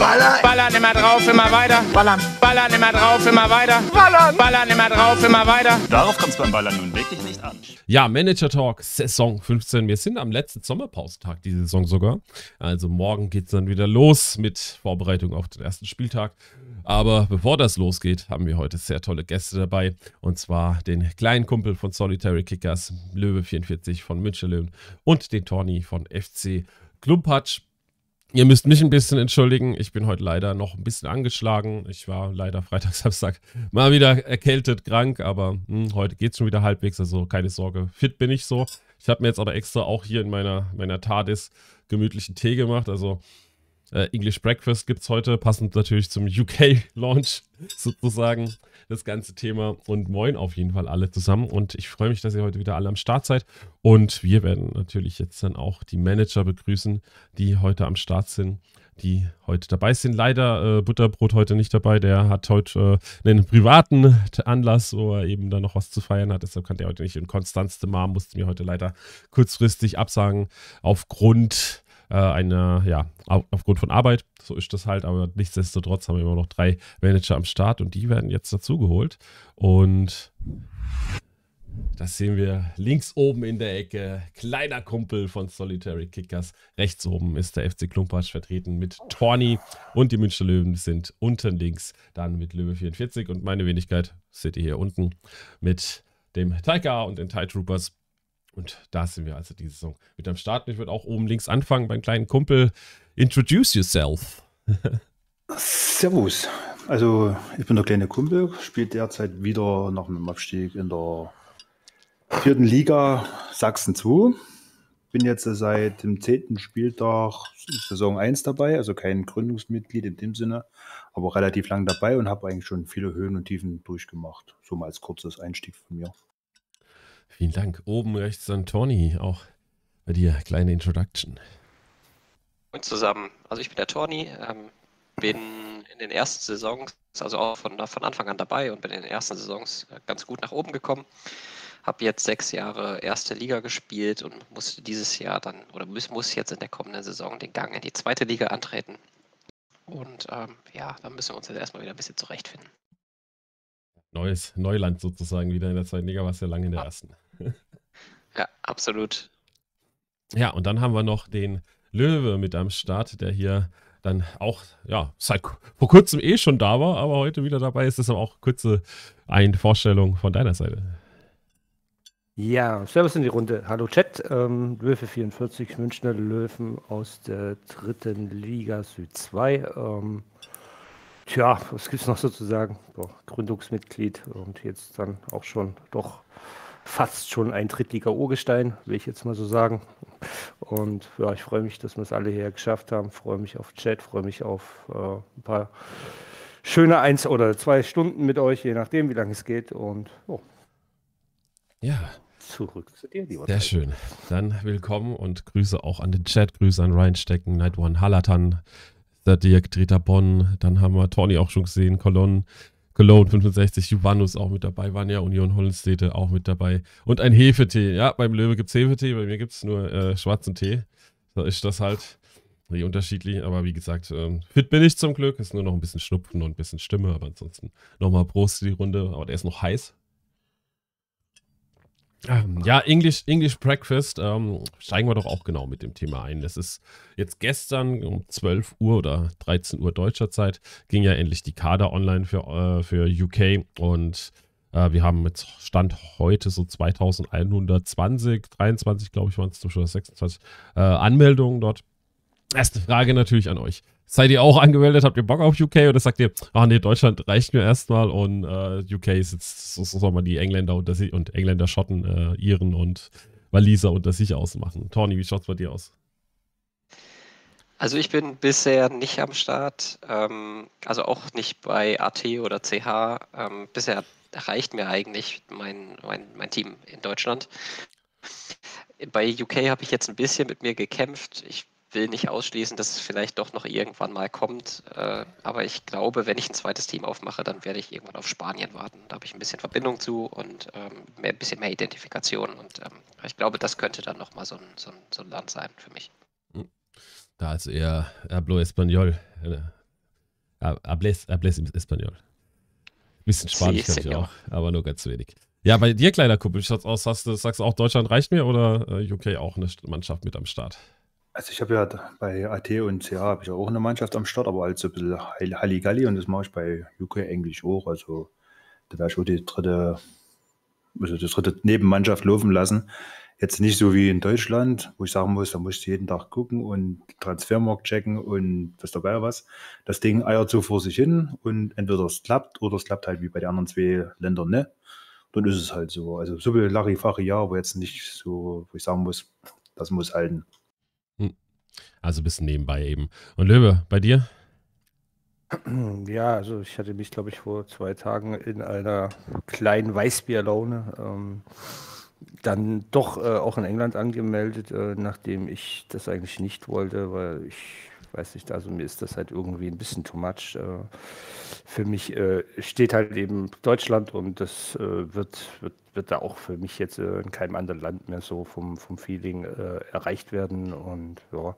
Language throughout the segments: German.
Ballern. Ballern immer drauf, immer weiter. Ballern. Ballern immer drauf, immer weiter. Ballern. Ballern immer drauf, immer weiter. Darauf kommt es beim Ballern nun wirklich nicht an. Ja, Manager Talk, Saison 15. Wir sind am letzten Sommerpausentag diese Saison sogar. Also morgen geht es dann wieder los mit Vorbereitung auf den ersten Spieltag. Aber bevor das losgeht, haben wir heute sehr tolle Gäste dabei. Und zwar den kleinen Kumpel von Solitary Kickers, Löwe 44 von München Löwen und den Tony von FC Klumpatsch. Ihr müsst mich ein bisschen entschuldigen. Ich bin heute leider noch ein bisschen angeschlagen. Ich war leider Freitag, Samstag mal wieder erkältet, krank, aber hm, heute geht es schon wieder halbwegs. Also keine Sorge, fit bin ich so. Ich habe mir jetzt aber extra auch hier in meiner, meiner TARDIS gemütlichen Tee gemacht. Also äh, English Breakfast gibt es heute, passend natürlich zum UK-Launch sozusagen, das ganze Thema. Und moin auf jeden Fall alle zusammen. Und ich freue mich, dass ihr heute wieder alle am Start seid. Und wir werden natürlich jetzt dann auch die Manager begrüßen, die heute am Start sind die heute dabei sind. Leider äh, Butterbrot heute nicht dabei. Der hat heute äh, einen privaten Anlass, wo er eben da noch was zu feiern hat. Deshalb kann der heute nicht. in Konstanz de Mar musste mir heute leider kurzfristig absagen aufgrund äh, eine, ja, aufgrund von Arbeit. So ist das halt, aber nichtsdestotrotz haben wir immer noch drei Manager am Start und die werden jetzt dazugeholt. Und das sehen wir links oben in der Ecke. Kleiner Kumpel von Solitary Kickers. Rechts oben ist der FC Klumpatsch vertreten mit Torni und die Münster Löwen sind unten links dann mit Löwe 44 und meine Wenigkeit seht ihr hier unten mit dem Taika und den TIE Troopers. Und da sind wir also diese Saison mit am Start. Ich würde auch oben links anfangen beim kleinen Kumpel. Introduce yourself. Servus. Also, ich bin der kleine Kumpel, spielt derzeit wieder nach dem Abstieg in der vierten Liga Sachsen 2. Bin jetzt seit dem zehnten Spieltag Saison 1 dabei, also kein Gründungsmitglied in dem Sinne, aber relativ lang dabei und habe eigentlich schon viele Höhen und Tiefen durchgemacht. So mal als kurzes Einstieg von mir. Vielen Dank. Oben rechts dann Tony, auch bei dir kleine Introduction. Und zusammen. Also ich bin der Tony, ähm, bin in den ersten Saisons, also auch von, von Anfang an dabei und bin in den ersten Saisons äh, ganz gut nach oben gekommen. Habe jetzt sechs Jahre erste Liga gespielt und musste dieses Jahr dann oder muss, muss jetzt in der kommenden Saison den Gang in die zweite Liga antreten. Und ähm, ja, da müssen wir uns jetzt erstmal wieder ein bisschen zurechtfinden. Neues Neuland sozusagen wieder in der zweiten Liga, was ja lange in der ersten. Ja, absolut. Ja, und dann haben wir noch den Löwe mit am Start, der hier dann auch, ja, seit vor kurzem eh schon da war, aber heute wieder dabei ist. Das ist aber auch kurze eine Vorstellung von deiner Seite. Ja, Servus in die Runde. Hallo Chat, ähm, Löwe 44, Münchner Löwen aus der dritten Liga Süd 2. Ähm, tja, was gibt es noch sozusagen? Gründungsmitglied und jetzt dann auch schon doch fast schon ein Drittliga-Urgestein, will ich jetzt mal so sagen. Und ja, ich freue mich, dass wir es alle hier geschafft haben. Freue mich auf Chat, freue mich auf äh, ein paar schöne eins oder zwei Stunden mit euch, je nachdem, wie lange es geht. Und oh. ja. Zurück zu dir, lieber Sehr Teil. schön. Dann willkommen und Grüße auch an den Chat. Grüße an Ryan Stecken, Night One Halatan, der Dirk Drita Bonn. Dann haben wir Tony auch schon gesehen, Cologne. Cologne 65, Juvanus auch mit dabei, Vanya Union Hollenstädte auch mit dabei. Und ein Hefetee. Ja, beim Löwe gibt es Hefetee, bei mir gibt es nur äh, schwarzen Tee. Da ist das halt wie unterschiedlich. Aber wie gesagt, ähm, fit bin ich zum Glück. Ist nur noch ein bisschen Schnupfen und ein bisschen Stimme. Aber ansonsten nochmal Prost die Runde. Aber der ist noch heiß. Ähm, ja, English, English Breakfast, ähm, steigen wir doch auch genau mit dem Thema ein. Es ist jetzt gestern um 12 Uhr oder 13 Uhr deutscher Zeit, ging ja endlich die Kader online für, äh, für UK und äh, wir haben mit Stand heute so 2120, 23 glaube ich waren es, oder 26 äh, Anmeldungen dort. Erste Frage natürlich an euch. Seid ihr auch angemeldet? Habt ihr Bock auf UK oder sagt ihr, ah nee, Deutschland reicht mir erstmal und äh, UK ist jetzt, so, so soll man die Engländer unter sich und Engländer, Schotten, äh, Iren und Waliser unter sich ausmachen. Tony, wie schaut es bei dir aus? Also ich bin bisher nicht am Start, ähm, also auch nicht bei AT oder CH. Ähm, bisher reicht mir eigentlich mein, mein, mein Team in Deutschland. Bei UK habe ich jetzt ein bisschen mit mir gekämpft. Ich will nicht ausschließen, dass es vielleicht doch noch irgendwann mal kommt. Äh, aber ich glaube, wenn ich ein zweites Team aufmache, dann werde ich irgendwann auf Spanien warten. Da habe ich ein bisschen Verbindung zu und ähm, mehr, ein bisschen mehr Identifikation. Und ähm, ich glaube, das könnte dann nochmal so ein, so, ein, so ein Land sein für mich. Hm. Da ist eher Hablo Español. Hables, hables Espanol. Bisschen Spanisch kann ich auch, aber nur ganz wenig. Ja, bei dir, kleiner Kumpel, schaut's aus, hast du, sagst du auch, Deutschland reicht mir oder äh, UK auch eine Mannschaft mit am Start? Also ich habe ja bei AT und CA habe ich auch eine Mannschaft am Start, aber halt so ein bisschen Halligalli und das mache ich bei UK eigentlich auch. Also da werde ich auch die dritte, also die dritte Nebenmannschaft laufen lassen. Jetzt nicht so wie in Deutschland, wo ich sagen muss, da muss ich jeden Tag gucken und Transfermarkt checken und was dabei was. Das Ding eiert so vor sich hin und entweder es klappt oder es klappt halt wie bei den anderen zwei Ländern ne. Dann ist es halt so. Also so viel Larifari ja, aber jetzt nicht so, wo ich sagen muss, das muss halten. Also ein bisschen nebenbei eben. Und Löwe, bei dir? Ja, also ich hatte mich, glaube ich, vor zwei Tagen in einer kleinen Weißbierlaune ähm, dann doch äh, auch in England angemeldet, äh, nachdem ich das eigentlich nicht wollte, weil ich weiß nicht, also mir ist das halt irgendwie ein bisschen too much. Äh, für mich äh, steht halt eben Deutschland und das äh, wird, wird, wird da auch für mich jetzt in keinem anderen Land mehr so vom, vom Feeling erreicht werden. Und ja,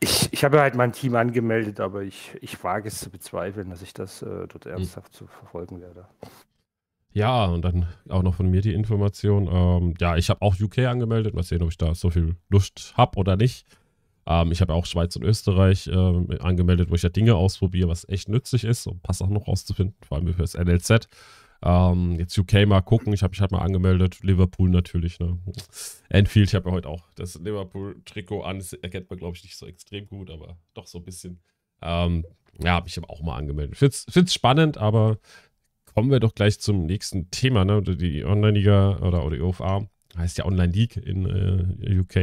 ich, ich habe halt mein Team angemeldet, aber ich, ich wage es zu bezweifeln, dass ich das dort hm. ernsthaft zu verfolgen werde. Ja, und dann auch noch von mir die Information. Ähm, ja, ich habe auch UK angemeldet. Mal sehen, ob ich da so viel Lust habe oder nicht. Ähm, ich habe auch Schweiz und Österreich äh, angemeldet, wo ich ja Dinge ausprobiere, was echt nützlich ist, um auch noch rauszufinden, vor allem für das NLZ. Ähm, jetzt UK mal gucken, ich habe mich halt mal angemeldet, Liverpool natürlich. Ne? Enfield, ich habe ja heute auch das Liverpool-Trikot an, das erkennt man glaube ich nicht so extrem gut, aber doch so ein bisschen. Ähm, ja, habe ich aber auch mal angemeldet. Finde es spannend, aber kommen wir doch gleich zum nächsten Thema, ne? Die Online-Liga oder, oder die OFA, heißt ja Online-League in äh, UK,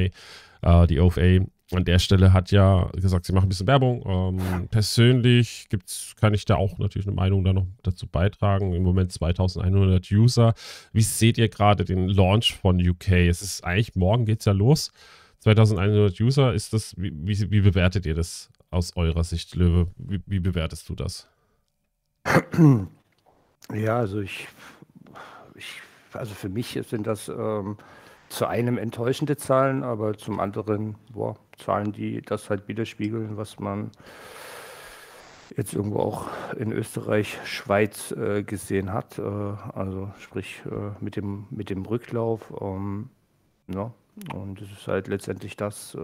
äh, die OFA an der Stelle hat ja gesagt, sie machen ein bisschen Werbung. Ähm, persönlich gibt's, kann ich da auch natürlich eine Meinung da noch dazu beitragen. Im Moment 2100 User. Wie seht ihr gerade den Launch von UK? Es ist eigentlich, morgen geht es ja los. 2100 User, ist das, wie, wie, wie, bewertet ihr das aus eurer Sicht, Löwe? Wie, wie bewertest du das? Ja, also ich, ich also für mich sind das ähm, zu einem enttäuschende Zahlen, aber zum anderen boah, Zahlen, die das halt widerspiegeln, was man jetzt irgendwo auch in Österreich, Schweiz äh, gesehen hat. Äh, also sprich äh, mit, dem, mit dem Rücklauf. Ähm, ja, und es ist halt letztendlich das.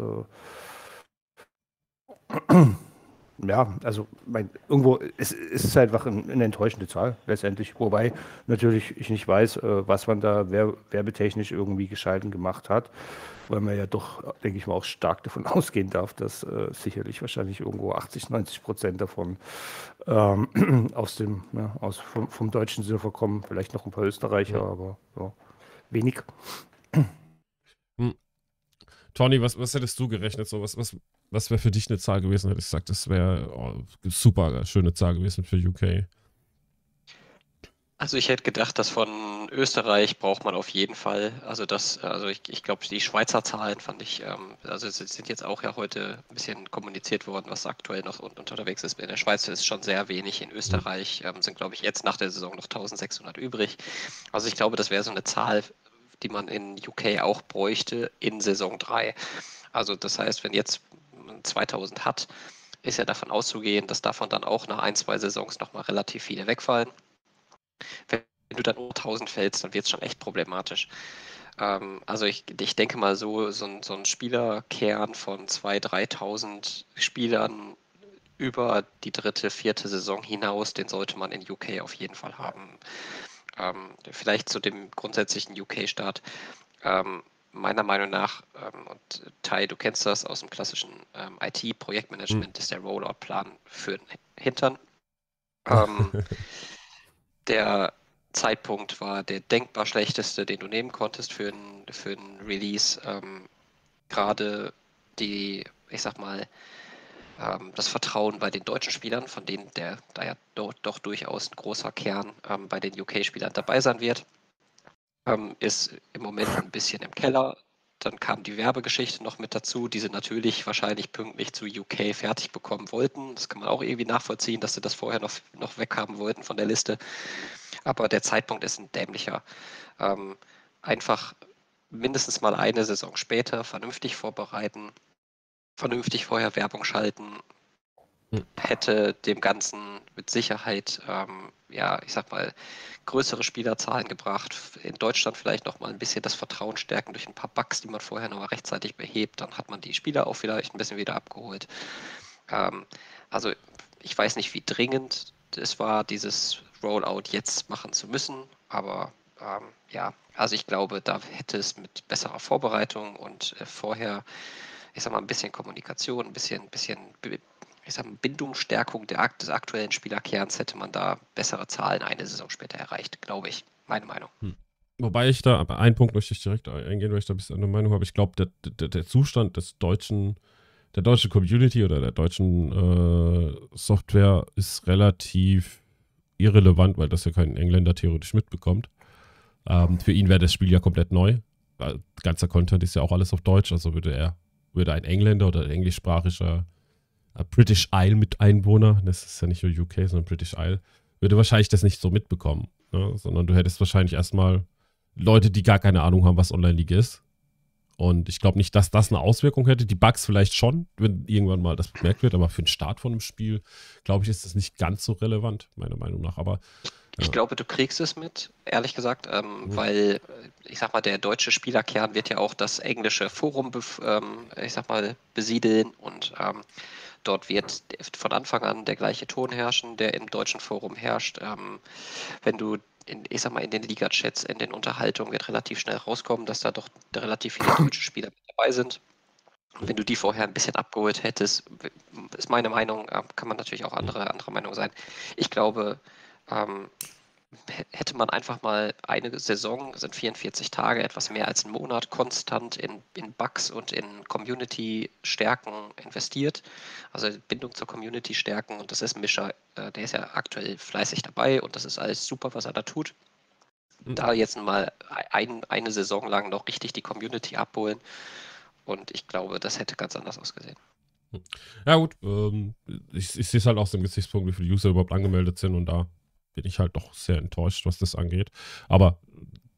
Ja, also mein, irgendwo es, es ist halt einfach ein, eine enttäuschende Zahl letztendlich. Wobei natürlich ich nicht weiß, äh, was man da werbetechnisch irgendwie geschalten gemacht hat, weil man ja doch, denke ich mal, auch stark davon ausgehen darf, dass äh, sicherlich wahrscheinlich irgendwo 80, 90 Prozent davon ähm, aus dem, ja, aus, vom, vom deutschen Surfer kommen. Vielleicht noch ein paar Österreicher, ja. aber ja, wenig. Tony, was, was hättest du gerechnet? So, was, was, was wäre für dich eine Zahl gewesen? Hätte ich gesagt, das wäre oh, super schöne Zahl gewesen für UK. Also ich hätte gedacht, dass von Österreich braucht man auf jeden Fall. Also das, also ich, ich glaube, die Schweizer Zahlen fand ich, ähm, also es sind jetzt auch ja heute ein bisschen kommuniziert worden, was aktuell noch unterwegs ist. In der Schweiz ist schon sehr wenig. In Österreich ähm, sind, glaube ich, jetzt nach der Saison noch 1600 übrig. Also ich glaube, das wäre so eine Zahl, die man in UK auch bräuchte in Saison 3. Also das heißt, wenn jetzt 2000 hat, ist ja davon auszugehen, dass davon dann auch nach ein, zwei Saisons nochmal relativ viele wegfallen. Wenn du dann unter 1000 fällst, dann wird es schon echt problematisch. Ähm, also ich, ich denke mal so, so so ein Spielerkern von 2.000, 3.000 Spielern über die dritte, vierte Saison hinaus, den sollte man in UK auf jeden Fall haben. Ähm, vielleicht zu dem grundsätzlichen UK-Start. Ähm, meiner Meinung nach, ähm, und Tai, du kennst das aus dem klassischen ähm, IT-Projektmanagement, mhm. ist der Rollout-Plan für den Hintern. Ähm, der Zeitpunkt war der denkbar schlechteste, den du nehmen konntest für ein, für ein Release. Ähm, Gerade die, ich sag mal, ähm, das Vertrauen bei den deutschen Spielern, von denen der da ja doch, doch durchaus ein großer Kern ähm, bei den UK-Spielern dabei sein wird ähm, ist im Moment ein bisschen im Keller. Dann kam die Werbegeschichte noch mit dazu, die sie natürlich wahrscheinlich pünktlich zu UK fertig bekommen wollten. Das kann man auch irgendwie nachvollziehen, dass sie das vorher noch, noch weghaben wollten von der Liste. Aber der Zeitpunkt ist ein dämlicher. Ähm, einfach mindestens mal eine Saison später vernünftig vorbereiten, vernünftig vorher Werbung schalten hätte dem Ganzen mit Sicherheit, ähm, ja, ich sag mal, größere Spielerzahlen gebracht. In Deutschland vielleicht noch mal ein bisschen das Vertrauen stärken durch ein paar Bugs, die man vorher noch mal rechtzeitig behebt. Dann hat man die Spieler auch vielleicht ein bisschen wieder abgeholt. Ähm, also ich weiß nicht, wie dringend es war, dieses Rollout jetzt machen zu müssen, aber ähm, ja, also ich glaube, da hätte es mit besserer Vorbereitung und äh, vorher, ich sag mal, ein bisschen Kommunikation, ein bisschen, bisschen ich sag mal, Bindungsstärkung der, des aktuellen Spielerkerns hätte man da bessere Zahlen eine Saison später erreicht, glaube ich. Meine Meinung. Hm. Wobei ich da, aber einen Punkt möchte ich direkt eingehen, weil ich da ein bisschen andere Meinung habe. Ich glaube, der, der, der, Zustand des deutschen, der deutschen Community oder der deutschen äh, Software ist relativ irrelevant, weil das ja kein Engländer theoretisch mitbekommt. Ähm, für ihn wäre das Spiel ja komplett neu. Ganzer Content ist ja auch alles auf Deutsch, also würde er, würde ein Engländer oder ein englischsprachiger äh, British Isle mit Einwohner, das ist ja nicht nur UK, sondern British Isle, würde wahrscheinlich das nicht so mitbekommen. Ne? Sondern du hättest wahrscheinlich erstmal Leute, die gar keine Ahnung haben, was Online-League ist. Und ich glaube nicht, dass das eine Auswirkung hätte. Die Bugs vielleicht schon, wenn irgendwann mal das bemerkt wird, aber für den Start von einem Spiel, glaube ich, ist das nicht ganz so relevant, meiner Meinung nach. Aber ich glaube, du kriegst es mit, ehrlich gesagt, ähm, mhm. weil äh, ich sag mal, der deutsche Spielerkern wird ja auch das englische Forum, ähm, ich sag mal, besiedeln und ähm, dort wird von Anfang an der gleiche Ton herrschen, der im deutschen Forum herrscht. Ähm, wenn du in, ich sag mal, in den Liga-Chats, in den Unterhaltungen wird relativ schnell rauskommen, dass da doch relativ viele deutsche Spieler mit dabei sind. Wenn du die vorher ein bisschen abgeholt hättest, ist meine Meinung, äh, kann man natürlich auch andere, andere Meinung sein. Ich glaube, ähm, hätte man einfach mal eine Saison, sind 44 Tage, etwas mehr als einen Monat, konstant in, in Bugs und in Community-Stärken investiert. Also Bindung zur Community stärken. Und das ist Mischer, äh, der ist ja aktuell fleißig dabei und das ist alles super, was er da tut. Mhm. Da jetzt mal ein, eine Saison lang noch richtig die Community abholen. Und ich glaube, das hätte ganz anders ausgesehen. Ja, gut. Ähm, ich, ich sehe es halt aus dem Gesichtspunkt, wie viele User überhaupt angemeldet sind und da bin ich halt doch sehr enttäuscht, was das angeht. Aber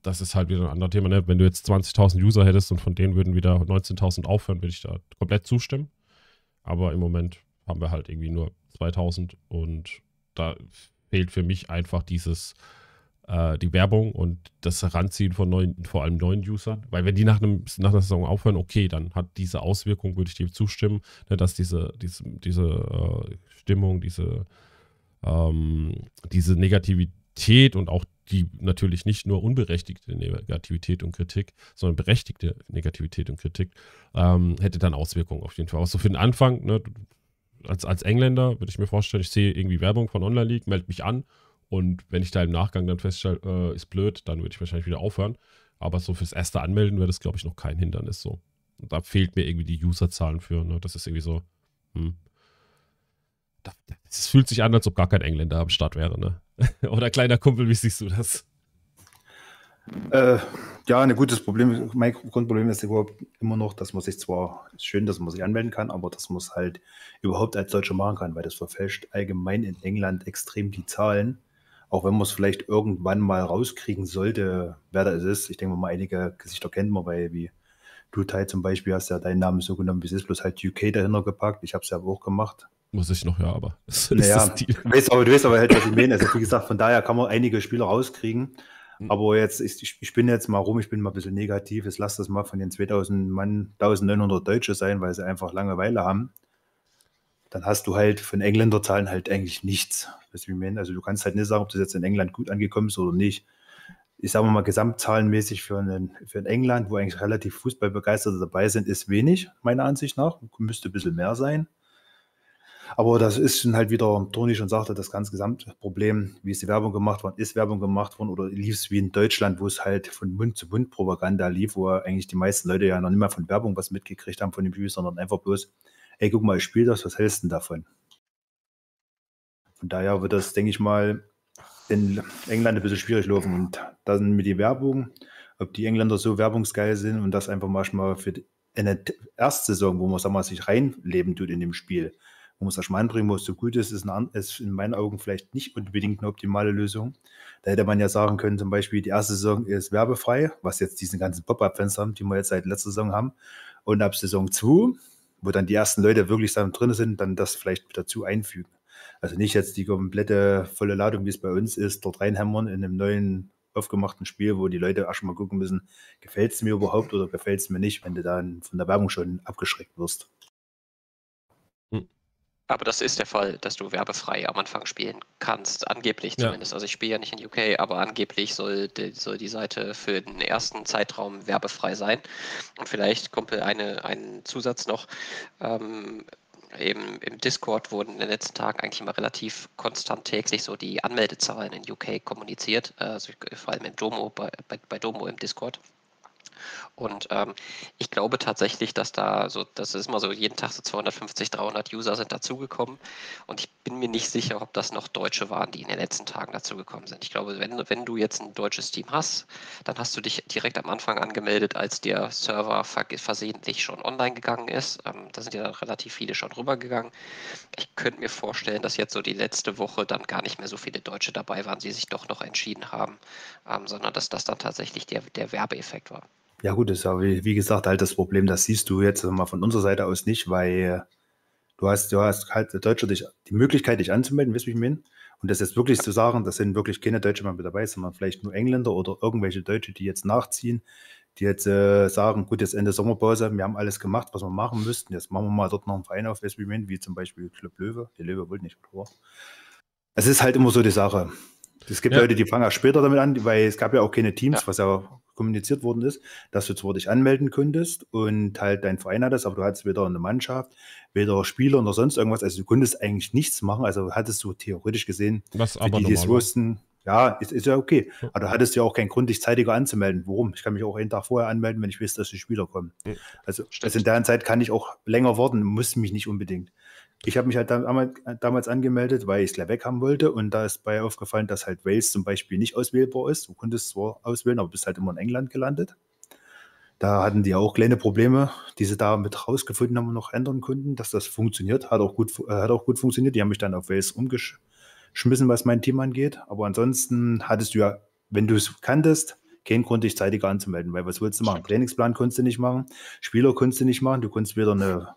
das ist halt wieder ein anderes Thema. Ne? Wenn du jetzt 20.000 User hättest und von denen würden wieder 19.000 aufhören, würde ich da komplett zustimmen. Aber im Moment haben wir halt irgendwie nur 2.000 und da fehlt für mich einfach dieses, äh, die Werbung und das Heranziehen von neuen, vor allem neuen Usern. Weil wenn die nach, einem, nach einer Saison aufhören, okay, dann hat diese Auswirkung, würde ich dir zustimmen, ne, dass diese, diese, diese äh, Stimmung, diese ähm, diese Negativität und auch die natürlich nicht nur unberechtigte Negativität und Kritik, sondern berechtigte Negativität und Kritik, ähm, hätte dann Auswirkungen auf jeden Fall. Auch so für den Anfang, ne, als, als Engländer würde ich mir vorstellen, ich sehe irgendwie Werbung von Online League, melde mich an und wenn ich da im Nachgang dann feststelle, äh, ist blöd, dann würde ich wahrscheinlich wieder aufhören. Aber so fürs erste Anmelden wäre das, glaube ich, noch kein Hindernis so. Da fehlt mir irgendwie die Userzahlen für. Ne? Das ist irgendwie so, hm, es fühlt sich an, als ob gar kein Engländer am Start wäre, ne? Oder kleiner Kumpel, wie siehst du das? Äh, ja, ein gutes Problem. Mein Grundproblem ist überhaupt immer noch, dass man sich zwar, schön, dass man sich anmelden kann, aber dass man es halt überhaupt als Deutscher machen kann, weil das verfälscht allgemein in England extrem die Zahlen. Auch wenn man es vielleicht irgendwann mal rauskriegen sollte, wer da ist. Ich denke mal, einige Gesichter kennt man, weil wie du, Tai, zum Beispiel, hast ja deinen Namen so genommen, wie es ist, bloß halt UK dahinter gepackt. Ich habe es ja auch gemacht. Muss ich noch, ja, aber. Das naja, du weißt, aber du weißt aber halt, was ich meine. Also, wie gesagt, von daher kann man einige Spieler rauskriegen. Mhm. Aber jetzt, ich, ich bin jetzt mal rum, ich bin mal ein bisschen negativ. Jetzt lass das mal von den 2000 Mann 1900 Deutsche sein, weil sie einfach Langeweile haben. Dann hast du halt von Engländerzahlen halt eigentlich nichts. Weißt du, ich meine? Also, du kannst halt nicht sagen, ob du jetzt in England gut angekommen bist oder nicht. Ich sage mal, gesamtzahlenmäßig für, einen, für ein England, wo eigentlich relativ Fußballbegeisterte dabei sind, ist wenig, meiner Ansicht nach. Müsste ein bisschen mehr sein. Aber das ist schon halt wieder, Toni schon sagte, das ganz Gesamtproblem, wie ist die Werbung gemacht worden, ist Werbung gemacht worden oder lief es wie in Deutschland, wo es halt von Mund zu Mund Propaganda lief, wo eigentlich die meisten Leute ja noch nicht mal von Werbung was mitgekriegt haben von dem Spiel, sondern einfach bloß, ey, guck mal, ich spiele das, was hältst du denn davon? Von daher wird das, denke ich mal, in England ein bisschen schwierig laufen. Und dann mit der Werbung, ob die Engländer so werbungsgeil sind und das einfach manchmal für eine Erstsaison, wo man sag mal, sich reinleben tut in dem Spiel, wo man es erstmal anbringen muss, so gut ist, ist, eine, ist in meinen Augen vielleicht nicht unbedingt eine optimale Lösung. Da hätte man ja sagen können, zum Beispiel, die erste Saison ist werbefrei, was jetzt diesen ganzen Pop-Up-Fans haben, die wir jetzt seit letzter Saison haben. Und ab Saison 2, wo wo dann die ersten Leute wirklich drin sind, dann das vielleicht dazu einfügen. Also nicht jetzt die komplette volle Ladung, wie es bei uns ist, dort reinhämmern in einem neuen aufgemachten Spiel, wo die Leute erstmal gucken müssen, gefällt es mir überhaupt oder gefällt es mir nicht, wenn du dann von der Werbung schon abgeschreckt wirst. Aber das ist der Fall, dass du werbefrei am Anfang spielen kannst, angeblich zumindest. Ja. Also ich spiele ja nicht in UK, aber angeblich soll die, soll die Seite für den ersten Zeitraum werbefrei sein. Und vielleicht, Kumpel, eine, ein Zusatz noch. Ähm, eben im Discord wurden in den letzten Tagen eigentlich immer relativ konstant täglich so die Anmeldezahlen in UK kommuniziert, also vor allem in Domo, bei, bei, bei Domo im Discord. Und ähm, ich glaube tatsächlich, dass da so, das ist immer so, jeden Tag so 250, 300 User sind dazugekommen. Und ich bin mir nicht sicher, ob das noch Deutsche waren, die in den letzten Tagen dazugekommen sind. Ich glaube, wenn, wenn du jetzt ein deutsches Team hast, dann hast du dich direkt am Anfang angemeldet, als der Server versehentlich schon online gegangen ist. Ähm, da sind ja dann relativ viele schon rübergegangen. Ich könnte mir vorstellen, dass jetzt so die letzte Woche dann gar nicht mehr so viele Deutsche dabei waren, die sich doch noch entschieden haben, ähm, sondern dass das dann tatsächlich der, der Werbeeffekt war. Ja gut, das ist ja wie, wie gesagt halt das Problem, das siehst du jetzt mal von unserer Seite aus nicht, weil du hast, du hast halt Deutscher dich, die Möglichkeit, dich anzumelden, wie ich meine? Und das jetzt wirklich zu sagen, das sind wirklich keine Deutsche mehr mit dabei, sondern vielleicht nur Engländer oder irgendwelche Deutsche, die jetzt nachziehen, die jetzt äh, sagen, gut, jetzt Ende Sommerpause, wir haben alles gemacht, was wir machen müssten, jetzt machen wir mal dort noch einen Verein auf, du, wie, wie zum Beispiel Club Löwe, die Löwe wollte nicht, oder? Es ist halt immer so die Sache. Es gibt ja. Leute, die fangen auch später damit an, weil es gab ja auch keine Teams, ja. was ja kommuniziert worden ist, dass du zwar dich anmelden könntest und halt dein Verein hattest, aber du hattest weder eine Mannschaft, weder Spieler noch sonst irgendwas. Also du konntest eigentlich nichts machen. Also hattest du theoretisch gesehen, was aber die, die es wussten, ja, ist, ist ja okay. Aber du hattest ja auch keinen Grund, dich zeitiger anzumelden. Warum? Ich kann mich auch einen Tag vorher anmelden, wenn ich weiß, dass die Spieler kommen. Also, also in der Zeit kann ich auch länger warten, muss mich nicht unbedingt. Ich habe mich halt damals angemeldet, weil ich es gleich weg haben wollte. Und da ist bei aufgefallen, dass halt Wales zum Beispiel nicht auswählbar ist. Du konntest zwar auswählen, aber bist halt immer in England gelandet. Da hatten die auch kleine Probleme, die sie da mit rausgefunden haben und noch ändern konnten, dass das funktioniert. Hat auch gut, äh, hat auch gut funktioniert. Die haben mich dann auf Wales umgeschmissen, was mein Team angeht. Aber ansonsten hattest du ja, wenn du es kanntest, keinen Grund, dich zeitiger anzumelden, weil was willst du machen? Trainingsplan konntest du nicht machen, Spieler konntest du nicht machen, du konntest weder eine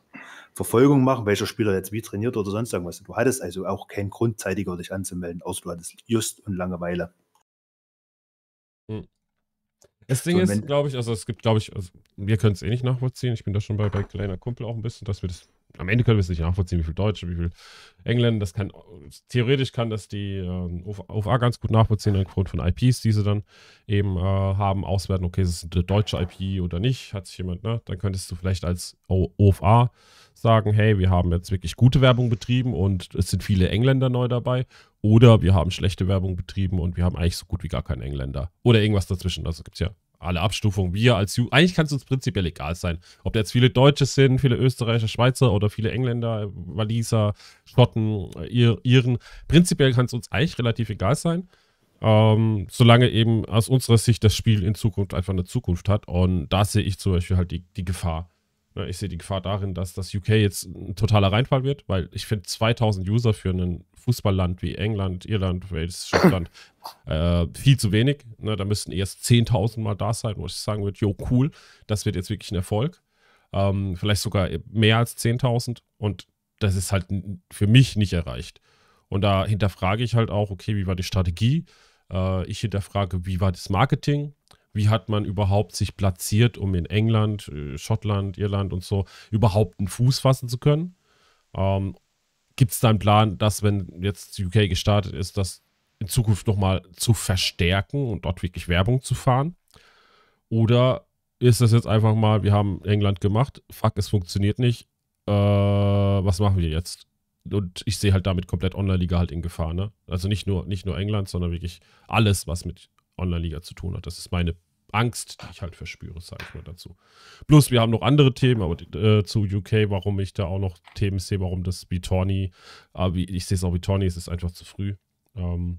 Verfolgung machen, welcher Spieler jetzt wie trainiert oder sonst irgendwas. Du hattest also auch keinen Grund, zeitiger dich anzumelden, außer du hattest Just und Langeweile. Hm. Das Ding so, ist, glaube ich, also es gibt, glaube ich, also wir können es eh nicht nachvollziehen. Ich bin da schon bei, bei kleiner Kumpel auch ein bisschen, dass wir das am Ende können wir es nicht nachvollziehen, wie viel Deutsche, wie viel Engländer. Das kann, theoretisch kann das die äh, OFA ganz gut nachvollziehen, aufgrund von IPs, die sie dann eben äh, haben, auswerten, okay, ist es eine deutsche IP oder nicht, hat sich jemand, ne? Dann könntest du vielleicht als OFA sagen, hey, wir haben jetzt wirklich gute Werbung betrieben und es sind viele Engländer neu dabei. Oder wir haben schlechte Werbung betrieben und wir haben eigentlich so gut wie gar keinen Engländer. Oder irgendwas dazwischen. Also gibt es ja alle Abstufungen. Wir als Ju eigentlich kann es uns prinzipiell egal sein. Ob da jetzt viele Deutsche sind, viele Österreicher, Schweizer oder viele Engländer, Waliser, Schotten, Iren. Prinzipiell kann es uns eigentlich relativ egal sein. Ähm, solange eben aus unserer Sicht das Spiel in Zukunft einfach eine Zukunft hat. Und da sehe ich zum Beispiel halt die, die Gefahr. Ich sehe die Gefahr darin, dass das UK jetzt ein totaler Reinfall wird, weil ich finde 2000 User für ein Fußballland wie England, Irland, Wales, Schottland äh, viel zu wenig. Ne, da müssten erst 10.000 Mal da sein, wo ich sagen würde, jo, cool, das wird jetzt wirklich ein Erfolg. Ähm, vielleicht sogar mehr als 10.000 und das ist halt für mich nicht erreicht. Und da hinterfrage ich halt auch, okay, wie war die Strategie? Äh, ich hinterfrage, wie war das Marketing? Wie hat man überhaupt sich platziert, um in England, äh, Schottland, Irland und so überhaupt einen Fuß fassen zu können? Ähm, Gibt es da einen Plan, dass, wenn jetzt UK gestartet ist, das in Zukunft nochmal zu verstärken und dort wirklich Werbung zu fahren? Oder ist das jetzt einfach mal, wir haben England gemacht, fuck, es funktioniert nicht, äh, was machen wir jetzt? Und ich sehe halt damit komplett Online-Liga halt in Gefahr, ne? Also nicht nur, nicht nur England, sondern wirklich alles, was mit Online-Liga zu tun hat. Das ist meine Angst, die ich halt verspüre, sage ich mal dazu. Plus, wir haben noch andere Themen, aber äh, zu UK, warum ich da auch noch Themen sehe, warum das wie Tawny, aber wie, ich sehe es auch wie Tawny, es ist einfach zu früh. Ähm,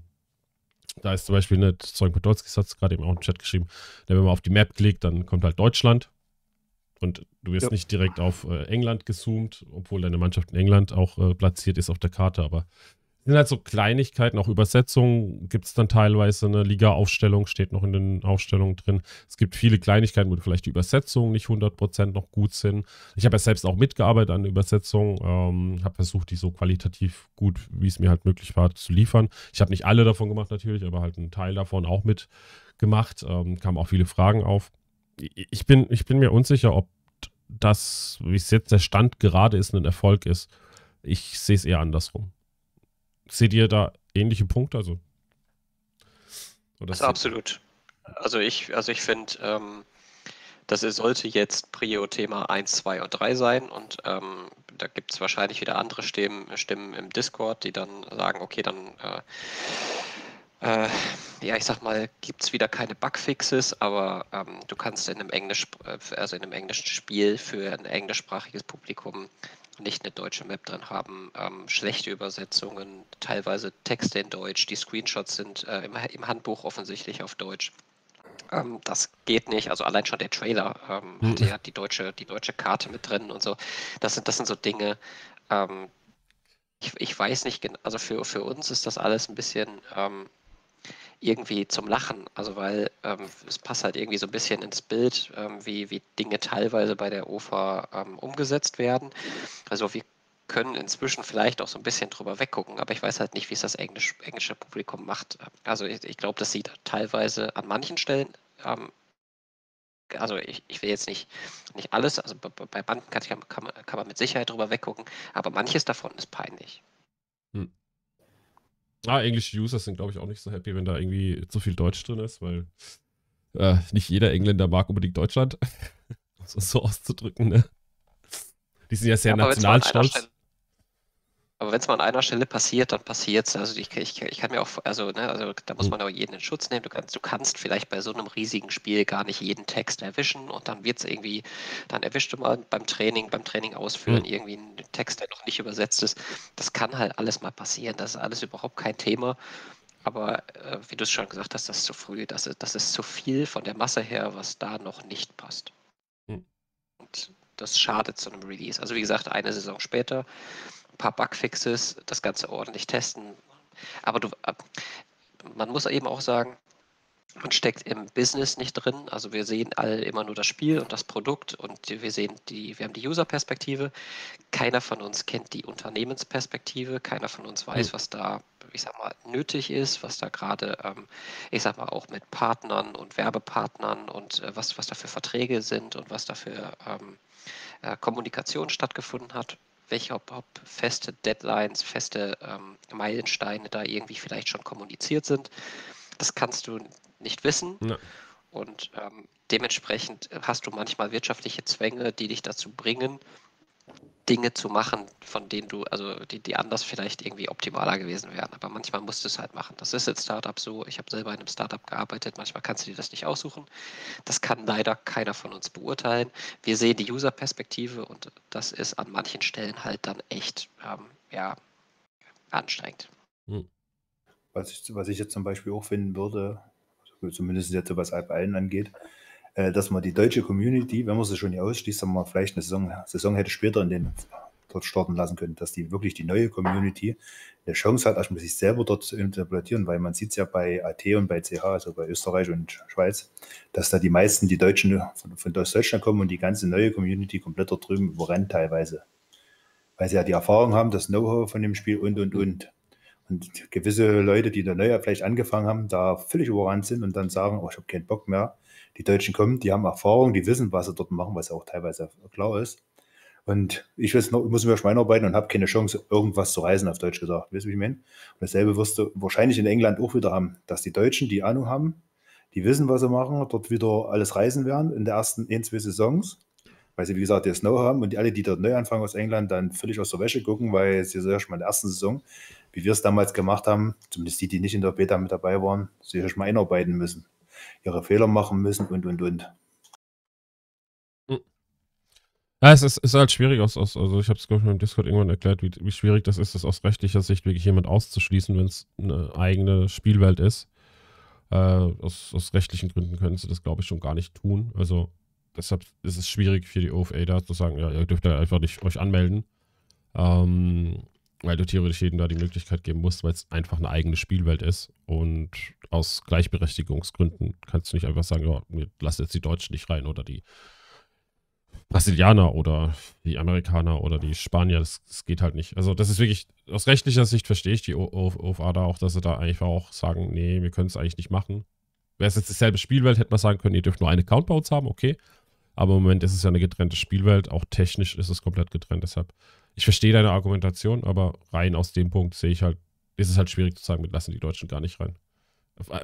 da ist zum Beispiel, ne, Zeug Podolski hat es gerade eben auch im Chat geschrieben, wenn man auf die Map klickt, dann kommt halt Deutschland und du wirst ja. nicht direkt auf äh, England gezoomt, obwohl deine Mannschaft in England auch äh, platziert ist auf der Karte, aber sind halt so Kleinigkeiten, auch Übersetzungen gibt es dann teilweise. Eine Liga-Aufstellung steht noch in den Aufstellungen drin. Es gibt viele Kleinigkeiten, wo vielleicht die Übersetzungen nicht 100% noch gut sind. Ich habe ja selbst auch mitgearbeitet an der Übersetzung, ähm, habe versucht, die so qualitativ gut, wie es mir halt möglich war, zu liefern. Ich habe nicht alle davon gemacht natürlich, aber halt einen Teil davon auch mitgemacht. Ähm, kamen auch viele Fragen auf. Ich bin, ich bin mir unsicher, ob das, wie es jetzt der Stand gerade ist, ein Erfolg ist. Ich sehe es eher andersrum. Seht ihr da ähnliche Punkte? Also, also absolut. Also ich, also ich finde, ähm, das sollte jetzt Prio-Thema 1, 2 und 3 sein und ähm, da gibt es wahrscheinlich wieder andere Stimmen, Stimmen im Discord, die dann sagen, okay, dann äh, äh, ja, ich sag mal, gibt es wieder keine Bugfixes, aber ähm, du kannst in einem Englisch, äh, also in einem englischen Spiel für ein englischsprachiges Publikum nicht eine deutsche Map drin haben, ähm, schlechte Übersetzungen, teilweise Texte in Deutsch, die Screenshots sind äh, im, im, Handbuch offensichtlich auf Deutsch. Ähm, das geht nicht. Also allein schon der Trailer ähm, mhm. hat ja die deutsche, die deutsche Karte mit drin und so. Das sind, das sind so Dinge. Ähm, ich, ich, weiß nicht genau, also für, für uns ist das alles ein bisschen ähm, irgendwie zum Lachen. Also weil ähm, es passt halt irgendwie so ein bisschen ins Bild, ähm, wie, wie Dinge teilweise bei der OFA ähm, umgesetzt werden. Also wir können inzwischen vielleicht auch so ein bisschen drüber weggucken, aber ich weiß halt nicht, wie es das Englisch, englische Publikum macht. Also ich, ich glaube, das sieht teilweise an manchen Stellen ähm, also ich, ich, will jetzt nicht, nicht alles, also bei Banden kann, kann, kann, man mit Sicherheit drüber weggucken, aber manches davon ist peinlich. Ah, englische User sind, glaube ich, auch nicht so happy, wenn da irgendwie zu viel Deutsch drin ist, weil äh, nicht jeder Engländer mag unbedingt Deutschland. um es so auszudrücken, ne? Die sind ja sehr ja, nationalstolz. Aber wenn es mal an einer Stelle passiert, dann passiert es. Also ich, ich, ich, kann mir auch, also, ne, also da muss hm. man auch jeden in Schutz nehmen. Du kannst, du kannst vielleicht bei so einem riesigen Spiel gar nicht jeden Text erwischen und dann wird es irgendwie, dann erwischst du mal beim Training, beim Training ausführen, mhm. irgendwie einen Text, der noch nicht übersetzt ist. Das kann halt alles mal passieren. Das ist alles überhaupt kein Thema. Aber äh, wie du es schon gesagt hast, das ist zu früh, das ist, das ist zu viel von der Masse her, was da noch nicht passt. Mhm. Und das schadet zu einem Release. Also wie gesagt, eine Saison später ein paar Bugfixes, das Ganze ordentlich testen. Aber du, äh, man muss eben auch sagen, man steckt im Business nicht drin. Also wir sehen alle immer nur das Spiel und das Produkt und wir sehen die, wir haben die User-Perspektive. Keiner von uns kennt die Unternehmensperspektive. Keiner von uns weiß, hm. was da, ich sag mal, nötig ist, was da gerade, ähm, ich sag mal, auch mit Partnern und Werbepartnern und äh, was, was da für Verträge sind und was da für ähm, äh, Kommunikation stattgefunden hat welche ob, ob feste Deadlines, feste ähm, Meilensteine da irgendwie vielleicht schon kommuniziert sind. Das kannst du nicht wissen. Ja. Und ähm, dementsprechend hast du manchmal wirtschaftliche Zwänge, die dich dazu bringen, Dinge zu machen, von denen du, also die, die anders vielleicht irgendwie optimaler gewesen wären. Aber manchmal musst du es halt machen. Das ist in Startup so. Ich habe selber in einem Startup gearbeitet. Manchmal kannst du dir das nicht aussuchen. Das kann leider keiner von uns beurteilen. Wir sehen die User-Perspektive und das ist an manchen Stellen halt dann echt, ähm, ja, anstrengend. Hm. Was ich, was ich jetzt zum Beispiel auch finden würde, zumindest jetzt was Alp allen angeht, dass man die deutsche Community, wenn man sie schon nicht ausschließt, sagen wir vielleicht eine Saison, Saison hätte später in den dort starten lassen können, dass die wirklich die neue Community eine Chance hat, erstmal sich selber dort zu interpretieren, weil man sieht es ja bei AT und bei CH, also bei Österreich und Schweiz, dass da die meisten, die Deutschen von, von Deutschland kommen und die ganze neue Community komplett dort drüben überrennt teilweise. Weil sie ja die Erfahrung haben, das Know-how von dem Spiel und und und. Und gewisse Leute, die da neu vielleicht angefangen haben, da völlig überrannt sind und dann sagen, oh, ich habe keinen Bock mehr, die Deutschen kommen, die haben Erfahrung, die wissen, was sie dort machen, was auch teilweise klar ist. Und ich noch, muss mir erst einarbeiten und habe keine Chance, irgendwas zu reisen, auf Deutsch gesagt. Weißt du, wie ich meine? Und dasselbe wirst du wahrscheinlich in England auch wieder haben, dass die Deutschen, die Ahnung haben, die wissen, was sie machen, dort wieder alles reisen werden in der ersten ein, zwei Saisons, weil sie, wie gesagt, das Know haben und die alle, die dort neu anfangen aus England, dann völlig aus der Wäsche gucken, weil sie so erstmal in der ersten Saison, wie wir es damals gemacht haben, zumindest die, die nicht in der Beta mit dabei waren, sich erstmal einarbeiten müssen ihre Fehler machen müssen und, und, und. Hm. Ja, es ist, ist halt schwierig aus, aus also ich habe es glaube ich im Discord irgendwann erklärt, wie, wie schwierig das ist, das aus rechtlicher Sicht wirklich jemand auszuschließen, wenn es eine eigene Spielwelt ist. Äh, aus, aus rechtlichen Gründen können sie das glaube ich schon gar nicht tun. Also deshalb ist es schwierig für die OFA da zu sagen, ja, ihr dürft ja einfach nicht euch anmelden. Ähm, weil du theoretisch jedem da die Möglichkeit geben musst, weil es einfach eine eigene Spielwelt ist. Und aus Gleichberechtigungsgründen kannst du nicht einfach sagen, ja, wir lassen jetzt die Deutschen nicht rein oder die Brasilianer oder die Amerikaner oder die Spanier. Das, das geht halt nicht. Also das ist wirklich, aus rechtlicher Sicht verstehe ich die OFA da auch, dass sie da einfach auch sagen, nee, wir können es eigentlich nicht machen. Wäre es jetzt dieselbe Spielwelt, hätte man sagen können, ihr dürft nur eine Count bei uns haben, okay. Aber im Moment ist es ja eine getrennte Spielwelt. Auch technisch ist es komplett getrennt. Deshalb, ich verstehe deine Argumentation, aber rein aus dem Punkt sehe ich halt, ist es halt schwierig zu sagen, wir lassen die Deutschen gar nicht rein.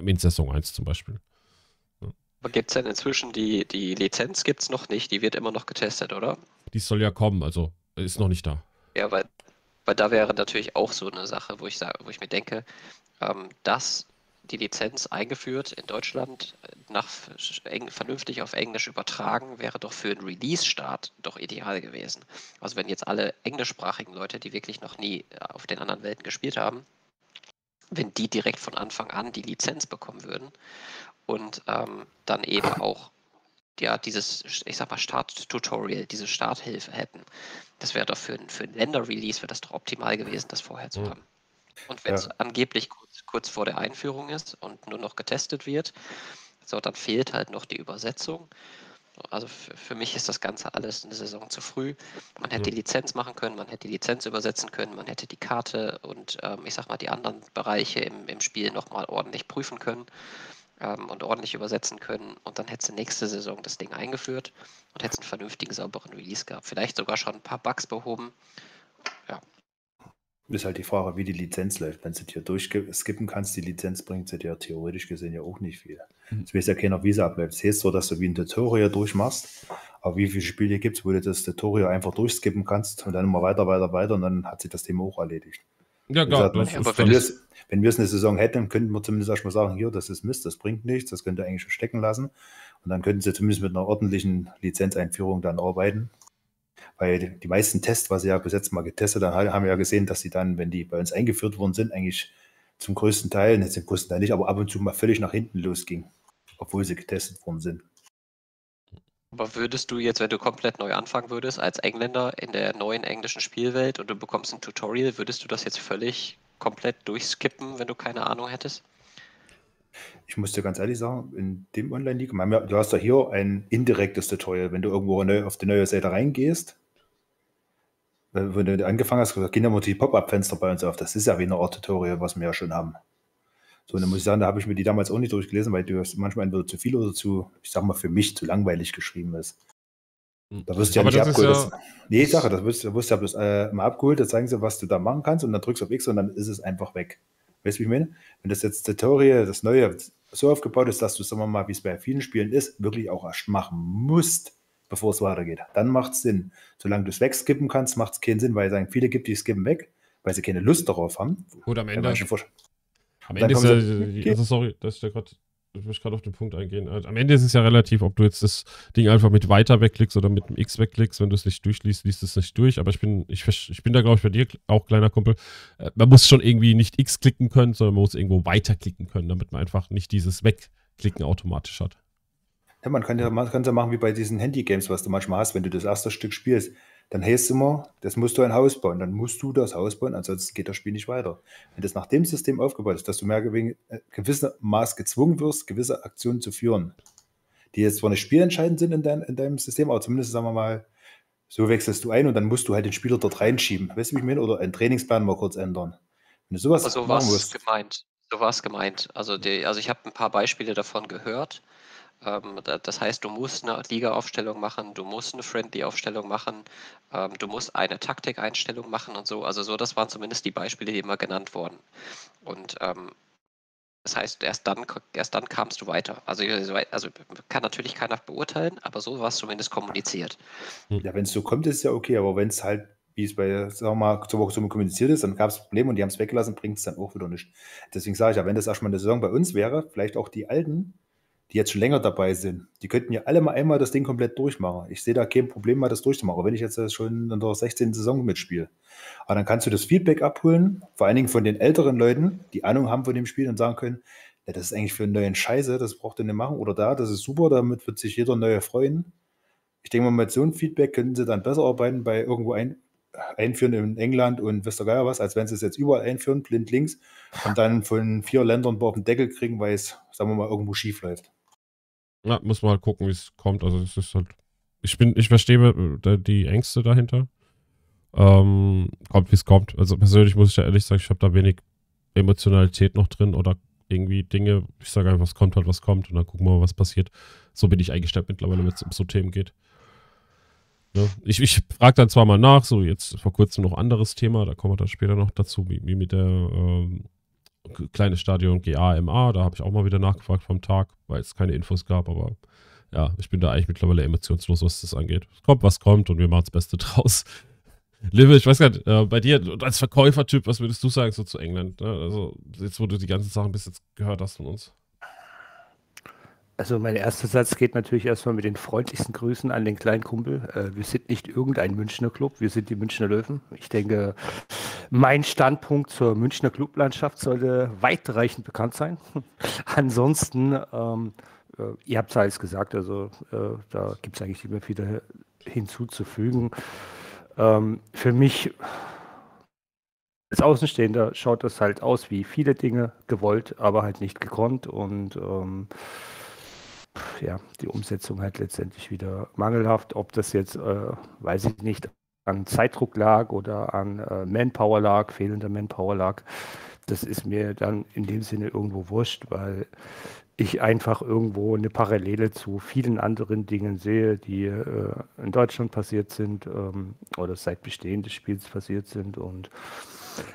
In Saison 1 zum Beispiel. Ja. Aber gibt es denn inzwischen die, die Lizenz gibt es noch nicht, die wird immer noch getestet, oder? Die soll ja kommen, also ist noch nicht da. Ja, weil, weil da wäre natürlich auch so eine Sache, wo ich sage, wo ich mir denke, ähm, dass die Lizenz eingeführt in Deutschland, äh, nach vernünftig auf Englisch übertragen, wäre doch für einen Release-Start doch ideal gewesen. Also wenn jetzt alle englischsprachigen Leute, die wirklich noch nie äh, auf den anderen Welten gespielt haben, wenn die direkt von Anfang an die Lizenz bekommen würden und ähm, dann eben auch ja, dieses, ich sag mal, Start-Tutorial, diese Starthilfe hätten. Das wäre doch für, für ein Länder-Release wäre das doch optimal gewesen, das vorher zu mhm. haben. Und wenn es ja. angeblich kurz, kurz vor der Einführung ist und nur noch getestet wird, so, dann fehlt halt noch die Übersetzung. Also für, mich ist das Ganze alles eine Saison zu früh. Man hätte die Lizenz machen können, man hätte die Lizenz übersetzen können, man hätte die Karte und ähm, ich sag mal die anderen Bereiche im, im Spiel nochmal ordentlich prüfen können ähm, und ordentlich übersetzen können. Und dann hätte nächste Saison das Ding eingeführt und hätte einen vernünftigen, sauberen Release gehabt. Vielleicht sogar schon ein paar Bugs behoben. Ja, ist halt die Frage, wie die Lizenz läuft. Wenn du dir durchskippen kannst, die Lizenz bringt sie dir theoretisch gesehen ja auch nicht viel. Mhm. Es weiß ja keiner, wie sie abläuft. Es heißt so, dass du wie ein Tutorial durchmachst, aber wie viele Spiele gibt es, wo du das Tutorial einfach durchskippen kannst und dann immer weiter, weiter, weiter und dann hat sich das Thema auch erledigt. Ja, klar. Gesagt, wenn, wenn wir es eine Saison hätten, könnten wir zumindest erstmal sagen, hier, das ist Mist, das bringt nichts, das könnt ihr eigentlich schon stecken lassen. Und dann könnten sie zumindest mit einer ordentlichen Lizenzeinführung dann arbeiten. Weil die meisten Tests, was sie ja bis jetzt mal getestet haben, haben wir ja gesehen, dass sie dann, wenn die bei uns eingeführt worden sind, eigentlich zum größten Teil, nicht zum größten Teil nicht, aber ab und zu mal völlig nach hinten losging, obwohl sie getestet worden sind. Aber würdest du jetzt, wenn du komplett neu anfangen würdest, als Engländer in der neuen englischen Spielwelt und du bekommst ein Tutorial, würdest du das jetzt völlig komplett durchskippen, wenn du keine Ahnung hättest? Ich muss dir ganz ehrlich sagen, in dem Online-League, du hast ja hier ein indirektes Tutorial. Wenn du irgendwo auf die neue Seite reingehst, wenn du angefangen hast, gehen immer die Pop-Up-Fenster bei uns auf. Das ist ja wie eine Art Tutorial, was wir ja schon haben. So, und dann muss ich sagen, da habe ich mir die damals auch nicht durchgelesen, weil du manchmal entweder zu viel oder zu, ich sag mal, für mich zu langweilig geschrieben ist. Hm. Da wirst du ja Aber nicht abgeholt. Ja nee, sage, das wirst, da wirst du ja bloß äh, mal abgeholt, da zeigen sie, was du da machen kannst und dann drückst du auf X und dann ist es einfach weg. Weißt du, wie ich meine? Wenn das jetzt Tutorial, das neue, so aufgebaut ist, dass du, sagen wir mal, wie es bei vielen Spielen ist, wirklich auch erst machen musst, bevor es weitergeht. Dann macht es Sinn. Solange du es wegskippen kannst, macht es keinen Sinn, weil sagen, viele gibt, die skippen weg, weil sie keine Lust darauf haben. Gut, am Ende. Am Ende ist ja, also sorry, dass ich da gerade ich möchte gerade auf den Punkt eingehen. Also am Ende ist es ja relativ, ob du jetzt das Ding einfach mit weiter wegklickst oder mit dem X wegklickst. Wenn du es nicht durchliest, liest es nicht durch. Aber ich bin, ich, ich bin da, glaube ich, bei dir auch, kleiner Kumpel. Äh, man muss schon irgendwie nicht X klicken können, sondern man muss irgendwo weiterklicken können, damit man einfach nicht dieses Wegklicken automatisch hat. Ja, man kann ja, man kann ja machen wie bei diesen Handy-Games, was du manchmal hast, wenn du das erste Stück spielst dann heißt es immer, das musst du ein Haus bauen. Dann musst du das Haus bauen, ansonsten geht das Spiel nicht weiter. Wenn das nach dem System aufgebaut ist, dass du mehr äh, gewisse Maß gezwungen wirst, gewisse Aktionen zu führen, die jetzt zwar nicht spielentscheidend sind in, dein, in deinem System, aber zumindest, sagen wir mal, so wechselst du ein und dann musst du halt den Spieler dort reinschieben. Weißt du, wie ich meine? Oder einen Trainingsplan mal kurz ändern. Wenn du sowas also machen musst. gemeint. So war es gemeint. Also, die, also ich habe ein paar Beispiele davon gehört. Ähm, das heißt, du musst eine Liga-Aufstellung machen, du musst eine Friendly-Aufstellung machen, ähm, du musst eine Taktikeinstellung machen und so. Also so, das waren zumindest die Beispiele, die immer genannt wurden. Und ähm, das heißt, erst dann, erst dann kamst du weiter. Also, also kann natürlich keiner beurteilen, aber so war es zumindest kommuniziert. Hm. Ja, wenn es so kommt, ist es ja okay, aber wenn es halt, wie es bei, sagen wir mal, zur Woche so kommuniziert ist, dann gab es Probleme und die haben es weggelassen, bringt es dann auch wieder nicht. Deswegen sage ich ja, wenn das erstmal eine Saison bei uns wäre, vielleicht auch die Alten, die jetzt schon länger dabei sind, die könnten ja alle mal einmal das Ding komplett durchmachen. Ich sehe da kein Problem, mal das durchzumachen, wenn ich jetzt schon in der 16. Saison mitspiele. Aber dann kannst du das Feedback abholen, vor allen Dingen von den älteren Leuten, die Ahnung haben von dem Spiel und sagen können, ja, das ist eigentlich für einen neuen Scheiße, das braucht ihr nicht machen. Oder da, das ist super, damit wird sich jeder neue freuen. Ich denke mal, mit so einem Feedback können sie dann besser arbeiten bei irgendwo ein, einführen in England und wisst ihr Geier was, als wenn sie es jetzt überall einführen, blind links und dann von vier Ländern auf den Deckel kriegen, weil es, sagen wir mal, irgendwo schief läuft. Ja, muss man halt gucken, wie es kommt. Also es ist halt. Ich bin, ich verstehe äh, die Ängste dahinter. Ähm, kommt, wie es kommt. Also persönlich muss ich ja ehrlich sagen, ich habe da wenig Emotionalität noch drin oder irgendwie Dinge, ich sage einfach, was kommt halt, was kommt und dann gucken wir mal, was passiert. So bin ich eingestellt mittlerweile, wenn es um so Themen geht. Ne? Ich, ich frage dann zwar mal nach, so jetzt vor kurzem noch anderes Thema, da kommen wir dann später noch dazu, wie, wie mit der ähm, kleine Stadion GAMA, da habe ich auch mal wieder nachgefragt vom Tag, weil es keine Infos gab, aber ja, ich bin da eigentlich mittlerweile emotionslos, was das angeht. Es kommt, was kommt und wir machen das Beste draus. Live, ich weiß gar nicht, äh, bei dir als Verkäufertyp, was würdest du sagen so zu England? Ne? Also, jetzt, wo du die ganzen Sachen bis jetzt gehört hast von uns. Also, mein erster Satz geht natürlich erstmal mit den freundlichsten Grüßen an den kleinen Kumpel. Äh, wir sind nicht irgendein Münchner Club, wir sind die Münchner Löwen. Ich denke, mein Standpunkt zur Münchner Clublandschaft sollte weitreichend bekannt sein. Ansonsten, ähm, äh, ihr habt es alles gesagt, also äh, da gibt es eigentlich immer wieder hinzuzufügen. Ähm, für mich als Außenstehender schaut das halt aus wie viele Dinge gewollt, aber halt nicht gekonnt und ähm, ja, die Umsetzung halt letztendlich wieder mangelhaft. Ob das jetzt, äh, weiß ich nicht, an Zeitdruck lag oder an äh, Manpower lag, fehlender Manpower lag, das ist mir dann in dem Sinne irgendwo wurscht, weil ich einfach irgendwo eine Parallele zu vielen anderen Dingen sehe, die äh, in Deutschland passiert sind ähm, oder seit Bestehen des Spiels passiert sind. Und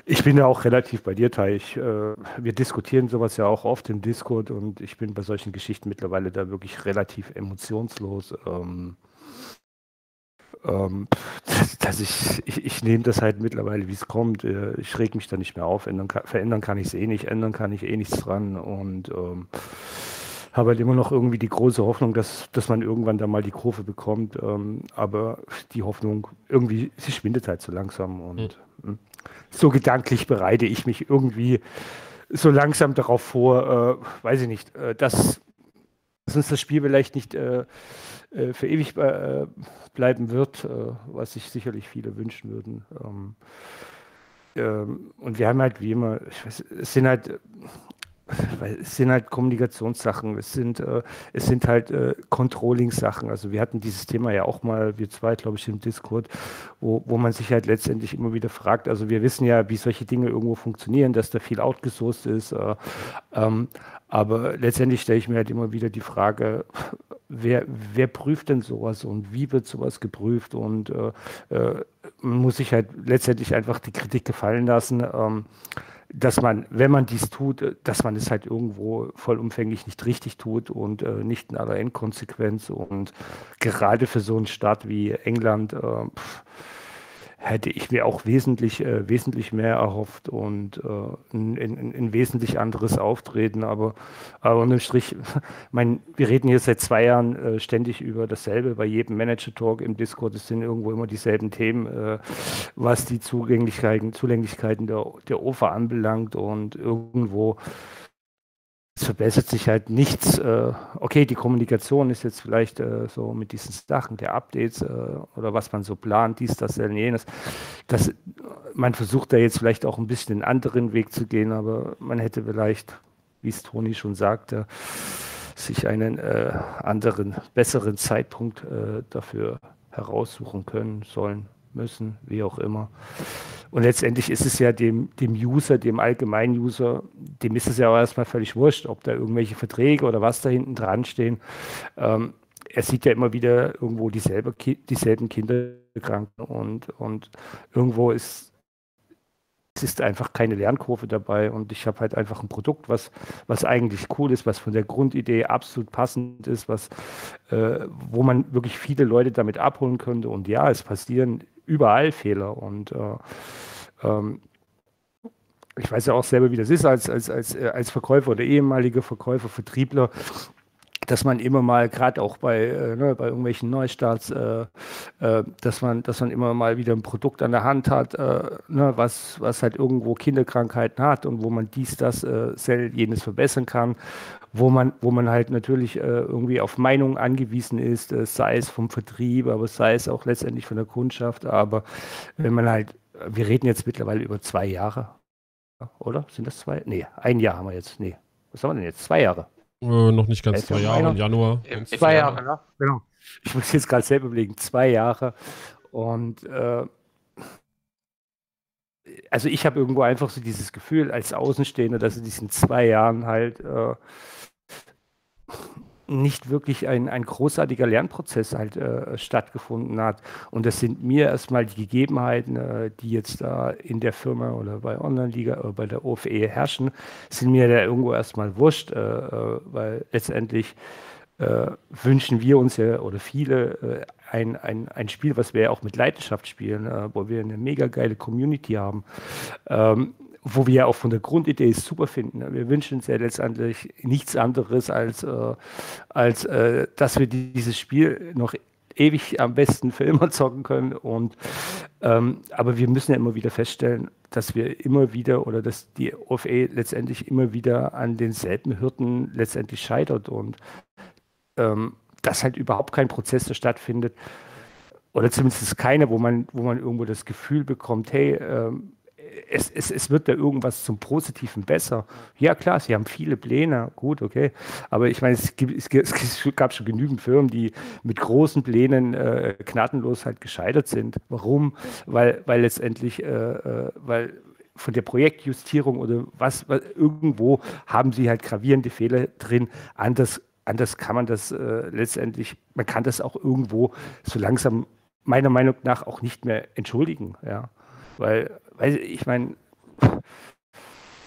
ich bin ja auch relativ bei dir, Tai. Ich, äh, wir diskutieren sowas ja auch oft im Discord und ich bin bei solchen Geschichten mittlerweile da wirklich relativ emotionslos. Ähm, ähm, dass ich, ich, ich nehme das halt mittlerweile, wie es kommt. Äh, ich reg mich da nicht mehr auf. Ändern kann, verändern kann ich es eh nicht, ändern kann ich eh nichts dran. Und ähm, habe halt immer noch irgendwie die große Hoffnung, dass, dass man irgendwann da mal die Kurve bekommt. Ähm, aber die Hoffnung irgendwie, sie schwindet halt so langsam. Und mhm. So gedanklich bereite ich mich irgendwie so langsam darauf vor, äh, weiß ich nicht, äh, dass, dass uns das Spiel vielleicht nicht äh, äh, für ewig äh, bleiben wird, äh, was sich sicherlich viele wünschen würden. Ähm, ähm, und wir haben halt wie immer, weiß, es sind halt es sind halt Kommunikationssachen, es sind, äh, es sind halt äh, Controlling-Sachen. Also wir hatten dieses Thema ja auch mal, wir zwei, glaube ich, im Discord, wo, wo man sich halt letztendlich immer wieder fragt. Also wir wissen ja, wie solche Dinge irgendwo funktionieren, dass da viel outgesourced ist. Äh, ähm, aber letztendlich stelle ich mir halt immer wieder die Frage, wer, wer prüft denn sowas und wie wird sowas geprüft? Und äh, äh, muss sich halt letztendlich einfach die Kritik gefallen lassen. Ähm, dass man, wenn man dies tut, dass man es halt irgendwo vollumfänglich nicht richtig tut und äh, nicht in aller Endkonsequenz. Und gerade für so einen Staat wie England, äh, pff, hätte ich mir auch wesentlich, äh, wesentlich mehr erhofft und äh, ein, ein, ein, wesentlich anderes Auftreten. Aber, aber unterm Strich, mein, wir reden hier seit zwei Jahren äh, ständig über dasselbe. Bei jedem Manager-Talk im Discord es sind irgendwo immer dieselben Themen, äh, was die Zugänglichkeiten, Zulänglichkeiten der, der OFA anbelangt und irgendwo es verbessert sich halt nichts. Äh, okay, die Kommunikation ist jetzt vielleicht äh, so mit diesen Sachen der Updates äh, oder was man so plant, dies, das, jenes. Das, man versucht da jetzt vielleicht auch ein bisschen einen anderen Weg zu gehen, aber man hätte vielleicht, wie es Toni schon sagte, sich einen anderen, besseren Zeitpunkt dafür heraussuchen können, sollen, müssen, wie auch immer. Und letztendlich ist es ja dem, dem User, dem allgemeinen User, dem ist es ja auch erstmal völlig wurscht, ob da irgendwelche Verträge oder was da hinten dran stehen. Ähm, er sieht ja immer wieder irgendwo dieselbe, dieselben Kinderkranken und, und irgendwo ist es ist einfach keine Lernkurve dabei und ich habe halt einfach ein Produkt, was, was eigentlich cool ist, was von der Grundidee absolut passend ist, was, äh, wo man wirklich viele Leute damit abholen könnte. Und ja, es passieren überall Fehler und äh, ähm, ich weiß ja auch selber, wie das ist als, als, als, äh, als Verkäufer oder ehemaliger Verkäufer, Vertriebler. Dass man immer mal, gerade auch bei, äh, ne, bei irgendwelchen Neustarts, äh, äh, dass, man, dass man immer mal wieder ein Produkt an der Hand hat, äh, ne, was, was halt irgendwo Kinderkrankheiten hat und wo man dies, das, äh, Cell, jenes verbessern kann, wo man, wo man halt natürlich äh, irgendwie auf Meinungen angewiesen ist, sei es vom Vertrieb, aber sei es auch letztendlich von der Kundschaft. Aber wenn man halt, wir reden jetzt mittlerweile über zwei Jahre, oder? Sind das zwei? Nee, ein Jahr haben wir jetzt. Nee, was haben wir denn jetzt? Zwei Jahre. Äh, noch nicht ganz zwei Jahre, im Januar. Im, zwei Jahre, ja, genau. Ich muss jetzt gerade selber überlegen, zwei Jahre. Und äh, also ich habe irgendwo einfach so dieses Gefühl als Außenstehender, dass in diesen zwei Jahren halt äh, nicht wirklich ein, ein großartiger Lernprozess halt äh, stattgefunden hat. Und das sind mir erstmal die Gegebenheiten, äh, die jetzt da in der Firma oder bei Online-Liga oder bei der OFE herrschen, sind mir da irgendwo erstmal wurscht, äh, äh weil letztendlich äh, wünschen wir uns ja oder viele äh, ein, ein, ein Spiel, was wir ja auch mit Leidenschaft spielen, wo wir eine mega geile Community haben. Ähm, wo wir ja auch von der Grundidee super finden. Wir wünschen uns ja letztendlich nichts anderes, als, äh, als äh, dass wir dieses Spiel noch ewig am besten für immer zocken können. Und, ähm, aber wir müssen ja immer wieder feststellen, dass wir immer wieder oder dass die OFE letztendlich immer wieder an denselben Hürden letztendlich scheitert und ähm, dass halt überhaupt kein Prozess stattfindet oder zumindest keine, wo man, wo man irgendwo das Gefühl bekommt, hey, ähm, es, es, es wird da irgendwas zum Positiven besser. Ja, klar, sie haben viele Pläne, gut, okay. Aber ich meine, es, gibt, es, gab schon genügend Firmen, die mit großen Plänen äh, gnadenlos halt gescheitert sind. Warum? Weil, weil letztendlich, äh, äh, weil von der Projektjustierung oder was, was, irgendwo haben sie halt gravierende Fehler drin. Anders, anders kann man das äh, letztendlich, man kann das auch irgendwo so langsam meiner Meinung nach auch nicht mehr entschuldigen, ja. Weil weil ich meine,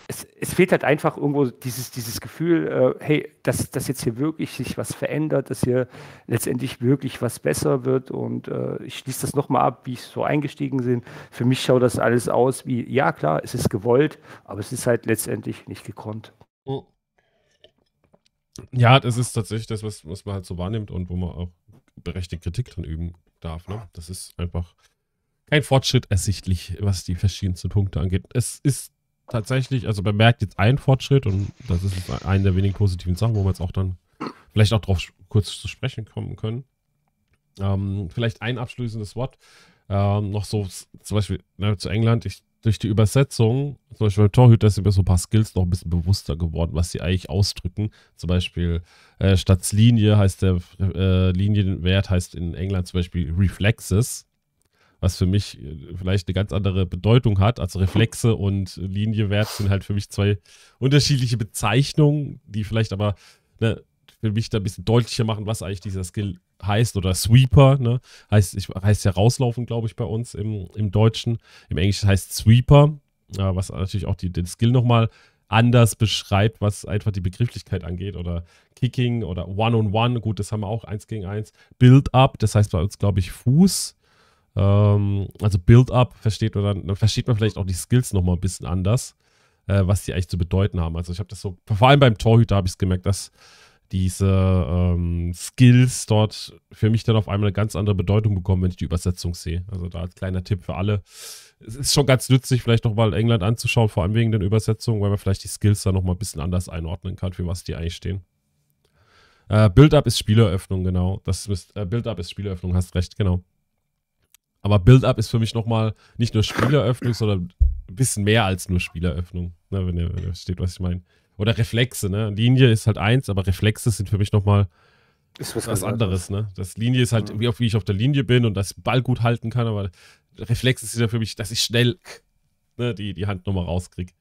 es, es, fehlt halt einfach irgendwo dieses, dieses Gefühl, äh, hey, dass, dass jetzt hier wirklich sich was verändert, dass hier letztendlich wirklich was besser wird. Und äh, ich schließe das nochmal ab, wie ich so eingestiegen bin. Für mich schaut das alles aus wie, ja klar, es ist gewollt, aber es ist halt letztendlich nicht gekonnt. Hm. Ja, das ist tatsächlich das, was, was man halt so wahrnimmt und wo man auch berechtigte Kritik dran üben darf. Ne? Das ist einfach kein Fortschritt ersichtlich, was die verschiedensten Punkte angeht. Es ist tatsächlich, also man merkt jetzt einen Fortschritt und das ist eine der wenigen positiven Sachen, wo wir jetzt auch dann vielleicht auch drauf kurz zu sprechen kommen können. Ähm, vielleicht ein abschließendes Wort. Ähm, noch so zum Beispiel ne, zu England. Ich, durch die Übersetzung, zum Beispiel bei Torhüter sind mir so ein paar Skills noch ein bisschen bewusster geworden, was sie eigentlich ausdrücken. Zum Beispiel äh, statt Linie heißt der äh, Linienwert heißt in England zum Beispiel Reflexes was für mich äh, vielleicht eine ganz andere Bedeutung hat. Also Reflexe und Linienwert sind halt für mich zwei unterschiedliche Bezeichnungen, die vielleicht aber ne, für mich da ein bisschen deutlicher machen, was eigentlich dieser Skill heißt. Oder Sweeper, ne? Heißt, ich, heißt ja rauslaufen, glaube ich, bei uns im, im Deutschen. Im Englischen heißt Sweeper, ja, was natürlich auch die, den Skill nochmal anders beschreibt, was einfach die Begrifflichkeit angeht. Oder Kicking oder One-on-One, -on -one. gut, das haben wir auch eins gegen eins. Build-up, das heißt bei uns, glaube ich, Fuß ähm, also Build-up versteht man dann, dann versteht man vielleicht auch die Skills nochmal ein bisschen anders, äh, was die eigentlich zu bedeuten haben. Also ich habe das so, vor allem beim Torhüter habe ich es gemerkt, dass diese ähm, Skills dort für mich dann auf einmal eine ganz andere Bedeutung bekommen, wenn ich die Übersetzung sehe. Also da als kleiner Tipp für alle. Es ist schon ganz nützlich, vielleicht noch mal England anzuschauen, vor allem wegen den Übersetzungen, weil man vielleicht die Skills dann nochmal ein bisschen anders einordnen kann, für was die eigentlich stehen. Äh, Build-up ist Spieleröffnung, genau. Äh, Build-up ist Spieleröffnung, hast recht, genau. Aber Build-Up ist für mich nochmal nicht nur Spieleröffnung, sondern ein bisschen mehr als nur Spieleröffnung. Ne, wenn, ihr, wenn ihr versteht, was ich meine. Oder Reflexe, ne? Linie ist halt eins, aber Reflexe sind für mich nochmal ist was, was anderes, ne? Das Linie ist halt, ja. wie, auf, wie ich auf der Linie bin und das Ball gut halten kann, aber Reflex ist ja für mich, dass ich schnell ne, die, die Hand nochmal rauskriege.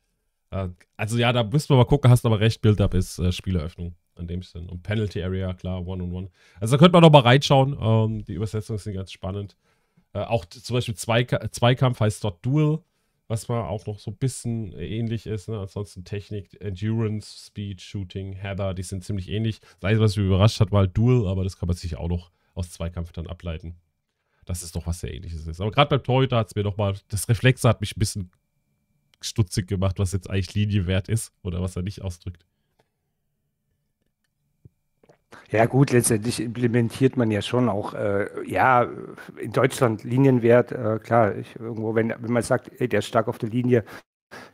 Also ja, da müssen wir mal gucken, hast aber recht, Build-Up ist äh, Spieleröffnung an dem Sinn. Und Penalty Area, klar, One-on-One. -on -one. Also da könnte man noch mal reinschauen. Ähm, die Übersetzungen sind ganz spannend. Äh, auch zum Beispiel Zweika Zweikampf heißt dort Duel, was mal auch noch so ein bisschen ähnlich ist. Ne? Ansonsten Technik, Endurance, Speed, Shooting, Heather, die sind ziemlich ähnlich. Das Einzige, was mich überrascht hat, war halt Duel, aber das kann man sich auch noch aus Zweikampf dann ableiten. Das ist doch was sehr ähnliches ist. Aber gerade beim Torhüter hat es mir nochmal, das Reflexe hat mich ein bisschen stutzig gemacht, was jetzt eigentlich Linie wert ist oder was er nicht ausdrückt. Ja, gut, letztendlich implementiert man ja schon auch, äh, ja, in Deutschland Linienwert, äh, klar, ich, irgendwo, wenn, wenn man sagt, ey, der ist stark auf der Linie,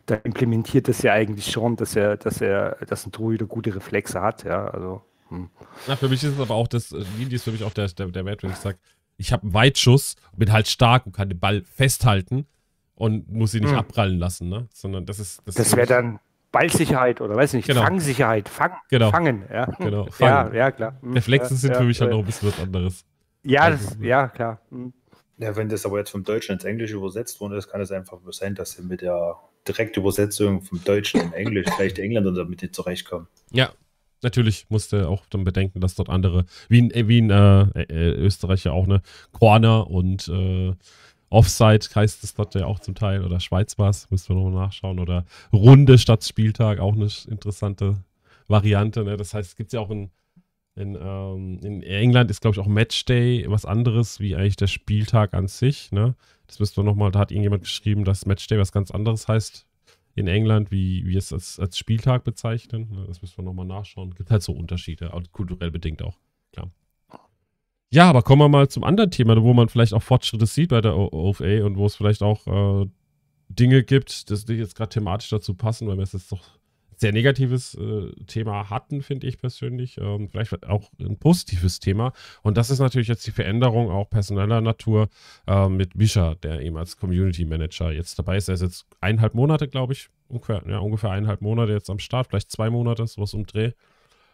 dann implementiert das ja eigentlich schon, dass er, dass er, dass ein Torhüter gute Reflexe hat, ja, also. Hm. Na, für mich ist es aber auch das, äh, Linie ist für mich auch der, der, der Wert, wenn ich sage, ich habe einen Weitschuss, bin halt stark und kann den Ball festhalten und muss ihn nicht hm. abprallen lassen, ne? Sondern das ist. Das, das wäre dann Ballsicherheit oder weiß nicht, genau. Fangsicherheit, Fang, genau. fangen, ja. Genau, fangen. Ja, ja, klar. Hm. Reflexe ja, sind ja, für mich halt noch ein bisschen was anderes. Ja, das, ja, klar. Hm. Ja, wenn das aber jetzt vom Deutschen ins Englische übersetzt worden ist, kann es einfach sein, dass sie mit der Direktübersetzung vom Deutschen in Englisch vielleicht die Engländer damit nicht zurechtkommen. Ja, natürlich musste auch dann bedenken, dass dort andere, wie in, wie in äh, äh, Österreich ja auch, ne, Corner und äh, Offside heißt es dort ja auch zum Teil, oder Schweiz war es, müssen wir nochmal nachschauen, oder Runde statt Spieltag, auch eine interessante Variante. Ne? Das heißt, es gibt ja auch in, in, ähm, in England ist, glaube ich, auch Matchday was anderes, wie eigentlich der Spieltag an sich. Ne? Das müssen wir nochmal, da hat irgendjemand geschrieben, dass Matchday was ganz anderes heißt in England, wie wir es als, als Spieltag bezeichnen. Ne? Das müssen wir nochmal nachschauen. Gibt halt so Unterschiede, kulturell bedingt auch. Ja, aber kommen wir mal zum anderen Thema, wo man vielleicht auch Fortschritte sieht bei der OFA und wo es vielleicht auch äh, Dinge gibt, dass die jetzt gerade thematisch dazu passen, weil wir es jetzt doch sehr negatives äh, Thema hatten, finde ich persönlich. Ähm, vielleicht auch ein positives Thema. Und das ist natürlich jetzt die Veränderung auch personeller Natur äh, mit Mischa, der eben als Community Manager jetzt dabei ist. Er ist jetzt eineinhalb Monate, glaube ich, ungefähr, ja, ungefähr eineinhalb Monate jetzt am Start, vielleicht zwei Monate, sowas um Dreh.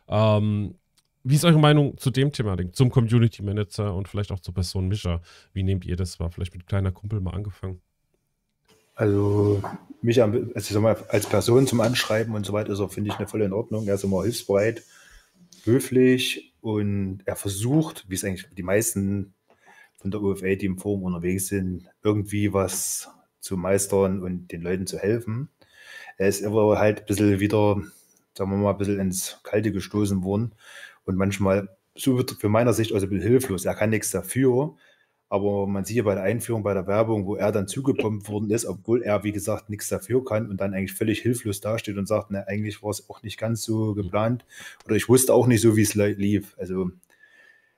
Ähm, wie ist eure Meinung zu dem Thema, zum Community Manager und vielleicht auch zur Person Mischa? Wie nehmt ihr das wahr? Vielleicht mit kleiner Kumpel mal angefangen. Also, Micha, also als Person zum Anschreiben und so weiter ist er, finde ich, eine volle in Ordnung. Er ist immer hilfsbereit, höflich und er versucht, wie es eigentlich die meisten von der UFA, die im Forum unterwegs sind, irgendwie was zu meistern und den Leuten zu helfen. Er ist aber halt ein bisschen wieder, sagen wir mal, ein bisschen ins Kalte gestoßen worden und manchmal so wird für meiner Sicht also ein bisschen hilflos. Er kann nichts dafür, aber man sieht ja bei der Einführung, bei der Werbung, wo er dann zugepumpt worden ist, obwohl er, wie gesagt, nichts dafür kann und dann eigentlich völlig hilflos dasteht und sagt, ne, eigentlich war es auch nicht ganz so geplant oder ich wusste auch nicht so, wie es lief. Also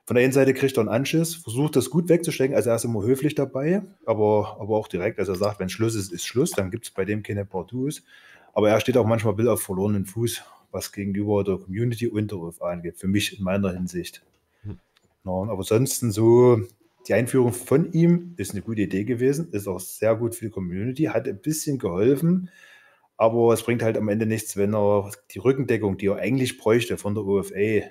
von der einen Seite kriegt er einen Anschiss, versucht das gut wegzustecken, also er ist immer höflich dabei, aber, aber auch direkt, also er sagt, wenn Schluss ist, ist Schluss, dann gibt es bei dem keine Partout. Aber er steht auch manchmal ein bisschen auf verlorenen Fuß was gegenüber der Community UFA angeht, für mich in meiner Hinsicht. Hm. Ja, aber ansonsten so, die Einführung von ihm ist eine gute Idee gewesen, ist auch sehr gut für die Community, hat ein bisschen geholfen, aber es bringt halt am Ende nichts, wenn er die Rückendeckung, die er eigentlich bräuchte von der UFA,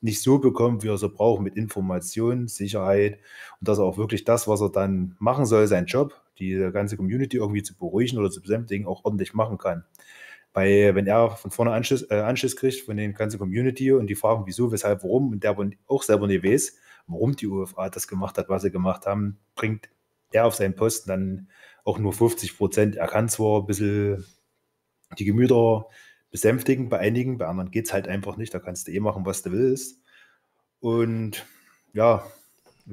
nicht so bekommt, wie er so braucht, mit Information, Sicherheit und dass er auch wirklich das, was er dann machen soll, sein Job, die ganze Community irgendwie zu beruhigen oder zu besänftigen, auch ordentlich machen kann. Weil, wenn er von vorne Anschiss, äh, Anschiss kriegt von den ganzen Community und die fragen, wieso, weshalb, warum, und der auch selber nicht weiß, warum die UFA das gemacht hat, was sie gemacht haben, bringt er auf seinen Posten dann auch nur 50 Prozent. Er kann zwar ein bisschen die Gemüter besänftigen bei einigen, bei anderen geht es halt einfach nicht. Da kannst du eh machen, was du willst. Und ja,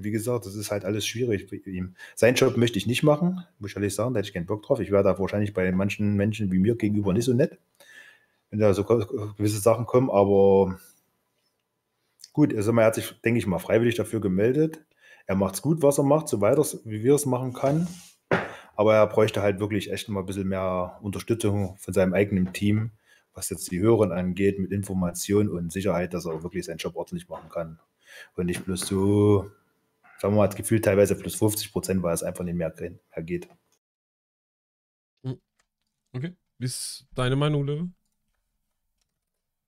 wie gesagt, das ist halt alles schwierig für ihn. Seinen Job möchte ich nicht machen, muss ich ehrlich sagen, da hätte ich keinen Bock drauf. Ich wäre da wahrscheinlich bei manchen Menschen wie mir gegenüber nicht so nett, wenn da so gewisse Sachen kommen, aber gut, also er hat sich, denke ich mal, freiwillig dafür gemeldet. Er macht es gut, was er macht, so weiter, wie wir es machen kann. Aber er bräuchte halt wirklich echt mal ein bisschen mehr Unterstützung von seinem eigenen Team, was jetzt die Hören angeht, mit Information und Sicherheit, dass er wirklich seinen Job ordentlich machen kann. Und nicht bloß so sagen wir mal, das Gefühl teilweise plus 50 Prozent, weil es einfach nicht mehr, mehr geht. Hm. Okay. Wie ist deine Meinung, Löwe?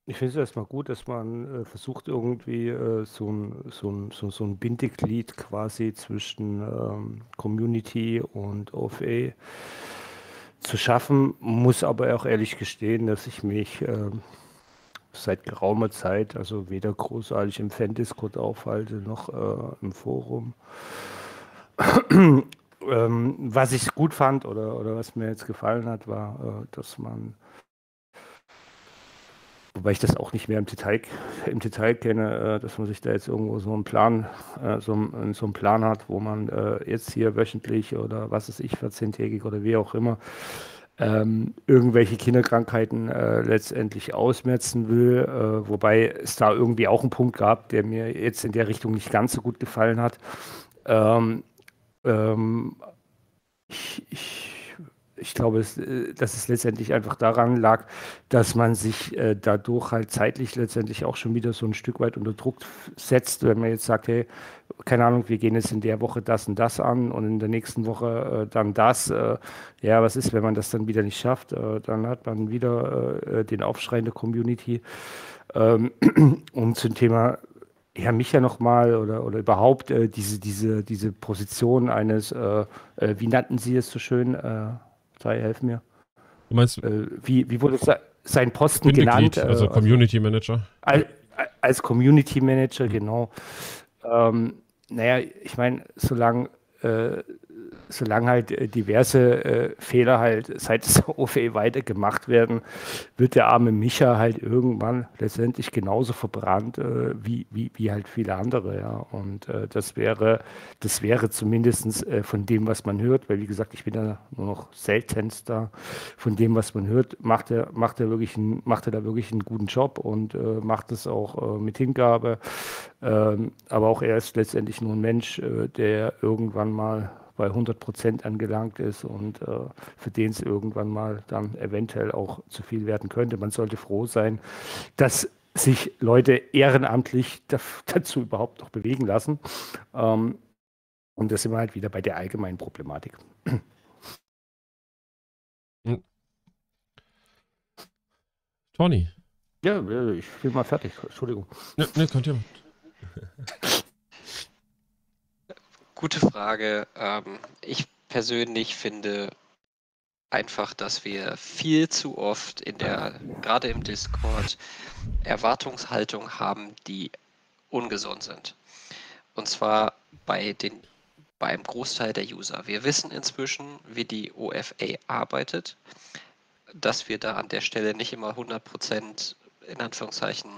Ich finde es erstmal gut, dass man äh, versucht, irgendwie äh, so, ein, so, ein, so, so ein Bindeglied quasi zwischen ähm, Community und OFA zu schaffen. Muss aber auch ehrlich gestehen, dass ich mich äh, seit geraumer Zeit, also weder großartig im Fan-Discord aufhalte, noch äh, im Forum. ähm, was ich gut fand oder, oder was mir jetzt gefallen hat, war, äh, dass man, wobei ich das auch nicht mehr im Detail, im Detail kenne, äh, dass man sich da jetzt irgendwo so einen Plan, äh, so, so, einen Plan hat, wo man äh, jetzt hier wöchentlich oder was ist ich, 14-tägig oder wie auch immer, ähm, irgendwelche Kinderkrankheiten äh, letztendlich ausmerzen will, äh, wobei es da irgendwie auch einen Punkt gab, der mir jetzt in der Richtung nicht ganz so gut gefallen hat. Ähm, ähm, ich, ich ich glaube, äh, dass es letztendlich einfach daran lag, dass man sich äh, dadurch halt zeitlich letztendlich auch schon wieder so ein Stück weit unter Druck setzt, wenn man jetzt sagt, hey, keine Ahnung, wir gehen jetzt in der Woche das und das an und in der nächsten Woche äh, dann das. Äh, ja, was ist, wenn man das dann wieder nicht schafft? Äh, dann hat man wieder äh, den Aufschrei in der Community. Ähm, um zum Thema Herr Micha nochmal oder, oder überhaupt diese, diese, diese Position eines, wie nannten Sie es so schön? Sei, helf mir. Du meinst, äh, wie, wie wurde sein Posten genannt? Äh, also Community Manager. Als, als Community Manager, mhm. genau. Ähm, naja, ich meine, solange äh, solange halt äh, diverse äh, Fehler halt seitens der OFE weiter gemacht werden, wird der arme Micha halt irgendwann letztendlich genauso verbrannt äh, wie, wie, wie halt viele andere, ja. Und äh, das wäre, das wäre zumindest äh, von dem, was man hört, weil wie gesagt, ich bin ja nur noch seltenst da, von dem, was man hört, macht er, macht er wirklich einen, macht er da wirklich einen guten Job und äh, macht es auch mit Hingabe. Ähm, aber auch er ist letztendlich nur ein Mensch, der irgendwann mal bei 100 Prozent angelangt ist und äh, für den es irgendwann mal dann eventuell auch zu viel werden könnte. Man sollte froh sein, dass sich Leute ehrenamtlich dazu überhaupt noch bewegen lassen. Ähm, und da sind wir halt wieder bei der allgemeinen Problematik. Tony. Ja, ich bin mal fertig. Entschuldigung. Ne, ne, könnt ihr. Gute Frage. Ähm, ich persönlich finde einfach, dass wir viel zu oft in der, gerade im Discord, Erwartungshaltung haben, die ungesund sind. Und zwar bei den beim Großteil der User. Wir wissen inzwischen, wie die OFA arbeitet, dass wir da an der Stelle nicht immer 100% in Anführungszeichen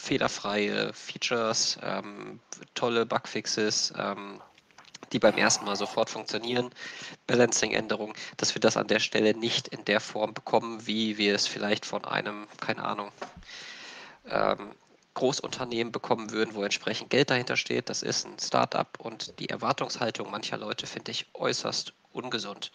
fehlerfreie Features, ähm, tolle Bugfixes, ähm, die beim ersten Mal sofort funktionieren, Balancing-Änderungen, dass wir das an der Stelle nicht in der Form bekommen, wie wir es vielleicht von einem, keine Ahnung, ähm, Großunternehmen bekommen würden, wo entsprechend Geld dahinter steht. Das ist ein Startup und die Erwartungshaltung mancher Leute finde ich äußerst ungesund.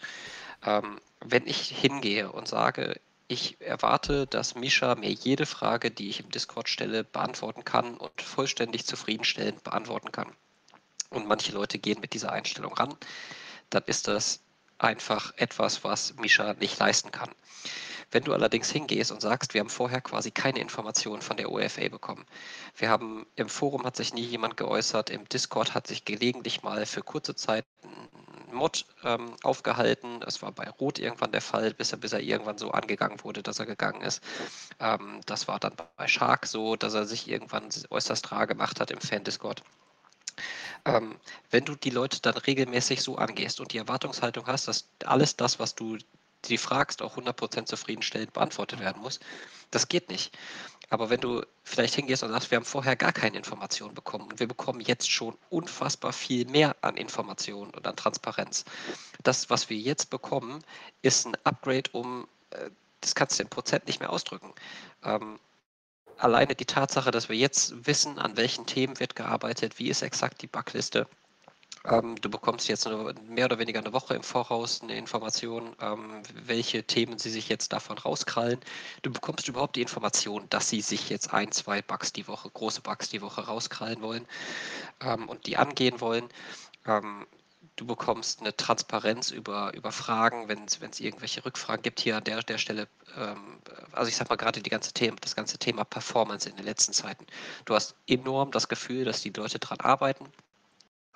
Ähm, wenn ich hingehe und sage, ich erwarte, dass Misha mir jede Frage, die ich im Discord stelle, beantworten kann und vollständig zufriedenstellend beantworten kann. Und manche Leute gehen mit dieser Einstellung ran. Dann ist das einfach etwas, was Misha nicht leisten kann. Wenn du allerdings hingehst und sagst, wir haben vorher quasi keine Informationen von der OFA bekommen. Wir haben im Forum hat sich nie jemand geäußert, im Discord hat sich gelegentlich mal für kurze Zeit ein Mod ähm, aufgehalten. Das war bei Rot irgendwann der Fall, bis er, bis er irgendwann so angegangen wurde, dass er gegangen ist. Ähm, das war dann bei Shark so, dass er sich irgendwann äußerst rar gemacht hat im Fan-Discord. Ähm, wenn du die Leute dann regelmäßig so angehst und die Erwartungshaltung hast, dass alles das, was du die fragst, auch 100% zufriedenstellend beantwortet werden muss. Das geht nicht. Aber wenn du vielleicht hingehst und sagst, wir haben vorher gar keine Informationen bekommen und wir bekommen jetzt schon unfassbar viel mehr an Informationen und an Transparenz. Das, was wir jetzt bekommen, ist ein Upgrade um, äh, das kannst du in Prozent nicht mehr ausdrücken. Ähm, alleine die Tatsache, dass wir jetzt wissen, an welchen Themen wird gearbeitet, wie ist exakt die Backliste, ähm, du bekommst jetzt eine, mehr oder weniger eine Woche im Voraus eine Information, ähm, welche Themen sie sich jetzt davon rauskrallen. Du bekommst überhaupt die Information, dass sie sich jetzt ein, zwei Bugs die Woche, große Bugs die Woche rauskrallen wollen ähm, und die angehen wollen. Ähm, du bekommst eine Transparenz über, über Fragen, wenn es irgendwelche Rückfragen gibt hier an der, der Stelle. Ähm, also ich sag mal gerade die ganze Thema, das ganze Thema Performance in den letzten Zeiten. Du hast enorm das Gefühl, dass die Leute daran arbeiten,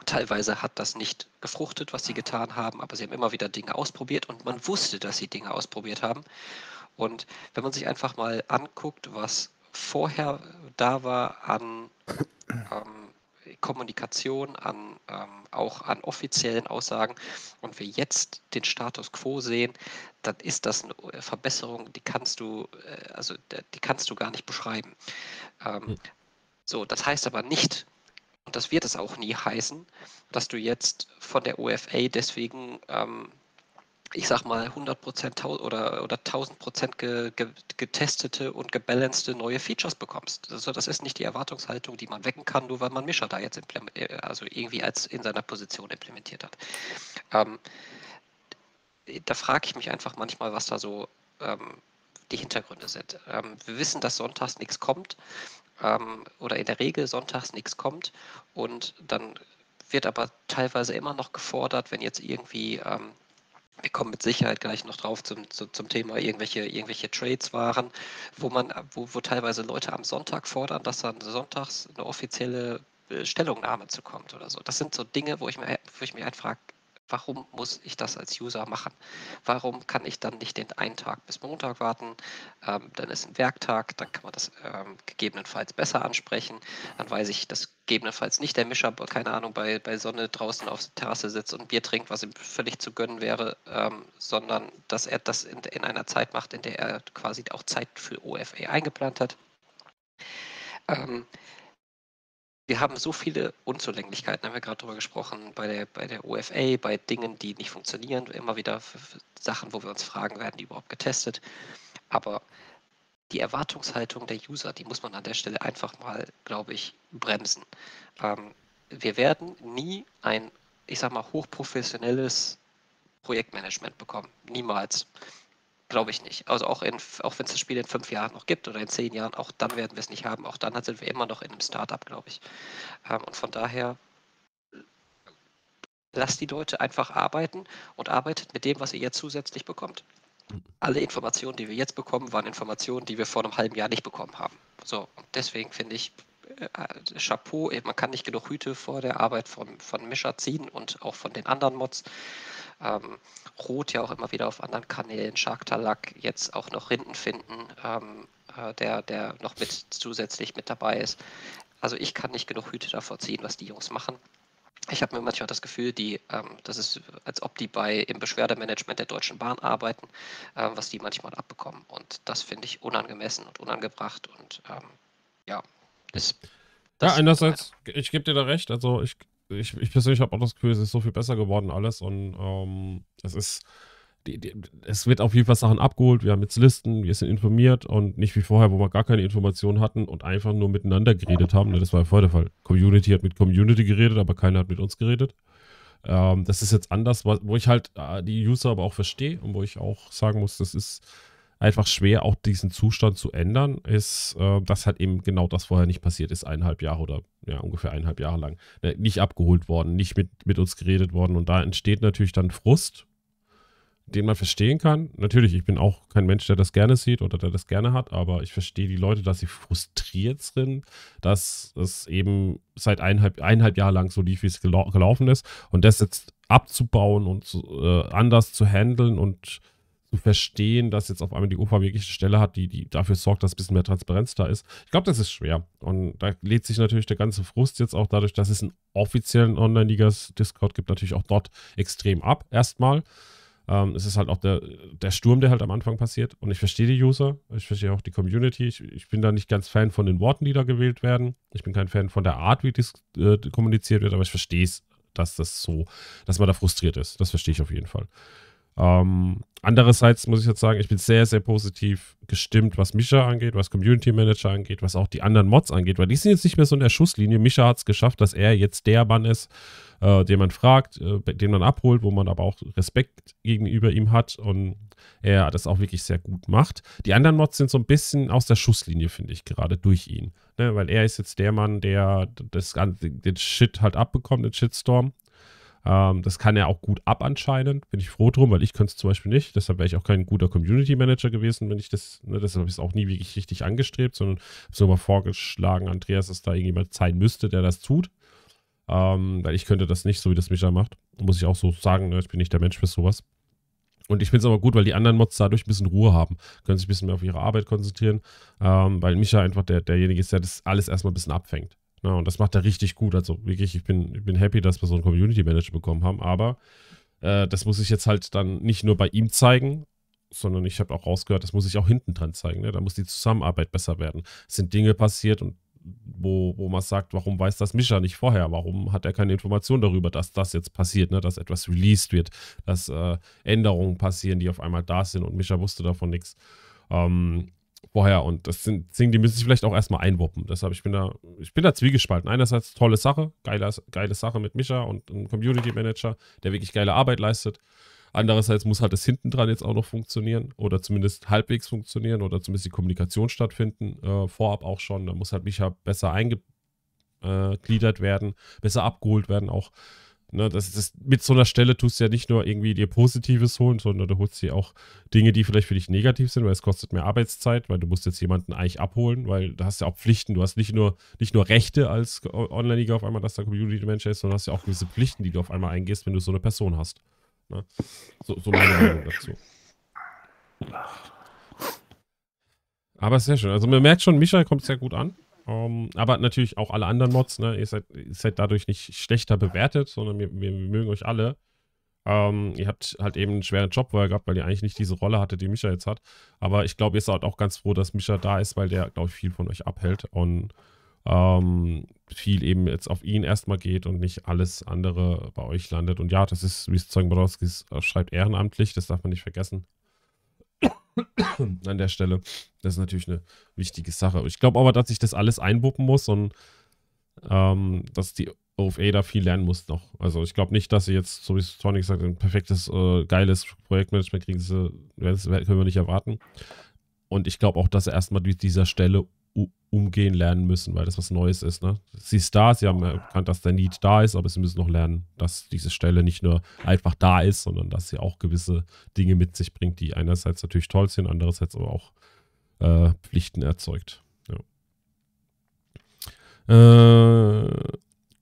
Teilweise hat das nicht gefruchtet, was sie getan haben, aber sie haben immer wieder Dinge ausprobiert und man wusste, dass sie Dinge ausprobiert haben. Und wenn man sich einfach mal anguckt, was vorher da war an ähm, Kommunikation, an, ähm, auch an offiziellen Aussagen und wir jetzt den Status quo sehen, dann ist das eine Verbesserung, die kannst du, äh, also die kannst du gar nicht beschreiben. Ähm, hm. So, das heißt aber nicht, und das wird es auch nie heißen, dass du jetzt von der OFA deswegen ähm, ich sag mal, 100% oder, oder 1000% ge, ge, getestete und gebalancete neue Features bekommst. Also das ist nicht die Erwartungshaltung, die man wecken kann, nur weil man Mischer da jetzt äh, also irgendwie als in seiner Position implementiert hat. Ähm, da frage ich mich einfach manchmal, was da so ähm, die Hintergründe sind. Ähm, wir wissen, dass sonntags nichts kommt ähm, oder in der Regel sonntags nichts kommt und dann wird aber teilweise immer noch gefordert, wenn jetzt irgendwie ähm, wir kommen mit Sicherheit gleich noch drauf zum, zum, zum, Thema irgendwelche, irgendwelche Trades waren, wo man, wo, wo teilweise Leute am Sonntag fordern, dass dann sonntags eine offizielle äh, Stellungnahme zukommt oder so. Das sind so Dinge, wo ich mir, wo ich mir halt frage, warum muss ich das als User machen? Warum kann ich dann nicht den einen Tag bis Montag warten? Ähm, dann ist ein Werktag, dann kann man das ähm, gegebenenfalls besser ansprechen. Dann weiß ich, dass gegebenenfalls nicht der Mischer, keine Ahnung, bei, bei Sonne draußen auf der Terrasse sitzt und Bier trinkt, was ihm völlig zu gönnen wäre, ähm, sondern dass er das in, in einer Zeit macht, in der er quasi auch Zeit für OFA eingeplant hat. Wir haben so viele Unzulänglichkeiten, haben wir gerade darüber gesprochen, bei der, bei der OFA, bei Dingen, die nicht funktionieren, immer wieder Sachen, wo wir uns fragen, werden die überhaupt getestet. Aber die Erwartungshaltung der User, die muss man an der Stelle einfach mal, glaube ich, bremsen. Ähm, wir werden nie ein, ich sag mal, hochprofessionelles Projektmanagement bekommen. Niemals. Glaube ich nicht. Also auch, auch wenn es das Spiel in fünf Jahren noch gibt oder in zehn Jahren, auch dann werden wir es nicht haben. Auch dann sind wir immer noch in einem Startup, glaube ich. Ähm, und von daher lasst die Leute einfach arbeiten und arbeitet mit dem, was ihr jetzt zusätzlich bekommt. Alle Informationen, die wir jetzt bekommen, waren Informationen, die wir vor einem halben Jahr nicht bekommen haben. So, und deswegen finde ich, Chapeau, man kann nicht genug Hüte vor der Arbeit von, von Mischer ziehen und auch von den anderen Mods ähm, Rot ja auch immer wieder auf anderen Kanälen, Shark Talak jetzt auch noch Rinden finden, ähm, äh, der, der noch mit zusätzlich mit dabei ist. Also ich kann nicht genug Hüte davor ziehen, was die Jungs machen. Ich habe mir manchmal das Gefühl, die, ähm, das ist, als ob die bei im Beschwerdemanagement der Deutschen Bahn arbeiten, ähm, was die manchmal abbekommen. Und das finde ich unangemessen und unangebracht. Und ähm, ja, das, das ja, einerseits, ich gebe dir da recht. Also ich ich, ich persönlich habe auch das Gefühl, es ist so viel besser geworden alles und ähm, es ist, die, die, es wird auf jeden Fall Sachen abgeholt, wir haben jetzt Listen, wir sind informiert und nicht wie vorher, wo wir gar keine Informationen hatten und einfach nur miteinander geredet haben. Ne, das war ja vorher der Fall. Community hat mit Community geredet, aber keiner hat mit uns geredet. Ähm, das ist jetzt anders, wo ich halt äh, die User aber auch verstehe und wo ich auch sagen muss, das ist einfach schwer, auch diesen Zustand zu ändern, ist, äh, dass halt eben genau das vorher nicht passiert ist, eineinhalb Jahre oder ja, ungefähr eineinhalb Jahre lang. Ne, nicht abgeholt worden, nicht mit, mit uns geredet worden und da entsteht natürlich dann Frust, den man verstehen kann. Natürlich, ich bin auch kein Mensch, der das gerne sieht oder der das gerne hat, aber ich verstehe die Leute, dass sie frustriert sind, dass es eben seit eineinhalb, eineinhalb Jahre lang so lief, wie es gelau gelaufen ist und das jetzt abzubauen und äh, anders zu handeln und zu verstehen, dass jetzt auf einmal die UFA wirklich eine Stelle hat, die, die dafür sorgt, dass ein bisschen mehr Transparenz da ist. Ich glaube, das ist schwer. Und da lädt sich natürlich der ganze Frust jetzt auch dadurch, dass es einen offiziellen Online-Ligas-Discord gibt, natürlich auch dort extrem ab, erstmal. Ähm, es ist halt auch der, der Sturm, der halt am Anfang passiert. Und ich verstehe die User, ich verstehe auch die Community. Ich, ich bin da nicht ganz Fan von den Worten, die da gewählt werden. Ich bin kein Fan von der Art, wie das äh, kommuniziert wird, aber ich verstehe es, dass das so, dass man da frustriert ist. Das verstehe ich auf jeden Fall. Ähm, andererseits muss ich jetzt sagen, ich bin sehr, sehr positiv gestimmt, was Misha angeht, was Community Manager angeht, was auch die anderen Mods angeht, weil die sind jetzt nicht mehr so in der Schusslinie. Misha hat es geschafft, dass er jetzt der Mann ist, äh, den man fragt, äh, den man abholt, wo man aber auch Respekt gegenüber ihm hat und er das auch wirklich sehr gut macht. Die anderen Mods sind so ein bisschen aus der Schusslinie, finde ich, gerade durch ihn. Ne? Weil er ist jetzt der Mann, der das, den Shit halt abbekommt, den Shitstorm. Ähm, das kann er auch gut ab anscheinend. Bin ich froh drum, weil ich könnte es zum Beispiel nicht. Deshalb wäre ich auch kein guter Community Manager gewesen, wenn ich das, ne, deshalb habe ich es auch nie wirklich richtig angestrebt, sondern habe es mal vorgeschlagen, Andreas, dass da irgendjemand sein müsste, der das tut. Ähm, weil ich könnte das nicht, so wie das Micha macht. Muss ich auch so sagen, ne? ich bin nicht der Mensch für sowas. Und ich finde es aber gut, weil die anderen Mods dadurch ein bisschen Ruhe haben, können sich ein bisschen mehr auf ihre Arbeit konzentrieren, ähm, weil Micha einfach der, derjenige ist, der das alles erstmal ein bisschen abfängt. Ja, und das macht er richtig gut. Also wirklich, ich bin, ich bin happy, dass wir so einen Community Manager bekommen haben. Aber äh, das muss ich jetzt halt dann nicht nur bei ihm zeigen, sondern ich habe auch rausgehört, das muss ich auch hinten dran zeigen. Ne? Da muss die Zusammenarbeit besser werden. Es sind Dinge passiert und wo, wo man sagt, warum weiß das Mischa nicht vorher? Warum hat er keine Information darüber, dass das jetzt passiert, ne? dass etwas released wird, dass äh, Änderungen passieren, die auf einmal da sind und Mischa wusste davon nichts. Ähm, vorher und das sind Dinge, die müssen sich vielleicht auch erstmal einwuppen. Deshalb, ich bin da, ich bin da zwiegespalten. Einerseits tolle Sache, geile, geile Sache mit Mischa und einem Community Manager, der wirklich geile Arbeit leistet. Andererseits muss halt das hinten dran jetzt auch noch funktionieren oder zumindest halbwegs funktionieren oder zumindest die Kommunikation stattfinden, äh, vorab auch schon. Da muss halt Micha besser eingegliedert werden, besser abgeholt werden auch. Ne, das, das, mit so einer Stelle tust du ja nicht nur irgendwie dir Positives holen, sondern du holst dir auch Dinge, die vielleicht für dich negativ sind, weil es kostet mehr Arbeitszeit, weil du musst jetzt jemanden eigentlich abholen, weil du hast ja auch Pflichten. Du hast nicht nur, nicht nur Rechte als Online-Liga auf einmal, dass der Community-Manager ist, sondern hast ja auch gewisse Pflichten, die du auf einmal eingehst, wenn du so eine Person hast. Ne? So, so meine Meinung dazu. Aber sehr schön. Also man merkt schon, Michael kommt sehr gut an. Um, ähm, aber natürlich auch alle anderen Mods, ne? Ihr seid, ihr seid dadurch nicht schlechter bewertet, sondern wir, wir, mögen euch alle. Um, ähm, ihr habt halt eben einen schweren Job vorher gehabt, weil ihr eigentlich nicht diese Rolle hatte, die Micha jetzt hat. Aber ich glaube, ihr seid auch ganz froh, dass Micha da ist, weil der, glaube ich, viel von euch abhält und um, ähm, viel eben jetzt auf ihn erstmal geht und nicht alles andere bei euch landet. Und ja, das ist, wie es Zeugen Borowski schreibt, ehrenamtlich, das darf man nicht vergessen. an der Stelle. Das ist natürlich eine wichtige Sache. Ich glaube aber, dass sich das alles einbuppen muss und ähm, dass die OFA da viel lernen muss noch. Also ich glaube nicht, dass sie jetzt, so wie es Tony gesagt ein perfektes, äh, geiles Projektmanagement kriegen. Das können wir nicht erwarten. Und ich glaube auch, dass sie erstmal mit dieser Stelle umgehen lernen müssen, weil das was Neues ist. Ne? Sie ist da, sie haben erkannt, dass der Need da ist, aber sie müssen noch lernen, dass diese Stelle nicht nur einfach da ist, sondern dass sie auch gewisse Dinge mit sich bringt, die einerseits natürlich toll sind, andererseits aber auch äh, Pflichten erzeugt. Ja. Äh,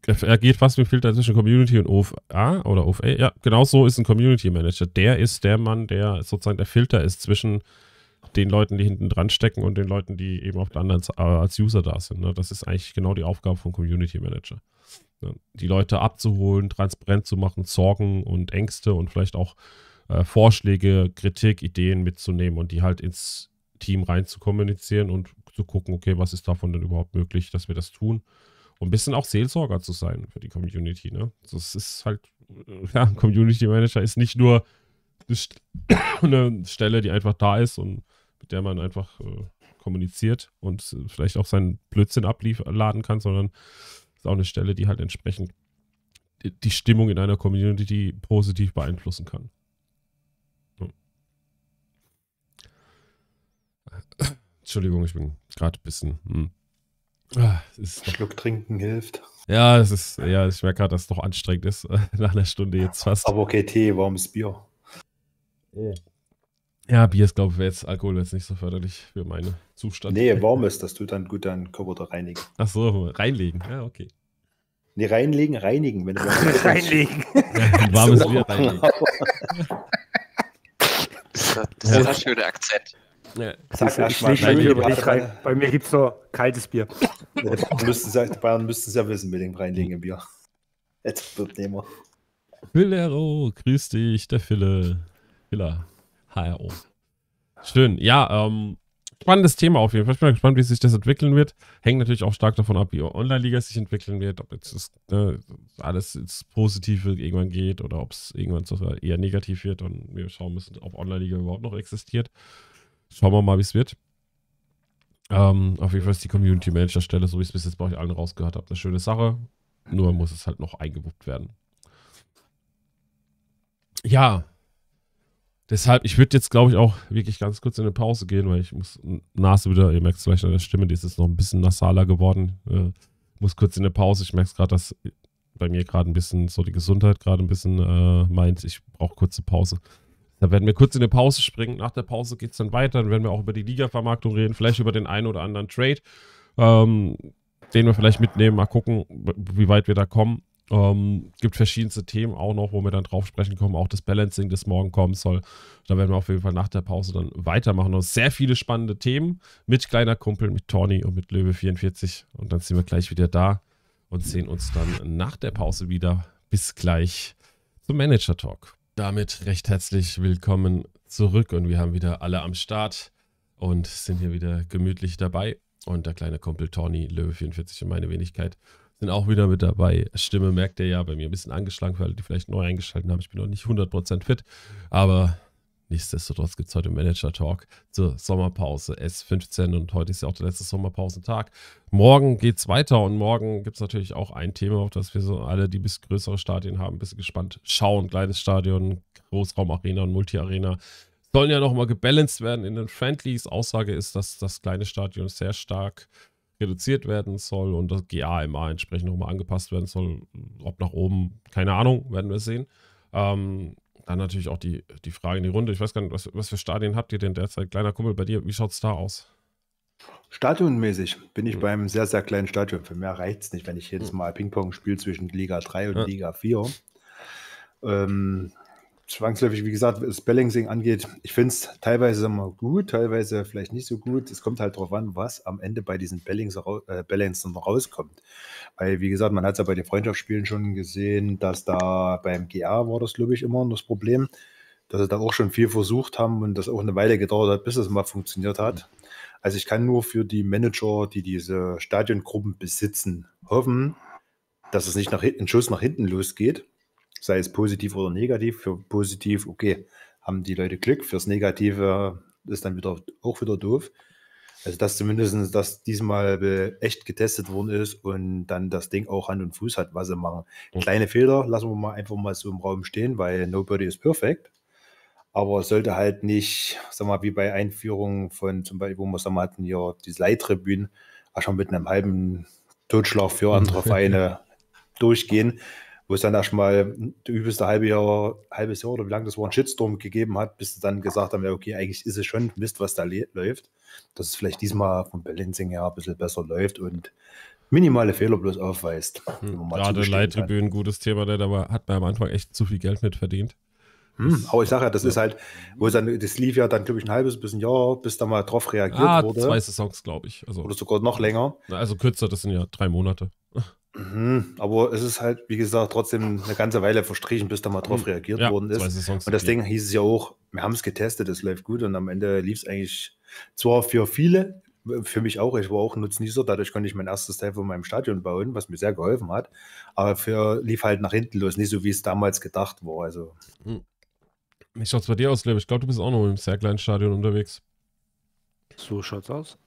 er geht fast mit Filter zwischen Community und OFA oder OFA. Ja, genau so ist ein Community Manager. Der ist der Mann, der sozusagen der Filter ist zwischen den Leuten, die hinten dran stecken und den Leuten, die eben auf der anderen Seite als User da sind. Ne? Das ist eigentlich genau die Aufgabe vom Community Manager. Ne? Die Leute abzuholen, transparent zu machen, Sorgen und Ängste und vielleicht auch äh, Vorschläge, Kritik, Ideen mitzunehmen und die halt ins Team rein zu kommunizieren und zu gucken, okay, was ist davon denn überhaupt möglich, dass wir das tun. Und ein bisschen auch Seelsorger zu sein für die Community. Ne? Das ist halt, äh, ja, Community Manager ist nicht nur eine Stelle, die einfach da ist und mit der man einfach äh, kommuniziert und vielleicht auch seinen Blödsinn abladen kann, sondern ist auch eine Stelle, die halt entsprechend die Stimmung in einer Community positiv beeinflussen kann. Entschuldigung, ich bin gerade ein bisschen. Hm. Ah, Schluck trinken hilft. Ja, es ist, ja, ich merke gerade, dass es doch anstrengend ist, nach einer Stunde jetzt fast. Aber okay, Tee, warmes Bier. Oh. Ja, Bier ist, glaube ich, jetzt Alkohol jetzt nicht so förderlich für meinen Zustand. Nee, warm ist, das tut dann gut deinen Körper da reinigen. Ach so, reinlegen. Ja, okay. Nee, reinlegen, reinigen. Wenn du reinlegen. Ja, warmes Bier reinlegen. Das ist ja. ein schöner Akzent. Ja. Sag mal, nicht rein. Bei mir gibt es nur kaltes Bier. Die müssten, die Bayern müssten es ja wissen mit dem reinlegen im Bier. Jetzt wird nehmen. Fillero, grüß dich, der Fille. Filler. HRO. Schön. Ja, ähm, spannendes Thema auf jeden Fall. Ich bin gespannt, wie sich das entwickeln wird. Hängt natürlich auch stark davon ab, wie Online-Liga sich entwickeln wird, ob jetzt das, ne, alles ins Positive irgendwann geht oder ob es irgendwann sogar eher negativ wird und wir schauen müssen, ob Online-Liga überhaupt noch existiert. Schauen wir mal, wie es wird. Ähm, auf jeden Fall ist die Community Manager Stelle, so wie ich es bis jetzt bei euch allen rausgehört habe, eine schöne Sache. Nur muss es halt noch eingewuppt werden. Ja, Deshalb, ich würde jetzt, glaube ich, auch wirklich ganz kurz in eine Pause gehen, weil ich muss Nase wieder, ihr merkt es vielleicht an der Stimme, die ist jetzt noch ein bisschen nasaler geworden. Äh, muss kurz in eine Pause. Ich merke es gerade, dass bei mir gerade ein bisschen so die Gesundheit gerade ein bisschen äh, meint, ich brauche kurze Pause. Da werden wir kurz in eine Pause springen. Nach der Pause geht es dann weiter. Dann werden wir auch über die Liga-Vermarktung reden, vielleicht über den einen oder anderen Trade, ähm, den wir vielleicht mitnehmen. Mal gucken, wie weit wir da kommen. Ähm, gibt verschiedenste Themen auch noch, wo wir dann drauf sprechen kommen. Auch das Balancing, das morgen kommen soll. Da werden wir auf jeden Fall nach der Pause dann weitermachen. Und sehr viele spannende Themen mit kleiner Kumpel, mit Tony und mit Löwe44. Und dann sind wir gleich wieder da und sehen uns dann nach der Pause wieder. Bis gleich zum Manager Talk. Damit recht herzlich willkommen zurück und wir haben wieder alle am Start und sind hier wieder gemütlich dabei. Und der kleine Kumpel Tony, Löwe 44 und meine Wenigkeit sind auch wieder mit dabei. Stimme merkt ihr ja bei mir ein bisschen angeschlagen, weil die vielleicht neu eingeschaltet haben. Ich bin noch nicht 100% fit, aber nichtsdestotrotz gibt es heute Manager-Talk zur Sommerpause S15 und heute ist ja auch der letzte Sommerpausentag. Morgen geht es weiter und morgen gibt es natürlich auch ein Thema, auf das wir so alle, die bis größere Stadien haben, ein bisschen gespannt schauen. Kleines Stadion, Großraumarena und Multi-Arena sollen ja nochmal gebalanced werden in den Friendlies. Aussage ist, dass das kleine Stadion sehr stark reduziert werden soll und das GAMA entsprechend nochmal angepasst werden soll. Ob nach oben, keine Ahnung, werden wir sehen. Ähm, dann natürlich auch die, die Frage in die Runde. Ich weiß gar nicht, was, was für Stadien habt ihr denn derzeit? Kleiner Kumpel bei dir, wie schaut es da aus? Stadionmäßig bin ich hm. beim sehr, sehr kleinen Stadion. Für mehr reicht es nicht, wenn ich jedes hm. Mal Ping-Pong spiele zwischen Liga 3 und ja. Liga 4. Ähm, zwangsläufig, wie gesagt, was Balancing angeht, ich finde es teilweise immer gut, teilweise vielleicht nicht so gut. Es kommt halt darauf an, was am Ende bei diesen äh, Balancern rauskommt. Weil, wie gesagt, man hat es ja bei den Freundschaftsspielen schon gesehen, dass da beim GA war das, glaube ich, immer das Problem, dass sie da auch schon viel versucht haben und das auch eine Weile gedauert hat, bis es mal funktioniert hat. Also ich kann nur für die Manager, die diese Stadiongruppen besitzen, hoffen, dass es nicht nach hinten, Schuss nach hinten losgeht sei es positiv oder negativ. Für positiv, okay, haben die Leute Glück. Fürs Negative ist dann wieder auch wieder doof. Also, dass zumindest das diesmal echt getestet worden ist und dann das Ding auch Hand und Fuß hat, was sie machen. Kleine Fehler lassen wir mal einfach mal so im Raum stehen, weil nobody is perfect. Aber es sollte halt nicht, sag mal, wie bei Einführungen von zum Beispiel, wo wir sagen, hatten hier diese Leittribünen, auch schon mit einem halben Totschlag für andere Vereine durchgehen wo es dann erstmal übelste halbe Jahr, halbes Jahr oder wie lange das war, ein Shitstorm gegeben hat, bis sie dann gesagt haben, ja, okay, eigentlich ist es schon Mist, was da läuft. Dass es vielleicht diesmal vom Balancing her ein bisschen besser läuft und minimale Fehler bloß aufweist. Gerade Leittribünen, gutes Thema, der aber hat man am Anfang echt zu viel Geld mit verdient. Hm, aber ich sage ja, das ja. ist halt, wo es dann, das lief ja dann, glaube ich, ein halbes bis ein Jahr, bis da mal drauf reagiert ah, wurde. Zwei Saisons, glaube ich. Also, oder sogar noch länger. Also kürzer, das sind ja drei Monate. Mhm, aber es ist halt, wie gesagt, trotzdem eine ganze Weile verstrichen, bis da mal drauf mhm. reagiert ja, worden ist. Und das Ding hieß es ja auch, wir haben es getestet, es läuft gut und am Ende lief es eigentlich zwar für viele, für mich auch, ich war auch Nutznießer, dadurch konnte ich mein erstes Teil von meinem Stadion bauen, was mir sehr geholfen hat. Aber für lief halt nach hinten los, nicht so wie es damals gedacht war. Also. Mhm. Wie schaut es bei dir aus, Lebe? Ich glaube, du bist auch noch im sehr kleinen Stadion unterwegs. So schaut's aus.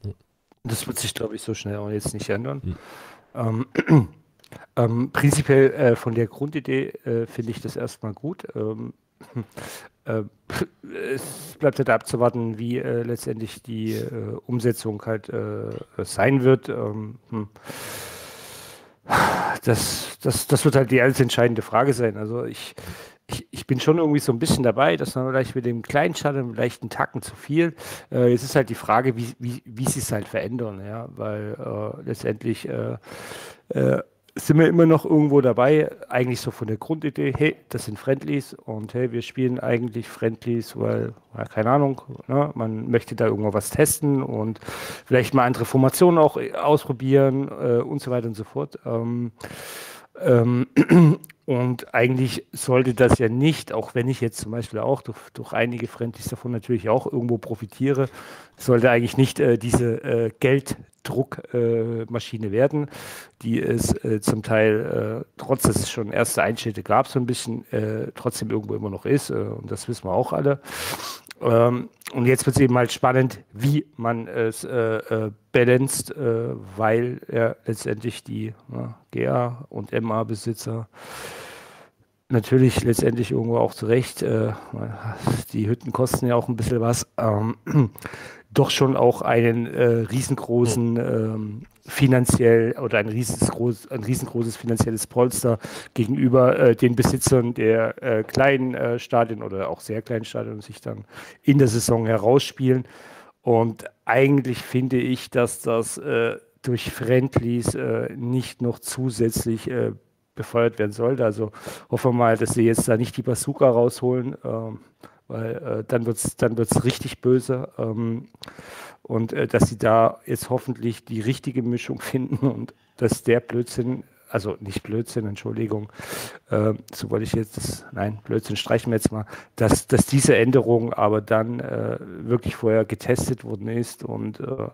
Das wird sich, glaube ich, so schnell auch jetzt nicht ändern. Mhm. Ähm, ähm, prinzipiell äh, von der Grundidee äh, finde ich das erstmal gut. Ähm, äh, es bleibt halt abzuwarten, wie äh, letztendlich die äh, Umsetzung halt äh, sein wird. Ähm, hm. Das, das, das wird halt die alles entscheidende Frage sein. Also ich, ich, ich, bin schon irgendwie so ein bisschen dabei, dass man vielleicht mit dem kleinen Schatten vielleicht einen Tacken zu viel. Äh, es ist halt die Frage, wie, wie, wie sie es halt verändern, ja, weil äh, letztendlich äh, äh, sind wir immer noch irgendwo dabei, eigentlich so von der Grundidee, hey, das sind Friendlies und hey, wir spielen eigentlich Friendlies, weil, ja, keine Ahnung, ne, man möchte da irgendwo was testen und vielleicht mal andere Formationen auch ausprobieren äh, und so weiter und so fort. Ähm, ähm, und eigentlich sollte das ja nicht, auch wenn ich jetzt zum Beispiel auch durch, durch einige Friendlies davon natürlich auch irgendwo profitiere, sollte eigentlich nicht äh, diese äh, Gelddruckmaschine äh, werden, die es äh, zum Teil, äh, trotz dass es schon erste Einschnitte gab, so ein bisschen äh, trotzdem irgendwo immer noch ist. und das wissen wir auch alle. Ähm, und jetzt wird es eben halt spannend, wie man es äh, äh, balanced, äh, weil er letztendlich die GA und MA-Besitzer natürlich letztendlich irgendwo auch zurecht, äh, die Hütten kosten ja auch ein bisschen was, ähm, doch schon auch einen äh, riesengroßen ähm, finanziell oder ein, riesengroß, ein riesengroßes finanzielles Polster gegenüber äh, den Besitzern der äh, kleinen äh, Stadien oder auch sehr kleinen Stadien sich dann in der Saison herausspielen. Und eigentlich finde ich, dass das äh, durch Friendlies äh, nicht noch zusätzlich äh, befeuert werden sollte. Also hoffen wir mal, dass sie jetzt da nicht die Bazooka rausholen, ähm, weil dann wird es dann wird's richtig böse. Ähm, und äh, dass sie da jetzt hoffentlich die richtige Mischung finden und dass der Blödsinn, also nicht Blödsinn, Entschuldigung, äh, so wollte ich jetzt, das, nein, Blödsinn streichen wir jetzt mal, dass, dass diese Änderung aber dann äh, wirklich vorher getestet worden ist und äh,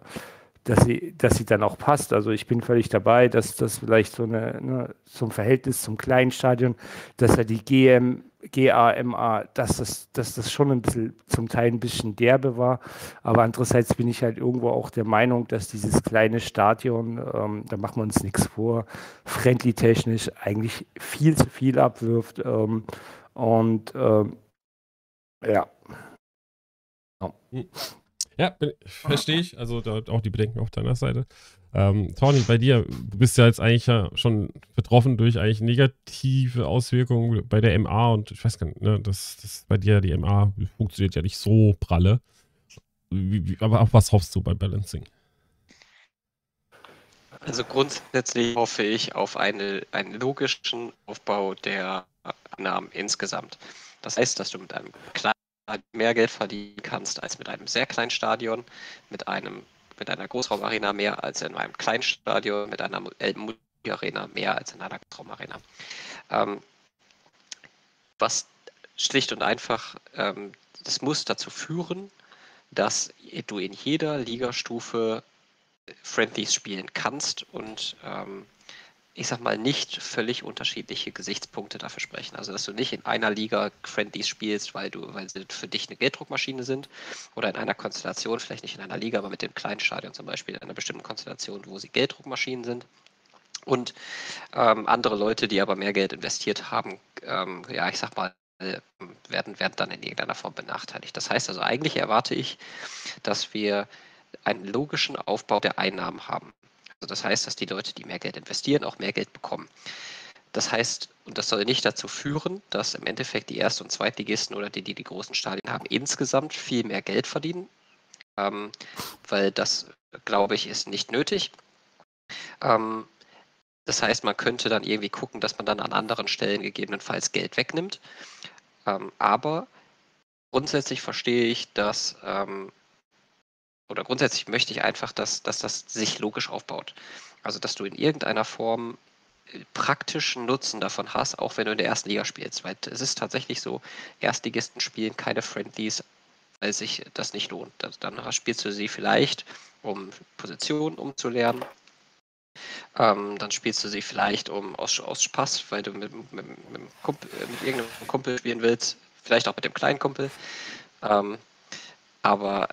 dass sie, dass sie dann auch passt. Also ich bin völlig dabei, dass das vielleicht so eine, ne, zum Verhältnis zum kleinen Stadion, dass er die GM, GAMA, dass das, dass das schon ein bisschen, zum Teil ein bisschen derbe war. Aber andererseits bin ich halt irgendwo auch der Meinung, dass dieses kleine Stadion, ähm, da machen wir uns nichts vor, friendly-technisch eigentlich viel zu viel abwirft. Ähm, und ähm, ja. ja. Ja, verstehe ich. Also da, auch die Bedenken auf deiner Seite. Ähm, Tony, bei dir, du bist ja jetzt eigentlich ja schon betroffen durch eigentlich negative Auswirkungen bei der MA und ich weiß gar nicht, ne, dass, dass bei dir die MA funktioniert ja nicht so pralle. Wie, wie, aber auf was hoffst du bei Balancing? Also grundsätzlich hoffe ich auf eine, einen logischen Aufbau der Namen insgesamt. Das heißt, dass du mit einem kleinen mehr Geld verdienen kannst als mit einem sehr kleinen Stadion, mit einem mit einer Großraumarena mehr als in einem kleinen Stadion, mit einer Multi-Arena mehr als in einer Großraumarena. Ähm, was schlicht und einfach, ähm, das muss dazu führen, dass du in jeder Ligastufe Friendlies spielen kannst und ähm, ich sag mal, nicht völlig unterschiedliche Gesichtspunkte dafür sprechen. Also, dass du nicht in einer Liga Friendlies spielst, weil du, weil sie für dich eine Gelddruckmaschine sind oder in einer Konstellation, vielleicht nicht in einer Liga, aber mit dem kleinen Stadion zum Beispiel, in einer bestimmten Konstellation, wo sie Gelddruckmaschinen sind. Und ähm, andere Leute, die aber mehr Geld investiert haben, ähm, ja, ich sag mal, werden, werden dann in irgendeiner Form benachteiligt. Das heißt also, eigentlich erwarte ich, dass wir einen logischen Aufbau der Einnahmen haben. Also das heißt, dass die Leute, die mehr Geld investieren, auch mehr Geld bekommen. Das heißt, und das soll nicht dazu führen, dass im Endeffekt die Erst- und Zweitligisten oder die, die die großen Stadien haben, insgesamt viel mehr Geld verdienen, ähm, weil das, glaube ich, ist nicht nötig. Ähm, das heißt, man könnte dann irgendwie gucken, dass man dann an anderen Stellen gegebenenfalls Geld wegnimmt. Ähm, aber grundsätzlich verstehe ich, dass ähm, oder grundsätzlich möchte ich einfach, dass, dass das sich logisch aufbaut. Also, dass du in irgendeiner Form äh, praktischen Nutzen davon hast, auch wenn du in der ersten Liga spielst. Weil es ist tatsächlich so, Erstligisten spielen keine Friendlies, weil sich das nicht lohnt. Dann spielst du sie vielleicht, um Positionen umzulernen. Ähm, dann spielst du sie vielleicht um aus, aus Spaß, weil du mit, mit, mit, Kumpel, äh, mit irgendeinem Kumpel spielen willst, vielleicht auch mit dem kleinen Kumpel. Ähm, aber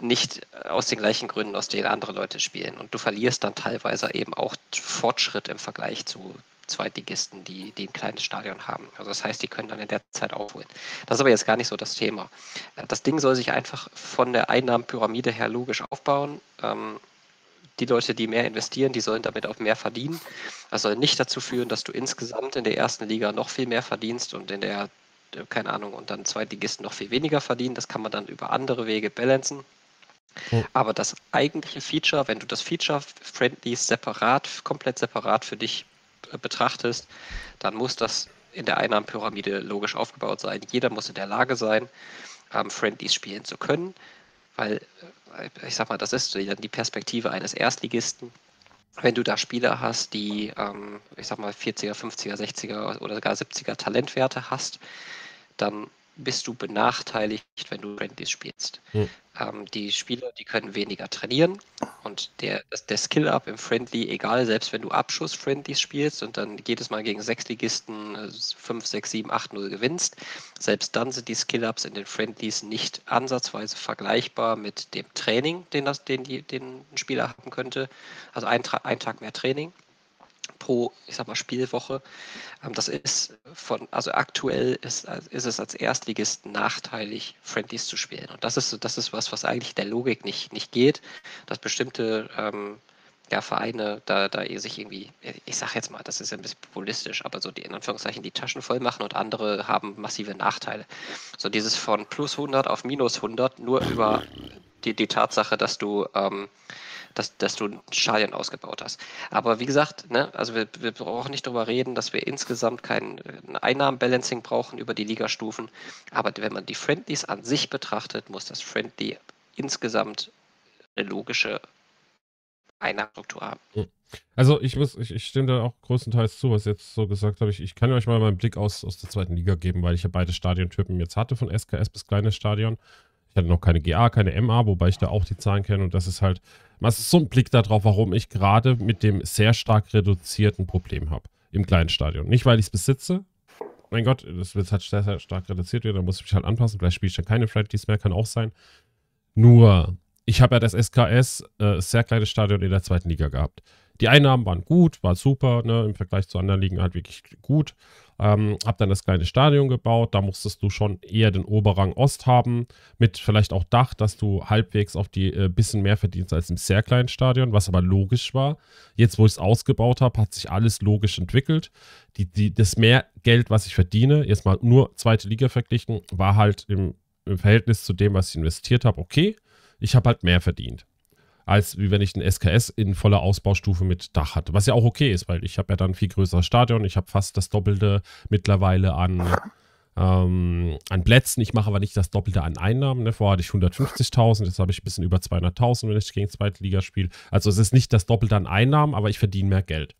nicht aus den gleichen Gründen, aus denen andere Leute spielen. Und du verlierst dann teilweise eben auch Fortschritt im Vergleich zu Zweitligisten, die, die ein kleines Stadion haben. Also das heißt, die können dann in der Zeit aufholen. Das ist aber jetzt gar nicht so das Thema. Das Ding soll sich einfach von der Einnahmenpyramide her logisch aufbauen. Ähm, die Leute, die mehr investieren, die sollen damit auch mehr verdienen. Das soll nicht dazu führen, dass du insgesamt in der ersten Liga noch viel mehr verdienst und in der äh, keine Ahnung, und dann Zweitligisten noch viel weniger verdienen. Das kann man dann über andere Wege balancen. Oh. Aber das eigentliche Feature, wenn du das Feature Friendly separat, komplett separat für dich äh, betrachtest, dann muss das in der Einnahmenpyramide logisch aufgebaut sein. Jeder muss in der Lage sein, ähm, Friendlies spielen zu können, weil äh, ich sag mal, das ist dann die Perspektive eines Erstligisten wenn du da Spieler hast, die, ähm, ich sag mal, 40er, 50er, 60er oder sogar 70er Talentwerte hast, dann bist du benachteiligt, wenn du Friendlies spielst. Hm. Ähm, die Spieler, die können weniger trainieren und der, der Skill-Up im Friendly, egal, selbst wenn du Abschuss-Friendlies spielst und dann jedes Mal gegen Sechsligisten 5, 6, 7, 8, 0 gewinnst, selbst dann sind die Skill-Ups in den Friendlies nicht ansatzweise vergleichbar mit dem Training, den, das, den, die, den ein Spieler haben könnte. Also ein, ein Tag mehr Training pro, ich sag mal, Spielwoche. Ähm, das ist von, also aktuell ist, ist es als Erstligist nachteilig, Friendlies zu spielen. Und das ist, das ist was, was eigentlich der Logik nicht, nicht geht, dass bestimmte ähm, ja, Vereine da, da sich irgendwie, ich sag jetzt mal, das ist ein bisschen populistisch, aber so die in Anführungszeichen die Taschen voll machen und andere haben massive Nachteile. So dieses von plus 100 auf minus 100 nur über die, die Tatsache, dass du ähm, dass, dass du ein Stadion ausgebaut hast. Aber wie gesagt, ne, also wir, wir brauchen nicht darüber reden, dass wir insgesamt kein Einnahmenbalancing brauchen über die Ligastufen. Aber wenn man die Friendlies an sich betrachtet, muss das Friendly insgesamt eine logische Einnahmenstruktur haben. Also ich muss, ich, ich stimme da auch größtenteils zu, was jetzt so gesagt habe. Ich, ich kann euch mal meinen Blick aus, aus der zweiten Liga geben, weil ich ja beide Stadiontypen jetzt hatte, von SKS bis kleines Stadion. Ich hatte noch keine GA, keine MA, wobei ich da auch die Zahlen kenne. Und das ist halt, was ist so ein Blick darauf, warum ich gerade mit dem sehr stark reduzierten Problem habe im kleinen Stadion. Nicht, weil ich es besitze. Mein Gott, das wird halt sehr, sehr stark reduziert werden, da muss ich mich halt anpassen. Vielleicht spiele ich dann keine Friendlies mehr, kann auch sein. Nur, ich habe ja das SKS, äh, sehr kleines Stadion in der zweiten Liga gehabt. Die Einnahmen waren gut, war super, ne, im Vergleich zu anderen Ligen halt wirklich gut. Ähm, hab dann das kleine Stadion gebaut, da musstest du schon eher den Oberrang Ost haben, mit vielleicht auch Dach, dass du halbwegs auf die äh, bisschen mehr verdienst als im sehr kleinen Stadion, was aber logisch war. Jetzt, wo ich es ausgebaut habe, hat sich alles logisch entwickelt. Die, die, das mehr Geld, was ich verdiene, jetzt mal nur zweite Liga verglichen, war halt im, im Verhältnis zu dem, was ich investiert habe, okay. Ich habe halt mehr verdient als wie wenn ich ein SKS in voller Ausbaustufe mit Dach hatte. Was ja auch okay ist, weil ich habe ja dann ein viel größeres Stadion. Ich habe fast das Doppelte mittlerweile an, ähm, an Plätzen. Ich mache aber nicht das Doppelte an Einnahmen. Ne? Vorher hatte ich 150.000, jetzt habe ich ein bisschen über 200.000, wenn ich gegen zweite Liga spiele. Also es ist nicht das Doppelte an Einnahmen, aber ich verdiene mehr Geld.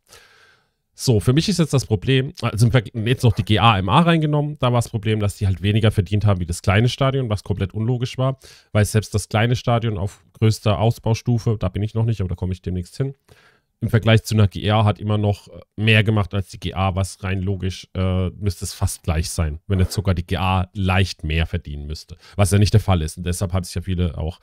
So, für mich ist jetzt das Problem, also jetzt noch die GAMA reingenommen, da war das Problem, dass die halt weniger verdient haben wie das kleine Stadion, was komplett unlogisch war, weil selbst das kleine Stadion auf größter Ausbaustufe, da bin ich noch nicht, aber da komme ich demnächst hin, im Vergleich zu einer GA hat immer noch äh, mehr gemacht als die GA, was rein logisch äh, müsste es fast gleich sein, wenn jetzt sogar die GA leicht mehr verdienen müsste, was ja nicht der Fall ist. Und deshalb haben sich ja viele auch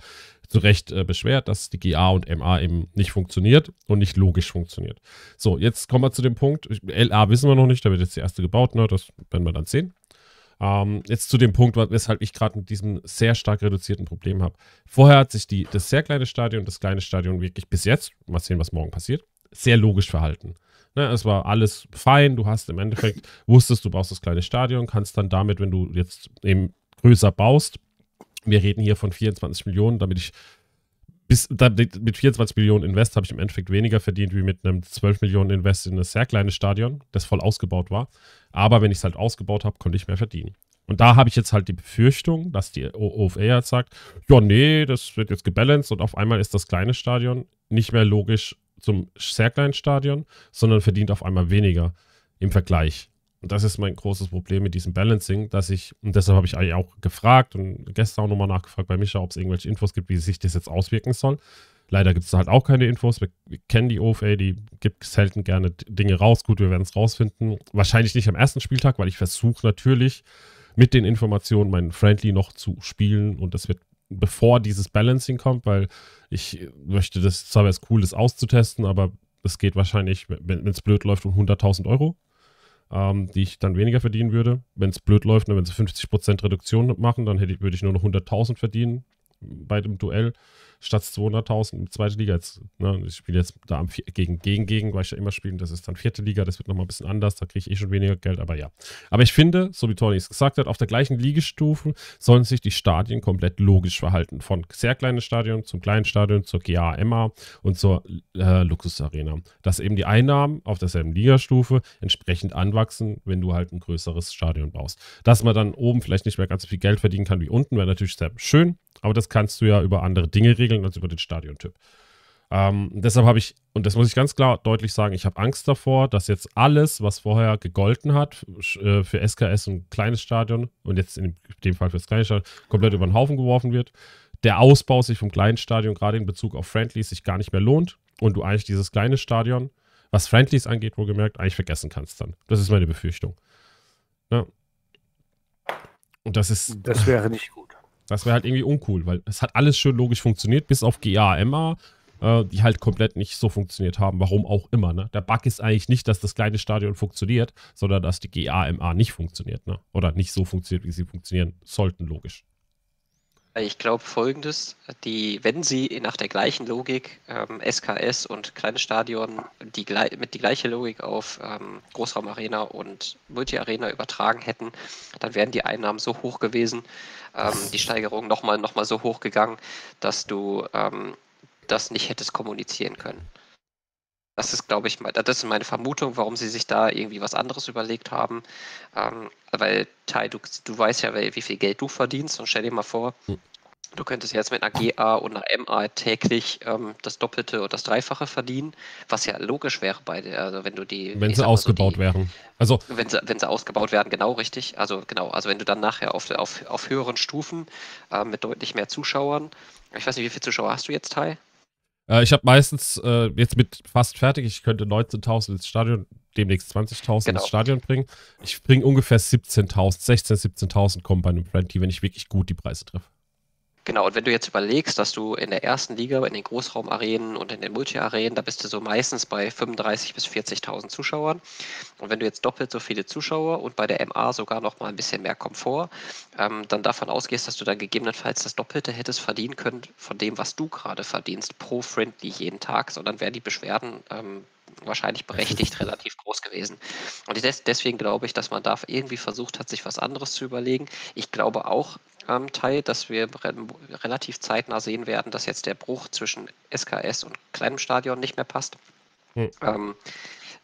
zu Recht äh, beschwert, dass die GA und MA eben nicht funktioniert und nicht logisch funktioniert. So, jetzt kommen wir zu dem Punkt. LA wissen wir noch nicht, da wird jetzt die erste gebaut, ne? das werden wir dann sehen. Ähm, jetzt zu dem Punkt, weshalb ich gerade mit diesem sehr stark reduzierten Problem habe. Vorher hat sich die, das sehr kleine Stadion das kleine Stadion wirklich bis jetzt, mal sehen, was morgen passiert, sehr logisch verhalten. Ne, es war alles fein, du hast im Endeffekt, wusstest, du brauchst das kleine Stadion, kannst dann damit, wenn du jetzt eben größer baust, wir reden hier von 24 Millionen, damit ich bis mit 24 Millionen Invest habe ich im Endeffekt weniger verdient wie mit einem 12 Millionen Invest in ein sehr kleines Stadion, das voll ausgebaut war. Aber wenn ich es halt ausgebaut habe, konnte ich mehr verdienen. Und da habe ich jetzt halt die Befürchtung, dass die OFA jetzt sagt, ja, nee, das wird jetzt gebalanced und auf einmal ist das kleine Stadion nicht mehr logisch zum sehr kleinen Stadion, sondern verdient auf einmal weniger im Vergleich. Und das ist mein großes Problem mit diesem Balancing, dass ich, und deshalb habe ich eigentlich auch gefragt und gestern auch nochmal nachgefragt bei Micha, ob es irgendwelche Infos gibt, wie sich das jetzt auswirken soll. Leider gibt es halt auch keine Infos. Wir, kennen die OFA, die gibt selten gerne Dinge raus. Gut, wir werden es rausfinden. Wahrscheinlich nicht am ersten Spieltag, weil ich versuche natürlich mit den Informationen meinen Friendly noch zu spielen und das wird bevor dieses Balancing kommt, weil ich möchte das, zwar wäre es cool, das auszutesten, aber es geht wahrscheinlich, wenn es blöd läuft, um 100.000 Euro ähm, die ich dann weniger verdienen würde. Wenn es blöd läuft, ne, wenn sie 50% Reduktion machen, dann hätte, würde ich nur noch 100.000 verdienen bei dem Duell statt 200.000 in zweite Liga. Jetzt, ne, ich spiele jetzt da am, gegen, gegen, gegen, weil ich ja immer spielen. Das ist dann vierte Liga, das wird nochmal ein bisschen anders. Da kriege ich eh schon weniger Geld, aber ja. Aber ich finde, so wie Tony es gesagt hat, auf der gleichen Liegestufe sollen sich die Stadien komplett logisch verhalten. Von sehr kleines Stadion zum kleinen Stadion, zur GA-MA und zur äh, Luxus-Arena. Dass eben die Einnahmen auf derselben Ligastufe entsprechend anwachsen, wenn du halt ein größeres Stadion baust. Dass man dann oben vielleicht nicht mehr ganz so viel Geld verdienen kann wie unten, wäre natürlich sehr schön. Aber das kannst du ja über andere Dinge regeln als über den Stadiontyp. Ähm, deshalb habe ich, und das muss ich ganz klar deutlich sagen, ich habe Angst davor, dass jetzt alles, was vorher gegolten hat äh, für SKS und kleines Stadion und jetzt in dem Fall für das kleine Stadion, komplett über den Haufen geworfen wird. Der Ausbau sich vom kleinen Stadion, gerade in Bezug auf Friendlies, sich gar nicht mehr lohnt und du eigentlich dieses kleine Stadion, was Friendlies angeht, wohlgemerkt, eigentlich vergessen kannst dann. Das ist meine Befürchtung. Ja. Und das ist. Das wäre nicht gut. Das wäre halt irgendwie uncool, weil es hat alles schön logisch funktioniert, bis auf GA, MA, äh, die halt komplett nicht so funktioniert haben. Warum auch immer. Ne? Der Bug ist eigentlich nicht, dass das kleine Stadion funktioniert, sondern dass die GA, MA nicht funktioniert. Ne? Oder nicht so funktioniert, wie sie funktionieren sollten, logisch. Ich glaube folgendes, die, wenn sie nach der gleichen Logik ähm, SKS und kleines Stadion die, mit die gleiche Logik auf ähm, Großraumarena und Multi-Arena übertragen hätten, dann wären die Einnahmen so hoch gewesen, ähm, die Steigerung nochmal noch mal so hoch gegangen, dass du ähm, das nicht hättest kommunizieren können. Das ist, glaube ich, das ist meine Vermutung, warum sie sich da irgendwie was anderes überlegt haben. Ähm, weil, Tai, du, du weißt ja, wie viel Geld du verdienst und stell dir mal vor, hm. Du könntest jetzt mit einer GA und einer MA täglich ähm, das Doppelte oder das Dreifache verdienen, was ja logisch wäre bei der, also wenn du die. Wenn sie ausgebaut so die, wären. Also wenn sie, wenn sie ausgebaut werden, genau richtig. Also genau, also wenn du dann nachher auf, auf, auf höheren Stufen äh, mit deutlich mehr Zuschauern, ich weiß nicht, wie viele Zuschauer hast du jetzt, Teil? Äh, ich habe meistens äh, jetzt mit fast fertig, ich könnte 19.000 ins Stadion, demnächst 20.000 genau. ins Stadion bringen. Ich bringe ungefähr 17.000, 16.000, 17.000 kommen bei einem Friendly, wenn ich wirklich gut die Preise treffe. Genau, und wenn du jetzt überlegst, dass du in der ersten Liga, in den Großraumarenen und in den Multi-Arenen, da bist du so meistens bei 35.000 bis 40.000 Zuschauern. Und wenn du jetzt doppelt so viele Zuschauer und bei der MA sogar noch mal ein bisschen mehr Komfort, ähm, dann davon ausgehst, dass du dann gegebenenfalls das Doppelte hättest verdienen können von dem, was du gerade verdienst, pro Friendly jeden Tag, sondern wären die Beschwerden ähm, wahrscheinlich berechtigt relativ groß gewesen. Und des, deswegen glaube ich, dass man da irgendwie versucht hat, sich was anderes zu überlegen. Ich glaube auch, ähm, Teil, dass wir re relativ zeitnah sehen werden, dass jetzt der Bruch zwischen SKS und kleinem Stadion nicht mehr passt. Hm. Ähm,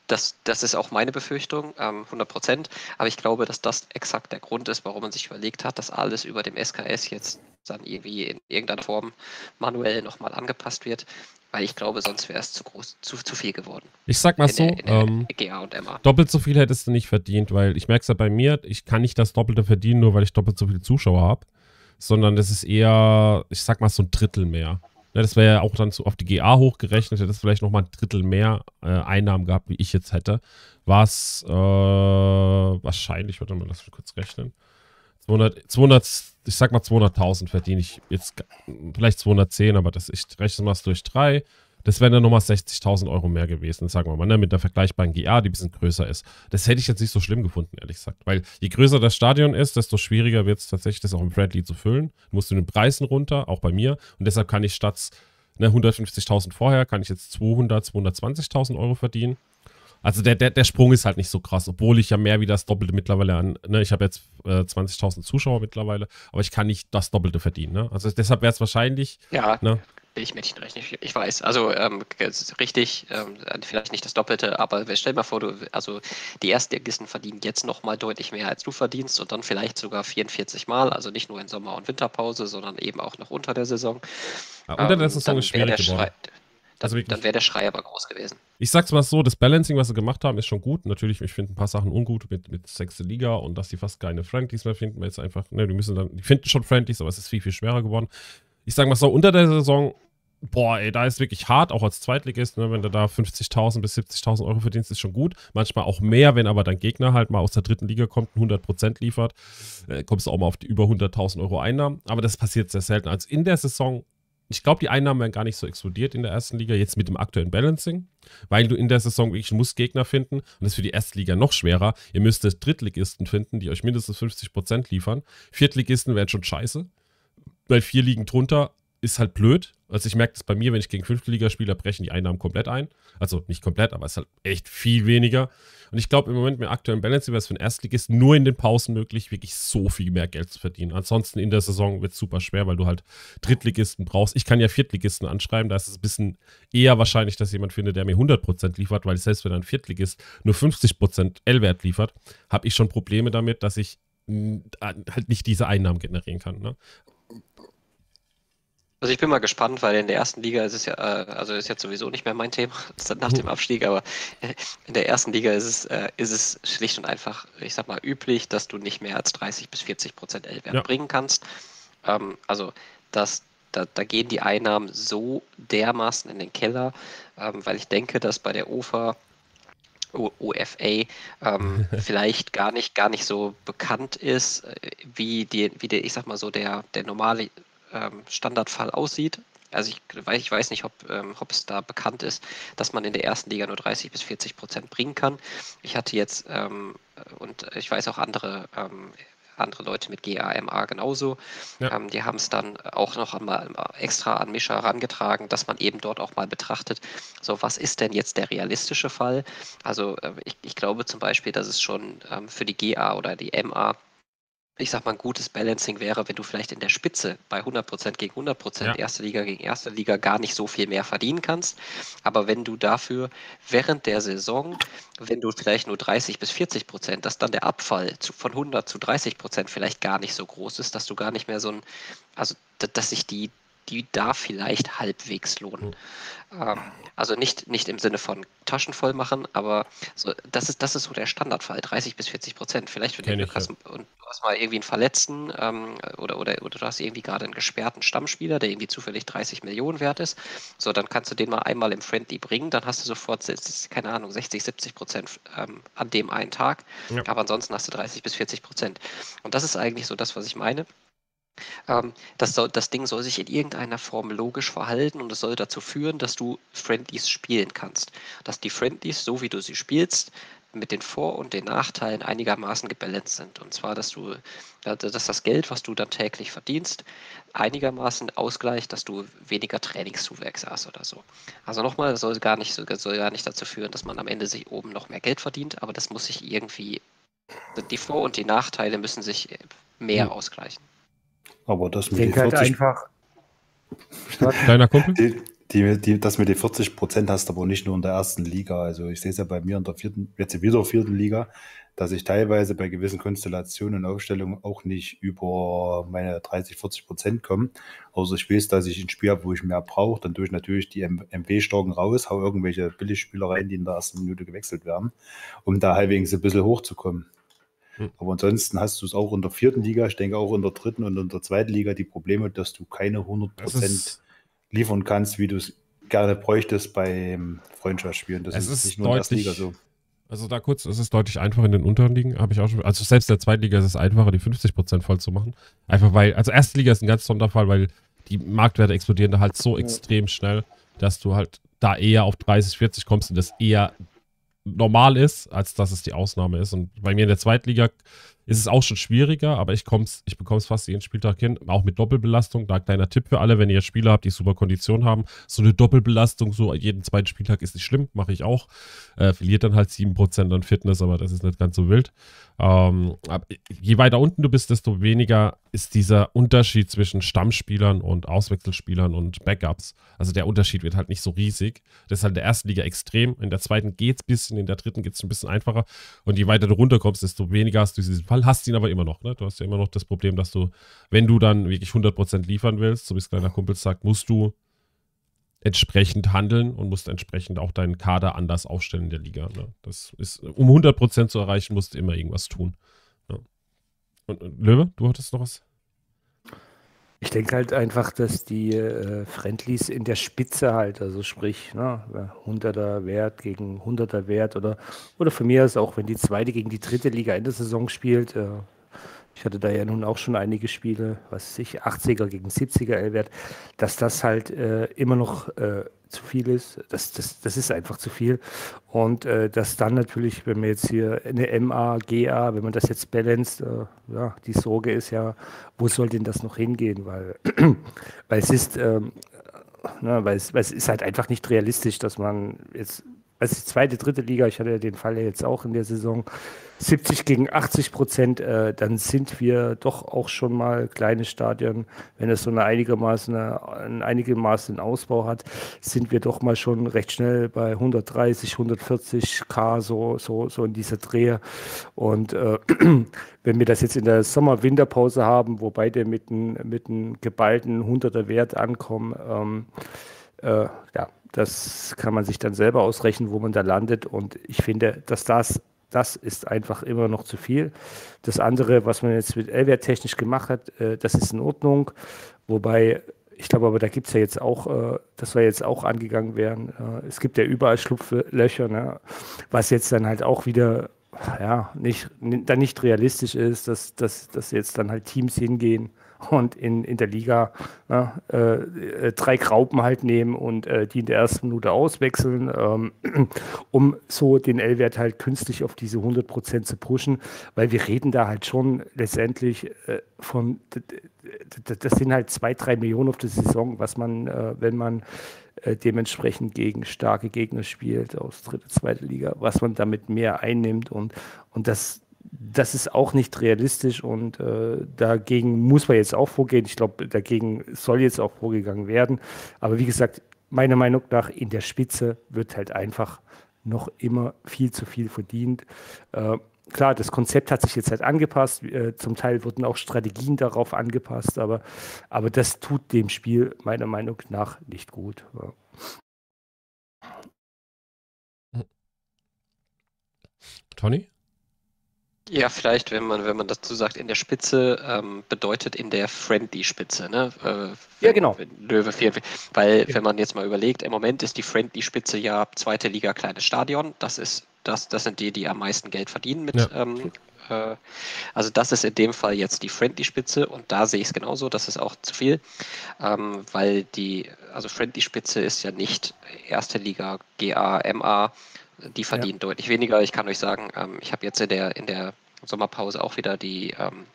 das, das ist auch meine Befürchtung, ähm, 100 Prozent. Aber ich glaube, dass das exakt der Grund ist, warum man sich überlegt hat, dass alles über dem SKS jetzt dann irgendwie in irgendeiner Form manuell nochmal angepasst wird. Weil ich glaube, sonst wäre es zu groß, zu, zu viel geworden. Ich sag mal in so, der, ähm, GA und MA. doppelt so viel hättest du nicht verdient, weil ich merke es ja bei mir, ich kann nicht das Doppelte verdienen, nur weil ich doppelt so viele Zuschauer habe. Sondern das ist eher, ich sag mal, so ein Drittel mehr. Ja, das wäre ja auch dann so auf die GA hochgerechnet, hätte es vielleicht nochmal ein Drittel mehr äh, Einnahmen gehabt, wie ich jetzt hätte. Was äh, wahrscheinlich, warte mal, lass mich kurz rechnen. 200, 200 ich sag mal 200.000 verdiene ich jetzt, vielleicht 210, aber das, ich rechne mal durch drei. Das wären dann nochmal 60.000 Euro mehr gewesen, sagen wir mal, ne, mit einer vergleichbaren GA, die ein bisschen größer ist. Das hätte ich jetzt nicht so schlimm gefunden, ehrlich gesagt. Weil je größer das Stadion ist, desto schwieriger wird es tatsächlich, das auch im Friendly zu füllen. Du musst du den Preisen runter, auch bei mir. Und deshalb kann ich statt ne, 150.000 vorher, kann ich jetzt 200, 220.000 Euro verdienen. Also der, der, der Sprung ist halt nicht so krass, obwohl ich ja mehr wie das Doppelte mittlerweile an, ne, ich habe jetzt äh, 20.000 Zuschauer mittlerweile, aber ich kann nicht das Doppelte verdienen, ne? Also deshalb wäre es wahrscheinlich, ja, ne? Ich Mädchenrecht, ich, ich weiß. Also ähm, richtig, ähm, vielleicht nicht das Doppelte, aber stell dir mal vor, du, also die Erstligisten verdienen jetzt nochmal deutlich mehr, als du verdienst und dann vielleicht sogar 44 Mal, also nicht nur in Sommer- und Winterpause, sondern eben auch noch unter der Saison. Ja, unter der ähm, Saison ist schwierig geworden. Schrei also dann, dann wäre der Schrei aber groß gewesen. Ich sag's mal so, das Balancing, was sie gemacht haben, ist schon gut. Natürlich, ich finde ein paar Sachen ungut mit, mit sechste Liga und dass die fast keine Friendlies mehr finden, weil es einfach, ne, die müssen dann, die finden schon Friendlies, aber es ist viel, viel schwerer geworden. Ich sag mal so, unter der Saison, boah, ey, da ist wirklich hart, auch als Zweitligist, ne, wenn du da 50.000 bis 70.000 Euro verdienst, ist schon gut. Manchmal auch mehr, wenn aber dein Gegner halt mal aus der dritten Liga kommt und 100% liefert, äh, kommst du auch mal auf die über 100.000 Euro Einnahmen. Aber das passiert sehr selten. Also in der Saison ich glaube, die Einnahmen werden gar nicht so explodiert in der ersten Liga, jetzt mit dem aktuellen Balancing, weil du in der Saison wirklich musst Gegner finden und das ist für die erste Liga noch schwerer. Ihr müsstet Drittligisten finden, die euch mindestens 50% liefern. Viertligisten wären schon scheiße, weil vier Ligen drunter ist halt blöd. Also ich merke das bei mir, wenn ich gegen fünfte Liga spiele, brechen die Einnahmen komplett ein. Also nicht komplett, aber es ist halt echt viel weniger. Und ich glaube, im Moment mit aktuellen Balance wäre es für einen Erstligist nur in den Pausen möglich, wirklich so viel mehr Geld zu verdienen. Ansonsten in der Saison wird es super schwer, weil du halt Drittligisten brauchst. Ich kann ja Viertligisten anschreiben, da ist es ein bisschen eher wahrscheinlich, dass jemand findet, der mir 100% liefert, weil selbst wenn ein Viertligist nur 50% L-Wert liefert, habe ich schon Probleme damit, dass ich halt nicht diese Einnahmen generieren kann. Ne? Also ich bin mal gespannt, weil in der ersten Liga ist es ja, äh, also ist jetzt sowieso nicht mehr mein Thema nach dem Abstieg, aber in der ersten Liga ist es, äh, ist es schlicht und einfach, ich sag mal, üblich, dass du nicht mehr als 30 bis 40 Prozent L-Wert ja. bringen kannst. Ähm, also das, da, da, gehen die Einnahmen so dermaßen in den Keller, ähm, weil ich denke, dass bei der OFA OFA ähm, vielleicht gar nicht, gar nicht so bekannt ist, äh, wie, die, wie der, ich sag mal so, der, der normale ähm, Standardfall aussieht. Also ich, ich weiß nicht, ob, ähm, ob es da bekannt ist, dass man in der ersten Liga nur 30 bis 40 Prozent bringen kann. Ich hatte jetzt, ähm, und ich weiß auch andere, ähm, andere Leute mit GAMA genauso, ja. ähm, die haben es dann auch noch einmal extra an Mischa herangetragen, dass man eben dort auch mal betrachtet, so was ist denn jetzt der realistische Fall? Also äh, ich, ich glaube zum Beispiel, dass es schon ähm, für die GA oder die MA ich sag mal, ein gutes Balancing wäre, wenn du vielleicht in der Spitze bei 100% gegen 100%, ja. erste Liga gegen erste Liga, gar nicht so viel mehr verdienen kannst. Aber wenn du dafür während der Saison, wenn du vielleicht nur 30 bis 40%, dass dann der Abfall zu, von 100 zu 30% vielleicht gar nicht so groß ist, dass du gar nicht mehr so ein, also dass sich die, die da vielleicht halbwegs lohnen. Mhm. Ähm, also nicht, nicht im Sinne von Taschen voll machen, aber so, das, ist, das ist so der Standardfall, 30 bis 40 Prozent. Vielleicht, wenn du hast, ja. und du hast mal irgendwie einen Verletzten ähm, oder, oder, oder du hast irgendwie gerade einen gesperrten Stammspieler, der irgendwie zufällig 30 Millionen wert ist, so, dann kannst du den mal einmal im Friendly bringen, dann hast du sofort, keine Ahnung, 60, 70 Prozent ähm, an dem einen Tag, ja. aber ansonsten hast du 30 bis 40 Prozent. Und das ist eigentlich so das, was ich meine. Ähm, das, soll, das Ding soll sich in irgendeiner Form logisch verhalten und es soll dazu führen, dass du Friendlies spielen kannst. Dass die Friendlies, so wie du sie spielst, mit den Vor- und den Nachteilen einigermaßen gebalanced sind. Und zwar, dass du, dass das Geld, was du dann täglich verdienst, einigermaßen ausgleicht, dass du weniger Trainingszuwächs hast oder so. Also nochmal, das soll gar nicht, soll gar nicht dazu führen, dass man am Ende sich oben noch mehr Geld verdient, aber das muss sich irgendwie, die Vor- und die Nachteile müssen sich mehr mhm. ausgleichen. Aber das mit den 40 halt einfach. Kleiner Kumpel? Die, die, die, das mit den 40 Prozent hast du aber nicht nur in der ersten Liga. Also ich sehe es ja bei mir in der vierten, jetzt wieder vierten Liga, dass ich teilweise bei gewissen Konstellationen und Aufstellungen auch nicht über meine 30, 40 Prozent komme. Außer ich weiß, dass ich ein Spiel habe, wo ich mehr brauche, dann tue ich natürlich die MW-Starken raus, hau irgendwelche Billigspieler rein, die in der ersten Minute gewechselt werden, um da halbwegs ein bisschen hochzukommen. Hm. Aber ansonsten hast du es auch in der vierten Liga, ich denke auch in der dritten und in der zweiten Liga die Probleme, dass du keine 100 Prozent liefern kannst, wie du es gerne bräuchtest beim Freundschaftsspielen. Das es ist, nicht nur deutlich, in der Liga so. Also da kurz, es ist deutlich einfacher in den unteren Ligen, habe ich auch schon. Also selbst in der zweiten Liga ist es einfacher, die 50% voll zu machen. Einfach weil, also erste Liga ist ein ganz Sonderfall, weil die Marktwerte explodieren da halt so extrem schnell, dass du halt da eher auf 30, 40 kommst und das eher normal ist, als dass es die Ausnahme ist. Und bei mir in der Zweitliga ist es auch schon schwieriger, aber ich, ich bekomme es fast jeden Spieltag hin, auch mit Doppelbelastung. Da kleiner Tipp für alle, wenn ihr Spieler habt, die super Kondition haben. So eine Doppelbelastung, so jeden zweiten Spieltag ist nicht schlimm, mache ich auch. Äh, verliert dann halt 7% an Fitness, aber das ist nicht ganz so wild. Ähm, je weiter unten du bist, desto weniger ist dieser Unterschied zwischen Stammspielern und Auswechselspielern und Backups. Also der Unterschied wird halt nicht so riesig. Das ist halt in der ersten Liga extrem. In der zweiten geht es ein bisschen, in der dritten geht es ein bisschen einfacher. Und je weiter du runterkommst, desto weniger hast du diesen Fall. Hast ihn aber immer noch. Ne? Du hast ja immer noch das Problem, dass du, wenn du dann wirklich 100% liefern willst, so wie es kleiner Kumpel sagt, musst du entsprechend handeln und musst entsprechend auch deinen Kader anders aufstellen in der Liga. Ne? Das ist, um 100% zu erreichen, musst du immer irgendwas tun. Ne? Und, und, Löwe, du hattest noch was? Ich denke halt einfach, dass die äh, Friendlies in der Spitze halt, also sprich, ne, 100er Wert gegen 100er Wert oder, oder von mir ist auch, wenn die zweite gegen die dritte Liga in der Saison spielt, äh, ich hatte da ja nun auch schon einige Spiele, was ich 80er gegen 70er L-Wert, dass das halt äh, immer noch äh, zu viel ist. Das, das, das ist einfach zu viel. Und äh, dass dann natürlich, wenn man jetzt hier eine MA, GA, wenn man das jetzt balanced, äh, ja, die Sorge ist ja, wo soll denn das noch hingehen? Weil, weil es ist, ähm, na, weil, es, weil es ist halt einfach nicht realistisch, dass man jetzt also die zweite, dritte Liga, ich hatte den Fall ja jetzt auch in der Saison, 70 gegen 80 Prozent, äh, dann sind wir doch auch schon mal kleine Stadien, wenn es so eine einigermaßen, einen einigermaßen Ausbau hat, sind wir doch mal schon recht schnell bei 130, 140 K, so, so, so in dieser Drehe. Und äh, wenn wir das jetzt in der Sommer-Winterpause haben, wo beide mit einem mit geballten 100er Wert ankommen, ähm, äh, ja, das kann man sich dann selber ausrechnen, wo man da landet. Und ich finde, dass das, das ist einfach immer noch zu viel. Das andere, was man jetzt mit LWR technisch gemacht hat, äh, das ist in Ordnung. Wobei, ich glaube aber, da gibt es ja jetzt auch, äh, dass wir jetzt auch angegangen werden. Äh, es gibt ja überall Schlupflöcher, ne? was jetzt dann halt auch wieder ja, nicht, dann nicht realistisch ist, dass, dass, dass jetzt dann halt Teams hingehen und in, in der Liga ja, äh, äh, drei Graupen halt nehmen und äh, die in der ersten Minute auswechseln, ähm, um so den L-Wert halt künstlich auf diese 100% zu pushen, weil wir reden da halt schon letztendlich äh, von, das sind halt zwei, drei Millionen auf der Saison, was man, äh, wenn man äh, dementsprechend gegen starke Gegner spielt aus dritte, zweite Liga, was man damit mehr einnimmt. Und, und das das ist auch nicht realistisch und äh, dagegen muss man jetzt auch vorgehen. Ich glaube, dagegen soll jetzt auch vorgegangen werden. Aber wie gesagt, meiner Meinung nach in der Spitze wird halt einfach noch immer viel zu viel verdient. Äh, klar, das Konzept hat sich jetzt halt angepasst. Äh, zum Teil wurden auch Strategien darauf angepasst, aber, aber das tut dem Spiel meiner Meinung nach nicht gut. Ja. Tony? Ja, vielleicht, wenn man, wenn man dazu sagt, in der Spitze ähm, bedeutet in der Friendly-Spitze, ne? Äh, wenn, ja, genau. Löwe 4, weil, ja. wenn man jetzt mal überlegt, im Moment ist die Friendly-Spitze ja zweite Liga, kleines Stadion. Das ist, das, das sind die, die am meisten Geld verdienen mit, ja. ähm, äh, also das ist in dem Fall jetzt die Friendly-Spitze und da sehe ich es genauso, das ist auch zu viel, ähm, weil die, also Friendly-Spitze ist ja nicht erste Liga, GA, MA, die verdienen ja. deutlich weniger. Ich kann euch sagen, ähm, ich habe jetzt in der, in der Sommerpause auch wieder die ähm,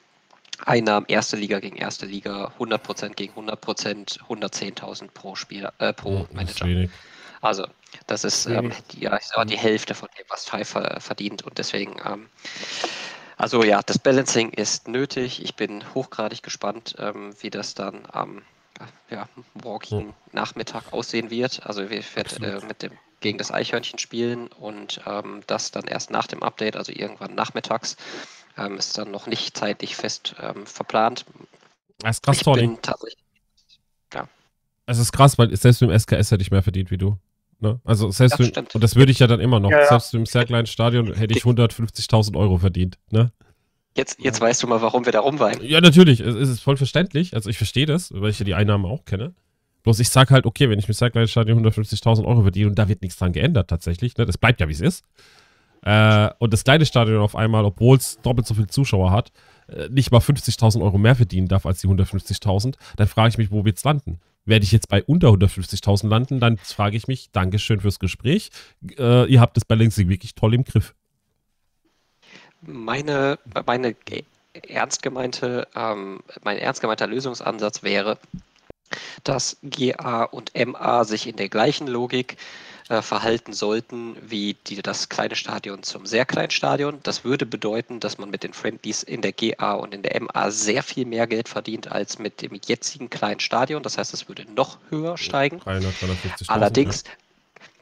Einnahmen erste Liga gegen erste Liga, 100% gegen 100%, 110.000 pro Spieler, äh, pro oh, Manager. Also, das ist ähm, die, ja, ich sag, die Hälfte von dem, was Five verdient und deswegen, ähm, also ja, das Balancing ist nötig. Ich bin hochgradig gespannt, ähm, wie das dann am ja, morgigen Nachmittag aussehen wird. Also, wir werden äh, mit dem gegen das Eichhörnchen spielen und ähm, das dann erst nach dem Update, also irgendwann nachmittags, ähm, ist dann noch nicht zeitlich fest ähm, verplant. Das ist krass, ich Tony. ja. Es ist krass, weil selbst im SKS hätte ich mehr verdient wie du. Ne? Also selbst das im, und das würde ich ja dann immer noch. Ja, ja. Selbst im sehr kleinen Stadion hätte ich 150.000 Euro verdient. Ne? Jetzt, jetzt weißt du mal, warum wir da rumweinen. Ja, natürlich. Es ist voll verständlich. Also ich verstehe das, weil ich ja die Einnahmen auch kenne. Bloß ich sag halt, okay, wenn ich mit Cycline Stadion 150.000 Euro verdiene und da wird nichts dran geändert tatsächlich, ne? das bleibt ja wie es ist. Äh, und das kleine Stadion auf einmal, obwohl es doppelt so viele Zuschauer hat, äh, nicht mal 50.000 Euro mehr verdienen darf als die 150.000, dann frage ich mich, wo wird's landen? Werde ich jetzt bei unter 150.000 landen, dann frage ich mich, Dankeschön fürs Gespräch. Äh, ihr habt das Balancing wirklich toll im Griff. Meine, meine ernst gemeinte, ähm, mein ernst gemeinter Lösungsansatz wäre, dass GA und MA sich in der gleichen Logik äh, verhalten sollten wie die, das kleine Stadion zum sehr kleinen Stadion. Das würde bedeuten, dass man mit den Friendlies in der GA und in der MA sehr viel mehr Geld verdient als mit dem jetzigen kleinen Stadion. Das heißt, es würde noch höher steigen. 300, allerdings, ja.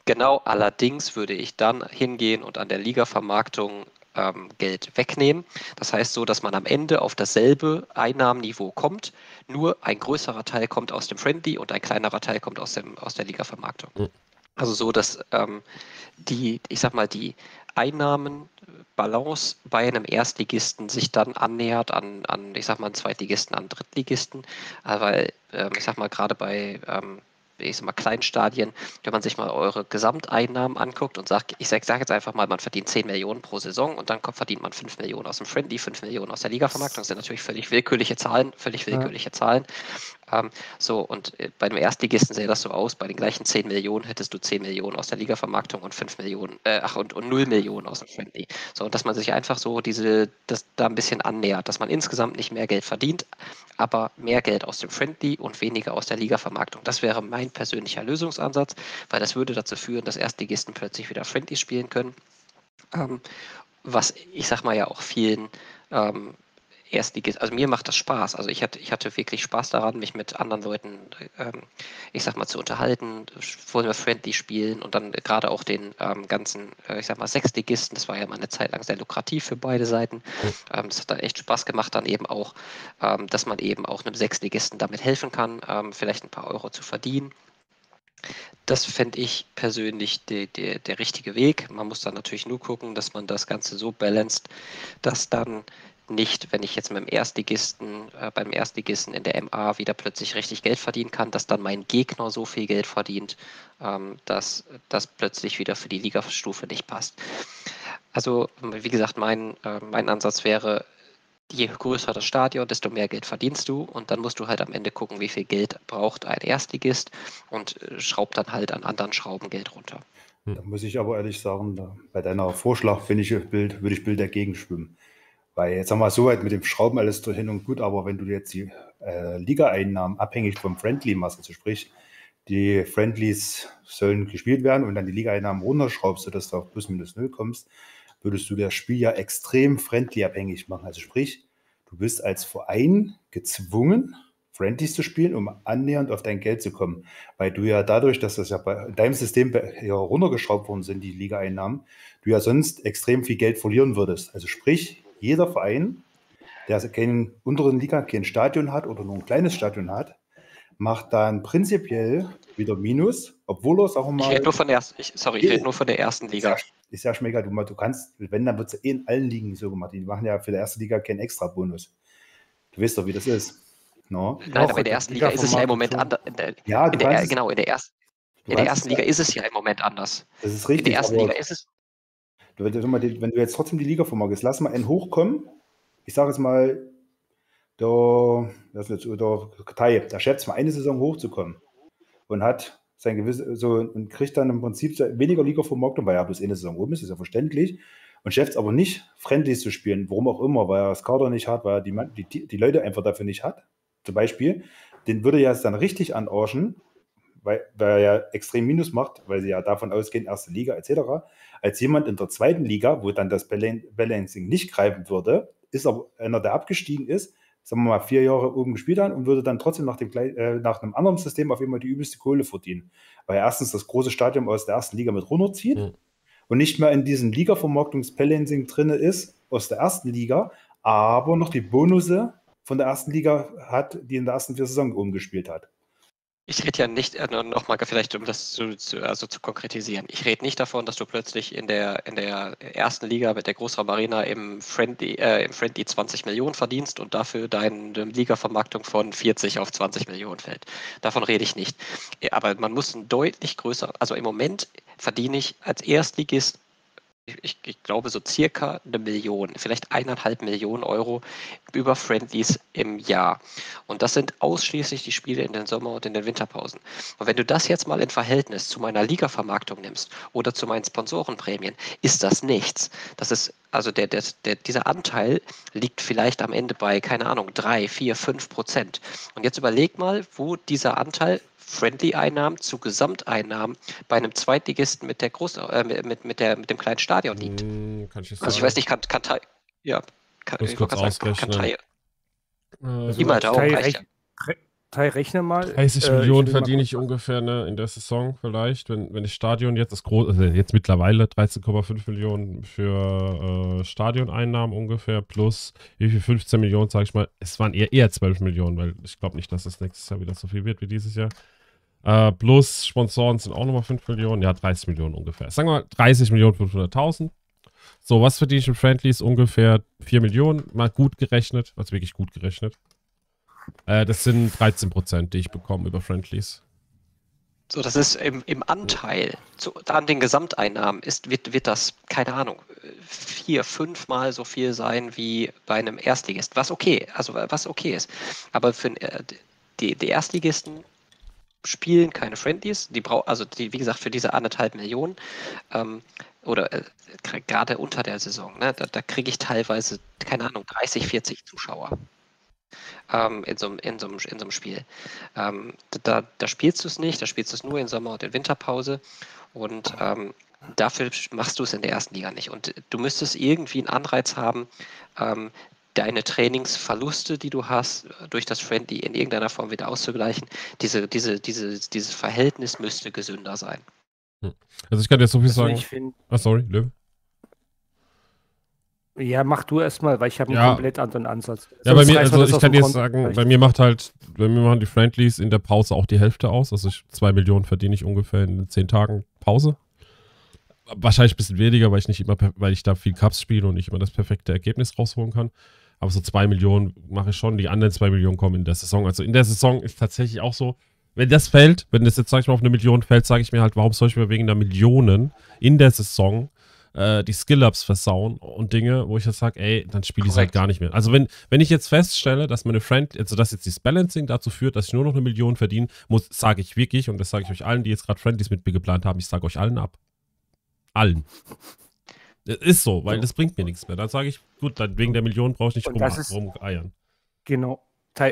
genau, allerdings würde ich dann hingehen und an der Liga-Vermarktung ähm, Geld wegnehmen. Das heißt so, dass man am Ende auf dasselbe Einnahmenniveau kommt, nur ein größerer Teil kommt aus dem Friendly und ein kleinerer Teil kommt aus, dem, aus der Liga-Vermarktung. Mhm. Also so, dass ähm, die, ich sag mal, die Einnahmenbalance bei einem Erstligisten sich dann annähert an, an ich sag mal, einen Zweitligisten, an Drittligisten. Äh, weil, ähm, ich sag mal, gerade bei ähm, ich sag mal, Kleinstadien, wenn man sich mal eure Gesamteinnahmen anguckt und sagt, ich sage sag jetzt einfach mal, man verdient 10 Millionen pro Saison und dann kommt, verdient man 5 Millionen aus dem Friendly, 5 Millionen aus der Liga-Vermarktung, das sind natürlich völlig willkürliche Zahlen, völlig willkürliche ja. Zahlen. Ähm, so, und äh, bei dem Erstligisten sähe das so aus, bei den gleichen 10 Millionen hättest du 10 Millionen aus der Liga-Vermarktung und 5 Millionen, äh, ach, und, und 0 Millionen aus dem Friendly. So, und dass man sich einfach so diese, das da ein bisschen annähert, dass man insgesamt nicht mehr Geld verdient, aber mehr Geld aus dem Friendly und weniger aus der Liga-Vermarktung. Das wäre mein persönlicher Lösungsansatz, weil das würde dazu führen, dass Erstligisten plötzlich wieder Friendly spielen können. Ähm, was ich sag mal ja auch vielen ähm, Erstligist, also mir macht das Spaß. Also ich hatte, ich hatte wirklich Spaß daran, mich mit anderen Leuten, ähm, ich sag mal, zu unterhalten, wollen wir friendly spielen und dann gerade auch den ähm, ganzen, äh, ich sag mal, Sechstligisten, das war ja mal eine Zeit lang sehr lukrativ für beide Seiten. Ähm, das hat dann echt Spaß gemacht, dann eben auch, ähm, dass man eben auch einem Sechstligisten damit helfen kann, ähm, vielleicht ein paar Euro zu verdienen. Das fände ich persönlich de, de, der richtige Weg. Man muss dann natürlich nur gucken, dass man das Ganze so balanced, dass dann nicht, wenn ich jetzt mit dem Erstligisten, äh, beim Erstligisten in der MA wieder plötzlich richtig Geld verdienen kann, dass dann mein Gegner so viel Geld verdient, ähm, dass das plötzlich wieder für die Ligastufe nicht passt. Also, wie gesagt, mein, äh, mein Ansatz wäre, je größer das Stadion, desto mehr Geld verdienst du und dann musst du halt am Ende gucken, wie viel Geld braucht ein Erstligist und äh, schraubt dann halt an anderen Schrauben Geld runter. Da muss ich aber ehrlich sagen, bei deiner Vorschlag ich Bild, würde ich Bild dagegen schwimmen. Weil jetzt haben wir soweit mit dem Schrauben alles dorthin und gut, aber wenn du jetzt die äh, Liga-Einnahmen abhängig vom Friendly machst, also sprich, die Friendlies sollen gespielt werden und dann die Liga-Einnahmen runterschraubst, sodass du auf plus minus null kommst, würdest du das Spiel ja extrem friendly abhängig machen. Also sprich, du bist als Verein gezwungen, Friendlies zu spielen, um annähernd auf dein Geld zu kommen. Weil du ja dadurch, dass das ja bei deinem System ja runtergeschraubt worden sind, die Liga-Einnahmen, du ja sonst extrem viel Geld verlieren würdest. Also sprich, jeder Verein, der keinen unteren Liga, kein Stadion hat oder nur ein kleines Stadion hat, macht dann prinzipiell wieder Minus, obwohl er, sagen wir mal. Ich rede nur von der, ich, sorry, ich rede nur von der ersten Liga. Ist ja, schmecker, du, du kannst, wenn, dann wird es eh in allen Ligen so gemacht. Die machen ja für die erste Liga keinen extra Bonus. Du weißt doch, wie das ist. No? Nein, aber in der ersten Liga, Liga ist es ja im Moment anders. Ja, in der, genau, in der, erst, in der ersten Liga ist es ja im Moment anders. Das ist richtig. In der ersten Liga ist es. Du, wenn du jetzt trotzdem die Liga vermagst, lass mal einen hochkommen. Ich sage jetzt mal, der, das ist jetzt, der Tai, der schafft es mal eine Saison hochzukommen und hat sein gewisse, so und kriegt dann im Prinzip weniger Liga-Vermarktung, weil er bloß eine Saison oben ist, ist ja verständlich. Und schafft es aber nicht, friendly zu spielen, warum auch immer, weil er das Kader nicht hat, weil er die, die, die Leute einfach dafür nicht hat zum Beispiel, den würde ja es dann richtig anarschen, weil, weil er ja extrem Minus macht, weil sie ja davon ausgehen, erste Liga etc., als jemand in der zweiten Liga, wo dann das Balancing nicht greifen würde, ist aber einer, der abgestiegen ist, sagen wir mal, vier Jahre oben gespielt hat und würde dann trotzdem nach, dem, äh, nach einem anderen System auf einmal die übelste Kohle verdienen. Weil er erstens das große Stadion aus der ersten Liga mit runterzieht mhm. und nicht mehr in diesem Liga-Vermarktungsbalancing drin ist aus der ersten Liga, aber noch die Bonusse von der ersten Liga hat, die in der ersten vier Saison umgespielt hat. Ich rede ja nicht, äh, nochmal vielleicht, um das zu, zu, also zu konkretisieren. Ich rede nicht davon, dass du plötzlich in der, in der ersten Liga mit der Großraum Arena im Friendly, äh, im Friendly 20 Millionen verdienst und dafür deine Liga-Vermarktung von 40 auf 20 Millionen fällt. Davon rede ich nicht. Aber man muss ein deutlich größer, also im Moment verdiene ich als Erstligist ich, ich, glaube, so circa eine Million, vielleicht eineinhalb Millionen Euro über Friendlies im Jahr. Und das sind ausschließlich die Spiele in den Sommer- und in den Winterpausen. Und wenn du das jetzt mal in Verhältnis zu meiner Liga-Vermarktung nimmst oder zu meinen Sponsorenprämien, ist das nichts. Das ist, also der, der, der, dieser Anteil liegt vielleicht am Ende bei, keine Ahnung, drei, vier, fünf Prozent. Und jetzt überleg mal, wo dieser Anteil Friendly-Einnahmen zu Gesamteinnahmen bei einem Zweitligisten mit der Groß äh, mit, mit, der, mit dem kleinen Stadion liegt. Hm, ich also ich weiß nicht, kann, kann ja, kann, ich kurz ausrechnen. Kann Thai, äh, Immer da auch reicht Teil rechne mal. 30 äh, Millionen verdiene ich ungefähr ne, in der Saison vielleicht, wenn, wenn das Stadion jetzt das große, also jetzt mittlerweile 13,5 Millionen für äh, Stadioneinnahmen ungefähr plus wie viel 15 Millionen, sage ich mal. Es waren eher, eher 12 Millionen, weil ich glaube nicht, dass es nächstes Jahr wieder so viel wird wie dieses Jahr. Äh, plus Sponsoren sind auch nochmal 5 Millionen, ja 30 Millionen ungefähr. Sagen wir mal 30 Millionen 500.000. So, was verdiene ich in Friendlies? Ungefähr 4 Millionen, mal gut gerechnet, also wirklich gut gerechnet. Äh, das sind 13 Prozent, die ich bekomme über Friendlies. So, das ist im, im Anteil zu, an den Gesamteinnahmen ist, wird, wird das, keine Ahnung, vier, fünfmal so viel sein wie bei einem Erstligist. Was okay, also was okay ist. Aber für äh, die, die Erstligisten spielen keine Friendlies, die brauchen, also die, wie gesagt, für diese anderthalb Millionen ähm, oder äh, gerade unter der Saison, ne, da, da kriege ich teilweise, keine Ahnung, 30, 40 Zuschauer ähm, in, so, in, so, in so einem Spiel. Ähm, da, da spielst du es nicht, da spielst du es nur in Sommer- und in Winterpause und ähm, dafür machst du es in der ersten Liga nicht. Und du müsstest irgendwie einen Anreiz haben, ähm, deine Trainingsverluste, die du hast, durch das Friendly in irgendeiner Form wieder auszugleichen. Diese, diese, diese, dieses Verhältnis müsste gesünder sein. Hm. Also ich kann dir so viel also sagen. Ah, sorry, Löwe. Ja, mach du erstmal, weil ich habe einen ja. komplett anderen Ansatz. Ja, bei mir, also ich kann jetzt sagen, bei mir macht halt, bei mir machen die Friendlies in der Pause auch die Hälfte aus. Also ich, zwei Millionen verdiene ich ungefähr in zehn Tagen Pause. Wahrscheinlich ein bisschen weniger, weil ich nicht immer, weil ich da viel Cups spiele und nicht immer das perfekte Ergebnis rausholen kann. Aber so zwei Millionen mache ich schon. Die anderen zwei Millionen kommen in der Saison. Also in der Saison ist tatsächlich auch so, wenn das fällt, wenn das jetzt, sag ich mal, auf eine Million fällt, sage ich mir halt, warum soll ich mir wegen einer Million in der Saison äh, die Skill-Ups versauen und Dinge, wo ich jetzt sage, ey, dann spiele ich halt gar nicht mehr. Also wenn, wenn ich jetzt feststelle, dass meine Friend, also dass jetzt dieses Balancing dazu führt, dass ich nur noch eine Million verdiene, muss, sage ich wirklich, und das sage ich euch allen, die jetzt gerade Friendlies mit mir geplant haben, ich sage euch allen ab. Allen. Ist so, weil das bringt mir nichts mehr. Dann sage ich, gut, dann wegen der Million brauche ich nicht rum, rumeiern. Genau.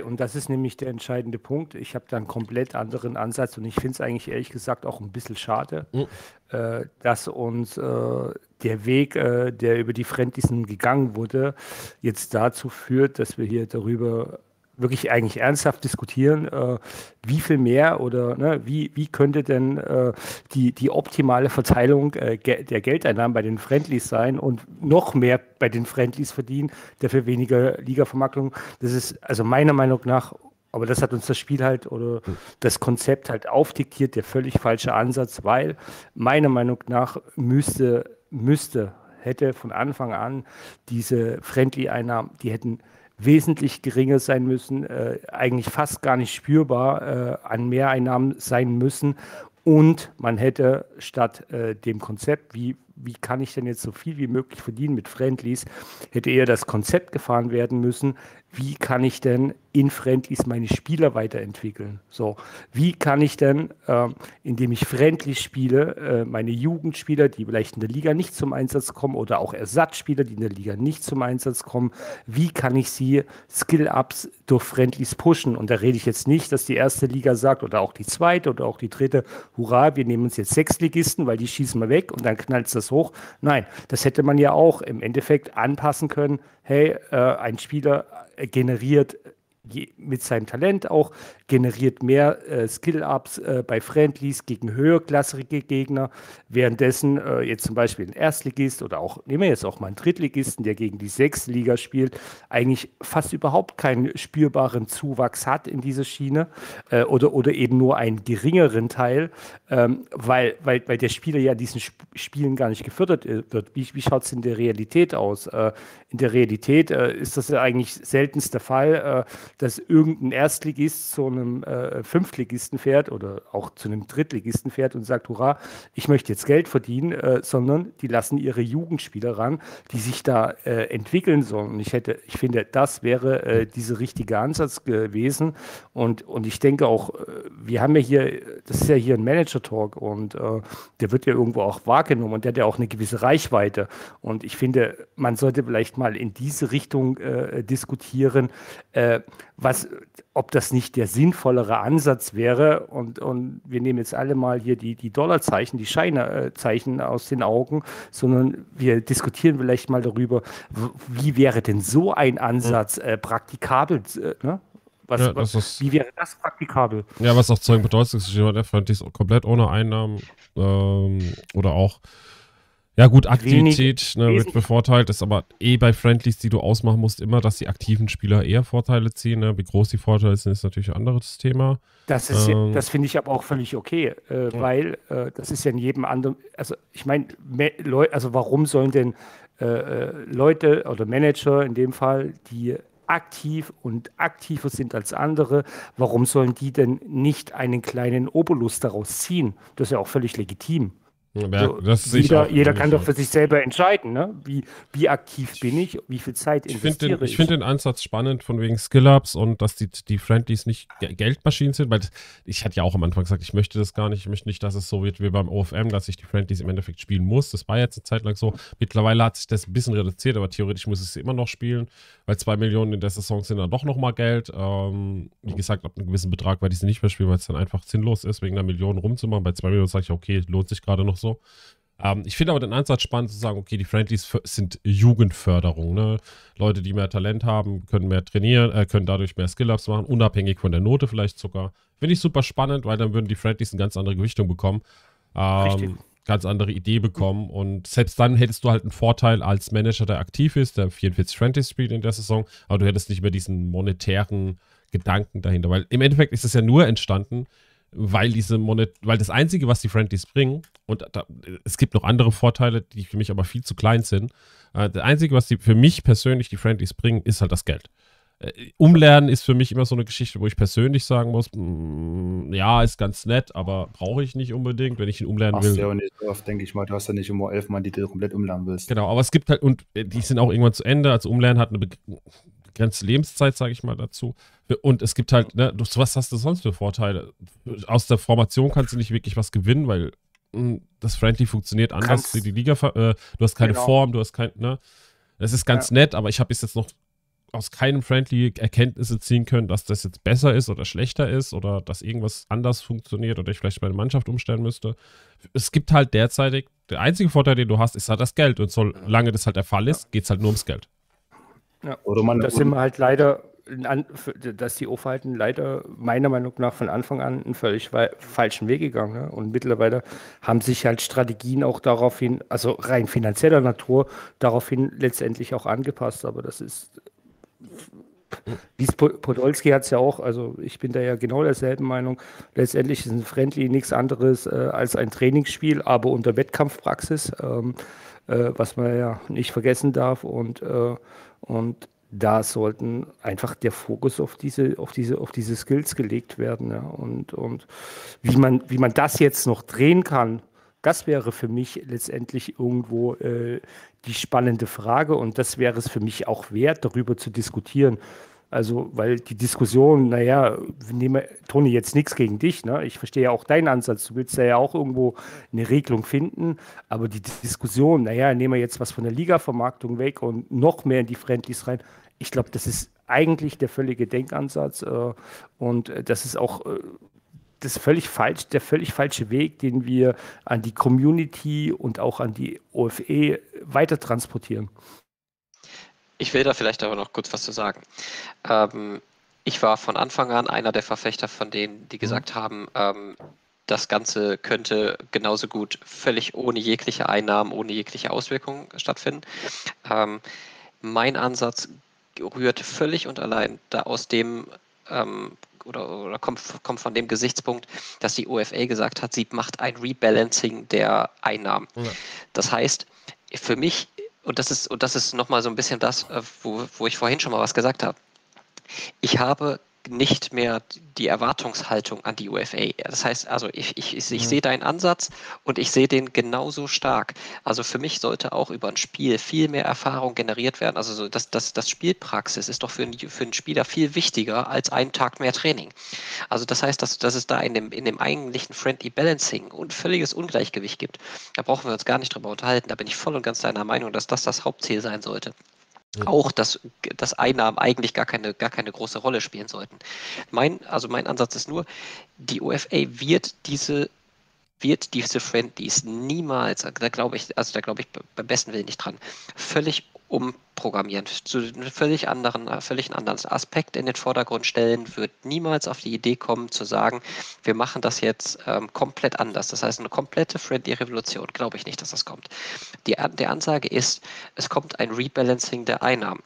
Und das ist nämlich der entscheidende Punkt. Ich habe da einen komplett anderen Ansatz und ich finde es eigentlich ehrlich gesagt auch ein bisschen schade, mhm. äh, dass uns äh, der Weg, äh, der über die Friendliesen gegangen wurde, jetzt dazu führt, dass wir hier darüber wirklich eigentlich ernsthaft diskutieren, äh, wie viel mehr oder ne, wie, wie könnte denn äh, die, die optimale Verteilung äh, ge der Geldeinnahmen bei den Friendlies sein und noch mehr bei den Friendlies verdienen, dafür weniger Liga-Vermarktung. Das ist also meiner Meinung nach aber das hat uns das Spiel halt oder das Konzept halt aufdiktiert, der völlig falsche Ansatz, weil meiner Meinung nach müsste, müsste, hätte von Anfang an diese Friendly-Einnahmen, die hätten wesentlich geringer sein müssen, äh, eigentlich fast gar nicht spürbar äh, an Mehreinnahmen sein müssen. Und man hätte statt äh, dem Konzept, wie, wie kann ich denn jetzt so viel wie möglich verdienen mit Friendlies, hätte eher das Konzept gefahren werden müssen, wie kann ich denn in Friendlies meine Spieler weiterentwickeln? So, wie kann ich denn, äh, indem ich Friendlies spiele, äh, meine Jugendspieler, die vielleicht in der Liga nicht zum Einsatz kommen oder auch Ersatzspieler, die in der Liga nicht zum Einsatz kommen, wie kann ich sie Skill-Ups durch Friendlies pushen? Und da rede ich jetzt nicht, dass die erste Liga sagt oder auch die zweite oder auch die dritte, hurra, wir nehmen uns jetzt sechs Ligisten, weil die schießen wir weg und dann knallt es das hoch. Nein, das hätte man ja auch im Endeffekt anpassen können. Hey, äh, ein Spieler generiert mit seinem Talent auch, generiert mehr äh, Skill-Ups äh, bei Friendlies gegen höherklassige Gegner, währenddessen äh, jetzt zum Beispiel ein Erstligist oder auch, nehmen wir jetzt auch mal einen Drittligisten, der gegen die sechste Liga spielt, eigentlich fast überhaupt keinen spürbaren Zuwachs hat in dieser Schiene äh, oder, oder eben nur einen geringeren Teil, ähm, weil, weil, weil der Spieler ja diesen Sp Spielen gar nicht gefördert äh, wird. Wie, wie schaut es in der Realität aus? Äh, in der Realität ist das ja eigentlich seltenster Fall, dass irgendein Erstligist zu einem äh, Fünftligisten fährt oder auch zu einem Drittligisten fährt und sagt, hurra, ich möchte jetzt Geld verdienen, äh, sondern die lassen ihre Jugendspieler ran, die sich da äh, entwickeln sollen. Und ich hätte, ich finde, das wäre äh, dieser richtige Ansatz gewesen. Und, und ich denke auch, äh, wir haben ja hier, das ist ja hier ein Manager-Talk und äh, der wird ja irgendwo auch wahrgenommen und der hat ja auch eine gewisse Reichweite. Und ich finde, man sollte vielleicht mal in diese Richtung diskutieren was, ob das nicht der sinnvollere Ansatz wäre. Und, und wir nehmen jetzt alle mal hier die, die Dollarzeichen, die Scheinezeichen aus den Augen, sondern wir diskutieren vielleicht mal darüber, wie wäre denn so ein Ansatz äh, praktikabel? Äh, ne? Was, ja, was, ist, wie wäre das praktikabel? Ja, was auch Zeugen bedeutet, ist jemand, der komplett ohne Einnahmen ähm, oder auch ja, gut, Aktivität ne, wird bevorteilt, ist aber eh bei Friendlies, die du ausmachen musst, immer, dass die aktiven Spieler eher Vorteile ziehen. Ne? Wie groß die Vorteile sind, ist natürlich ein anderes Thema. Das, ähm, das finde ich aber auch völlig okay, äh, ja. weil äh, das ist ja in jedem anderen, also ich meine, also warum sollen denn äh, äh, Leute oder Manager in dem Fall, die aktiv und aktiver sind als andere, warum sollen die denn nicht einen kleinen Obolus daraus ziehen? Das ist ja auch völlig legitim. Ja, so, jeder, jeder kann doch für sich selber entscheiden, ne? wie, wie aktiv bin ich, wie viel Zeit ich investiere den, ich. Ich finde den Ansatz spannend von wegen Skill-Ups und dass die, die Friendlies nicht Geldmaschinen sind, weil ich hatte ja auch am Anfang gesagt, ich möchte das gar nicht, ich möchte nicht, dass es so wird wie beim OFM, dass ich die Friendlies im Endeffekt spielen muss. Das war jetzt eine Zeit lang so. Mittlerweile hat sich das ein bisschen reduziert, aber theoretisch muss ich es immer noch spielen, weil zwei Millionen in der Saison sind dann doch nochmal Geld. Ähm, wie gesagt, ab einem gewissen Betrag werde ich sie nicht mehr spielen, weil es dann einfach sinnlos ist, wegen einer Million rumzumachen. Bei zwei Millionen sage ich, okay, lohnt sich gerade noch so. Ähm, ich finde aber den Ansatz spannend zu sagen, okay, die Friendlies sind Jugendförderung. Ne? Leute, die mehr Talent haben, können mehr trainieren, äh, können dadurch mehr Skill-Ups machen, unabhängig von der Note vielleicht sogar. Finde ich super spannend, weil dann würden die Friendlies eine ganz andere Gewichtung bekommen. Ähm, ganz andere Idee bekommen. Und selbst dann hättest du halt einen Vorteil als Manager, der aktiv ist, der 44 Friendlies spielt in der Saison, aber du hättest nicht mehr diesen monetären Gedanken dahinter. Weil im Endeffekt ist es ja nur entstanden, weil diese Monet, weil das Einzige, was die Friendlies bringen, und da, es gibt noch andere Vorteile, die für mich aber viel zu klein sind. Äh, das Einzige, was die für mich persönlich die Friendlies bringen, ist halt das Geld. Äh, umlernen ist für mich immer so eine Geschichte, wo ich persönlich sagen muss, mh, mm, ja, ist ganz nett, aber brauche ich nicht unbedingt, wenn ich ihn umlernen Machst will. Ja, nicht oft, denke ich mal, du hast ja nicht immer elf Mann, die du komplett umlernen willst. Genau, aber es gibt halt, und äh, die sind auch irgendwann zu Ende, also umlernen hat eine begrenzte Lebenszeit, sage ich mal dazu. Und es gibt halt, ne, du, was hast du sonst für Vorteile? Aus der Formation kannst du nicht wirklich was gewinnen, weil mh, hm, das Friendly funktioniert anders Kannst, die Liga. Äh, du hast keine genau. Form, du hast kein, ne? Es ist ganz ja. nett, aber ich habe bis jetzt noch aus keinem Friendly Erkenntnisse ziehen können, dass das jetzt besser ist oder schlechter ist oder dass irgendwas anders funktioniert oder ich vielleicht meine Mannschaft umstellen müsste. Es gibt halt derzeitig, der einzige Vorteil, den du hast, ist halt das Geld. Und solange das halt der Fall ist, geht es halt nur ums Geld. Ja, oder man, das sind wir halt leider, dass die Aufhalten leider meiner Meinung nach von Anfang an einen völlig falschen Weg gegangen. Ne? Und mittlerweile haben sich halt Strategien auch daraufhin, also rein finanzieller Natur, daraufhin letztendlich auch angepasst. Aber das ist wie Podolski hat es ja auch, also ich bin da ja genau derselben Meinung. Letztendlich ist ein Friendly nichts anderes äh, als ein Trainingsspiel, aber unter Wettkampfpraxis, ähm, äh, was man ja nicht vergessen darf. Und, äh, und da sollten einfach der Fokus auf diese, auf diese, auf diese Skills gelegt werden. Ja. Und, und wie, man, wie man das jetzt noch drehen kann, das wäre für mich letztendlich irgendwo äh, die spannende Frage und das wäre es für mich auch wert, darüber zu diskutieren. Also, weil die Diskussion, naja, nehme, Toni, jetzt nichts gegen dich, ne? Ich verstehe ja auch deinen Ansatz. Du willst ja auch irgendwo eine Regelung finden, aber die Diskussion, naja, nehmen wir jetzt was von der Liga-Vermarktung weg und noch mehr in die Friendlies rein. Ich glaube, das ist eigentlich der völlige Denkansatz äh, und äh, das ist auch äh, das völlig falsch, der völlig falsche Weg, den wir an die Community und auch an die OFE weiter transportieren. Ich will da vielleicht aber noch kurz was zu sagen. Ähm, ich war von Anfang an einer der Verfechter von denen, die mhm. gesagt haben, ähm, das Ganze könnte genauso gut völlig ohne jegliche Einnahmen, ohne jegliche Auswirkungen stattfinden. Ähm, mein Ansatz rührt völlig und allein da aus dem ähm, oder, oder kommt, kommt von dem Gesichtspunkt, dass die OFA gesagt hat, sie macht ein Rebalancing der Einnahmen. Ja. Das heißt, für mich, und das ist, und das ist nochmal so ein bisschen das, äh, wo, wo ich vorhin schon mal was gesagt habe, ich habe nicht mehr die Erwartungshaltung an die UFA. Das heißt, also ich, ich, ich, ich mhm. sehe deinen Ansatz und ich sehe den genauso stark. Also für mich sollte auch über ein Spiel viel mehr Erfahrung generiert werden. Also so das, das, das Spielpraxis ist doch für, einen, für einen Spieler viel wichtiger als einen Tag mehr Training. Also das heißt, dass, dass es da in dem, in dem eigentlichen Friendly Balancing ein völliges Ungleichgewicht gibt. Da brauchen wir uns gar nicht drüber unterhalten. Da bin ich voll und ganz deiner Meinung, dass das das Hauptziel sein sollte. Auch, dass, dass Einnahmen eigentlich gar keine, gar keine große Rolle spielen sollten. Mein, also mein Ansatz ist nur, die UFA wird diese wird diese Friendlies niemals, da glaube ich, also da glaube ich beim besten Willen nicht dran, völlig umprogrammieren, zu einem völlig anderen, äh, völlig anderen Aspekt in den Vordergrund stellen, wird niemals auf die Idee kommen zu sagen, wir machen das jetzt ähm, komplett anders. Das heißt, eine komplette Friendly-Revolution, glaube ich nicht, dass das kommt. Die, die Ansage ist, es kommt ein Rebalancing der Einnahmen.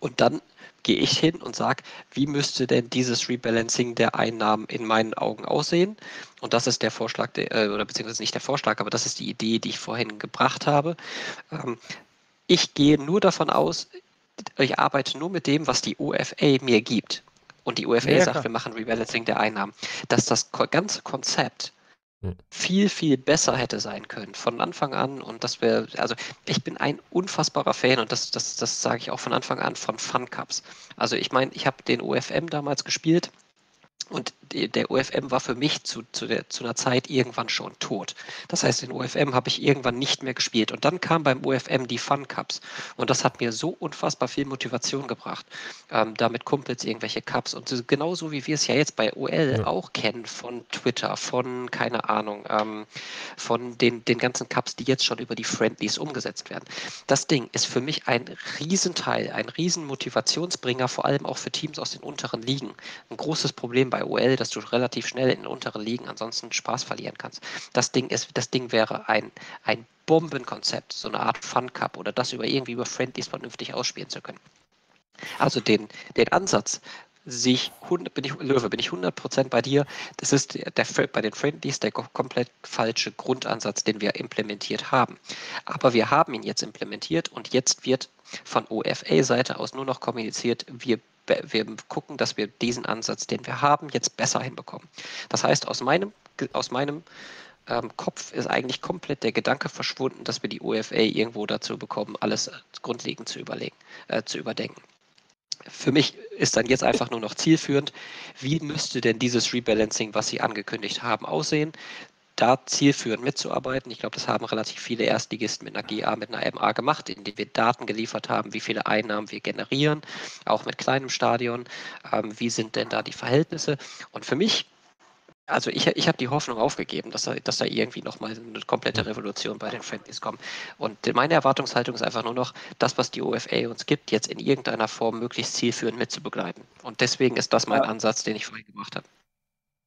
Und dann gehe ich hin und sage, wie müsste denn dieses Rebalancing der Einnahmen in meinen Augen aussehen? Und das ist der Vorschlag, der, äh, oder beziehungsweise nicht der Vorschlag, aber das ist die Idee, die ich vorhin gebracht habe. Ähm, ich gehe nur davon aus, ich arbeite nur mit dem, was die UFA mir gibt. Und die UFA ja, sagt, klar. wir machen Rebalancing der Einnahmen. Dass das ganze Konzept viel, viel besser hätte sein können von Anfang an. Und das wäre, also ich bin ein unfassbarer Fan und das, das, das sage ich auch von Anfang an von Fun Cups. Also ich meine, ich habe den UFM damals gespielt und der UFM war für mich zu, zu, der, zu einer Zeit irgendwann schon tot. Das heißt, den UFM habe ich irgendwann nicht mehr gespielt. Und dann kam beim UFM die Fun Cups. Und das hat mir so unfassbar viel Motivation gebracht. Ähm, da mit Kumpels irgendwelche Cups. Und genauso wie wir es ja jetzt bei OL ja. auch kennen, von Twitter, von, keine Ahnung, ähm, von den, den ganzen Cups, die jetzt schon über die Friendlies umgesetzt werden. Das Ding ist für mich ein Riesenteil, ein Riesenmotivationsbringer, vor allem auch für Teams aus den unteren Ligen. Ein großes Problem bei bei OL, dass du relativ schnell in unteren Ligen ansonsten Spaß verlieren kannst. Das Ding ist, das Ding wäre ein, ein Bombenkonzept, so eine Art Fun Cup oder das über irgendwie über Friendlies vernünftig ausspielen zu können. Also den, den Ansatz sehe ich, bin ich, Löwe, bin ich 100% bei dir. Das ist der, der, bei den Friendlies der komplett falsche Grundansatz, den wir implementiert haben. Aber wir haben ihn jetzt implementiert und jetzt wird von OFA-Seite aus nur noch kommuniziert, wir wir gucken, dass wir diesen Ansatz, den wir haben, jetzt besser hinbekommen. Das heißt, aus meinem, aus meinem ähm, Kopf ist eigentlich komplett der Gedanke verschwunden, dass wir die UFA irgendwo dazu bekommen, alles grundlegend zu überlegen, äh, zu überdenken. Für mich ist dann jetzt einfach nur noch zielführend, wie müsste denn dieses Rebalancing, was Sie angekündigt haben, aussehen? Da zielführend mitzuarbeiten. Ich glaube, das haben relativ viele Erstligisten mit einer GA, mit einer MA gemacht, indem wir Daten geliefert haben, wie viele Einnahmen wir generieren, auch mit kleinem Stadion. Ähm, wie sind denn da die Verhältnisse? Und für mich also ich, ich habe die Hoffnung aufgegeben, dass da, dass da irgendwie nochmal eine komplette Revolution bei den Friendlies kommt. Und meine Erwartungshaltung ist einfach nur noch, das, was die OFA uns gibt, jetzt in irgendeiner Form möglichst zielführend mitzubegleiten. Und deswegen ist das mein ja. Ansatz, den ich vorhin gemacht habe.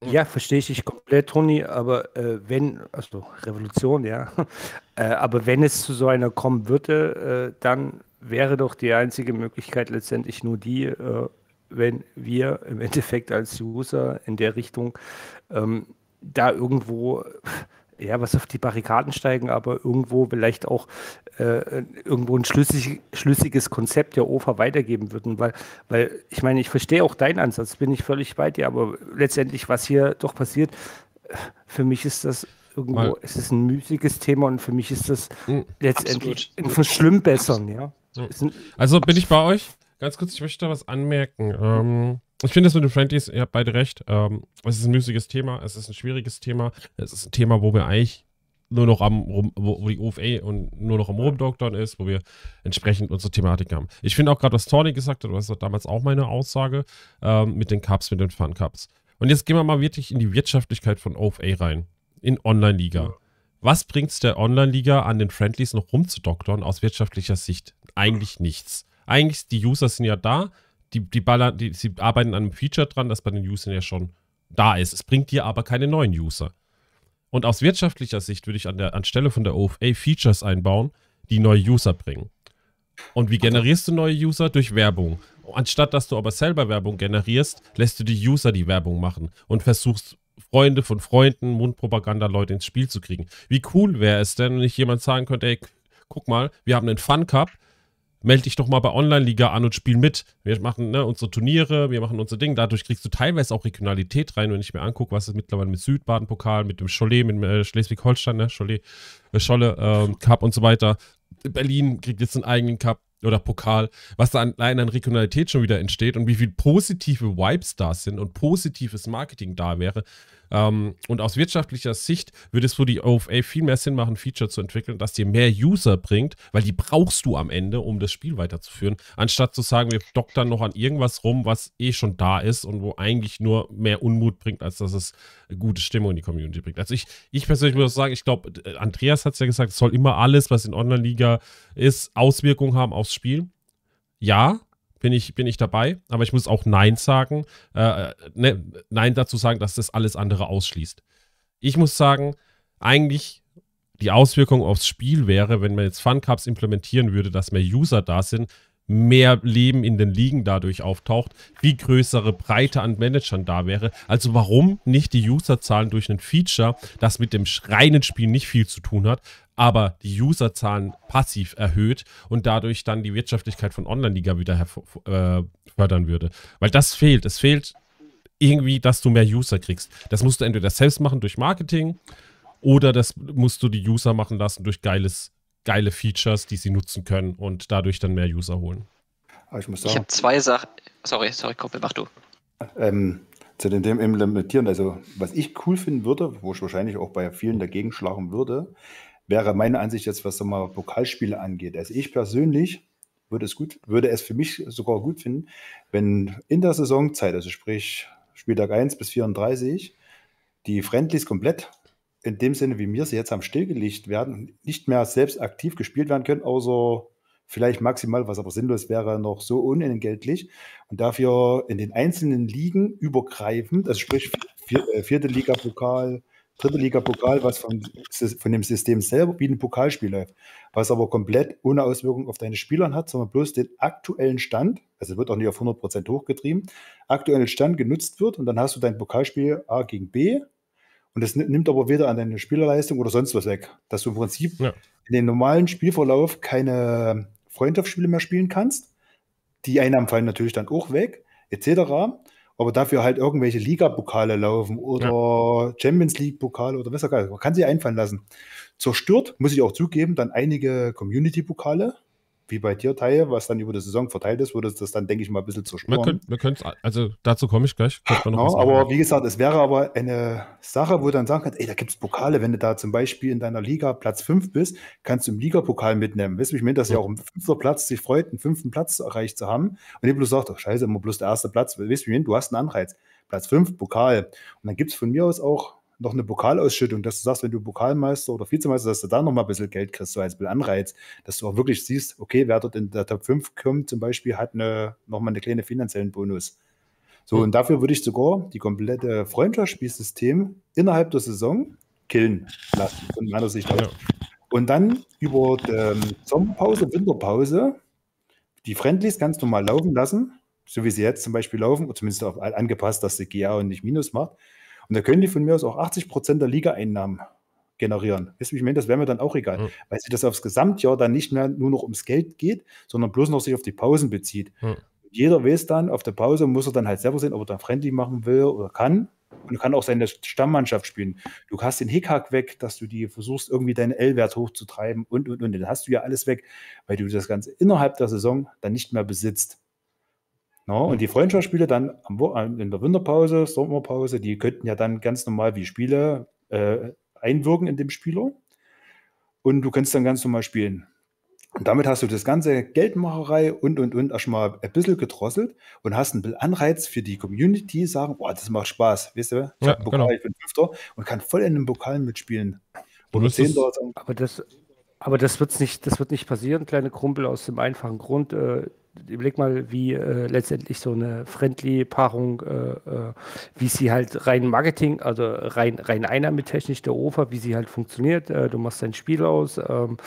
Ja, verstehe ich dich komplett, Toni, aber äh, wenn, also Revolution, ja, äh, aber wenn es zu so einer kommen würde, äh, dann wäre doch die einzige Möglichkeit letztendlich nur die, äh, wenn wir im Endeffekt als User in der Richtung ähm, da irgendwo ja, was auf die Barrikaden steigen, aber irgendwo vielleicht auch äh, irgendwo ein schlüssig, schlüssiges Konzept der OFA weitergeben würden, weil, weil ich meine, ich verstehe auch deinen Ansatz, bin ich völlig bei dir, aber letztendlich, was hier doch passiert, für mich ist das irgendwo, mal. es ist ein müßiges Thema und für mich ist das mhm, letztendlich ein Verschlimmbessern, ja. Also bin ich bei euch? Ganz kurz, ich möchte da was anmerken. Ähm, ich finde das mit den Friendlies, ihr habt beide recht. Ähm, es ist ein müßiges Thema, es ist ein schwieriges Thema. Es ist ein Thema, wo wir eigentlich nur noch am, wo, wo die OFA und nur noch am Rumdoktern ist, wo wir entsprechend unsere Thematik haben. Ich finde auch gerade, was Tony gesagt hat, das war damals auch meine Aussage, ähm, mit den Cups, mit den Fun Cups. Und jetzt gehen wir mal wirklich in die Wirtschaftlichkeit von OFA rein. In Online-Liga. Was bringt es der Online-Liga an den Friendlies noch rumzudoktern aus wirtschaftlicher Sicht? Eigentlich nichts. Eigentlich, die User sind ja da, die, die ballern, die, sie arbeiten an einem Feature dran, das bei den Usern ja schon da ist. Es bringt dir aber keine neuen User. Und aus wirtschaftlicher Sicht würde ich an der anstelle von der OFA Features einbauen, die neue User bringen. Und wie generierst du neue User? Durch Werbung. Anstatt dass du aber selber Werbung generierst, lässt du die User die Werbung machen und versuchst Freunde von Freunden, Mundpropaganda, Leute ins Spiel zu kriegen. Wie cool wäre es denn, wenn ich jemand sagen könnte, ey, guck mal, wir haben einen Fun Cup, melde dich doch mal bei Online-Liga an und spiel mit. Wir machen ne, unsere Turniere, wir machen unsere Dinge. Dadurch kriegst du teilweise auch Regionalität rein, wenn ich mir angucke, was ist mittlerweile mit Südbaden-Pokal, mit dem Cholet, mit äh, Schleswig-Holstein, ne, Cholet, äh, Scholle äh, Cup und so weiter. Berlin kriegt jetzt einen eigenen Cup oder Pokal, was da allein an Regionalität schon wieder entsteht und wie viel positive Vibes da sind und positives Marketing da wäre, ähm, und aus wirtschaftlicher Sicht würde es für die OFA viel mehr Sinn machen, Feature zu entwickeln, das dir mehr User bringt, weil die brauchst du am Ende, um das Spiel weiterzuführen, anstatt zu sagen, wir doktern noch an irgendwas rum, was eh schon da ist und wo eigentlich nur mehr Unmut bringt, als dass es gute Stimmung in die Community bringt. Also ich, ich persönlich muss sagen, ich glaube, Andreas hat es ja gesagt, es soll immer alles, was in Online-Liga ist, Auswirkungen haben aufs Spiel. Ja, bin ich, bin ich dabei. Aber ich muss auch Nein sagen, äh, ne, Nein dazu sagen, dass das alles andere ausschließt. Ich muss sagen, eigentlich die Auswirkung aufs Spiel wäre, wenn man jetzt Fun Cups implementieren würde, dass mehr User da sind, mehr Leben in den Ligen dadurch auftaucht, wie größere Breite an Managern da wäre. Also warum nicht die Userzahlen durch ein Feature, das mit dem reinen Spiel nicht viel zu tun hat, aber die Userzahlen passiv erhöht und dadurch dann die Wirtschaftlichkeit von Online-Liga wieder äh, fördern würde. Weil das fehlt. Es fehlt irgendwie, dass du mehr User kriegst. Das musst du entweder selbst machen durch Marketing oder das musst du die User machen lassen durch geiles, geile Features, die sie nutzen können und dadurch dann mehr User holen. ich, ich habe zwei Sachen. Sorry, sorry, Koppel, mach du. Ähm, zu dem Implementieren, also was ich cool finden würde, wo ich wahrscheinlich auch bei vielen dagegen schlagen würde, wäre meine Ansicht jetzt, was mal Pokalspiele angeht. Also ich persönlich würde es gut, würde es für mich sogar gut finden, wenn in der Saisonzeit, also sprich Spieltag 1 bis 34, die Friendlies komplett in dem Sinne, wie wir sie jetzt am stillgelegt werden, nicht mehr selbst aktiv gespielt werden können, außer vielleicht maximal, was aber sinnlos wäre, noch so unentgeltlich und dafür in den einzelnen Ligen übergreifend, also sprich äh, vierte Liga Pokal, dritte Liga-Pokal, was von, von dem System selber wie ein Pokalspiel läuft, was aber komplett ohne Auswirkung auf deine Spieler hat, sondern bloß den aktuellen Stand, also wird auch nicht auf 100% hochgetrieben, aktuellen Stand genutzt wird und dann hast du dein Pokalspiel A gegen B und das nimmt aber weder an deine Spielerleistung oder sonst was weg, dass du im Prinzip ja. in den normalen Spielverlauf keine Freundschaftsspiele mehr spielen kannst. Die Einnahmen fallen natürlich dann auch weg, etc aber dafür halt irgendwelche Liga-Pokale laufen oder ja. Champions League-Pokale oder was auch immer. Man kann sie einfallen lassen. Zerstört, muss ich auch zugeben, dann einige Community-Pokale, wie bei dir Teil, was dann über die Saison verteilt ist, würde das dann, denke ich mal, ein bisschen zerstören. Wir können es, also dazu komme ich gleich. Ja, aber wie gesagt, es wäre aber eine Sache, wo du dann sagen kannst, ey, da gibt es Pokale, wenn du da zum Beispiel in deiner Liga Platz 5 bist, kannst du im Ligapokal mitnehmen. Weißt du, ich meine, dass ja auch im fünften Platz sich freut, einen fünften Platz erreicht zu haben. Und ich bloß sagt, oh, scheiße, immer bloß der erste Platz. Weißt du, du hast einen Anreiz. Platz 5, Pokal. Und dann gibt es von mir aus auch noch eine Pokalausschüttung, dass du sagst, wenn du Pokalmeister oder Vizemeister, dass du da noch mal ein bisschen Geld kriegst, so als Anreiz, dass du auch wirklich siehst, okay, wer dort in der Top 5 kommt, zum Beispiel, hat eine, noch mal eine kleine finanziellen Bonus. So, mhm. und dafür würde ich sogar die komplette Freundschaftsspielsystem innerhalb der Saison killen lassen, von meiner Sicht aus. Ja. Und dann über die Sommerpause, Winterpause die Friendlies ganz normal laufen lassen, so wie sie jetzt zum Beispiel laufen, oder zumindest auch angepasst, dass sie GA und nicht Minus macht. Und da können die von mir aus auch 80 Prozent der Liga-Einnahmen generieren. Weißt du, ich meine, das wäre mir dann auch egal, mhm. weil sich das aufs Gesamtjahr dann nicht mehr nur noch ums Geld geht, sondern bloß noch sich auf die Pausen bezieht. Mhm. Jeder weiß dann, auf der Pause muss er dann halt selber sehen, ob er da friendly machen will oder kann. Und kann auch seine Stammmannschaft spielen. Du hast den Hickhack weg, dass du die versuchst, irgendwie deinen L-Wert hochzutreiben und, und, und. Dann hast du ja alles weg, weil du das Ganze innerhalb der Saison dann nicht mehr besitzt. No, und die Freundschaftsspiele dann in der Winterpause, Sommerpause, die könnten ja dann ganz normal wie Spiele äh, einwirken in dem Spieler. Und du kannst dann ganz normal spielen. Und damit hast du das ganze Geldmacherei und und und erstmal ein bisschen gedrosselt und hast einen Anreiz für die Community, sagen, boah, das macht Spaß, weißt du? Ich, ja, Pokal, genau. ich bin Fünfter und kann voll in den Pokalen mitspielen. Oder Zehnter. Aber das, aber das, wird's nicht, das wird nicht passieren, kleine Krumpel, aus dem einfachen Grund. Äh, überleg mal, wie äh, letztendlich so eine Friendly-Paarung, äh, äh, wie sie halt rein Marketing, also rein, rein einnahmetechnisch der OFA, wie sie halt funktioniert. Äh, du machst dein Spiel aus, ähm,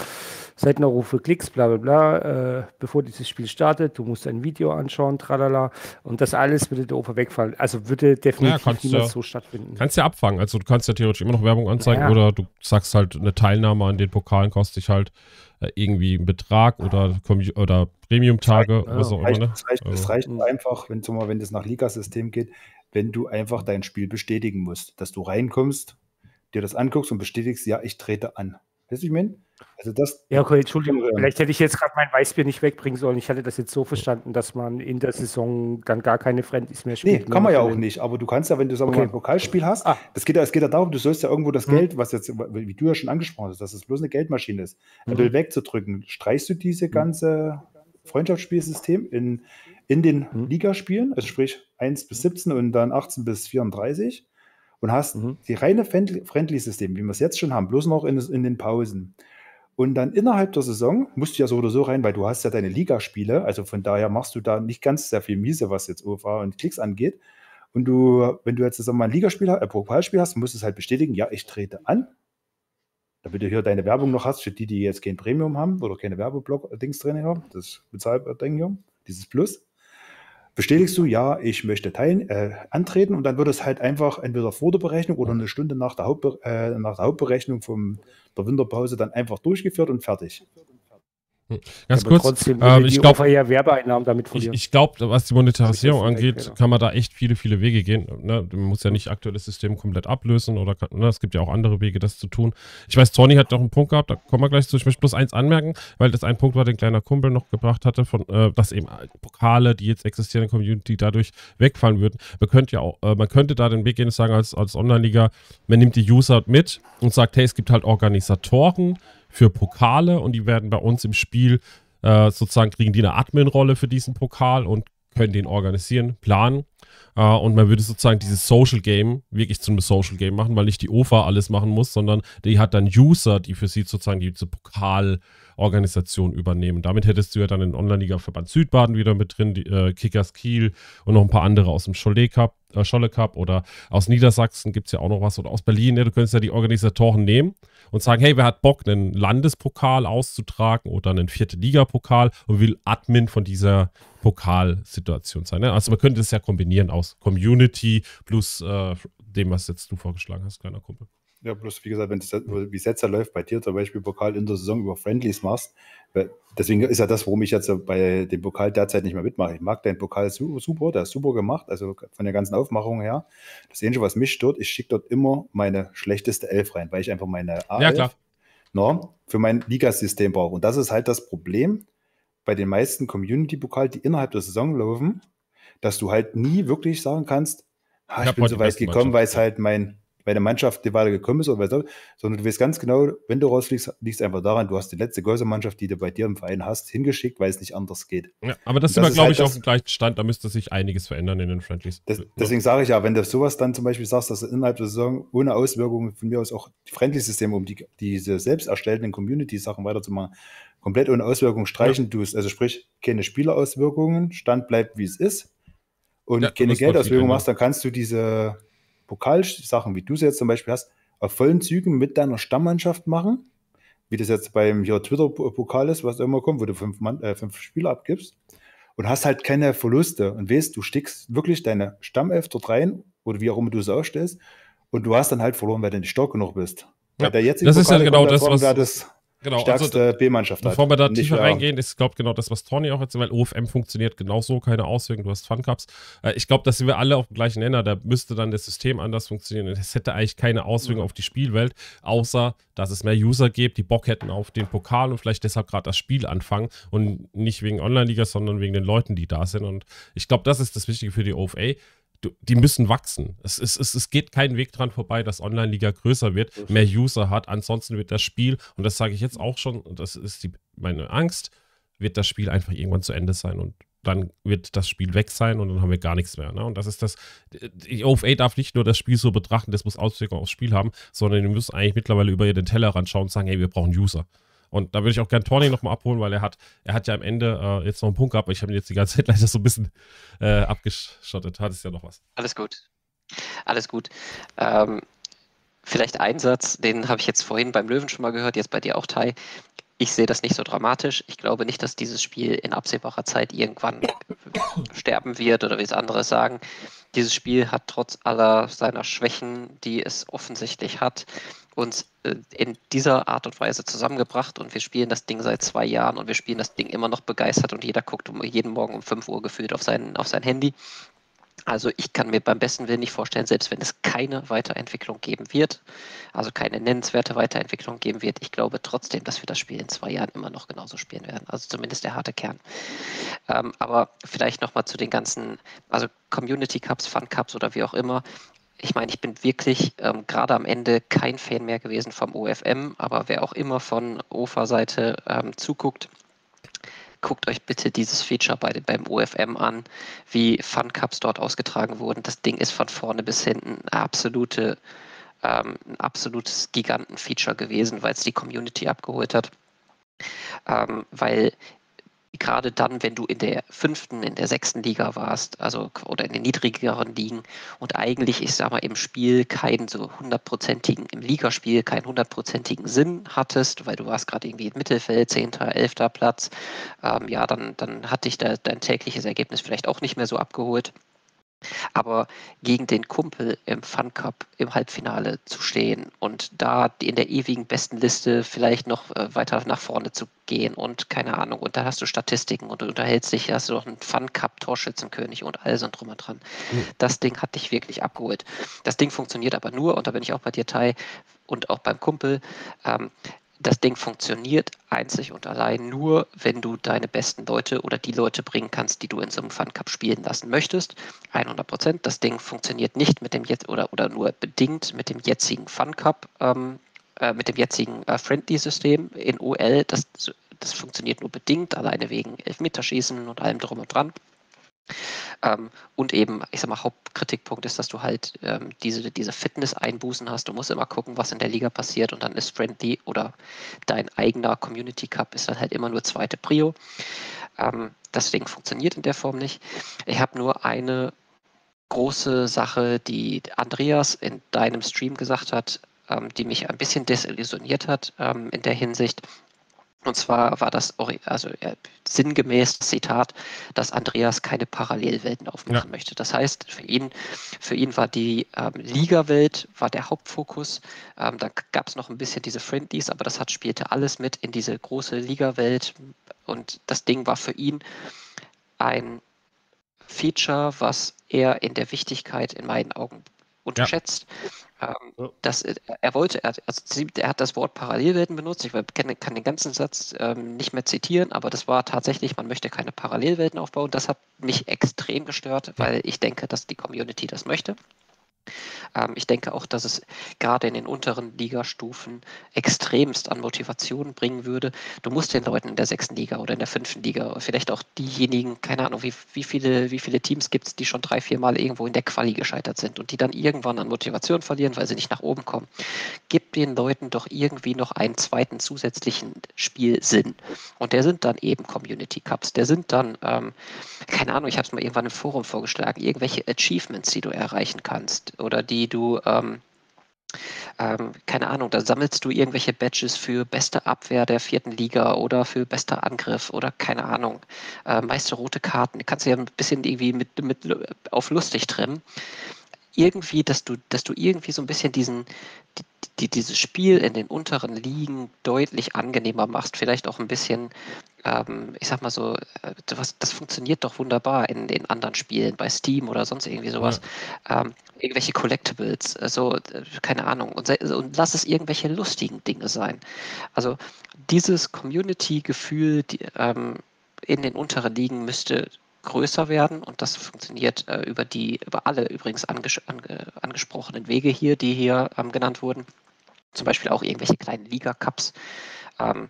Seitenaufrufe, Klicks, bla bla bla, äh, bevor dieses Spiel startet. Du musst ein Video anschauen, tralala. Und das alles würde der OFA wegfallen. Also würde definitiv ja, niemals so stattfinden. Kannst ja abfangen. Also du kannst ja theoretisch immer noch Werbung anzeigen ja. oder du sagst halt, eine Teilnahme an den Pokalen kostet dich halt irgendwie einen Betrag oder, oder Premium-Tage, was auch immer. Ne? Es reicht, also. reicht einfach, wenn, mal, wenn das nach Ligasystem geht, wenn du einfach dein Spiel bestätigen musst, dass du reinkommst, dir das anguckst und bestätigst, ja, ich trete an. Weißt du, ich meine? Also das. Ja, okay, Entschuldigung. Vielleicht hätte ich jetzt gerade mein Weißbier nicht wegbringen sollen. Ich hatte das jetzt so verstanden, dass man in der Saison dann gar keine Friendlies mehr spielt. Nee, kann man ja auch nicht. Aber du kannst ja, wenn du sagen okay. mal, ein Pokalspiel hast, ah. das geht, es geht ja darum, du sollst ja irgendwo das hm. Geld, was jetzt, wie du ja schon angesprochen hast, dass es bloß eine Geldmaschine ist, mhm. will wegzudrücken. Streichst du diese hm. ganze Freundschaftsspielsystem in, in den mhm. Ligaspielen, also sprich 1 bis 17 und dann 18 bis 34 und hast mhm. die reine Friendly-System, wie wir es jetzt schon haben, bloß noch in, in den Pausen. Und dann innerhalb der Saison musst du ja so oder so rein, weil du hast ja deine Ligaspiele. Also von daher machst du da nicht ganz sehr viel miese, was jetzt OVA und Klicks angeht. Und du, wenn du jetzt sagen mal ein Ligaspiel, ein Pokalspiel hast, musst du es halt bestätigen, ja, ich trete an. Damit du hier deine Werbung noch hast, für die, die jetzt kein Premium haben oder keine Werbeblock-Dings drin haben, das Bezahlbeding hier, dieses Plus bestätigst du, ja, ich möchte teilen, äh, antreten und dann wird es halt einfach entweder vor der Berechnung oder eine Stunde nach der, Hauptbe äh, nach der Hauptberechnung von der Winterpause dann einfach durchgeführt und fertig. Ganz kurz, trotzdem, ähm, ich glaube, ja Werbeeinnahmen damit Ich, ich glaube, was die Monetarisierung angeht, kann man da echt viele, viele Wege gehen. Ne? Man muss ja nicht aktuelles System komplett ablösen oder kann, ne? es gibt ja auch andere Wege, das zu tun. Ich weiß, Tony hat doch einen Punkt gehabt, da kommen wir gleich zu. Ich möchte bloß eins anmerken, weil das ein Punkt war, den kleiner Kumpel noch gebracht hatte, von, äh, dass eben Pokale, die jetzt existieren in der Community, dadurch wegfallen würden. Man könnte ja auch, äh, man könnte da den Weg gehen und sagen, als, als Online-Liga, man nimmt die User mit und sagt, hey, es gibt halt Organisatoren, für Pokale und die werden bei uns im Spiel äh, sozusagen kriegen die eine Admin-Rolle für diesen Pokal und können den organisieren, planen. Uh, und man würde sozusagen dieses Social Game wirklich zu einem Social Game machen, weil nicht die OFA alles machen muss, sondern die hat dann User, die für sie sozusagen diese Pokalorganisation übernehmen. Damit hättest du ja dann den Online-Liga-Verband Südbaden wieder mit drin, die, äh, Kickers Kiel und noch ein paar andere aus dem Scholle Cup, äh, Scholle Cup oder aus Niedersachsen gibt es ja auch noch was oder aus Berlin. Ja, du könntest ja die Organisatoren nehmen und sagen, hey, wer hat Bock, einen Landespokal auszutragen oder einen vierte Liga-Pokal und will Admin von dieser Pokalsituation sein. Ne? Also man könnte das ja kombinieren aus Community plus äh, dem, was jetzt du vorgeschlagen hast, kleiner Kumpel. Ja, bloß wie gesagt, wenn es wie es jetzt läuft bei dir zum Beispiel Pokal in der Saison über Friendlies machst, deswegen ist ja das, warum ich jetzt bei dem Pokal derzeit nicht mehr mitmache. Ich mag den Pokal super, der ist super gemacht, also von der ganzen Aufmachung her. Das Einzige, was mich stört, ich schicke dort immer meine schlechteste Elf rein, weil ich einfach meine A11 ja, no, für mein Ligasystem brauche. Und das ist halt das Problem bei den meisten Community-Pokal, die innerhalb der Saison laufen, dass du halt nie wirklich sagen kannst, ah, ich, ich bin so weit gekommen, weil es halt mein, meine Mannschaft, die weiter gekommen ist, oder was, sondern du weißt ganz genau, wenn du rausfliegst, liegt es einfach daran, du hast die letzte Gäusermannschaft, die du bei dir im Verein hast, hingeschickt, weil es nicht anders geht. Ja, aber das, sind wir, glaube halt ich, auf dem gleichen Stand, da müsste sich einiges verändern in den Friendlies. Das, deswegen sage ich ja, wenn du sowas dann zum Beispiel sagst, dass du innerhalb der Saison ohne Auswirkungen von mir aus auch die Friendly-Systeme, um die, diese selbst erstellten Community-Sachen weiterzumachen, komplett ohne Auswirkungen streichen ja. tust. Also sprich, keine Spielerauswirkungen, Stand bleibt wie es ist und ja, keine Geldauswirkungen machst, dann kannst du diese Pokalsachen, wie du es jetzt zum Beispiel hast, auf vollen Zügen mit deiner Stammmannschaft machen, wie das jetzt beim hier Twitter-Pokal ist, was immer kommt, wo du fünf, Mann, äh, fünf Spieler abgibst. Und hast halt keine Verluste. Und weißt, du stickst wirklich deine Stammelf dort rein oder wie auch immer du es ausstellst. Und du hast dann halt verloren, weil du nicht stark genug bist. Ja, das ist ja genau das, was, das genau, stärkste also, B-Mannschaft Bevor wir da tiefer reingehen, ist, glaube genau das, was Tony auch erzählt, weil OFM funktioniert genauso, keine Auswirkungen, du hast Fun Cups. Äh, ich glaube, dass wir alle auf dem gleichen Nenner, da müsste dann das System anders funktionieren. Es hätte eigentlich keine Auswirkungen mhm. auf die Spielwelt, außer, dass es mehr User gibt, die Bock hätten auf den Pokal und vielleicht deshalb gerade das Spiel anfangen und nicht wegen Online-Liga, sondern wegen den Leuten, die da sind. Und ich glaube, das ist das Wichtige für die OFA die müssen wachsen. Es, es, es, es geht kein Weg dran vorbei, dass Online-Liga größer wird, mehr User hat. Ansonsten wird das Spiel, und das sage ich jetzt auch schon, und das ist die, meine Angst, wird das Spiel einfach irgendwann zu Ende sein und dann wird das Spiel weg sein und dann haben wir gar nichts mehr. Ne? Und das ist das, die OFA darf nicht nur das Spiel so betrachten, das muss Auswirkungen aufs Spiel haben, sondern die müssen eigentlich mittlerweile über den Tellerrand schauen und sagen, hey, wir brauchen User. Und da würde ich auch gerne Tony nochmal abholen, weil er hat, er hat ja am Ende äh, jetzt noch einen Punkt gehabt, ich habe ihn jetzt die ganze Zeit leider so ein bisschen äh, abgeschottet. Hat es ja noch was. Alles gut. Alles gut. Ähm, vielleicht ein Satz, den habe ich jetzt vorhin beim Löwen schon mal gehört, jetzt bei dir auch, Tai. Ich sehe das nicht so dramatisch. Ich glaube nicht, dass dieses Spiel in absehbarer Zeit irgendwann sterben wird oder wie es andere sagen. Dieses Spiel hat trotz aller seiner Schwächen, die es offensichtlich hat, uns äh, in dieser Art und Weise zusammengebracht und wir spielen das Ding seit zwei Jahren und wir spielen das Ding immer noch begeistert und jeder guckt jeden Morgen um 5 Uhr gefühlt auf sein, auf sein Handy. Also ich kann mir beim besten Willen nicht vorstellen, selbst wenn es keine Weiterentwicklung geben wird, also keine nennenswerte Weiterentwicklung geben wird, ich glaube trotzdem, dass wir das Spiel in zwei Jahren immer noch genauso spielen werden. Also zumindest der harte Kern. Ähm, aber vielleicht nochmal zu den ganzen, also Community Cups, Fun Cups oder wie auch immer ich meine, ich bin wirklich ähm, gerade am Ende kein Fan mehr gewesen vom OFM, aber wer auch immer von OFA-Seite ähm, zuguckt, guckt euch bitte dieses Feature bei, beim OFM an, wie Fun Cups dort ausgetragen wurden. Das Ding ist von vorne bis hinten absolute, ähm, ein absolutes Gigantenfeature gewesen, weil es die Community abgeholt hat. Ähm, weil gerade dann, wenn du in der fünften, in der sechsten Liga warst, also oder in den niedrigeren Ligen und eigentlich, ich sag mal, im Spiel keinen so hundertprozentigen, im Ligaspiel keinen hundertprozentigen Sinn hattest, weil du warst gerade irgendwie im Mittelfeld, zehnter, elfter Platz, ähm, ja, dann, dann hat dich da dein tägliches Ergebnis vielleicht auch nicht mehr so abgeholt. Aber gegen den Kumpel im Fun Cup im Halbfinale zu stehen und da in der ewigen besten Liste vielleicht noch äh, weiter nach vorne zu gehen und keine Ahnung, und da hast du Statistiken und du unterhältst dich, hast du noch einen Fun Cup Torschützenkönig und all so drum und dran. Mhm. Das Ding hat dich wirklich abgeholt. Das Ding funktioniert aber nur, und da bin ich auch bei dir, Tai, und auch beim Kumpel, ähm, das Ding funktioniert einzig und allein nur, wenn du deine besten Leute oder die Leute bringen kannst, die du in so einem Fun Cup spielen lassen möchtest. 100 Prozent. Das Ding funktioniert nicht mit dem jetzt oder, oder nur bedingt mit dem jetzigen Fun Cup, ähm, äh, mit dem jetzigen äh, Friendly-System in OL. Das, das funktioniert nur bedingt, alleine wegen Elfmeterschießen und allem drum und dran. Ähm, und eben, ich sag mal, Hauptkritikpunkt ist, dass du halt ähm, diese, diese Fitness-Einbußen hast. Du musst immer gucken, was in der Liga passiert und dann ist Friendly oder dein eigener Community Cup ist dann halt immer nur zweite Prio. Ähm, deswegen funktioniert in der Form nicht. Ich habe nur eine große Sache, die Andreas in deinem Stream gesagt hat, ähm, die mich ein bisschen desillusioniert hat ähm, in der Hinsicht. Und zwar war das also äh, sinngemäß Zitat, dass Andreas keine Parallelwelten aufmachen ja. möchte. Das heißt, für ihn, für ihn war die ähm, Liga-Welt war der Hauptfokus. Ähm, da gab es noch ein bisschen diese Friendlies, aber das hat spielte alles mit in diese große Liga-Welt. Und das Ding war für ihn ein Feature, was er in der Wichtigkeit in meinen Augen unterschätzt. Ja. Ähm, das, er wollte, er, also, er hat das Wort Parallelwelten benutzt. Ich kann, kann den ganzen Satz ähm, nicht mehr zitieren, aber das war tatsächlich, man möchte keine Parallelwelten aufbauen. Das hat mich extrem gestört, weil ich denke, dass die Community das möchte. Ähm, ich denke auch, dass es gerade in den unteren Ligastufen extremst an Motivation bringen würde. Du musst den Leuten in der sechsten Liga oder in der fünften Liga, vielleicht auch diejenigen, keine Ahnung, wie, wie, viele, wie viele Teams gibt es, die schon drei, vier Mal irgendwo in der Quali gescheitert sind und die dann irgendwann an Motivation verlieren, weil sie nicht nach oben kommen. Gib den Leuten doch irgendwie noch einen zweiten zusätzlichen Spielsinn. Und der sind dann eben Community Cups. Der sind dann, ähm, keine Ahnung, ich habe es mal irgendwann im Forum vorgeschlagen, irgendwelche Achievements, die du erreichen kannst oder die du, ähm, ähm, keine Ahnung, da sammelst du irgendwelche Badges für beste Abwehr der vierten Liga oder für bester Angriff oder keine Ahnung, äh, meiste rote Karten. Kannst du ja ein bisschen irgendwie mit, mit auf lustig trimmen. Irgendwie, dass du, dass du irgendwie so ein bisschen diesen, die, die dieses Spiel in den unteren Ligen deutlich angenehmer machst, vielleicht auch ein bisschen ähm, ich sag mal so, äh, was, das funktioniert doch wunderbar in den anderen Spielen, bei Steam oder sonst irgendwie sowas. Ja. Ähm, irgendwelche Collectibles, also keine Ahnung, und, und, lass es irgendwelche lustigen Dinge sein. Also dieses Community-Gefühl ähm, in den unteren Ligen müsste größer werden und das funktioniert äh, über die, über alle übrigens anges ange angesprochenen Wege hier, die hier ähm, genannt wurden. Zum Beispiel auch irgendwelche kleinen Liga-Cups. Ähm,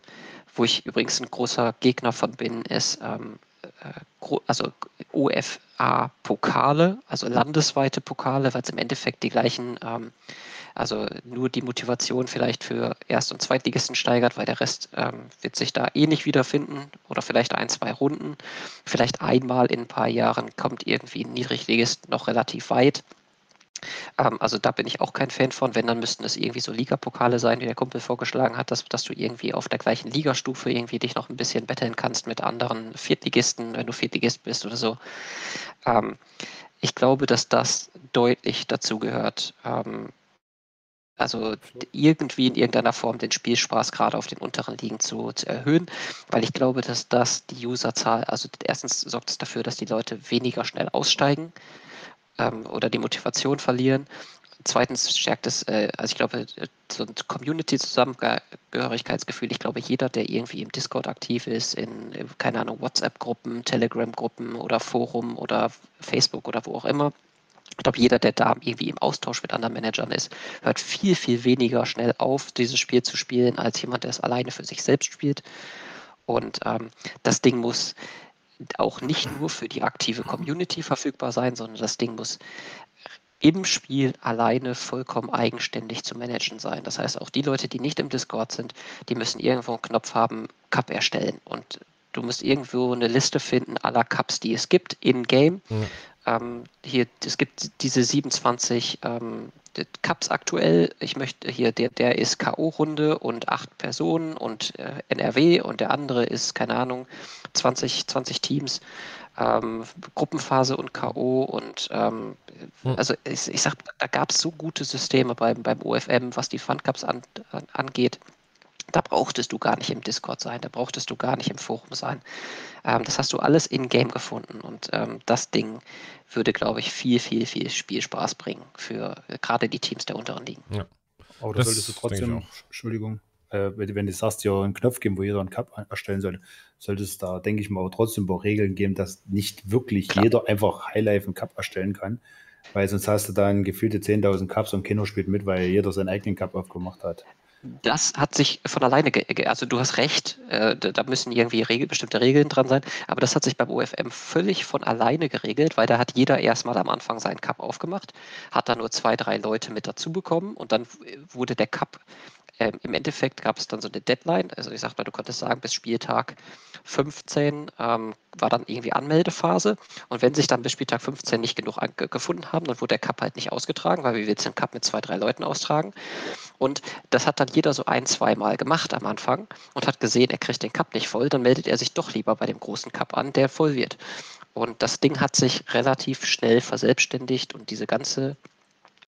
wo ich übrigens ein großer Gegner von bin, ist ähm, äh, also OFA-Pokale, also landesweite Pokale, weil es im Endeffekt die gleichen, ähm, also nur die Motivation vielleicht für Erst- und Zweitligisten steigert, weil der Rest ähm, wird sich da eh nicht wiederfinden oder vielleicht ein, zwei Runden. Vielleicht einmal in ein paar Jahren kommt irgendwie ein Niedrigligist noch relativ weit ähm, also da bin ich auch kein Fan von. Wenn, dann müssten es irgendwie so Ligapokale sein, wie der Kumpel vorgeschlagen hat, dass, dass du irgendwie auf der gleichen Ligastufe irgendwie dich noch ein bisschen betteln kannst mit anderen Viertligisten, wenn du Viertligist bist oder so. Ähm, ich glaube, dass das deutlich dazu gehört. Ähm, also irgendwie in irgendeiner Form den Spielspaß gerade auf den unteren Ligen zu, zu, erhöhen, weil ich glaube, dass das die Userzahl, also erstens sorgt es dafür, dass die Leute weniger schnell aussteigen, ähm, oder die Motivation verlieren. Zweitens stärkt es, äh, also ich glaube, so ein Community-Zusammengehörigkeitsgefühl. Ich glaube, jeder, der irgendwie im Discord aktiv ist, in, keine Ahnung, WhatsApp-Gruppen, Telegram-Gruppen oder Forum oder Facebook oder wo auch immer, ich glaube, jeder, der da irgendwie im Austausch mit anderen Managern ist, hört viel, viel weniger schnell auf, dieses Spiel zu spielen, als jemand, der es alleine für sich selbst spielt. Und ähm, das Ding muss auch nicht nur für die aktive Community verfügbar sein, sondern das Ding muss im Spiel alleine vollkommen eigenständig zu managen sein. Das heißt, auch die Leute, die nicht im Discord sind, die müssen irgendwo einen Knopf haben, Cup erstellen. Und du musst irgendwo eine Liste finden aller Cups, die es gibt, in-game. Ja. Ähm, hier, es gibt diese 27 ähm, Cups aktuell. Ich möchte hier, der, der ist K.O.-Runde und acht Personen und äh, NRW und der andere ist, keine Ahnung, 20, 20 Teams. Ähm, Gruppenphase und K.O. und ähm, hm. also ich, ich sag, da gab es so gute Systeme beim, beim OFM, was die Fun Cups an, an, angeht. Da brauchtest du gar nicht im Discord sein, da brauchtest du gar nicht im Forum sein. Ähm, das hast du alles in-game gefunden und ähm, das Ding würde, glaube ich, viel, viel, viel Spielspaß bringen für äh, gerade die Teams der unteren Ligen. Ja. Aber da solltest du trotzdem, Entschuldigung, äh, wenn du sagst, ja, einen Knopf geben, wo jeder einen Cup erstellen soll, sollte es da, denke ich mal, aber trotzdem auch Regeln geben, dass nicht wirklich Klar. jeder einfach Highlife einen Cup erstellen kann. Weil sonst hast du dann gefühlte 10.000 Cups und Kinder spielt mit, weil jeder seinen eigenen Cup aufgemacht hat. Das hat sich von alleine, ge also du hast recht, äh, da müssen irgendwie Regel bestimmte Regeln dran sein, aber das hat sich beim OFM völlig von alleine geregelt, weil da hat jeder erstmal am Anfang seinen Cup aufgemacht, hat da nur zwei, drei Leute mit dazu bekommen und dann wurde der Cup ähm, Im Endeffekt gab es dann so eine Deadline. Also ich sag mal, du konntest sagen, bis Spieltag 15 ähm, war dann irgendwie Anmeldephase. Und wenn sich dann bis Spieltag 15 nicht genug gefunden haben, dann wurde der Cup halt nicht ausgetragen, weil wir jetzt den Cup mit zwei, drei Leuten austragen. Und das hat dann jeder so ein, zwei Mal gemacht am Anfang und hat gesehen, er kriegt den Cup nicht voll, dann meldet er sich doch lieber bei dem großen Cup an, der voll wird. Und das Ding hat sich relativ schnell verselbstständigt und diese ganze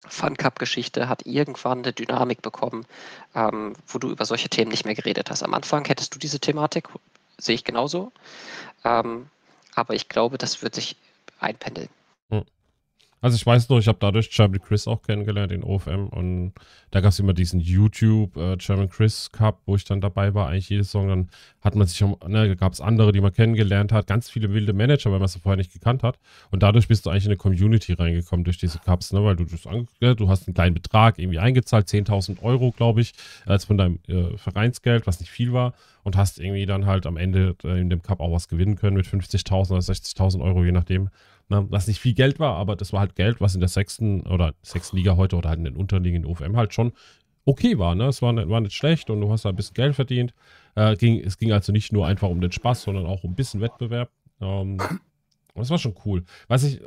Fun Cup-Geschichte hat irgendwann eine Dynamik bekommen, ähm, wo du über solche Themen nicht mehr geredet hast. Am Anfang hättest du diese Thematik, sehe ich genauso. Ähm, aber ich glaube, das wird sich einpendeln. Also ich weiß noch, ich habe dadurch German Chris auch kennengelernt in OFM und da gab es immer diesen YouTube äh, German Chris Cup, wo ich dann dabei war, eigentlich jede Saison. Dann hat man sich, ne, gab es andere, die man kennengelernt hat, ganz viele wilde Manager, weil man sie vorher nicht gekannt hat. Und dadurch bist du eigentlich in eine Community reingekommen durch diese Cups, ne, weil du, ne, du hast einen kleinen Betrag irgendwie eingezahlt, 10.000 Euro, glaube ich, als von deinem äh, Vereinsgeld, was nicht viel war und hast irgendwie dann halt am Ende äh, in dem Cup auch was gewinnen können mit 50.000 oder 60.000 Euro, je nachdem. Ne, was nicht viel Geld war, aber das war halt Geld, was in der sechsten oder sechsten Liga heute oder halt in den Unterligen in OFM halt schon okay war. Ne? Es war nicht, war nicht schlecht und du hast da ein bisschen Geld verdient. Äh, ging, es ging also nicht nur einfach um den Spaß, sondern auch um ein bisschen Wettbewerb. Ähm, und das war schon cool. Was ich äh,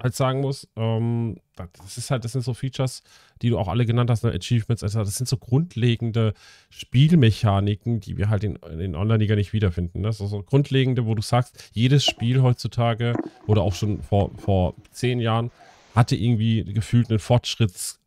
halt sagen muss, ähm, das ist halt, das sind so Features, die du auch alle genannt hast, ne? Achievements, also das sind so grundlegende Spielmechaniken, die wir halt in, in Online-Liga nicht wiederfinden. Ne? Das ist so grundlegende, wo du sagst, jedes Spiel heutzutage oder auch schon vor, vor zehn Jahren hatte irgendwie gefühlt einen Fortschritts,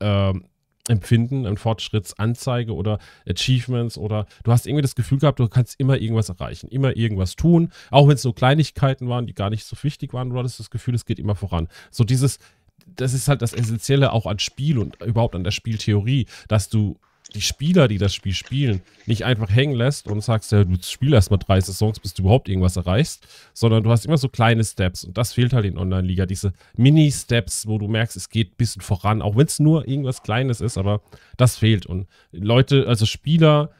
ähm, Empfinden, eine Fortschrittsanzeige oder Achievements oder du hast irgendwie das Gefühl gehabt, du kannst immer irgendwas erreichen, immer irgendwas tun, auch wenn es nur Kleinigkeiten waren, die gar nicht so wichtig waren, du hattest das Gefühl, es geht immer voran. So dieses, das ist halt das Essentielle auch an Spiel und überhaupt an der Spieltheorie, dass du die Spieler, die das Spiel spielen, nicht einfach hängen lässt und sagst, ja, du spielst erstmal drei Saisons, bis du überhaupt irgendwas erreichst, sondern du hast immer so kleine Steps. Und das fehlt halt in Online-Liga, diese Mini-Steps, wo du merkst, es geht ein bisschen voran, auch wenn es nur irgendwas Kleines ist, aber das fehlt. Und Leute, also Spieler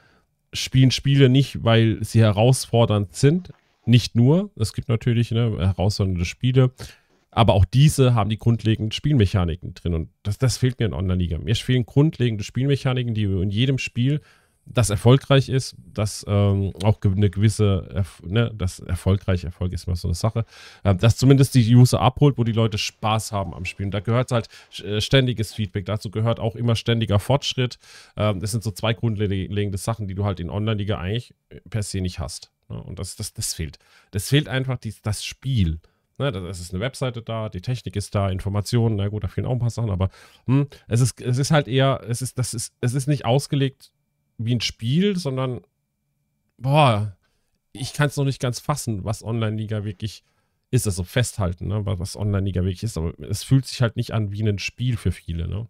spielen Spiele nicht, weil sie herausfordernd sind, nicht nur, es gibt natürlich ne, herausfordernde Spiele, aber auch diese haben die grundlegenden Spielmechaniken drin. Und das, das fehlt mir in Online-Liga. Mir fehlen grundlegende Spielmechaniken, die in jedem Spiel, das erfolgreich ist, das ähm, auch eine gewisse, ne, das erfolgreich, Erfolg ist immer so eine Sache, äh, das zumindest die User abholt, wo die Leute Spaß haben am Spielen. Da gehört halt äh, ständiges Feedback, dazu gehört auch immer ständiger Fortschritt. Ähm, das sind so zwei grundlegende Sachen, die du halt in Online-Liga eigentlich per se nicht hast. Ja, und das, das, das fehlt. Das fehlt einfach die, das Spiel. Ne, das ist eine Webseite da, die Technik ist da, Informationen, na gut, da fehlen auch ein paar Sachen, aber hm, es, ist, es ist halt eher, es ist, das ist, es ist nicht ausgelegt wie ein Spiel, sondern boah, ich kann es noch nicht ganz fassen, was Online-Liga wirklich ist, also festhalten, ne, was Online-Liga wirklich ist, aber es fühlt sich halt nicht an wie ein Spiel für viele, ne?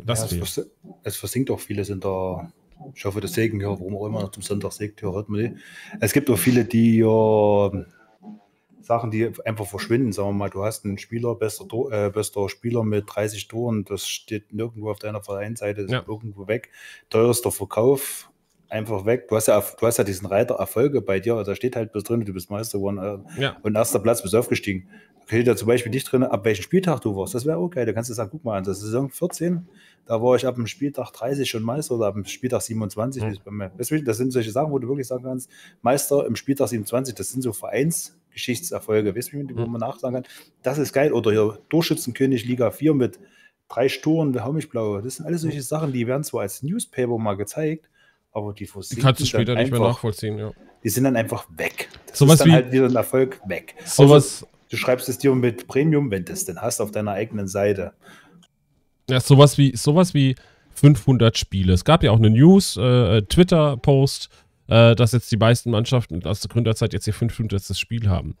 Das ja, es, es, versinkt auch vieles in der, ich hoffe, das Segen, ja, warum auch immer noch zum Sonntag sägt, hört man die. Es gibt auch viele, die ja Sachen, die einfach verschwinden. Sagen wir mal, du hast einen Spieler, bester, äh, bester Spieler mit 30 Toren, das steht nirgendwo auf deiner Vereinsseite, ist ja. irgendwo weg. Teuerster Verkauf, einfach weg. Du hast ja, du hast ja diesen Reiter Erfolge bei dir, da steht halt bis drin, du bist Meister geworden äh, ja. und erster Platz bist aufgestiegen. Da steht ja zum Beispiel nicht drin, ab welchem Spieltag du warst. Das wäre okay. Da kannst du sagen, guck mal, an der Saison 14, da war ich ab dem Spieltag 30 schon Meister oder ab dem Spieltag 27. Mhm. Das sind solche Sachen, wo du wirklich sagen kannst, Meister im Spieltag 27, das sind so Vereins- Geschichtserfolge, weißt du, wo mhm. man nachsagen kann, das ist geil. Oder hier Durchschützenkönig Liga 4 mit drei Sturen, der Haumichblaue. Das sind alles solche Sachen, die werden zwar als Newspaper mal gezeigt, aber die Die kannst du später nicht mehr nachvollziehen, ja. Die sind dann einfach weg. Das so ist dann wie, halt wieder ein Erfolg weg. Sowas. Du schreibst es dir mit Premium, wenn du es denn hast, auf deiner eigenen Seite. Ja, sowas wie, sowas wie 500 Spiele. Es gab ja auch eine News, äh, Twitter-Post, äh, dass jetzt die meisten Mannschaften aus der Gründerzeit jetzt ihr 500. Spiel haben.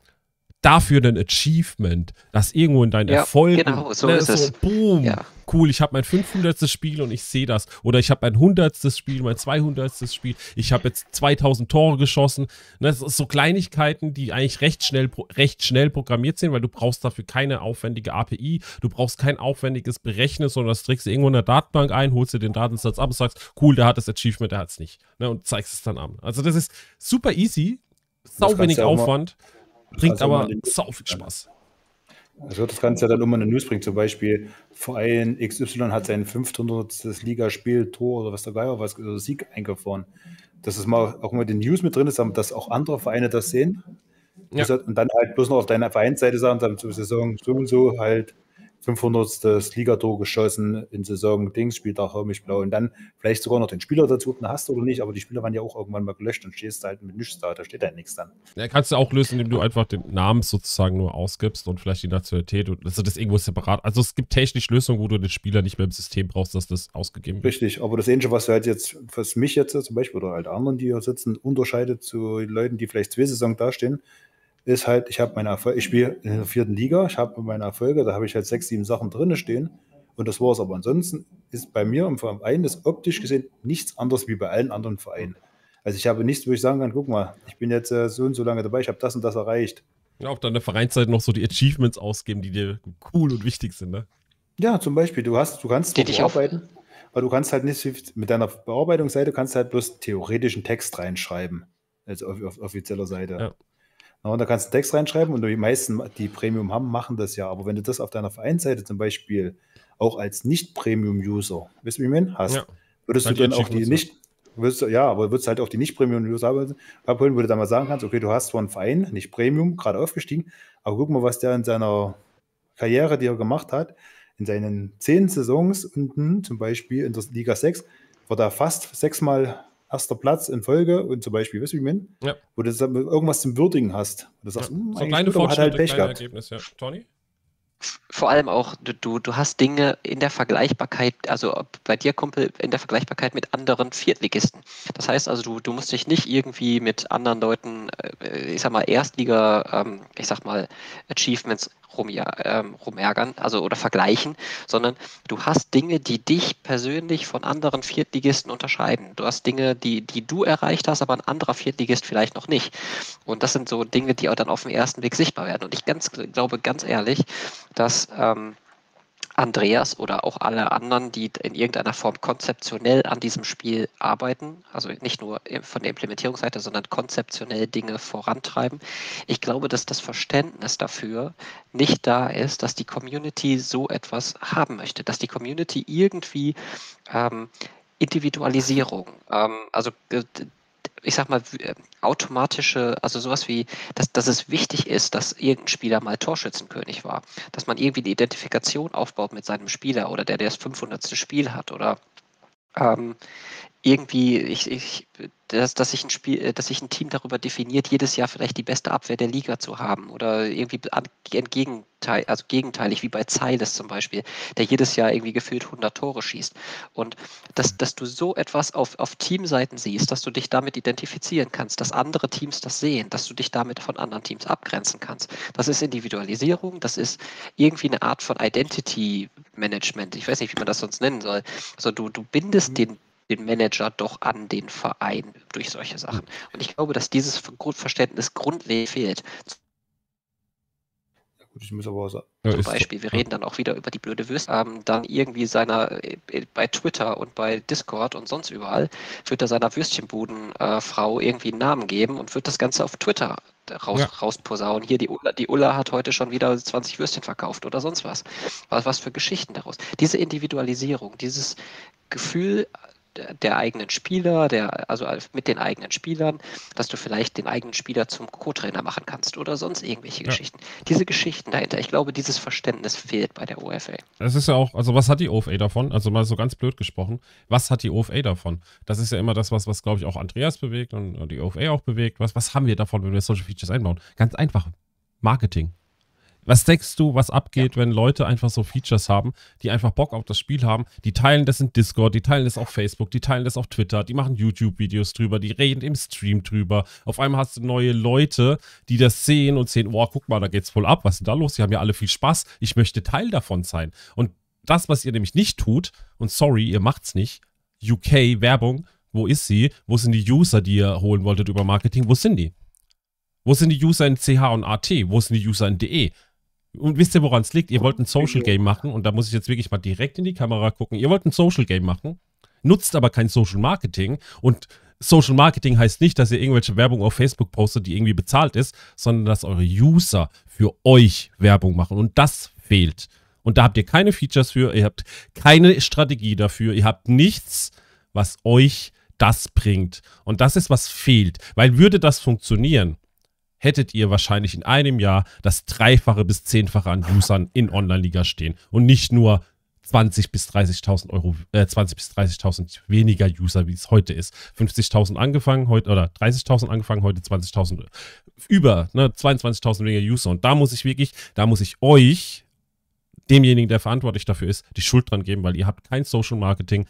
Dafür ein Achievement, das irgendwo in deinen ja, Erfolgen. Genau, so ne, ist so, es. Boom, ja. Cool, ich habe mein 500. Spiel und ich sehe das. Oder ich habe mein 100. Spiel, mein 200. Spiel. Ich habe jetzt 2000 Tore geschossen. Ne, das ist so Kleinigkeiten, die eigentlich recht schnell, recht schnell programmiert sind, weil du brauchst dafür keine aufwendige API. Du brauchst kein aufwendiges Berechnen, sondern das trägst du irgendwo in der Datenbank ein, holst dir den Datensatz ab und sagst, cool, der hat das Achievement, der hat es nicht. Ne, und zeigst es dann an. Also das ist super easy, sau wenig Aufwand, bringt aber sau viel Spaß. Also das Ganze ja dann immer eine News bringen. Zum Beispiel Verein XY hat sein 500. Ligaspiel, Tor oder was der Geier was, oder Sieg eingefahren. Dass es mal auch mal die News mit drin ist, dass auch andere Vereine das sehen. Ja. Und dann halt bloß noch auf deiner Vereinsseite sagen, dann zur Saison so und so halt 500. Ligator geschossen in Saison Dings, Spieltag Blau und dann vielleicht sogar noch den Spieler dazu, hast du oder nicht, aber die Spieler waren ja auch irgendwann mal gelöscht und stehst halt mit nichts da, da steht halt nichts dann. Ja, kannst du auch lösen, indem du einfach den Namen sozusagen nur ausgibst und vielleicht die Nationalität und also das irgendwo separat. Also es gibt technisch Lösungen, wo du den Spieler nicht mehr im System brauchst, dass das ausgegeben wird. Richtig, aber das Ähnliche, was halt jetzt, was mich jetzt zum Beispiel oder halt anderen, die hier sitzen, unterscheidet zu Leuten, die vielleicht zwei Saison dastehen, ist halt, ich habe meine Erfolge, ich spiele in der vierten Liga, ich habe meine Erfolge, da habe ich halt sechs, sieben Sachen drin stehen und das war es. Aber ansonsten ist bei mir im Verein das optisch gesehen nichts anderes wie bei allen anderen Vereinen. Also ich habe nichts, wo ich sagen kann, guck mal, ich bin jetzt äh, so und so lange dabei, ich habe das und das erreicht. Ja, auf deiner Vereinszeit noch so die Achievements ausgeben, die dir cool und wichtig sind, ne? Ja, zum Beispiel, du hast, du kannst die bearbeiten, aber du kannst halt nicht mit deiner Bearbeitungsseite kannst halt bloß theoretischen Text reinschreiben. Also auf, auf offizieller Seite. Ja. Na, und da kannst du Text reinschreiben und die meisten, die Premium haben, machen das ja. Aber wenn du das auf deiner Vereinsseite zum Beispiel auch als Nicht-Premium-User, weißt du, wie ich meine, hast, ja. würdest dann du dann auch die nicht, würdest, ja, aber würdest halt auch die Nicht-Premium-User abholen, wo du dann mal sagen kannst, okay, du hast zwar einen Verein, nicht Premium, gerade aufgestiegen, aber guck mal, was der in seiner Karriere, die er gemacht hat, in seinen zehn Saisons unten, zum Beispiel in der Liga 6, war da fast sechsmal erster Platz in Folge und zum Beispiel, weißt du, wie ich meine? Ja. Wo du irgendwas zum Würdigen hast. Und du sagst, ja. Hm, so kleine Fortschritte, hat halt Pech gehabt. Ergebnis, ja. Tony? vor allem auch, du, du hast Dinge in der Vergleichbarkeit, also bei dir, Kumpel, in der Vergleichbarkeit mit anderen Viertligisten. Das heißt also, du, du musst dich nicht irgendwie mit anderen Leuten, äh, ich sag mal, Erstliga, ähm, ich sag mal, Achievements ähm, rumärgern, also oder vergleichen, sondern du hast Dinge, die dich persönlich von anderen Viertligisten unterscheiden. Du hast Dinge, die, die du erreicht hast, aber ein anderer Viertligist vielleicht noch nicht. Und das sind so Dinge, die auch dann auf den ersten Weg sichtbar werden. Und ich ganz, glaube ganz ehrlich, dass ähm, Andreas oder auch alle anderen, die in irgendeiner Form konzeptionell an diesem Spiel arbeiten, also nicht nur von der Implementierungsseite, sondern konzeptionell Dinge vorantreiben. Ich glaube, dass das Verständnis dafür nicht da ist, dass die Community so etwas haben möchte, dass die Community irgendwie ähm, Individualisierung, ähm, also ich sag mal, äh, automatische, also sowas wie, dass, dass es wichtig ist, dass irgendein Spieler mal Torschützenkönig war. Dass man irgendwie eine Identifikation aufbaut mit seinem Spieler oder der, der das 500. Spiel hat oder ähm, irgendwie, ich, ich, dass, dass, sich ein Spiel, äh, dass sich ein Team darüber definiert, jedes Jahr vielleicht die beste Abwehr der Liga zu haben oder irgendwie entgegenteil, also gegenteilig, wie bei Zeiles zum Beispiel, der jedes Jahr irgendwie gefühlt 100 Tore schießt. Und dass, dass du so etwas auf, auf Teamseiten siehst, dass du dich damit identifizieren kannst, dass andere Teams das sehen, dass du dich damit von anderen Teams abgrenzen kannst. Das ist Individualisierung, das ist irgendwie eine Art von Identity Management. Ich weiß nicht, wie man das sonst nennen soll. Also du, du bindest mhm. den den Manager doch an den Verein durch solche Sachen. Und ich glaube, dass dieses Grundverständnis grundlegend fehlt. Ich muss aber sagen. Zum Beispiel, wir reden dann auch wieder über die blöde Würste. Ähm, dann irgendwie seiner, äh, bei Twitter und bei Discord und sonst überall, wird er seiner Würstchenbudenfrau äh, irgendwie einen Namen geben und wird das Ganze auf Twitter raus, ja. rausposaunen. Hier, die Ulla, die Ulla hat heute schon wieder 20 Würstchen verkauft oder sonst was. Was, was für Geschichten daraus. Diese Individualisierung, dieses Gefühl, der eigenen Spieler, der, also mit den eigenen Spielern, dass du vielleicht den eigenen Spieler zum Co-Trainer machen kannst oder sonst irgendwelche ja. Geschichten. Diese Geschichten dahinter, ich glaube, dieses Verständnis fehlt bei der OFA. Es ist ja auch, also was hat die OFA davon? Also mal so ganz blöd gesprochen, was hat die OFA davon? Das ist ja immer das, was, was glaube ich, auch Andreas bewegt und die OFA auch bewegt. Was, was haben wir davon, wenn wir Social Features einbauen? Ganz einfach. Marketing. Was denkst du, was abgeht, ja. wenn Leute einfach so Features haben, die einfach Bock auf das Spiel haben? Die teilen das in Discord, die teilen das auf Facebook, die teilen das auf Twitter, die machen YouTube-Videos drüber, die reden im Stream drüber. Auf einmal hast du neue Leute, die das sehen und sehen, oh, guck mal, da geht's voll ab, was ist denn da los? Die haben ja alle viel Spaß. Ich möchte Teil davon sein. Und das, was ihr nämlich nicht tut, und sorry, ihr macht's nicht, UK Werbung, wo ist sie? Wo sind die User, die ihr holen wolltet über Marketing? Wo sind die? Wo sind die User in CH und AT? Wo sind die User in DE? Und wisst ihr, woran es liegt? Ihr wollt ein Social Game machen und da muss ich jetzt wirklich mal direkt in die Kamera gucken. Ihr wollt ein Social Game machen, nutzt aber kein Social Marketing und Social Marketing heißt nicht, dass ihr irgendwelche Werbung auf Facebook postet, die irgendwie bezahlt ist, sondern dass eure User für euch Werbung machen und das fehlt. Und da habt ihr keine Features für, ihr habt keine Strategie dafür, ihr habt nichts, was euch das bringt. Und das ist, was fehlt. Weil würde das funktionieren, hättet ihr wahrscheinlich in einem Jahr das Dreifache bis Zehnfache an Usern in Online-Liga stehen und nicht nur 20 bis 30.000 Euro, äh, 20 bis 30.000 weniger User, wie es heute ist. 50.000 angefangen, heute, oder 30.000 angefangen, heute 20.000, über, ne, 22.000 weniger User. Und da muss ich wirklich, da muss ich euch, demjenigen, der verantwortlich dafür ist, die Schuld dran geben, weil ihr habt kein Social Marketing.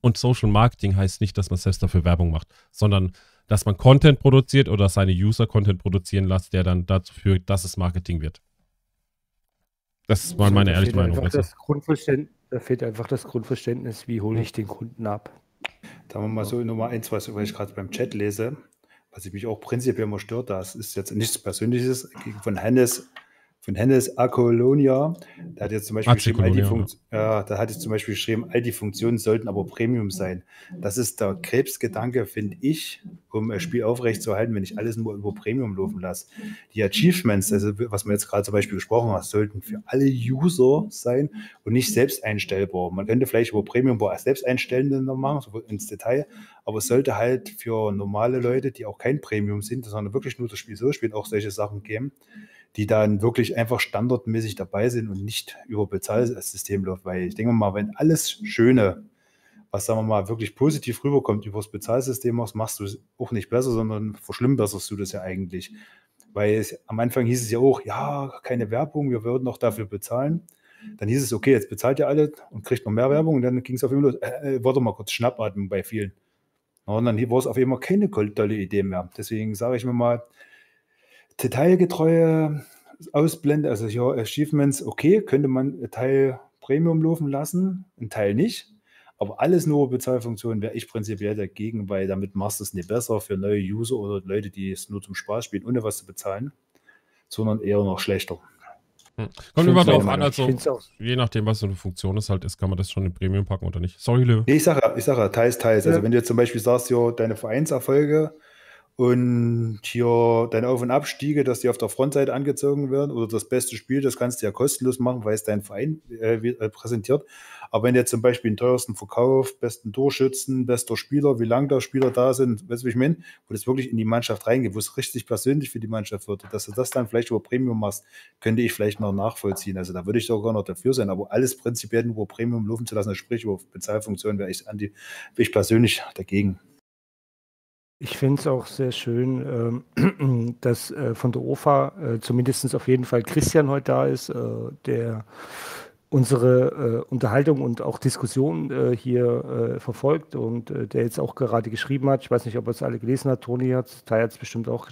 Und Social Marketing heißt nicht, dass man selbst dafür Werbung macht, sondern dass man Content produziert oder seine User Content produzieren lässt, der dann dazu führt, dass es Marketing wird. Das war meine ehrliche Meinung. Das da fehlt einfach das Grundverständnis, wie hole ich den Kunden ab. Da haben wir mal so Nummer eins, was ich gerade beim Chat lese, was mich auch prinzipiell immer stört, das ist jetzt nichts Persönliches von Hennes von Hennes Acolonia. Der hat jetzt zum Beispiel geschrieben, all die ja, da hat jetzt zum Beispiel geschrieben, all die Funktionen sollten aber Premium sein. Das ist der Krebsgedanke, finde ich, um ein Spiel aufrechtzuerhalten, wenn ich alles nur über Premium laufen lasse. Die Achievements, also was wir jetzt gerade zum Beispiel gesprochen haben, sollten für alle User sein und nicht selbst einstellbar. Man könnte vielleicht über Premium selbst einstellen machen, so ins Detail, aber es sollte halt für normale Leute, die auch kein Premium sind, sondern wirklich nur das Spiel so spielen, auch solche Sachen geben die dann wirklich einfach standardmäßig dabei sind und nicht über Bezahlsystem läuft. Weil ich denke mal, wenn alles Schöne, was sagen wir mal wirklich positiv rüberkommt über das Bezahlsystem machst, machst du es auch nicht besser, sondern verschlimmbesserst du das ja eigentlich. Weil es, am Anfang hieß es ja auch, ja, keine Werbung, wir würden noch dafür bezahlen. Dann hieß es, okay, jetzt bezahlt ihr alle und kriegt noch mehr Werbung. Und dann ging es auf einmal los, äh, äh, warte mal kurz, Schnappatmen bei vielen. Und dann war es auf einmal keine tolle Idee mehr. Deswegen sage ich mir mal, detailgetreue Ausblende, also ja, Achievements, okay, könnte man Teil Premium laufen lassen, ein Teil nicht. Aber alles nur Bezahlfunktionen wäre ich prinzipiell dagegen, weil damit machst du es nicht besser für neue User oder Leute, die es nur zum Spaß spielen, ohne was zu bezahlen, sondern eher noch schlechter. Hm. Kommt immer darauf an, also je nachdem, was so eine Funktion es halt ist, kann man das schon in Premium packen oder nicht. Sorry, Löwe. Nee, ich sage ja, ich sag teils, teils. Also ja. Also wenn du jetzt zum Beispiel sagst, ja, deine Vereinserfolge und hier deine Auf- und Abstiege, dass die auf der Frontseite angezogen werden oder das beste Spiel, das kannst du ja kostenlos machen, weil es dein Verein äh, äh, präsentiert. Aber wenn du zum Beispiel den teuersten Verkauf, besten Torschützen, bester Spieler, wie lange da Spieler da sind, weißt du, wie ich meine, wo das wirklich in die Mannschaft reingeht, wo es richtig persönlich für die Mannschaft wird, dass du das dann vielleicht über Premium machst, könnte ich vielleicht noch nachvollziehen. Also da würde ich sogar noch dafür sein, aber alles prinzipiell über Premium laufen zu lassen, sprich über Bezahlfunktionen, wäre ich, wäre ich persönlich dagegen. Ich finde es auch sehr schön, ähm, dass äh, von der OFA äh, zumindest auf jeden Fall Christian heute da ist, äh, der unsere Unterhaltung und auch Diskussion hier verfolgt und der jetzt auch gerade geschrieben hat. Ich weiß nicht, ob er es alle gelesen hat. Toni hat es, hat es bestimmt auch,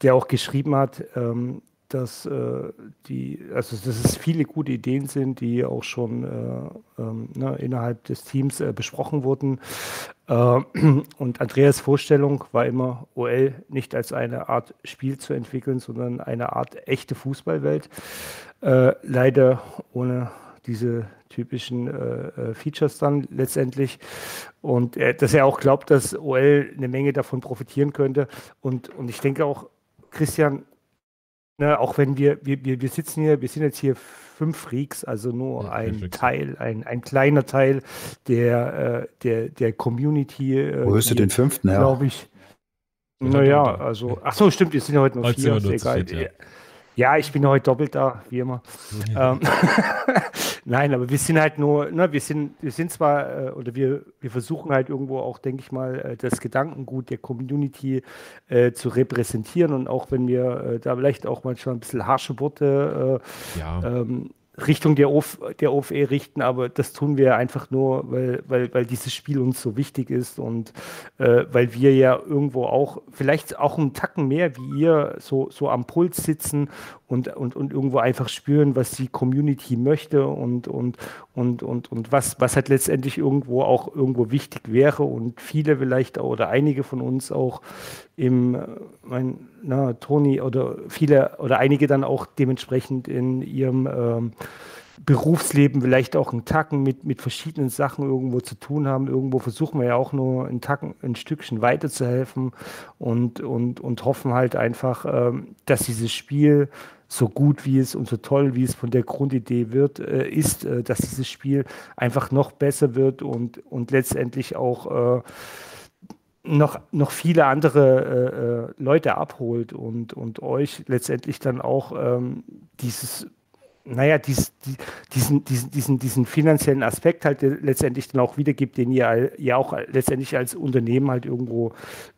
der auch geschrieben hat, ähm, dass äh, die, also dass es viele gute Ideen sind, die auch schon äh, ähm, ne, innerhalb des Teams äh, besprochen wurden. Äh, und Andreas Vorstellung war immer, OL nicht als eine Art Spiel zu entwickeln, sondern eine Art echte Fußballwelt. Äh, leider ohne diese typischen äh, Features dann letztendlich. Und dass er auch glaubt, dass OL eine Menge davon profitieren könnte. Und, und ich denke auch, Christian, Ne, auch wenn wir, wir, wir, wir sitzen hier, wir sind jetzt hier fünf Freaks, also nur ja, ein Teil, ein, ein kleiner Teil der, äh, der, der Community. Äh, Wo hörst du den fünften her? Glaube ich. Naja, also, ach so, stimmt, wir sind ja heute nur vier, ist egal. Ja. Ja, ich bin heute doppelt da, wie immer. Ja. Ähm, Nein, aber wir sind halt nur, ne, wir sind, wir sind zwar, äh, oder wir, wir versuchen halt irgendwo auch, denke ich mal, äh, das Gedankengut der Community äh, zu repräsentieren und auch wenn wir äh, da vielleicht auch manchmal ein bisschen harsche Worte äh, ja. ähm, Richtung der, OF, der OFE richten, aber das tun wir einfach nur, weil, weil, weil dieses Spiel uns so wichtig ist und äh, weil wir ja irgendwo auch, vielleicht auch einen Tacken mehr wie ihr, so, so am Puls sitzen und, und, und irgendwo einfach spüren, was die Community möchte und, und, und, und, und was, was halt letztendlich irgendwo auch irgendwo wichtig wäre und viele vielleicht oder einige von uns auch im, mein, na, Toni oder viele oder einige dann auch dementsprechend in ihrem ähm, Berufsleben vielleicht auch einen Tacken mit, mit verschiedenen Sachen irgendwo zu tun haben. Irgendwo versuchen wir ja auch nur einen Tacken, ein Stückchen weiterzuhelfen und, und, und hoffen halt einfach, ähm, dass dieses Spiel so gut wie es und so toll wie es von der Grundidee wird, äh, ist, äh, dass dieses Spiel einfach noch besser wird und, und letztendlich auch äh, noch, noch viele andere äh, äh, Leute abholt und, und euch letztendlich dann auch ähm, dieses naja, dies, die, diesen, diesen, diesen, diesen finanziellen Aspekt halt letztendlich dann auch wiedergibt, den ihr ja auch letztendlich als Unternehmen halt irgendwo,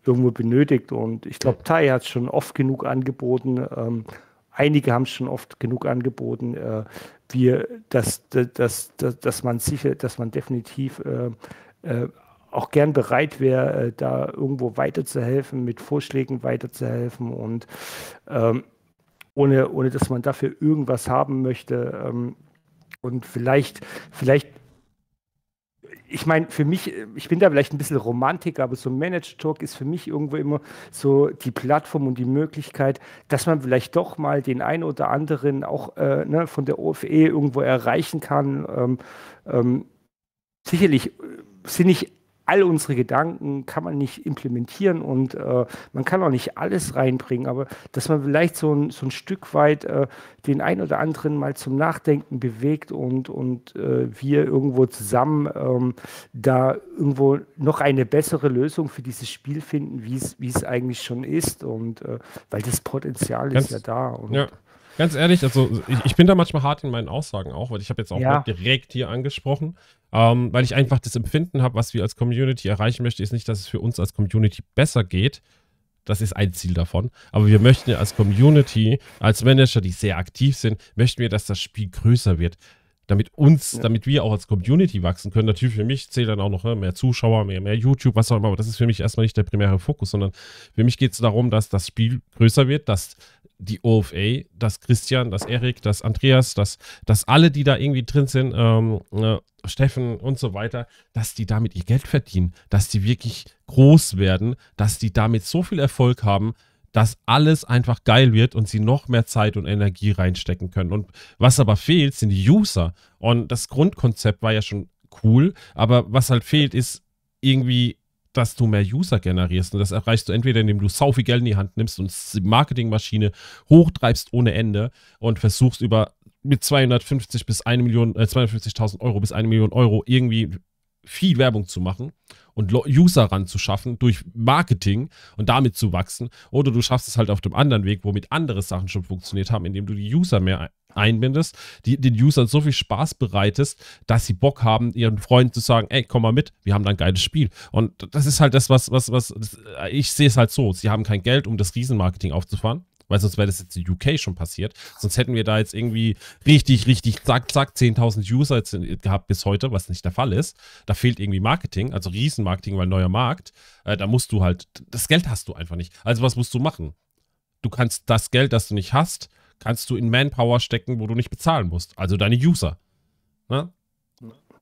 irgendwo benötigt. Und ich glaube, Tai hat es schon oft genug angeboten, ähm, einige haben es schon oft genug angeboten, äh, wir, dass, dass, dass, dass man sicher, dass man definitiv äh, äh, auch gern bereit wäre, äh, da irgendwo weiterzuhelfen, mit Vorschlägen weiterzuhelfen und ähm, ohne, ohne dass man dafür irgendwas haben möchte. Ähm, und vielleicht, vielleicht ich meine, für mich, ich bin da vielleicht ein bisschen Romantiker, aber so Managed Talk ist für mich irgendwo immer so die Plattform und die Möglichkeit, dass man vielleicht doch mal den einen oder anderen auch äh, ne, von der OFE irgendwo erreichen kann. Ähm, ähm, sicherlich sind nicht all unsere Gedanken kann man nicht implementieren und äh, man kann auch nicht alles reinbringen, aber dass man vielleicht so ein, so ein Stück weit äh, den ein oder anderen mal zum Nachdenken bewegt und, und äh, wir irgendwo zusammen ähm, da irgendwo noch eine bessere Lösung für dieses Spiel finden, wie es eigentlich schon ist und äh, weil das Potenzial Ganz, ist ja da. Und, ja. Ganz ehrlich, also ich, ich, bin da manchmal hart in meinen Aussagen auch, weil ich habe jetzt auch ja. direkt hier angesprochen, ähm, weil ich einfach das Empfinden habe, was wir als Community erreichen möchten, ist nicht, dass es für uns als Community besser geht. Das ist ein Ziel davon. Aber wir möchten ja als Community, als Manager, die sehr aktiv sind, möchten wir, dass das Spiel größer wird damit uns, ja. damit wir auch als Community wachsen können. Natürlich für mich zählt dann auch noch ne, mehr Zuschauer, mehr, mehr YouTube, was auch immer, aber das ist für mich erstmal nicht der primäre Fokus, sondern für mich geht es darum, dass das Spiel größer wird, dass die OFA, dass Christian, dass Erik, dass Andreas, dass, dass alle, die da irgendwie drin sind, ähm, äh, Steffen und so weiter, dass die damit ihr Geld verdienen, dass die wirklich groß werden, dass die damit so viel Erfolg haben, dass alles einfach geil wird und sie noch mehr Zeit und Energie reinstecken können. Und was aber fehlt, sind die User. Und das Grundkonzept war ja schon cool, aber was halt fehlt, ist irgendwie dass du mehr User generierst. Und das erreichst du entweder, indem du sau viel Geld in die Hand nimmst und die Marketingmaschine hochtreibst ohne Ende und versuchst über mit 250 bis 1 Million, äh, 250.000 Euro bis 1 Million Euro irgendwie viel Werbung zu machen und User ranzuschaffen durch Marketing und damit zu wachsen. Oder du schaffst es halt auf dem anderen Weg, womit andere Sachen schon funktioniert haben, indem du die User mehr einbindest, die den Usern so viel Spaß bereitest, dass sie Bock haben, ihren Freunden zu sagen, ey, komm mal mit, wir haben da ein geiles Spiel. Und das ist halt das, was, was, was, ich sehe es halt so, sie haben kein Geld, um das Riesenmarketing aufzufahren weil sonst wäre das jetzt in UK schon passiert. Sonst hätten wir da jetzt irgendwie richtig, richtig, zack, zack, 10.000 User jetzt gehabt bis heute, was nicht der Fall ist. Da fehlt irgendwie Marketing, also Riesenmarketing, weil neuer Markt. Äh, da musst du halt, das Geld hast du einfach nicht. Also was musst du machen? Du kannst das Geld, das du nicht hast, kannst du in Manpower stecken, wo du nicht bezahlen musst. Also deine User. Ne?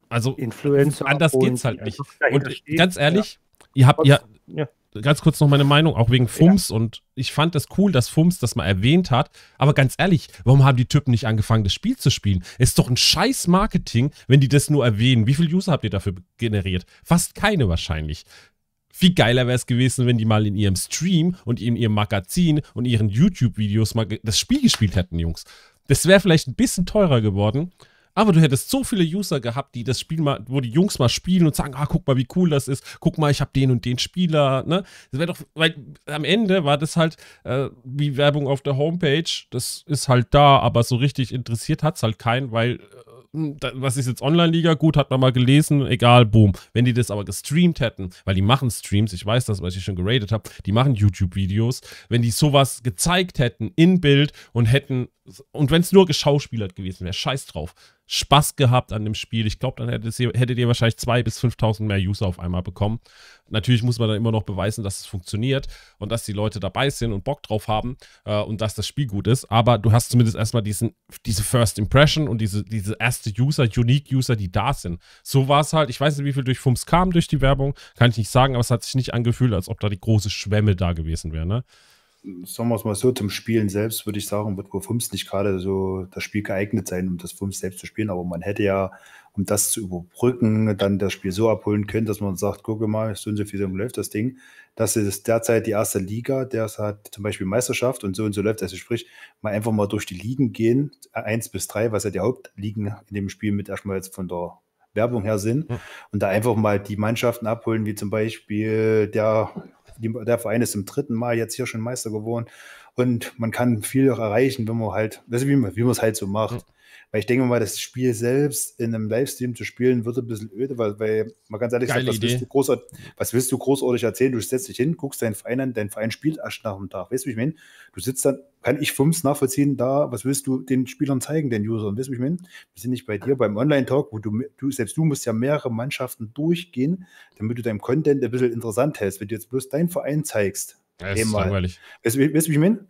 Also Influencer anders geht's halt nicht. Und ganz ehrlich, ja. ihr habt ja, ja ganz kurz noch meine Meinung, auch wegen FUMS. Ja. Und ich fand es das cool, dass FUMS das mal erwähnt hat. Aber ganz ehrlich, warum haben die Typen nicht angefangen, das Spiel zu spielen? Ist doch ein scheiß Marketing, wenn die das nur erwähnen. Wie viele User habt ihr dafür generiert? Fast keine wahrscheinlich. Viel geiler wäre es gewesen, wenn die mal in ihrem Stream und in ihrem Magazin und ihren YouTube-Videos mal das Spiel gespielt hätten, Jungs. Das wäre vielleicht ein bisschen teurer geworden, aber du hättest so viele User gehabt, die das Spiel mal, wo die Jungs mal spielen und sagen, ah, guck mal, wie cool das ist. Guck mal, ich habe den und den Spieler. Ne? Das wäre doch, weil am Ende war das halt äh, wie Werbung auf der Homepage. Das ist halt da, aber so richtig interessiert hat es halt keinen, weil äh, was ist jetzt Online-Liga? Gut, hat man mal gelesen, egal, boom. Wenn die das aber gestreamt hätten, weil die machen Streams, ich weiß das, weil ich schon geradet habe, die machen YouTube-Videos. Wenn die sowas gezeigt hätten in Bild und hätten, und wenn es nur geschauspielert gewesen wäre, scheiß drauf. Spaß gehabt an dem Spiel. Ich glaube, dann hättet ihr, hättet ihr wahrscheinlich 2.000 bis 5.000 mehr User auf einmal bekommen. Natürlich muss man dann immer noch beweisen, dass es funktioniert und dass die Leute dabei sind und Bock drauf haben äh, und dass das Spiel gut ist. Aber du hast zumindest erstmal diesen, diese First Impression und diese, diese erste User, Unique User, die da sind. So war es halt. Ich weiß nicht, wie viel durch FUMS kam durch die Werbung. Kann ich nicht sagen, aber es hat sich nicht angefühlt, als ob da die große Schwemme da gewesen wäre. Ne? Sagen wir es mal so, zum Spielen selbst würde ich sagen, wird Fums nicht gerade so das Spiel geeignet sein, um das Fums selbst zu spielen. Aber man hätte ja, um das zu überbrücken, dann das Spiel so abholen können, dass man sagt, gucke mal, so und so viel läuft das Ding. Das ist derzeit die erste Liga, der hat zum Beispiel Meisterschaft und so und so läuft. Also sprich, mal einfach mal durch die Ligen gehen, eins bis drei, was ja die Hauptligen in dem Spiel mit erstmal jetzt von der Werbung her sind. Und da einfach mal die Mannschaften abholen, wie zum Beispiel der die, der Verein ist im dritten Mal jetzt hier schon Meister geworden. Und man kann viel erreichen, wenn man halt, weißt du, wie man es halt so macht. Weil ich denke mal, das Spiel selbst in einem Livestream zu spielen, wird ein bisschen öde, weil, weil man ganz ehrlich sagt, was willst, du großartig, was willst du großartig erzählen? Du setzt dich hin, guckst deinen Verein an, dein Verein spielt erst nach dem Tag. Weißt du, wie ich meine? Du sitzt dann, kann ich Fums nachvollziehen, da, was willst du den Spielern zeigen, den Usern? Weißt du, wie ich meine? Wir sind nicht bei dir beim Online-Talk, wo du, du, selbst du musst ja mehrere Mannschaften durchgehen, damit du deinem Content ein bisschen interessant hältst. Wenn du jetzt bloß deinen Verein zeigst, ja, das ist langweilig. Weißt du, weißt, wie ich meine?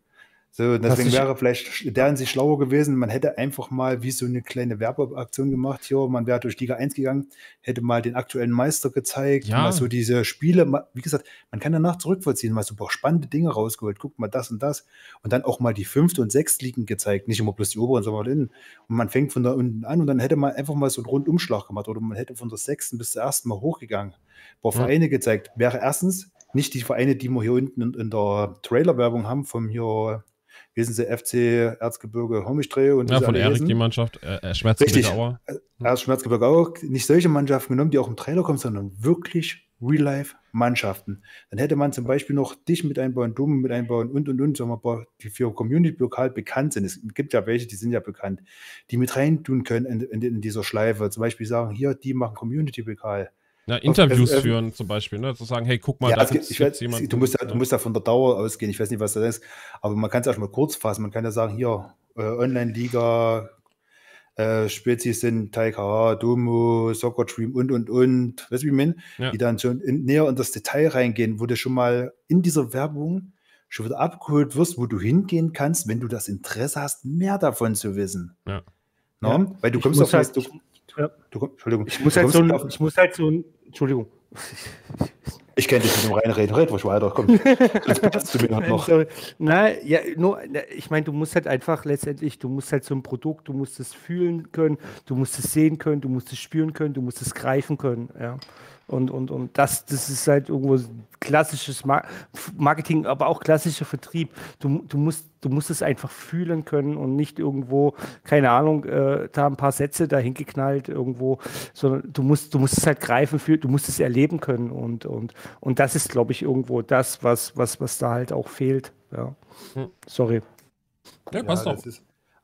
So, deswegen wäre vielleicht der sich schlauer gewesen. Man hätte einfach mal wie so eine kleine Werbeaktion gemacht. Hier, man wäre durch Liga 1 gegangen, hätte mal den aktuellen Meister gezeigt, ja. mal so diese Spiele. Wie gesagt, man kann danach zurückvollziehen, mal so ein paar spannende Dinge rausgeholt. Guckt mal das und das. Und dann auch mal die fünfte und sechste Ligen gezeigt. Nicht immer bloß die oberen, sondern innen. Und man fängt von da unten an und dann hätte man einfach mal so einen Rundumschlag gemacht. Oder man hätte von der sechsten bis zur ersten Mal hochgegangen. Ein paar Vereine ja. gezeigt. Wäre erstens nicht die Vereine, die wir hier unten in, in der Trailer-Werbung haben, vom hier wie sind sie, FC Erzgebirge Homichdreh und Ja, von Erik die Mannschaft, äh, Schmerzgebirge Auer. Erst Schmerzgebirge Auer, nicht solche Mannschaften genommen, die auch im Trailer kommen, sondern wirklich Real-Life-Mannschaften. Dann hätte man zum Beispiel noch dich mit einbauen, Dumm mit einbauen und und und, sagen wir mal, die für Community lokal bekannt sind. Es gibt ja welche, die sind ja bekannt, die mit rein tun können in, in, in dieser Schleife. Zum Beispiel sagen, hier, die machen Community-Lokal. Ja, Interviews auf, äh, führen zum Beispiel, ne? zu sagen, hey, guck mal, ja, da gibt es jemanden. Du musst, ja, du musst ja von der Dauer ausgehen, ich weiß nicht, was das ist, aber man kann es auch mal kurz fassen. Man kann ja sagen, hier, äh, Online-Liga, äh, Spezies sind Taika, Domo, Soccer Dream und, und, und, weißt du, wie ich meine? Ja. Die dann schon in, näher in das Detail reingehen, wo du schon mal in dieser Werbung schon wieder abgeholt wirst, wo du hingehen kannst, wenn du das Interesse hast, mehr davon zu wissen. Ja. No? ja. Weil du kommst doch halt, du, ja. du, Entschuldigung. Ich muss, halt so ein, ich muss halt so ein Entschuldigung. Ich kenne dich mit dem reinreden. Red ruhig weiter. Komm. Das du mir noch. Na, ja, nur, ich meine, du musst halt einfach letztendlich, du musst halt so ein Produkt, du musst es fühlen können, du musst es sehen können, du musst es spüren können, du musst es greifen können. Ja. Und, und, und das, das ist halt irgendwo klassisches Marketing, aber auch klassischer Vertrieb. Du, du, musst, du musst es einfach fühlen können und nicht irgendwo, keine Ahnung, äh, da ein paar Sätze dahin geknallt irgendwo, sondern du musst, du musst es halt greifen, für, du musst es erleben können. Und, und, und das ist, glaube ich, irgendwo das, was, was, was da halt auch fehlt. Ja. Hm. Sorry. Ja, passt ja, doch.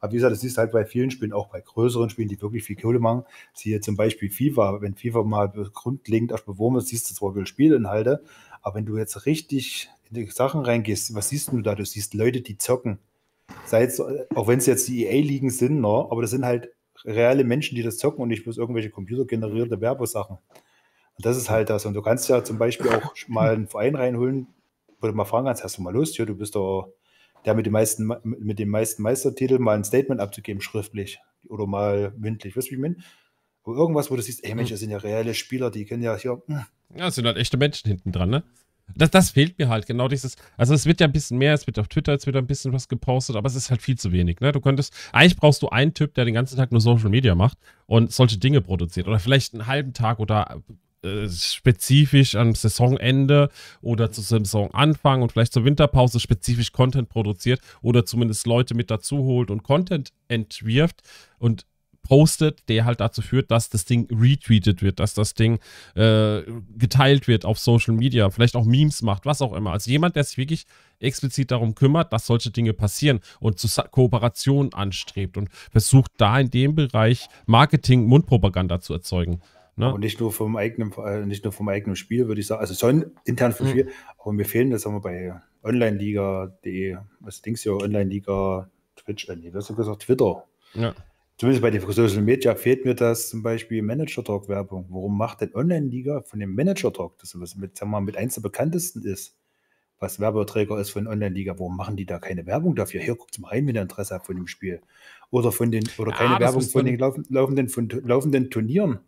Aber wie gesagt, das ist halt bei vielen Spielen, auch bei größeren Spielen, die wirklich viel Kohle machen. Siehe zum Beispiel FIFA. Wenn FIFA mal grundlegend erst beworben ist, siehst du zwar viele Spielinhalte, aber wenn du jetzt richtig in die Sachen reingehst, was siehst du da? Du siehst Leute, die zocken. Sei auch wenn es jetzt die EA-Ligen sind, ne? aber das sind halt reale Menschen, die das zocken und nicht bloß irgendwelche computergenerierte Werbesachen. Und das ist halt das. Und du kannst ja zum Beispiel auch mal einen Verein reinholen, wo du mal fragen kannst, hast du mal Lust? Ja, du bist doch der mit den meisten, mit den meisten Meistertiteln mal ein Statement abzugeben, schriftlich oder mal mündlich. Weißt du, wie ich meine? Irgendwas, wo du siehst, ey Mensch, das sind ja reelle Spieler, die können ja hier. Hm. Ja, es sind halt echte Menschen hinten dran, ne? Das, das fehlt mir halt, genau dieses. Also, es wird ja ein bisschen mehr, es wird auf Twitter, es wird ein bisschen was gepostet, aber es ist halt viel zu wenig, ne? Du könntest, eigentlich brauchst du einen Typ, der den ganzen Tag nur Social Media macht und solche Dinge produziert oder vielleicht einen halben Tag oder äh, spezifisch am Saisonende oder zu Saisonanfang und vielleicht zur Winterpause spezifisch Content produziert oder zumindest Leute mit dazu holt und Content entwirft und postet, der halt dazu führt, dass das Ding retweetet wird, dass das Ding äh, geteilt wird auf Social Media, vielleicht auch Memes macht, was auch immer. Also jemand, der sich wirklich explizit darum kümmert, dass solche Dinge passieren und zu Kooperation anstrebt und versucht da in dem Bereich Marketing, Mundpropaganda zu erzeugen. Ne? Und nicht nur vom eigenen, äh, nicht nur vom eigenen Spiel, würde ich sagen. Also schon intern vom mhm. Spiel, aber mir fehlen das haben wir bei Online-Liga.de, was Dings hier, Online-Liga, Twitch, äh, nee, hast du gesagt, Twitter. Ja. Zumindest bei den Social Media fehlt mir das zum Beispiel Manager-Talk-Werbung. Warum macht denn Online-Liga von dem Manager-Talk, das was mit, sagen wir mal, mit eins der bekanntesten ist, was Werbeträger ist von Online-Liga, warum machen die da keine Werbung dafür? Hier, guckt mal rein, wenn ihr Interesse habt von dem Spiel. Oder von den, oder keine ja, Werbung von den laufenden, von laufenden Turnieren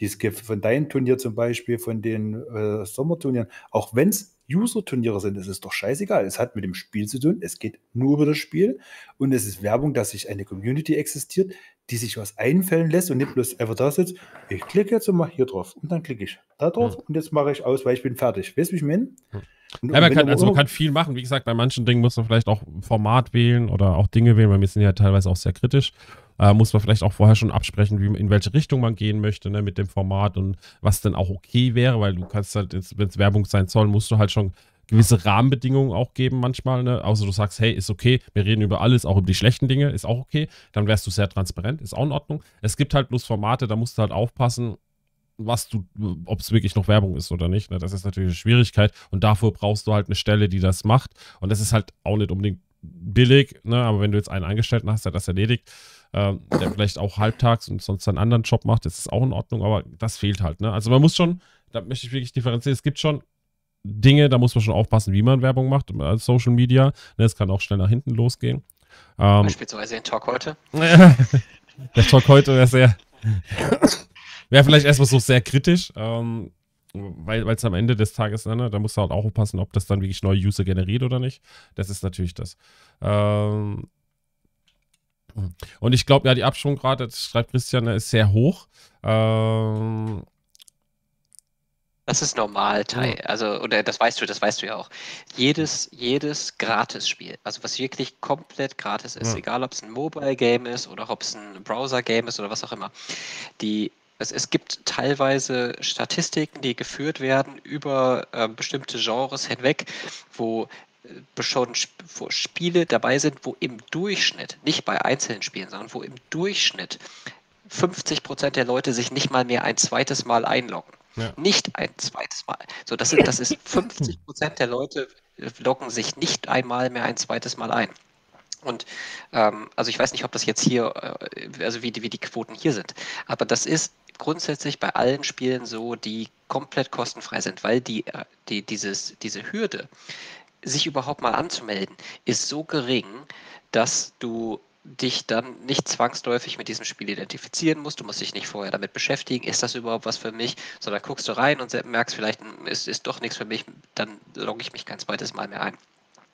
die es gibt, von deinem Turnier zum Beispiel, von den äh, Sommerturnieren, auch wenn es User-Turniere sind, ist es doch scheißegal. Es hat mit dem Spiel zu tun, es geht nur über das Spiel und es ist Werbung, dass sich eine Community existiert, die sich was einfallen lässt und nicht bloß einfach da sitzt, ich klicke jetzt und mache hier drauf und dann klicke ich da drauf hm. und jetzt mache ich aus, weil ich bin fertig. Weißt du, wie ich meine? Hm. Ja, man kann, also man kann viel machen. Wie gesagt, bei manchen Dingen muss man vielleicht auch Format wählen oder auch Dinge wählen, weil wir sind ja teilweise auch sehr kritisch äh, muss man vielleicht auch vorher schon absprechen, wie, in welche Richtung man gehen möchte ne, mit dem Format und was denn auch okay wäre, weil du kannst halt, wenn es Werbung sein soll, musst du halt schon gewisse Rahmenbedingungen auch geben manchmal, ne? Außer du sagst, hey, ist okay, wir reden über alles, auch über die schlechten Dinge, ist auch okay. Dann wärst du sehr transparent, ist auch in Ordnung. Es gibt halt bloß Formate, da musst du halt aufpassen, was du, ob es wirklich noch Werbung ist oder nicht. Ne? Das ist natürlich eine Schwierigkeit und dafür brauchst du halt eine Stelle, die das macht. Und das ist halt auch nicht unbedingt billig, ne? aber wenn du jetzt einen eingestellt hast, der das erledigt, äh, der vielleicht auch halbtags und sonst einen anderen Job macht, das ist auch in Ordnung, aber das fehlt halt. Ne? Also man muss schon, da möchte ich wirklich differenzieren, es gibt schon Dinge, da muss man schon aufpassen, wie man Werbung macht, als Social Media. Ne? Es kann auch schnell nach hinten losgehen. Ähm, Beispielsweise den Talk heute. der Talk heute wäre sehr, wäre vielleicht erstmal so sehr kritisch. Ähm, weil es am Ende des Tages, ne, da musst du halt auch aufpassen, ob das dann wirklich neue User generiert oder nicht. Das ist natürlich das. Ähm, und ich glaube, ja, die Absprungrate, das schreibt Christian, ist sehr hoch. Ähm, das ist normal, Tai. Also, oder das weißt du, das weißt du ja auch. Jedes, jedes Gratis-Spiel, also was wirklich komplett gratis ist, ja. egal ob es ein Mobile-Game ist oder ob es ein Browser-Game ist oder was auch immer, die es, es gibt teilweise Statistiken, die geführt werden über äh, bestimmte Genres hinweg, wo schon wo Spiele dabei sind, wo im Durchschnitt, nicht bei einzelnen Spielen, sondern wo im Durchschnitt 50% der Leute sich nicht mal mehr ein zweites Mal einloggen. Ja. Nicht ein zweites Mal. So, das, sind, das ist 50% der Leute loggen sich nicht einmal mehr ein zweites Mal ein. Und ähm, also ich weiß nicht, ob das jetzt hier, äh, also wie die, wie die Quoten hier sind, aber das ist grundsätzlich bei allen Spielen so, die komplett kostenfrei sind, weil die, äh, die, dieses, diese Hürde, sich überhaupt mal anzumelden, ist so gering, dass du dich dann nicht zwangsläufig mit diesem Spiel identifizieren musst. Du musst dich nicht vorher damit beschäftigen, ist das überhaupt was für mich, sondern guckst du rein und merkst vielleicht, es ist doch nichts für mich, dann logge ich mich kein zweites Mal mehr ein.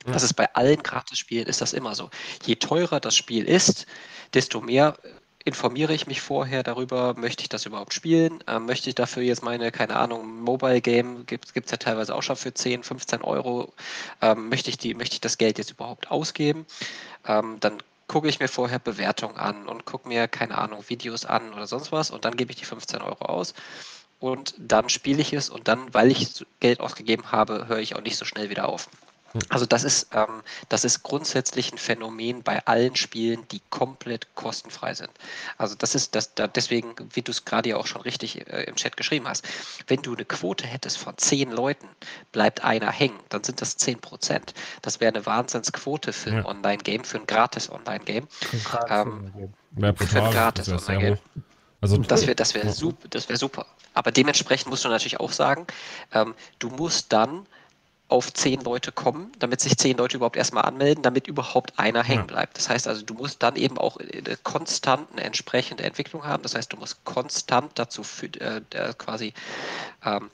Das ist bei allen Gratis-Spielen ist das immer so. Je teurer das Spiel ist, desto mehr informiere ich mich vorher darüber, möchte ich das überhaupt spielen? Ähm, möchte ich dafür jetzt meine, keine Ahnung, Mobile Game, gibt es ja teilweise auch schon für 10, 15 Euro, ähm, möchte, ich die, möchte ich das Geld jetzt überhaupt ausgeben? Ähm, dann gucke ich mir vorher Bewertungen an und gucke mir, keine Ahnung, Videos an oder sonst was und dann gebe ich die 15 Euro aus und dann spiele ich es und dann, weil ich Geld ausgegeben habe, höre ich auch nicht so schnell wieder auf. Also das ist, ähm, das ist grundsätzlich ein Phänomen bei allen Spielen, die komplett kostenfrei sind. Also das ist das, da deswegen, wie du es gerade ja auch schon richtig äh, im Chat geschrieben hast, wenn du eine Quote hättest von zehn Leuten, bleibt einer hängen, dann sind das zehn Prozent. Das wäre eine Wahnsinnsquote für ein ja. Online-Game, für ein gratis Online-Game. Ähm, ja, für ein gratis Online-Game. Also, das wäre das wär super, wär super. Aber dementsprechend musst du natürlich auch sagen, ähm, du musst dann auf zehn Leute kommen, damit sich zehn Leute überhaupt erstmal anmelden, damit überhaupt einer hängen bleibt. Das heißt also, du musst dann eben auch eine konstant eine entsprechende Entwicklung haben. Das heißt, du musst konstant dazu äh, quasi ähm,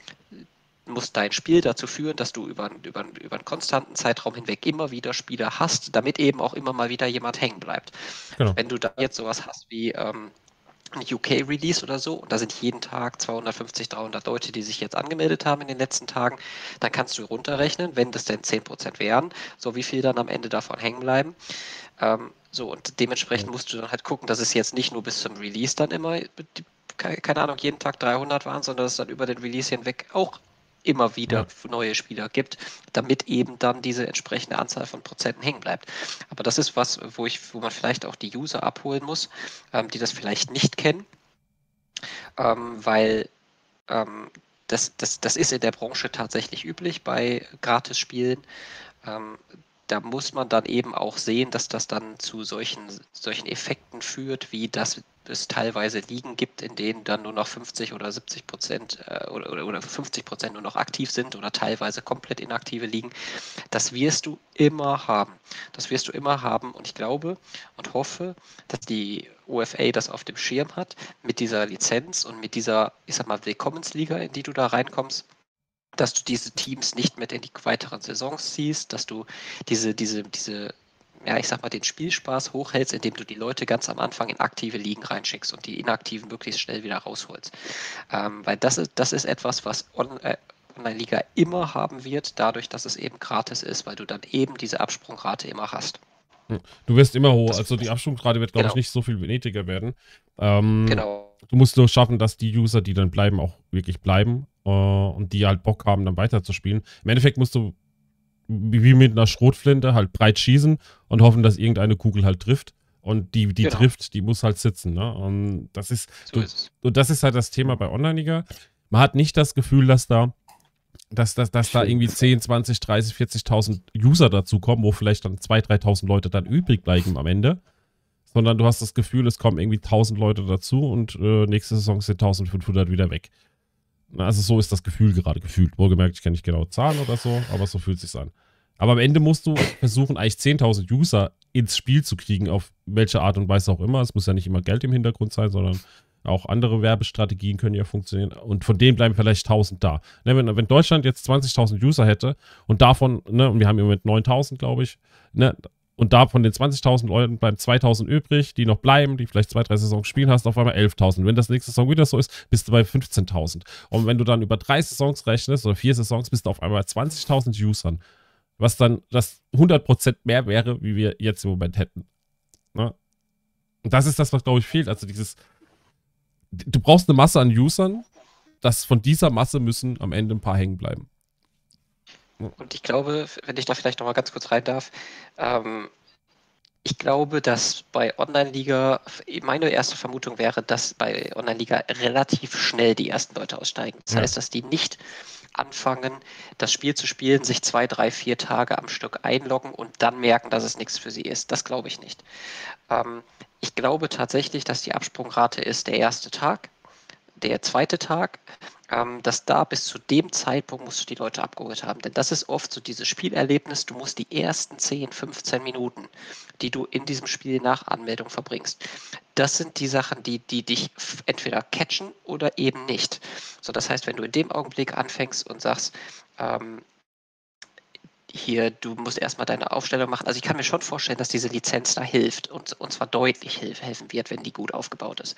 muss dein Spiel dazu führen, dass du über, über, über einen konstanten Zeitraum hinweg immer wieder Spieler hast, damit eben auch immer mal wieder jemand hängen bleibt. Genau. Wenn du da jetzt sowas hast wie ähm, UK-Release oder so. Und da sind jeden Tag 250, 300 Leute, die sich jetzt angemeldet haben in den letzten Tagen, dann kannst du runterrechnen, wenn das denn 10% wären, so wie viel dann am Ende davon hängen bleiben. Ähm, so und dementsprechend musst du dann halt gucken, dass es jetzt nicht nur bis zum Release dann immer, keine Ahnung, jeden Tag 300 waren, sondern dass es dann über den Release hinweg auch immer wieder ja. neue Spieler gibt, damit eben dann diese entsprechende Anzahl von Prozenten hängen bleibt. Aber das ist was, wo ich, wo man vielleicht auch die User abholen muss, ähm, die das vielleicht nicht kennen, ähm, weil ähm, das, das, das ist in der Branche tatsächlich üblich bei Gratisspielen. Da muss man dann eben auch sehen, dass das dann zu solchen, solchen Effekten führt, wie das es teilweise Ligen gibt, in denen dann nur noch 50 oder 70 Prozent äh, oder, oder 50 Prozent nur noch aktiv sind oder teilweise komplett inaktive Ligen. Das wirst du immer haben. Das wirst du immer haben und ich glaube und hoffe, dass die UFA das auf dem Schirm hat mit dieser Lizenz und mit dieser, ich sag mal, Willkommensliga, in die du da reinkommst dass du diese Teams nicht mit in die weiteren Saisons ziehst, dass du diese, diese, diese ja, ich sag mal, den Spielspaß hochhältst, indem du die Leute ganz am Anfang in aktive Ligen reinschickst und die inaktiven möglichst schnell wieder rausholst. Ähm, weil das ist, das ist etwas, was on, äh, Online-Liga immer haben wird, dadurch, dass es eben gratis ist, weil du dann eben diese Absprungrate immer hast. Hm. Du wirst immer hoch, also die Absprungrate wird, glaube genau. ich, nicht so viel niedriger werden. Ähm, genau. Du musst nur schaffen, dass die User, die dann bleiben, auch wirklich bleiben und die halt Bock haben, dann weiterzuspielen. Im Endeffekt musst du wie mit einer Schrotflinte halt breit schießen und hoffen, dass irgendeine Kugel halt trifft. Und die, die genau. trifft, die muss halt sitzen. Ne? Und das ist, so ist und das ist halt das Thema bei Online-Liga. Man hat nicht das Gefühl, dass da, dass, dass, dass da irgendwie 10, 20, 30, 40.000 User dazukommen, wo vielleicht dann 2.000, 3.000 Leute dann übrig bleiben am Ende. Sondern du hast das Gefühl, es kommen irgendwie 1.000 Leute dazu und äh, nächste Saison sind 1.500 wieder weg. Also so ist das Gefühl gerade gefühlt. Wohlgemerkt, ich kenne nicht genau Zahlen oder so, aber so fühlt es sich an. Aber am Ende musst du versuchen, eigentlich 10.000 User ins Spiel zu kriegen, auf welche Art und Weise auch immer. Es muss ja nicht immer Geld im Hintergrund sein, sondern auch andere Werbestrategien können ja funktionieren. Und von denen bleiben vielleicht 1000 da. Ne, wenn, wenn, Deutschland jetzt 20.000 User hätte und davon, ne, und wir haben im Moment 9000, glaube ich, ne, und da von den 20.000 Leuten bleiben 2.000 übrig, die noch bleiben, die vielleicht zwei, drei Saisons spielen, hast auf einmal 11.000. Wenn das nächste Saison wieder so ist, bist du bei 15.000. Und wenn du dann über drei Saisons rechnest oder vier Saisons, bist du auf einmal bei 20.000 Usern was dann das 100% mehr wäre, wie wir jetzt im Moment hätten. Ne? Und das ist das, was, glaube ich, fehlt. Also dieses, du brauchst eine Masse an Usern, dass von dieser Masse müssen am Ende ein paar hängen bleiben. Und ich glaube, wenn ich da vielleicht noch mal ganz kurz rein darf, ähm, ich glaube, dass bei Online-Liga, meine erste Vermutung wäre, dass bei Online-Liga relativ schnell die ersten Leute aussteigen. Das ja. heißt, dass die nicht anfangen, das Spiel zu spielen, sich zwei, drei, vier Tage am Stück einloggen und dann merken, dass es nichts für sie ist. Das glaube ich nicht. Ähm, ich glaube tatsächlich, dass die Absprungrate ist der erste Tag, der zweite Tag, dass da bis zu dem Zeitpunkt musst du die Leute abgeholt haben. Denn das ist oft so dieses Spielerlebnis, du musst die ersten 10, 15 Minuten, die du in diesem Spiel nach Anmeldung verbringst, das sind die Sachen, die, die dich entweder catchen oder eben nicht. So, das heißt, wenn du in dem Augenblick anfängst und sagst, ähm, hier, du musst erstmal deine Aufstellung machen. Also ich kann mir schon vorstellen, dass diese Lizenz da hilft und, und zwar deutlich hilf, helfen wird, wenn die gut aufgebaut ist.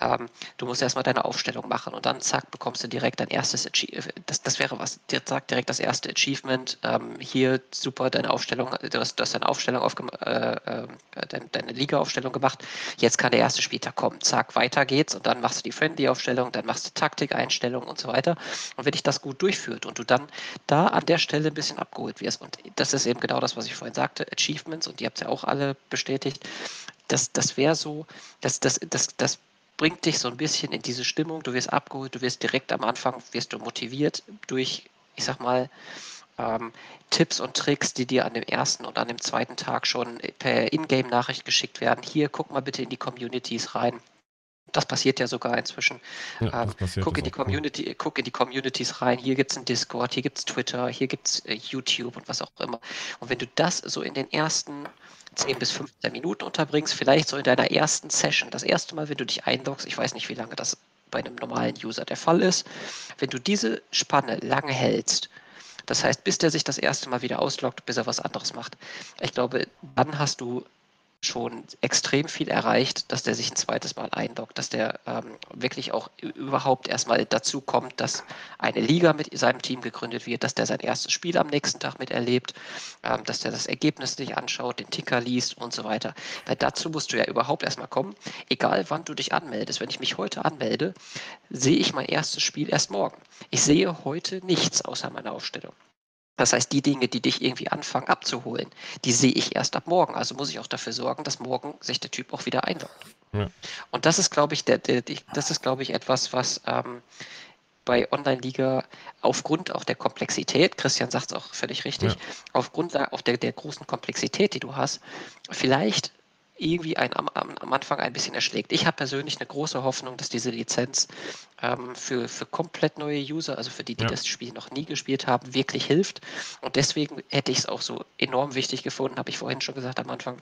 Ähm, du musst erstmal deine Aufstellung machen und dann zack, bekommst du direkt dein erstes Achievement. Das, das wäre was, dir sagt direkt das erste Achievement. Ähm, hier super, deine Aufstellung, du hast, du hast deine Aufstellung aufgemacht, äh, äh, deine, deine Liga-Aufstellung gemacht. Jetzt kann der erste Spieltag kommen. Zack, weiter geht's und dann machst du die Friendly-Aufstellung, dann machst du Taktik-Einstellungen und so weiter. Und wenn dich das gut durchführt und du dann da an der Stelle ein bisschen abgeholt wirst, ist. Und das ist eben genau das, was ich vorhin sagte, Achievements, und die habt ihr ja auch alle bestätigt. Das, das wäre so, das, das, das, das bringt dich so ein bisschen in diese Stimmung, du wirst abgeholt, du wirst direkt am Anfang, wirst du motiviert durch, ich sag mal, ähm, Tipps und Tricks, die dir an dem ersten und an dem zweiten Tag schon per Ingame-Nachricht geschickt werden. Hier, guck mal bitte in die Communities rein. Das passiert ja sogar inzwischen. Ja, ähm, guck, in die Community, cool. guck in die Communities rein. Hier gibt es einen Discord, hier gibt es Twitter, hier gibt es äh, YouTube und was auch immer. Und wenn du das so in den ersten 10 bis 15 Minuten unterbringst, vielleicht so in deiner ersten Session, das erste Mal, wenn du dich einloggst, ich weiß nicht, wie lange das bei einem normalen User der Fall ist, wenn du diese Spanne lange hältst, das heißt, bis der sich das erste Mal wieder ausloggt, bis er was anderes macht. Ich glaube, dann hast du schon extrem viel erreicht, dass der sich ein zweites Mal einloggt, dass der ähm, wirklich auch überhaupt erstmal dazu kommt, dass eine Liga mit seinem Team gegründet wird, dass der sein erstes Spiel am nächsten Tag miterlebt, ähm, dass der das Ergebnis sich anschaut, den Ticker liest und so weiter. Weil dazu musst du ja überhaupt erstmal kommen, egal wann du dich anmeldest. Wenn ich mich heute anmelde, sehe ich mein erstes Spiel erst morgen. Ich sehe heute nichts außer meiner Aufstellung. Das heißt, die Dinge, die dich irgendwie anfangen abzuholen, die sehe ich erst ab morgen. Also muss ich auch dafür sorgen, dass morgen sich der Typ auch wieder einloggt. Ja. Und das ist, glaube ich, der, der, das ist, glaube ich, etwas, was ähm, bei Online-Liga aufgrund auch der Komplexität, Christian sagt es auch völlig richtig, ja. aufgrund auch der, der großen Komplexität, die du hast, vielleicht irgendwie ein, am, am, Anfang ein bisschen erschlägt. Ich habe persönlich eine große Hoffnung, dass diese Lizenz ähm, für, für komplett neue User, also für die, die ja. das Spiel noch nie gespielt haben, wirklich hilft. Und deswegen hätte ich es auch so enorm wichtig gefunden, habe ich vorhin schon gesagt am Anfang,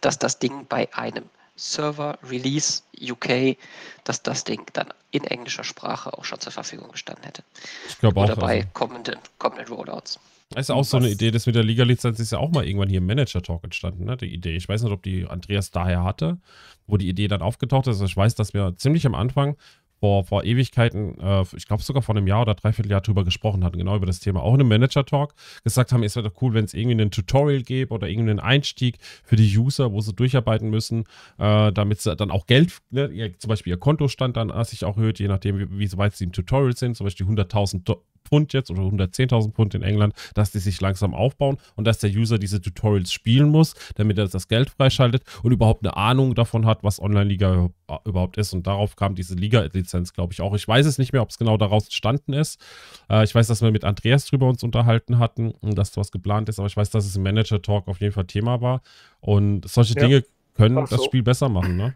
dass das Ding bei einem Server Release UK, dass das Ding dann in englischer Sprache auch schon zur Verfügung gestanden hätte. Ich glaube auch. Oder bei also. kommenden, kommenden Rollouts. Das ist auch so eine Idee, das mit der Liga-Lizenz ist ja auch mal irgendwann hier im Manager-Talk entstanden, ne? Die Idee. Ich weiß nicht, ob die Andreas daher hatte, wo die Idee dann aufgetaucht ist. Ich weiß, dass wir ziemlich am Anfang vor, vor Ewigkeiten, äh, ich glaube sogar vor einem Jahr oder dreiviertel Jahr drüber gesprochen hatten, genau über das Thema, auch in einem Manager-Talk, gesagt haben, es wäre doch cool, wenn es irgendwie ein Tutorial gäbe oder irgendeinen Einstieg für die User, wo sie durcharbeiten müssen, äh, damit sie dann auch Geld, ne, ihr, zum Beispiel ihr Kontostand dann sich auch erhöht, je nachdem, wie, wie weit sie im Tutorial sind, zum Beispiel 100.000 Pfund jetzt oder 110.000 Pfund in England, dass die sich langsam aufbauen und dass der User diese Tutorials spielen muss, damit er das Geld freischaltet und überhaupt eine Ahnung davon hat, was Online-Liga überhaupt ist. Und darauf kam diese Liga-Lizenz, glaube ich, auch. Ich weiß es nicht mehr, ob es genau daraus entstanden ist. Äh, ich weiß, dass wir mit Andreas drüber uns unterhalten hatten und dass was geplant ist, aber ich weiß, dass es im Manager-Talk auf jeden Fall Thema war. Und solche ja. Dinge können so. das Spiel besser machen, ne?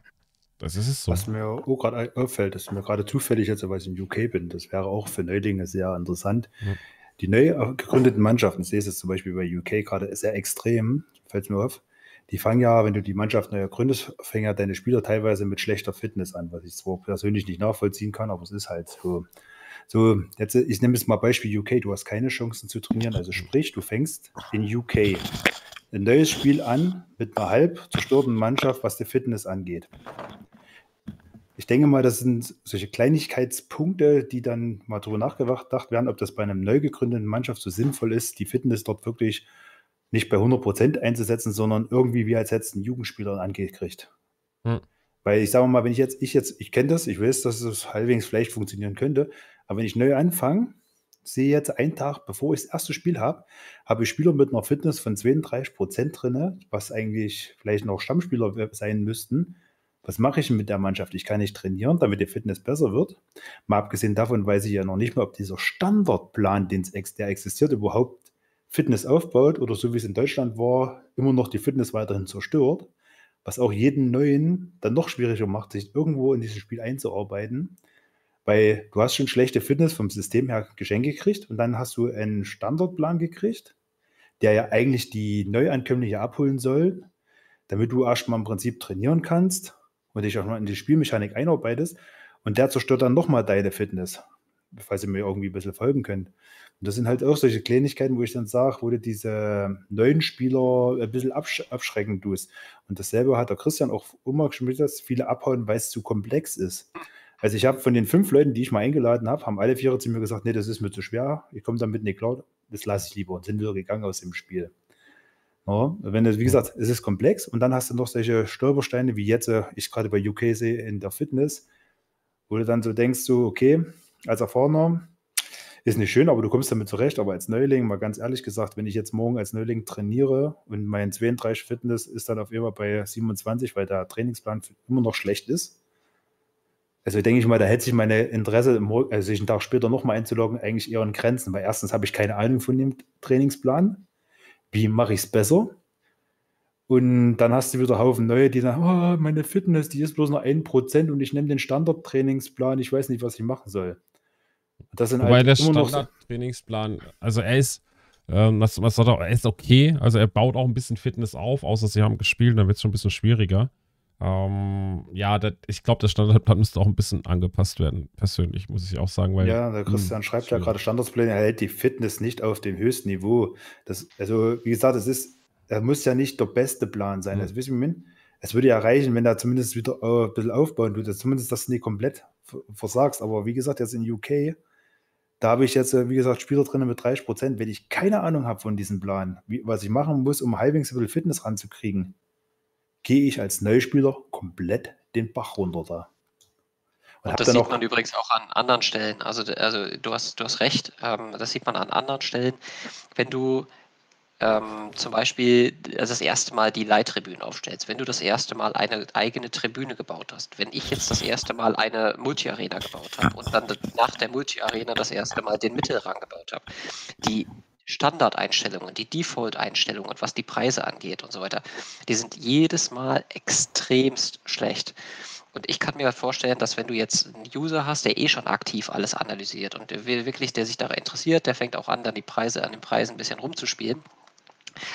Das ist es so. Was mir auch gerade auffällt, ist mir gerade zufällig jetzt, weil ich in UK bin, das wäre auch für Neulinge sehr interessant. Ja. Die neu gegründeten Mannschaften, ich sehe es zum Beispiel bei UK gerade sehr extrem, fällt mir auf. Die fangen ja, wenn du die Mannschaft neu gründest, fangen ja deine Spieler teilweise mit schlechter Fitness an, was ich zwar persönlich nicht nachvollziehen kann, aber es ist halt so. So, jetzt, ich nehme jetzt mal Beispiel UK, du hast keine Chancen zu trainieren, also sprich, du fängst in UK ein neues Spiel an mit einer halb zerstörten Mannschaft, was die Fitness angeht. Ich denke mal, das sind solche Kleinigkeitspunkte, die dann mal darüber nachgedacht werden, ob das bei einer neu gegründeten Mannschaft so sinnvoll ist, die Fitness dort wirklich nicht bei 100 Prozent einzusetzen, sondern irgendwie wie als ein Jugendspieler angekriegt. Hm. Weil ich sage mal, wenn ich jetzt, ich jetzt, ich kenne das, ich weiß, dass es halbwegs vielleicht funktionieren könnte, aber wenn ich neu anfange, sehe jetzt einen Tag, bevor ich das erste Spiel habe, habe ich Spieler mit einer Fitness von 32 Prozent drin, was eigentlich vielleicht noch Stammspieler sein müssten. Was mache ich mit der Mannschaft? Ich kann nicht trainieren, damit die Fitness besser wird. Mal abgesehen davon weiß ich ja noch nicht mehr, ob dieser Standardplan, der existiert, überhaupt Fitness aufbaut oder so wie es in Deutschland war, immer noch die Fitness weiterhin zerstört. Was auch jeden Neuen dann noch schwieriger macht, sich irgendwo in dieses Spiel einzuarbeiten. Weil du hast schon schlechte Fitness vom System her geschenkt gekriegt und dann hast du einen Standardplan gekriegt, der ja eigentlich die Neuankömmlinge abholen soll, damit du erstmal im Prinzip trainieren kannst und dich auch mal in die Spielmechanik einarbeitest. Und der zerstört dann nochmal deine Fitness, falls ihr mir irgendwie ein bisschen folgen könnt. Und das sind halt auch solche Kleinigkeiten, wo ich dann sage, wo du diese neuen Spieler ein bisschen absch abschrecken tust. Und dasselbe hat der Christian auch immer geschmiert, dass viele abhauen, weil es zu komplex ist. Also ich habe von den fünf Leuten, die ich mal eingeladen habe, haben alle vier zu mir gesagt, nee, das ist mir zu schwer, ich komme damit nicht klar, das lasse ich lieber und sind wieder gegangen aus dem Spiel. Ja, wenn das, wie gesagt, es ist komplex und dann hast du noch solche Stolpersteine, wie jetzt äh, ich gerade bei UK sehe in der Fitness, wo du dann so denkst, so, okay, als Erfahrener ist nicht schön, aber du kommst damit zurecht. Aber als Neuling, mal ganz ehrlich gesagt, wenn ich jetzt morgen als Neuling trainiere und mein 32 Fitness ist dann auf einmal bei 27, weil der Trainingsplan immer noch schlecht ist, also denke ich mal, da hätte sich meine Interesse, also sich einen Tag später nochmal einzuloggen, eigentlich eher in Grenzen, weil erstens habe ich keine Ahnung von dem Trainingsplan. Wie mache ich es besser? Und dann hast du wieder Haufen neue, die sagen, oh, meine Fitness, die ist bloß noch 1% und ich nehme den Standardtrainingsplan, ich weiß nicht, was ich machen soll. Das sind Wobei halt der Standardtrainingsplan, also er ist, ähm, was, was er, er ist okay, also er baut auch ein bisschen Fitness auf, außer sie haben gespielt, dann wird es schon ein bisschen schwieriger. Ähm, ja, das, ich glaube, der Standardplan müsste auch ein bisschen angepasst werden, persönlich, muss ich auch sagen. Weil, ja, der Christian mh, hm, schreibt ja gerade, Standardspläne hält die Fitness nicht auf dem höchsten Niveau. Das, also, wie gesagt, es ist, er muss ja nicht der beste Plan sein. Mhm. Also, wissen wir, es würde ja reichen, wenn er zumindest wieder äh, ein bisschen aufbauen würde, zumindest, dass du nicht komplett versagst. Aber wie gesagt, jetzt in UK, da habe ich jetzt, äh, wie gesagt, Spieler drin mit 30 Prozent. Wenn ich keine Ahnung habe von diesem Plan, wie, was ich machen muss, um halbwegs ein bisschen Fitness ranzukriegen, gehe ich als Neuspieler komplett den Bach runter da. Und, und das sieht man übrigens auch an anderen Stellen. Also, also du, hast, du hast recht, ähm, das sieht man an anderen Stellen. Wenn du ähm, zum Beispiel also das erste Mal die Leittribüne aufstellst, wenn du das erste Mal eine eigene Tribüne gebaut hast, wenn ich jetzt das erste Mal eine Multi-Arena gebaut habe und dann nach der Multi-Arena das erste Mal den Mittelrang gebaut habe, die Standardeinstellungen, die Default-Einstellungen, was die Preise angeht und so weiter, die sind jedes Mal extremst schlecht. Und ich kann mir vorstellen, dass wenn du jetzt einen User hast, der eh schon aktiv alles analysiert und der wirklich, der sich daran interessiert, der fängt auch an, dann die Preise an den Preisen ein bisschen rumzuspielen.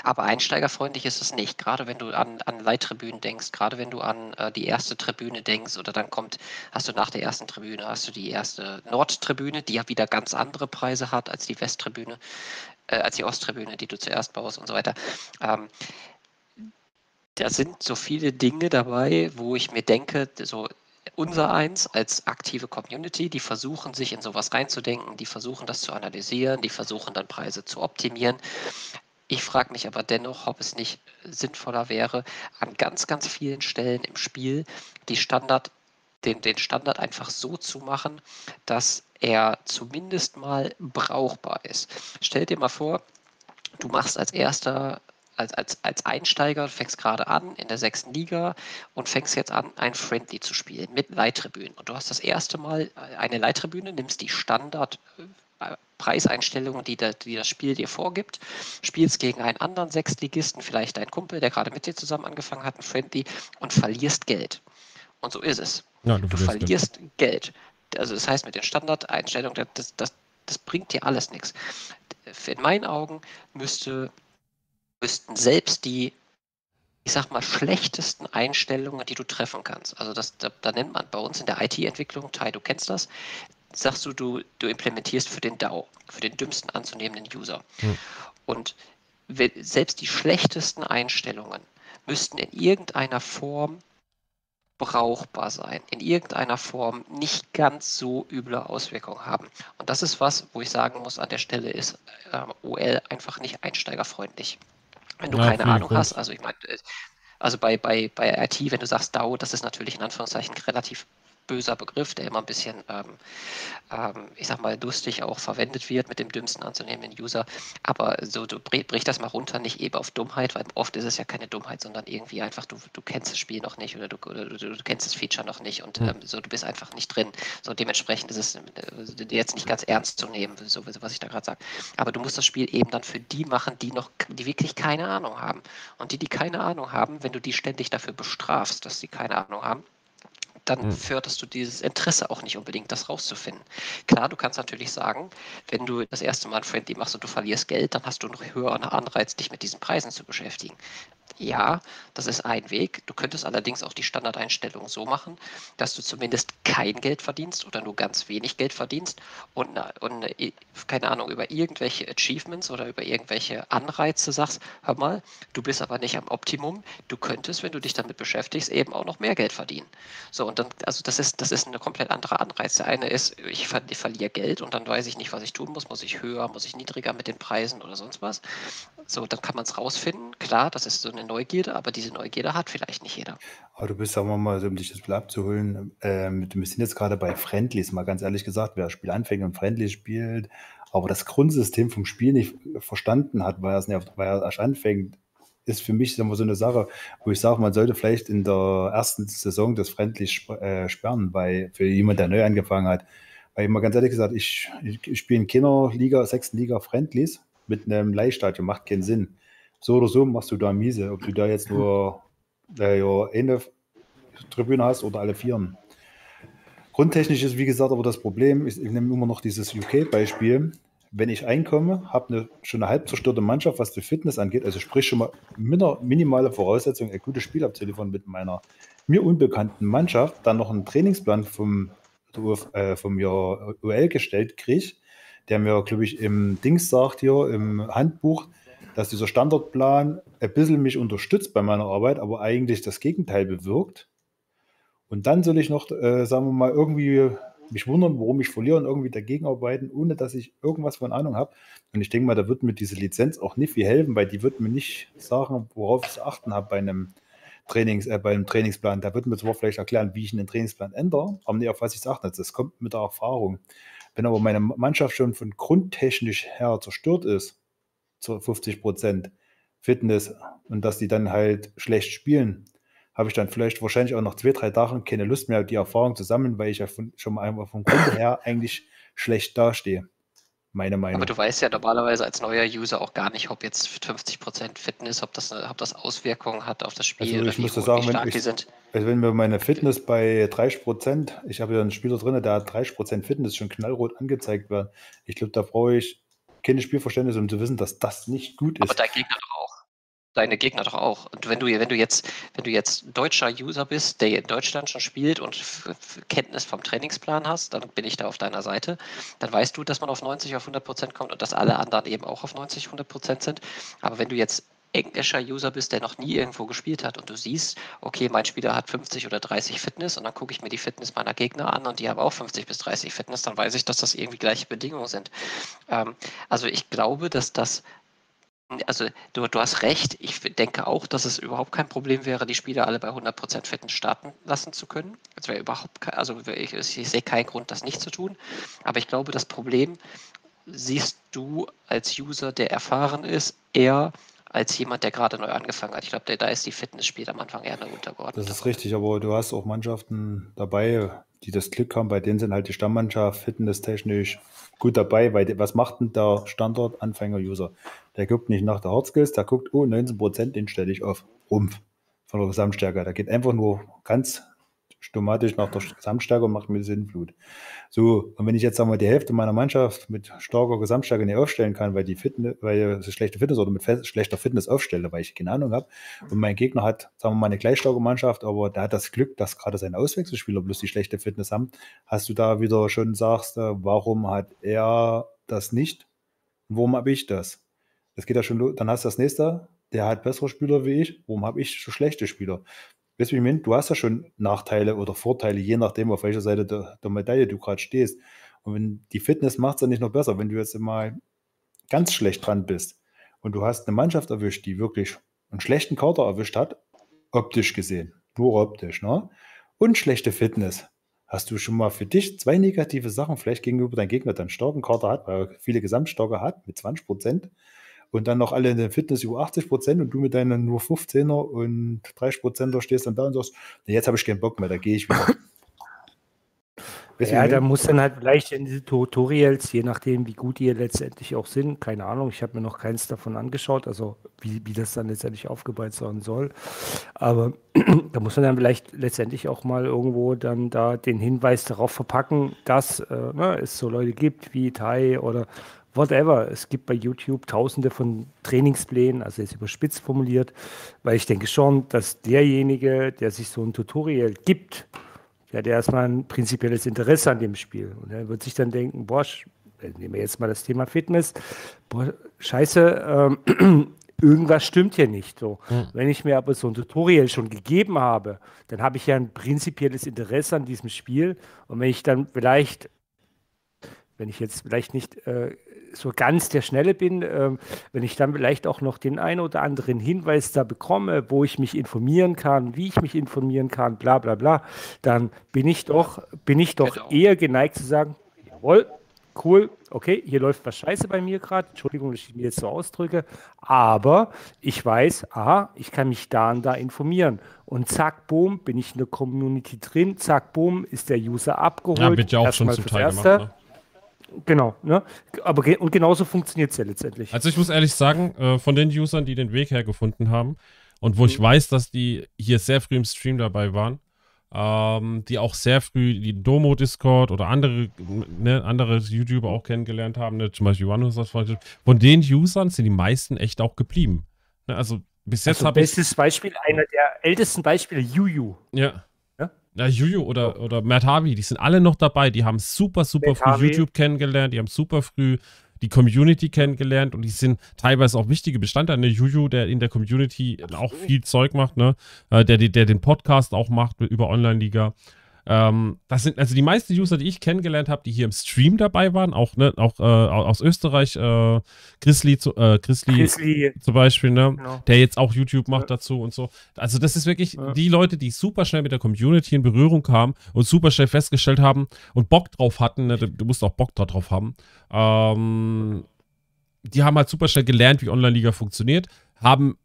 Aber einsteigerfreundlich ist es nicht. Gerade wenn du an, an Leittribünen denkst, gerade wenn du an äh, die erste Tribüne denkst oder dann kommt, hast du nach der ersten Tribüne, hast du die erste Nordtribüne, die ja wieder ganz andere Preise hat als die Westtribüne äh, als die Osttribüne, die du zuerst baust und so weiter. Ähm, da sind so viele Dinge dabei, wo ich mir denke, so unser eins als aktive Community, die versuchen sich in sowas reinzudenken, die versuchen das zu analysieren, die versuchen dann Preise zu optimieren. Ich frage mich aber dennoch, ob es nicht sinnvoller wäre, an ganz, ganz vielen Stellen im Spiel die Standard den, den Standard einfach so zu machen, dass er zumindest mal brauchbar ist. Stell dir mal vor, du machst als erster als, als, als Einsteiger, fängst gerade an in der sechsten Liga und fängst jetzt an, ein Friendly zu spielen mit Leittribünen. Und du hast das erste Mal eine Leittribüne, nimmst die Standard äh, Preiseinstellungen, die, da, die das Spiel dir vorgibt, spielst gegen einen anderen Sechstligisten, vielleicht deinen Kumpel, der gerade mit dir zusammen angefangen hat, ein Friendly, und verlierst Geld. Und so ist es. Ja, du, du verlierst Geld. Geld. Also das heißt, mit den Standardeinstellungen, das, das, das bringt dir alles nichts. In meinen Augen müsste müssten selbst die, ich sag mal, schlechtesten Einstellungen, die du treffen kannst. Also das, da, da nennt man bei uns in der IT-Entwicklung, Tai, du kennst das, sagst du, du, du implementierst für den DAO, für den dümmsten anzunehmenden User. Hm. Und selbst die schlechtesten Einstellungen müssten in irgendeiner Form brauchbar sein, in irgendeiner Form nicht ganz so üble Auswirkungen haben. Und das ist was, wo ich sagen muss, an der Stelle ist äh, OL einfach nicht einsteigerfreundlich. Wenn du ja, keine Ahnung hast, also ich meine, äh, also bei, bei, bei IT, wenn du sagst DAO, das ist natürlich in Anführungszeichen relativ böser Begriff, der immer ein bisschen, ähm, ähm, ich sag mal, lustig auch verwendet wird mit dem dümmsten anzunehmenden User. Aber so, du brich das mal runter, nicht eben auf Dummheit, weil oft ist es ja keine Dummheit, sondern irgendwie einfach, du, du kennst das Spiel noch nicht oder du, oder du, du kennst das Feature noch nicht und ähm, so, du bist einfach nicht drin. So dementsprechend ist es äh, jetzt nicht ganz ernst zu nehmen, so was ich da gerade sage. Aber du musst das Spiel eben dann für die machen, die noch, die wirklich keine Ahnung haben. Und die, die keine Ahnung haben, wenn du die ständig dafür bestrafst, dass sie keine Ahnung haben, dann hm. förderst du dieses Interesse auch nicht unbedingt, das rauszufinden. Klar, du kannst natürlich sagen, wenn du das erste Mal ein Friendly machst und du verlierst Geld, dann hast du noch höheren Anreiz, dich mit diesen Preisen zu beschäftigen. Ja, das ist ein Weg. Du könntest allerdings auch die Standardeinstellung so machen, dass du zumindest kein Geld verdienst oder nur ganz wenig Geld verdienst und, und keine Ahnung, über irgendwelche Achievements oder über irgendwelche Anreize sagst, hör mal, du bist aber nicht am Optimum. Du könntest, wenn du dich damit beschäftigst, eben auch noch mehr Geld verdienen. So, und dann, also das ist, das ist eine komplett andere Anreiz. Der eine ist, ich, ver ich verliere Geld und dann weiß ich nicht, was ich tun muss. Muss ich höher, muss ich niedriger mit den Preisen oder sonst was? So, dann kann man es rausfinden. Klar, das ist so eine Neugierde, aber diese Neugierde hat vielleicht nicht jeder. Aber du bist, sagen wir mal, um dich das Blatt abzuholen, ähm, wir sind jetzt gerade bei Friendlies, mal ganz ehrlich gesagt, wer Spiel anfängt und Friendlies spielt, aber das Grundsystem vom Spiel nicht verstanden hat, weil er es nicht, weil er erst anfängt, ist für mich wir, so eine Sache, wo ich sage, man sollte vielleicht in der ersten Saison das Friendlies sp äh, sperren, weil für jemand, der neu angefangen hat, weil ich mal ganz ehrlich gesagt, ich, ich, ich spiele in Kinderliga, sechsten Liga Friendlies mit einem Leihstadion, macht keinen Sinn so oder so machst du da miese, ob du da jetzt nur äh, ja, eine Tribüne hast oder alle vieren. Grundtechnisch ist, wie gesagt, aber das Problem, ich, ich nehme immer noch dieses UK-Beispiel. Wenn ich einkomme, habe eine, schon eine halb zerstörte Mannschaft, was die Fitness angeht, also sprich schon mal minimale Voraussetzung, ein gutes Spiel abzuliefern mit meiner mir unbekannten Mannschaft, dann noch einen Trainingsplan vom, äh, vom UL gestellt kriege, der mir, glaube ich, im Dings sagt hier, im Handbuch, dass dieser Standardplan ein bisschen mich unterstützt bei meiner Arbeit, aber eigentlich das Gegenteil bewirkt. Und dann soll ich noch, äh, sagen wir mal, irgendwie mich wundern, warum ich verliere und irgendwie dagegen arbeiten, ohne dass ich irgendwas von Ahnung habe. Und ich denke mal, da wird mir diese Lizenz auch nicht viel helfen, weil die wird mir nicht sagen, worauf ich zu achten habe bei einem Trainings, äh, bei einem Trainingsplan. Da wird mir zwar vielleicht erklären, wie ich einen Trainingsplan ändere, aber nicht auf was ich es achte. Das kommt mit der Erfahrung. Wenn aber meine Mannschaft schon von grundtechnisch her zerstört ist, zu 50 Prozent Fitness und dass die dann halt schlecht spielen, habe ich dann vielleicht wahrscheinlich auch nach zwei, drei Tagen keine Lust mehr, die Erfahrung zu sammeln, weil ich ja von, schon mal einfach vom Grund her eigentlich schlecht dastehe. Meine Meinung. Aber du weißt ja normalerweise als neuer User auch gar nicht, ob jetzt 50% Fitness, ob das, ob das Auswirkungen hat auf das Spiel. Also ich muss sagen, wenn, ich, also wenn mir meine Fitness bei 30%, ich habe ja einen Spieler drin, der hat 30% Fitness schon knallrot angezeigt wird. Ich glaube, da brauche ich keine Spielverständnis, um zu wissen, dass das nicht gut ist. Aber dein Gegner. Deine Gegner doch auch. Und wenn du, wenn du jetzt, wenn du jetzt deutscher User bist, der in Deutschland schon spielt und Kenntnis vom Trainingsplan hast, dann bin ich da auf deiner Seite. Dann weißt du, dass man auf 90, auf 100 Prozent kommt und dass alle anderen eben auch auf 90, 100 Prozent sind. Aber wenn du jetzt englischer User bist, der noch nie irgendwo gespielt hat und du siehst, okay, mein Spieler hat 50 oder 30 Fitness und dann gucke ich mir die Fitness meiner Gegner an und die haben auch 50 bis 30 Fitness, dann weiß ich, dass das irgendwie gleiche Bedingungen sind. Ähm, also ich glaube, dass das Also du, du hast recht. Ich denke auch, dass es überhaupt kein Problem wäre, die Spieler alle bei 100% Fitness starten lassen zu können. Das wäre überhaupt kein, also ich, ich sehe keinen Grund, das nicht zu tun. Aber ich glaube, das Problem siehst du als User, der erfahren ist, eher als jemand, der gerade neu angefangen hat. Ich glaube, da ist die Fitness spielt am Anfang eher eine untergeordnete. Das ist richtig, aber du hast auch Mannschaften dabei, die das Glück haben, bei denen sind halt die Stammmannschaft fitnesstechnisch gut dabei, weil was macht denn der Standard-Anfänger-User? Der guckt nicht nach der Hardskills, der guckt, oh, 19%, den stelle ich auf Rumpf von der Gesamtstärke. Da geht einfach nur ganz stomatisch nach der Gesamtstärke und macht mir Sinnflut. So, und wenn ich jetzt sagen wir, die Hälfte meiner Mannschaft mit starker Gesamtstärke nicht aufstellen kann, weil die Fitness, weil ich schlechte Fitness oder mit schlechter Fitness aufstelle, weil ich keine Ahnung habe, und mein Gegner hat, sagen wir mal, eine gleich starke Mannschaft, aber der hat das Glück, dass gerade seine Auswechselspieler bloß die schlechte Fitness haben, hast du da wieder schon sagst, äh, warum hat er das nicht? Warum habe ich das? Das geht ja schon los. Dann hast du das nächste, der hat bessere Spieler wie ich. Warum habe ich so schlechte Spieler? Weißt du, hast ja schon Nachteile oder Vorteile, je nachdem, auf welcher Seite der, der Medaille du gerade stehst. Und wenn die Fitness macht es ja nicht noch besser, wenn du jetzt mal ganz schlecht dran bist und du hast eine Mannschaft erwischt, die wirklich einen schlechten Kader erwischt hat, optisch gesehen, nur optisch, ne? Und schlechte Fitness. Hast du schon mal für dich zwei negative Sachen vielleicht gegenüber deinem Gegner, der einen starken Kader hat, weil er viele Gesamtstarke hat mit 20 Prozent und dann noch alle in der Fitness über 80 Prozent und du mit deinen nur 15er und 30 Prozenter stehst dann da und sagst, nee, jetzt habe ich keinen Bock mehr, da gehe ich wieder. ja, da muss dann halt vielleicht in diese Tutorials, je nachdem, wie gut die letztendlich auch sind, keine Ahnung, ich habe mir noch keins davon angeschaut, also wie, wie das dann letztendlich aufgebaut sein soll. Aber da muss man dann vielleicht letztendlich auch mal irgendwo dann da den Hinweis darauf verpacken, dass äh, ne, es so Leute gibt wie Tai oder whatever. Es gibt bei YouTube tausende von Trainingsplänen, also jetzt überspitzt formuliert, weil ich denke schon, dass derjenige, der sich so ein Tutorial gibt, der hat erstmal ein prinzipielles Interesse an dem Spiel. Und er wird sich dann denken, boah, nehmen wir jetzt mal das Thema Fitness, boah, scheiße, ähm, irgendwas stimmt hier nicht. So. Hm. Wenn ich mir aber so ein Tutorial schon gegeben habe, dann habe ich ja ein prinzipielles Interesse an diesem Spiel. Und wenn ich dann vielleicht, wenn ich jetzt vielleicht nicht äh, so ganz der Schnelle bin, äh, wenn ich dann vielleicht auch noch den einen oder anderen Hinweis da bekomme, wo ich mich informieren kann, wie ich mich informieren kann, bla bla bla, dann bin ich doch, bin ich doch genau. eher geneigt zu sagen, jawohl, cool, okay, hier läuft was scheiße bei mir gerade, Entschuldigung, dass ich mich jetzt so ausdrücke, aber ich weiß, aha, ich kann mich da und da informieren. Und zack, boom, bin ich in der Community drin, zack, boom, ist der User abgeholt. Ja, wird ja auch schon zum Teil Erste. gemacht. Ne? Genau, ne? Aber und genauso funktioniert es ja letztendlich. Also ich muss ehrlich sagen, äh, von den Usern, die den Weg hergefunden haben und wo mhm. ich weiß, dass die hier sehr früh im Stream dabei waren, ähm, die auch sehr früh die Domo Discord oder andere, ne, andere YouTuber auch kennengelernt haben, ne, zum Beispiel OneHouse, von den Usern sind die meisten echt auch geblieben. Ne, also bis jetzt also habe ich. Bestes Beispiel, einer der ältesten Beispiele, Juju. Ja. Ja, Juju oder, oder Matt Harvey, die sind alle noch dabei. Die haben super, super Matt früh Harvey. YouTube kennengelernt. Die haben super früh die Community kennengelernt und die sind teilweise auch wichtige Bestandteile. Ne? Juju, der in der Community auch viel Zeug macht, ne? Äh, der, der den Podcast auch macht über Online-Liga. Ähm, das sind also die meisten User, die ich kennengelernt habe, die hier im Stream dabei waren, auch, ne, auch äh, aus Österreich, äh, Grizzly, zu, äh, Grizzly, Grizzly, zum Beispiel, ne, genau. der jetzt auch YouTube macht ja. dazu und so. Also das ist wirklich ja. die Leute, die super schnell mit der Community in Berührung kamen und super schnell festgestellt haben und Bock drauf hatten, ne, du, musst auch Bock drauf haben. Ähm, die haben halt super schnell gelernt, wie Online-Liga funktioniert, haben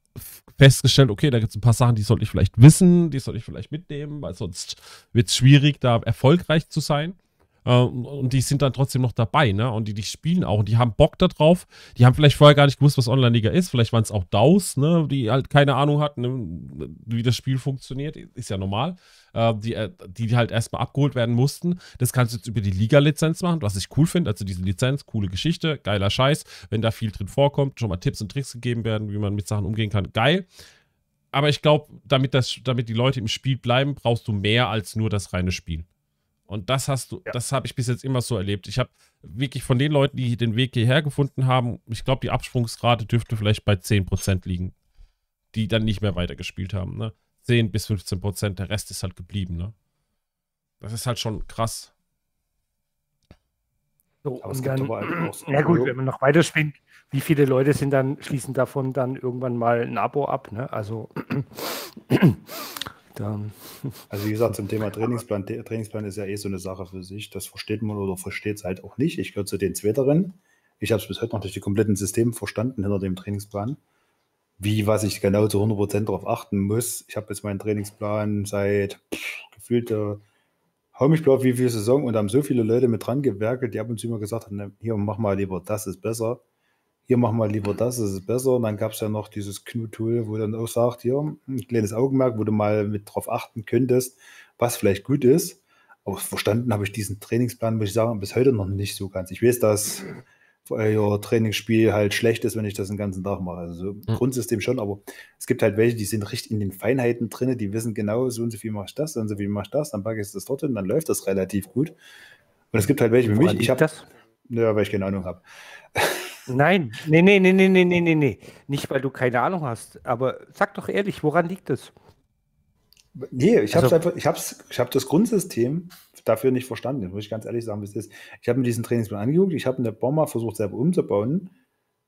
festgestellt, okay, da gibt es ein paar Sachen, die sollte ich vielleicht wissen, die sollte ich vielleicht mitnehmen, weil sonst wird es schwierig, da erfolgreich zu sein. Äh, und die sind dann trotzdem noch dabei, ne? Und die, die spielen auch und die haben Bock darauf. Die haben vielleicht vorher gar nicht gewusst, was Online-Liga ist. Vielleicht waren es auch DAOs, ne? Die halt keine Ahnung hatten, ne? wie das Spiel funktioniert. Ist ja normal. Äh, die, äh, die halt erstmal abgeholt werden mussten. Das kannst du jetzt über die Liga-Lizenz machen, was ich cool finde. Also diese Lizenz, coole Geschichte, geiler Scheiß. Wenn da viel drin vorkommt, schon mal Tipps und Tricks gegeben werden, wie man mit Sachen umgehen kann. Geil aber ich glaube, damit, damit die Leute im Spiel bleiben, brauchst du mehr als nur das reine Spiel. Und das hast du, ja. das habe ich bis jetzt immer so erlebt. Ich habe wirklich von den Leuten, die den Weg hierher gefunden haben, ich glaube, die Absprungsrate dürfte vielleicht bei 10% liegen, die dann nicht mehr weitergespielt haben. Ne? 10 bis 15%, der Rest ist halt geblieben. Ne? Das ist halt schon krass. So, aber es gibt dann, aber auch so Ja gut, wenn man noch weiter spinnt, wie viele Leute sind dann, schließen davon dann irgendwann mal ein Abo ab, ne? Also dann. Also wie gesagt, zum Thema Trainingsplan, Trainingsplan ist ja eh so eine Sache für sich. Das versteht man oder versteht es halt auch nicht. Ich gehöre zu den Zweiteren. Ich habe es bis heute noch durch die kompletten Systeme verstanden hinter dem Trainingsplan. Wie, was ich genau zu 100% darauf achten muss. Ich habe jetzt meinen Trainingsplan seit gefühlt äh, hau mich blau wie viel Saison und haben so viele Leute mit dran gewerkelt, die ab und zu immer gesagt haben, hier mach mal lieber das ist besser. Hier mach mal lieber das, das ist besser. Und dann gab es ja noch dieses Knut-Tool, wo dann auch sagt, hier, ein kleines Augenmerk, wo du mal mit drauf achten könntest, was vielleicht gut ist. Aber verstanden habe ich diesen Trainingsplan, muss ich sagen, bis heute noch nicht so ganz. Ich weiß, dass euer Trainingsspiel halt schlecht ist, wenn ich das den ganzen Tag mache. Also mhm. Grundsystem schon, aber es gibt halt welche, die sind richtig in den Feinheiten drin, die wissen genau, so und so viel mache ich das, so und so viel mache ich das, dann packe ich das dort hin, dann läuft das relativ gut. Und es gibt halt welche wie mich, ich habe das. Ja, weil ich keine Ahnung habe. Nein, nee, nee, nee, nee, nee, nee, nee. Nicht, weil du keine Ahnung hast, aber sag doch ehrlich, woran liegt es? Nee, ich also, habe einfach, ich hab's, ich habe das Grundsystem dafür nicht verstanden, muss ich ganz ehrlich sagen, wie es ist. Ich habe mir diesen Trainingsplan angeguckt, ich habe in der Bomber versucht, selber umzubauen.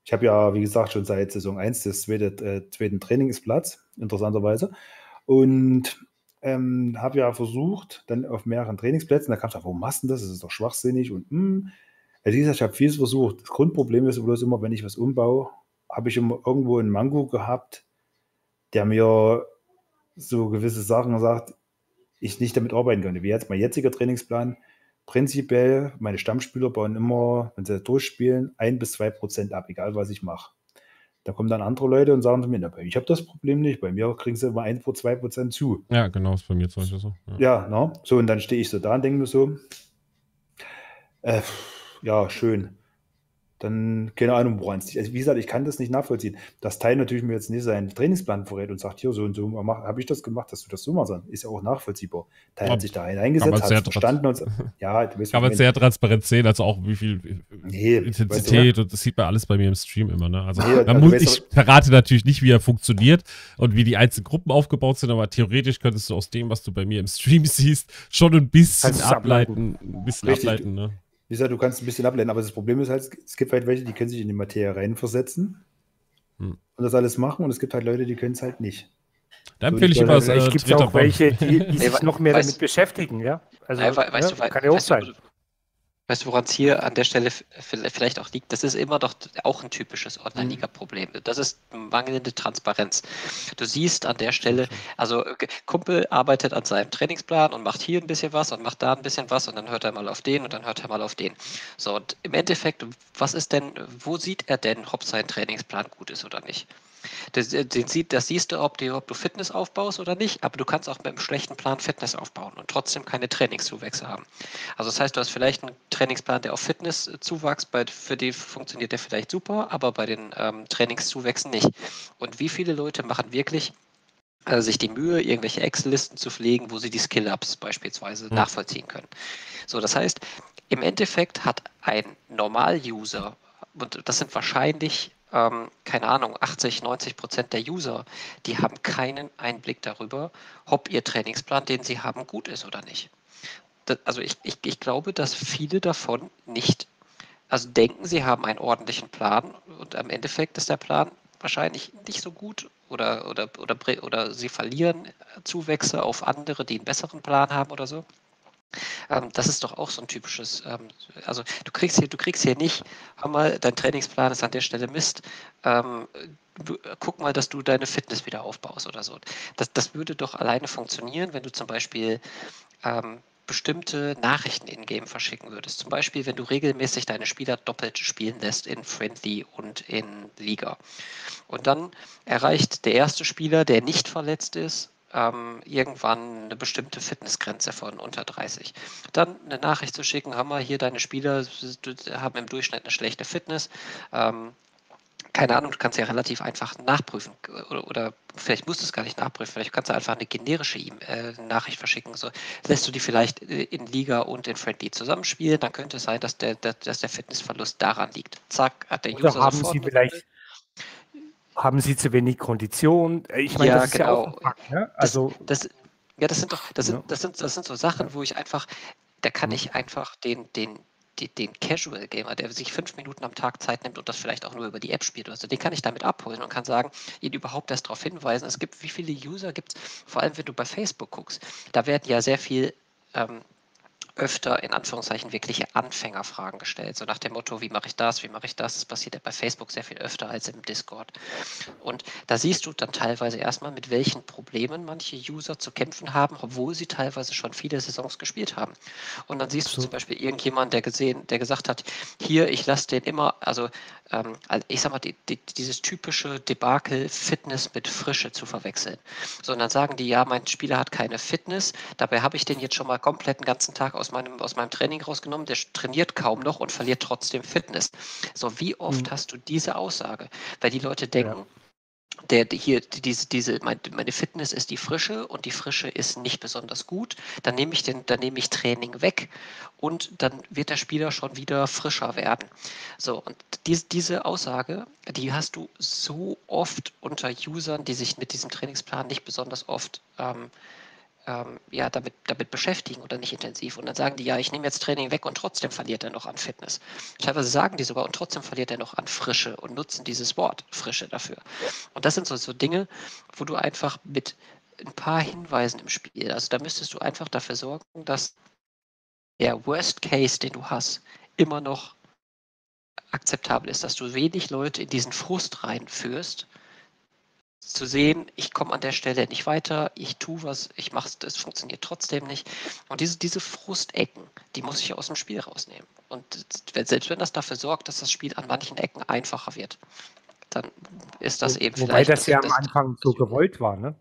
Ich habe ja, wie gesagt, schon seit Saison 1 des zweiten, äh, zweiten Trainingsplatz, interessanterweise. Und ähm, habe ja versucht, dann auf mehreren Trainingsplätzen, da kam es, warum machst du das? Das ist doch schwachsinnig und mh, ja, wie gesagt, ich habe vieles versucht. Das Grundproblem ist bloß immer, wenn ich was umbaue, habe ich immer irgendwo einen Mango gehabt, der mir so gewisse Sachen sagt, ich nicht damit arbeiten könnte. Wie jetzt mein jetziger Trainingsplan. Prinzipiell, meine Stammspieler bauen immer, wenn sie durchspielen, ein bis zwei Prozent ab, egal was ich mache. Da kommen dann andere Leute und sagen zu mir, ich habe das Problem nicht. Bei mir kriegen sie immer ein, zwei Prozent zu. Ja, genau, ist bei mir zum Beispiel so. Ja, ja no? so und dann stehe ich so da und denke mir so, äh, ja, schön dann keine Ahnung, woran es liegt. Also wie gesagt, ich kann das nicht nachvollziehen. Das Teil natürlich mir jetzt nicht seinen Trainingsplan verrät und sagt, hier so und so habe ich das gemacht, dass du das so machst, ist ja auch nachvollziehbar. Teil hat sich da hineingesetzt, hat verstanden und ja, du weißt, kann man sehr transparent sehen, also auch wie viel nee, Intensität weißt du, und das sieht man alles bei mir im Stream immer. Ne? Also, nee, also muss, ich verrate natürlich nicht, wie er funktioniert und wie die einzelnen Gruppen aufgebaut sind, aber theoretisch könntest du aus dem, was du bei mir im Stream siehst, schon ein bisschen ableiten, ein bisschen Richtig, ableiten. Ne? Wie gesagt, du kannst ein bisschen ableiten, aber das Problem ist halt, es gibt halt welche, die können sich in die Materie reinversetzen hm. und das alles machen und es gibt halt Leute, die können es halt nicht. Da empfehle ich immer Vielleicht gibt es auch welche, die, die sich noch mehr damit beschäftigen, ja? Also, ja, weißt ja, du, kann ja auch sein. Weißt du, woran es hier an der Stelle vielleicht auch liegt? Das ist immer doch auch ein typisches Online-Liga-Problem. Das ist mangelnde Transparenz. Du siehst an der Stelle, also Kumpel arbeitet an seinem Trainingsplan und macht hier ein bisschen was und macht da ein bisschen was und dann hört er mal auf den und dann hört er mal auf den. So, und im Endeffekt, was ist denn, wo sieht er denn, ob sein Trainingsplan gut ist oder nicht? Das, äh, das siehst du ob, die, ob, du Fitness aufbaust oder nicht, aber du kannst auch mit einem schlechten Plan Fitness aufbauen und trotzdem keine Trainingszuwächse haben. Also das heißt, du hast vielleicht einen Trainingsplan, der auf Fitnesszuwachs, bei, für die funktioniert der vielleicht super, aber bei den ähm, Trainingszuwächsen nicht. Und wie viele Leute machen wirklich also sich die Mühe, irgendwelche Excel-Listen zu pflegen, wo sie die Skill-Ups beispielsweise mhm. nachvollziehen können. So, das heißt, im Endeffekt hat ein Normal-User, und das sind wahrscheinlich ähm, keine Ahnung, 80, 90 Prozent der User, die haben keinen Einblick darüber, ob ihr Trainingsplan, den sie haben, gut ist oder nicht. Das, also ich, ich, ich glaube, dass viele davon nicht, also denken, sie haben einen ordentlichen Plan und am Endeffekt ist der Plan wahrscheinlich nicht so gut oder, oder, oder, oder sie verlieren Zuwächse auf andere, die einen besseren Plan haben oder so. Ähm, das ist doch auch so ein typisches, ähm, also du kriegst hier, du kriegst hier nicht, hör mal, dein Trainingsplan ist an der Stelle Mist, ähm, du, guck mal, dass du deine Fitness wieder aufbaust oder so. Das, das würde doch alleine funktionieren, wenn du zum Beispiel ähm, bestimmte Nachrichten in-game verschicken würdest. Zum Beispiel, wenn du regelmäßig deine Spieler doppelt spielen lässt in Friendly und in Liga. Und dann erreicht der erste Spieler, der nicht verletzt ist, ähm, irgendwann eine bestimmte Fitnessgrenze von unter 30. Dann eine Nachricht zu schicken, haben wir hier deine Spieler haben im Durchschnitt eine schlechte Fitness. Ähm, keine Ahnung, du kannst ja relativ einfach nachprüfen oder, oder, vielleicht musst du es gar nicht nachprüfen, vielleicht kannst du einfach eine generische e äh, Nachricht verschicken. So, lässt du die vielleicht äh, in Liga und in Friendly zusammenspielen, dann könnte es sein, dass der, der, dass der Fitnessverlust daran liegt. Zack, hat der oder User haben Sie vielleicht haben sie zu wenig Kondition? Ich meine, ja, das ist genau. ja auch ein Fakt, ne? Also, das, das, ja, das sind doch, das sind, das sind, das sind so Sachen, wo ich einfach, da kann ich einfach den, den, den Casual Gamer, der sich fünf Minuten am Tag Zeit nimmt und das vielleicht auch nur über die App spielt oder so, den kann ich damit abholen und kann sagen, ihn überhaupt erst darauf hinweisen. Es gibt, wie viele User gibt es, vor allem wenn du bei Facebook guckst, da werden ja sehr viel ähm, öfter in Anführungszeichen wirkliche Anfängerfragen gestellt. So nach dem Motto, wie mache ich das, wie mache ich das? Das passiert ja bei Facebook sehr viel öfter als im Discord. Und da siehst du dann teilweise erstmal, mit welchen Problemen manche User zu kämpfen haben, obwohl sie teilweise schon viele Saisons gespielt haben. Und dann siehst so. du zum Beispiel irgendjemand, der gesehen, der gesagt hat, hier, ich lasse den immer, also ähm, ich sag mal, die, die, dieses typische Debakel Fitness mit Frische zu verwechseln. So, und dann sagen die, ja, mein Spieler hat keine Fitness, dabei habe ich den jetzt schon mal komplett den ganzen Tag aus aus meinem, aus meinem Training rausgenommen, der trainiert kaum noch und verliert trotzdem Fitness. So, wie oft mhm. hast du diese Aussage? Weil die Leute denken, ja der, hier, diese, diese, meine Fitness ist die Frische und die Frische ist nicht besonders gut, dann nehme ich den, dann nehme ich Training weg und dann wird der Spieler schon wieder frischer werden. So, und diese, diese Aussage, die hast du so oft unter Usern, die sich mit diesem Trainingsplan nicht besonders oft ähm, ähm, ja, damit, damit beschäftigen oder nicht intensiv. Und dann sagen die, ja, ich nehme jetzt Training weg und trotzdem verliert er noch an Fitness. Teilweise sagen die sogar, und trotzdem verliert er noch an Frische und nutzen dieses Wort Frische dafür. Und das sind so, so Dinge, wo du einfach mit ein paar Hinweisen im Spiel, also da müsstest du einfach dafür sorgen, dass der Worst Case, den du hast, immer noch akzeptabel ist, dass du wenig Leute in diesen Frust reinführst, zu sehen, ich komme an der Stelle nicht weiter, ich tue was, ich mache es, es funktioniert trotzdem nicht. Und diese, diese Frustecken, die muss ich aus dem Spiel rausnehmen. Und selbst wenn das dafür sorgt, dass das Spiel an manchen Ecken einfacher wird, dann ist das eben Wobei vielleicht. Wobei das ja am Anfang so gewollt war, ne?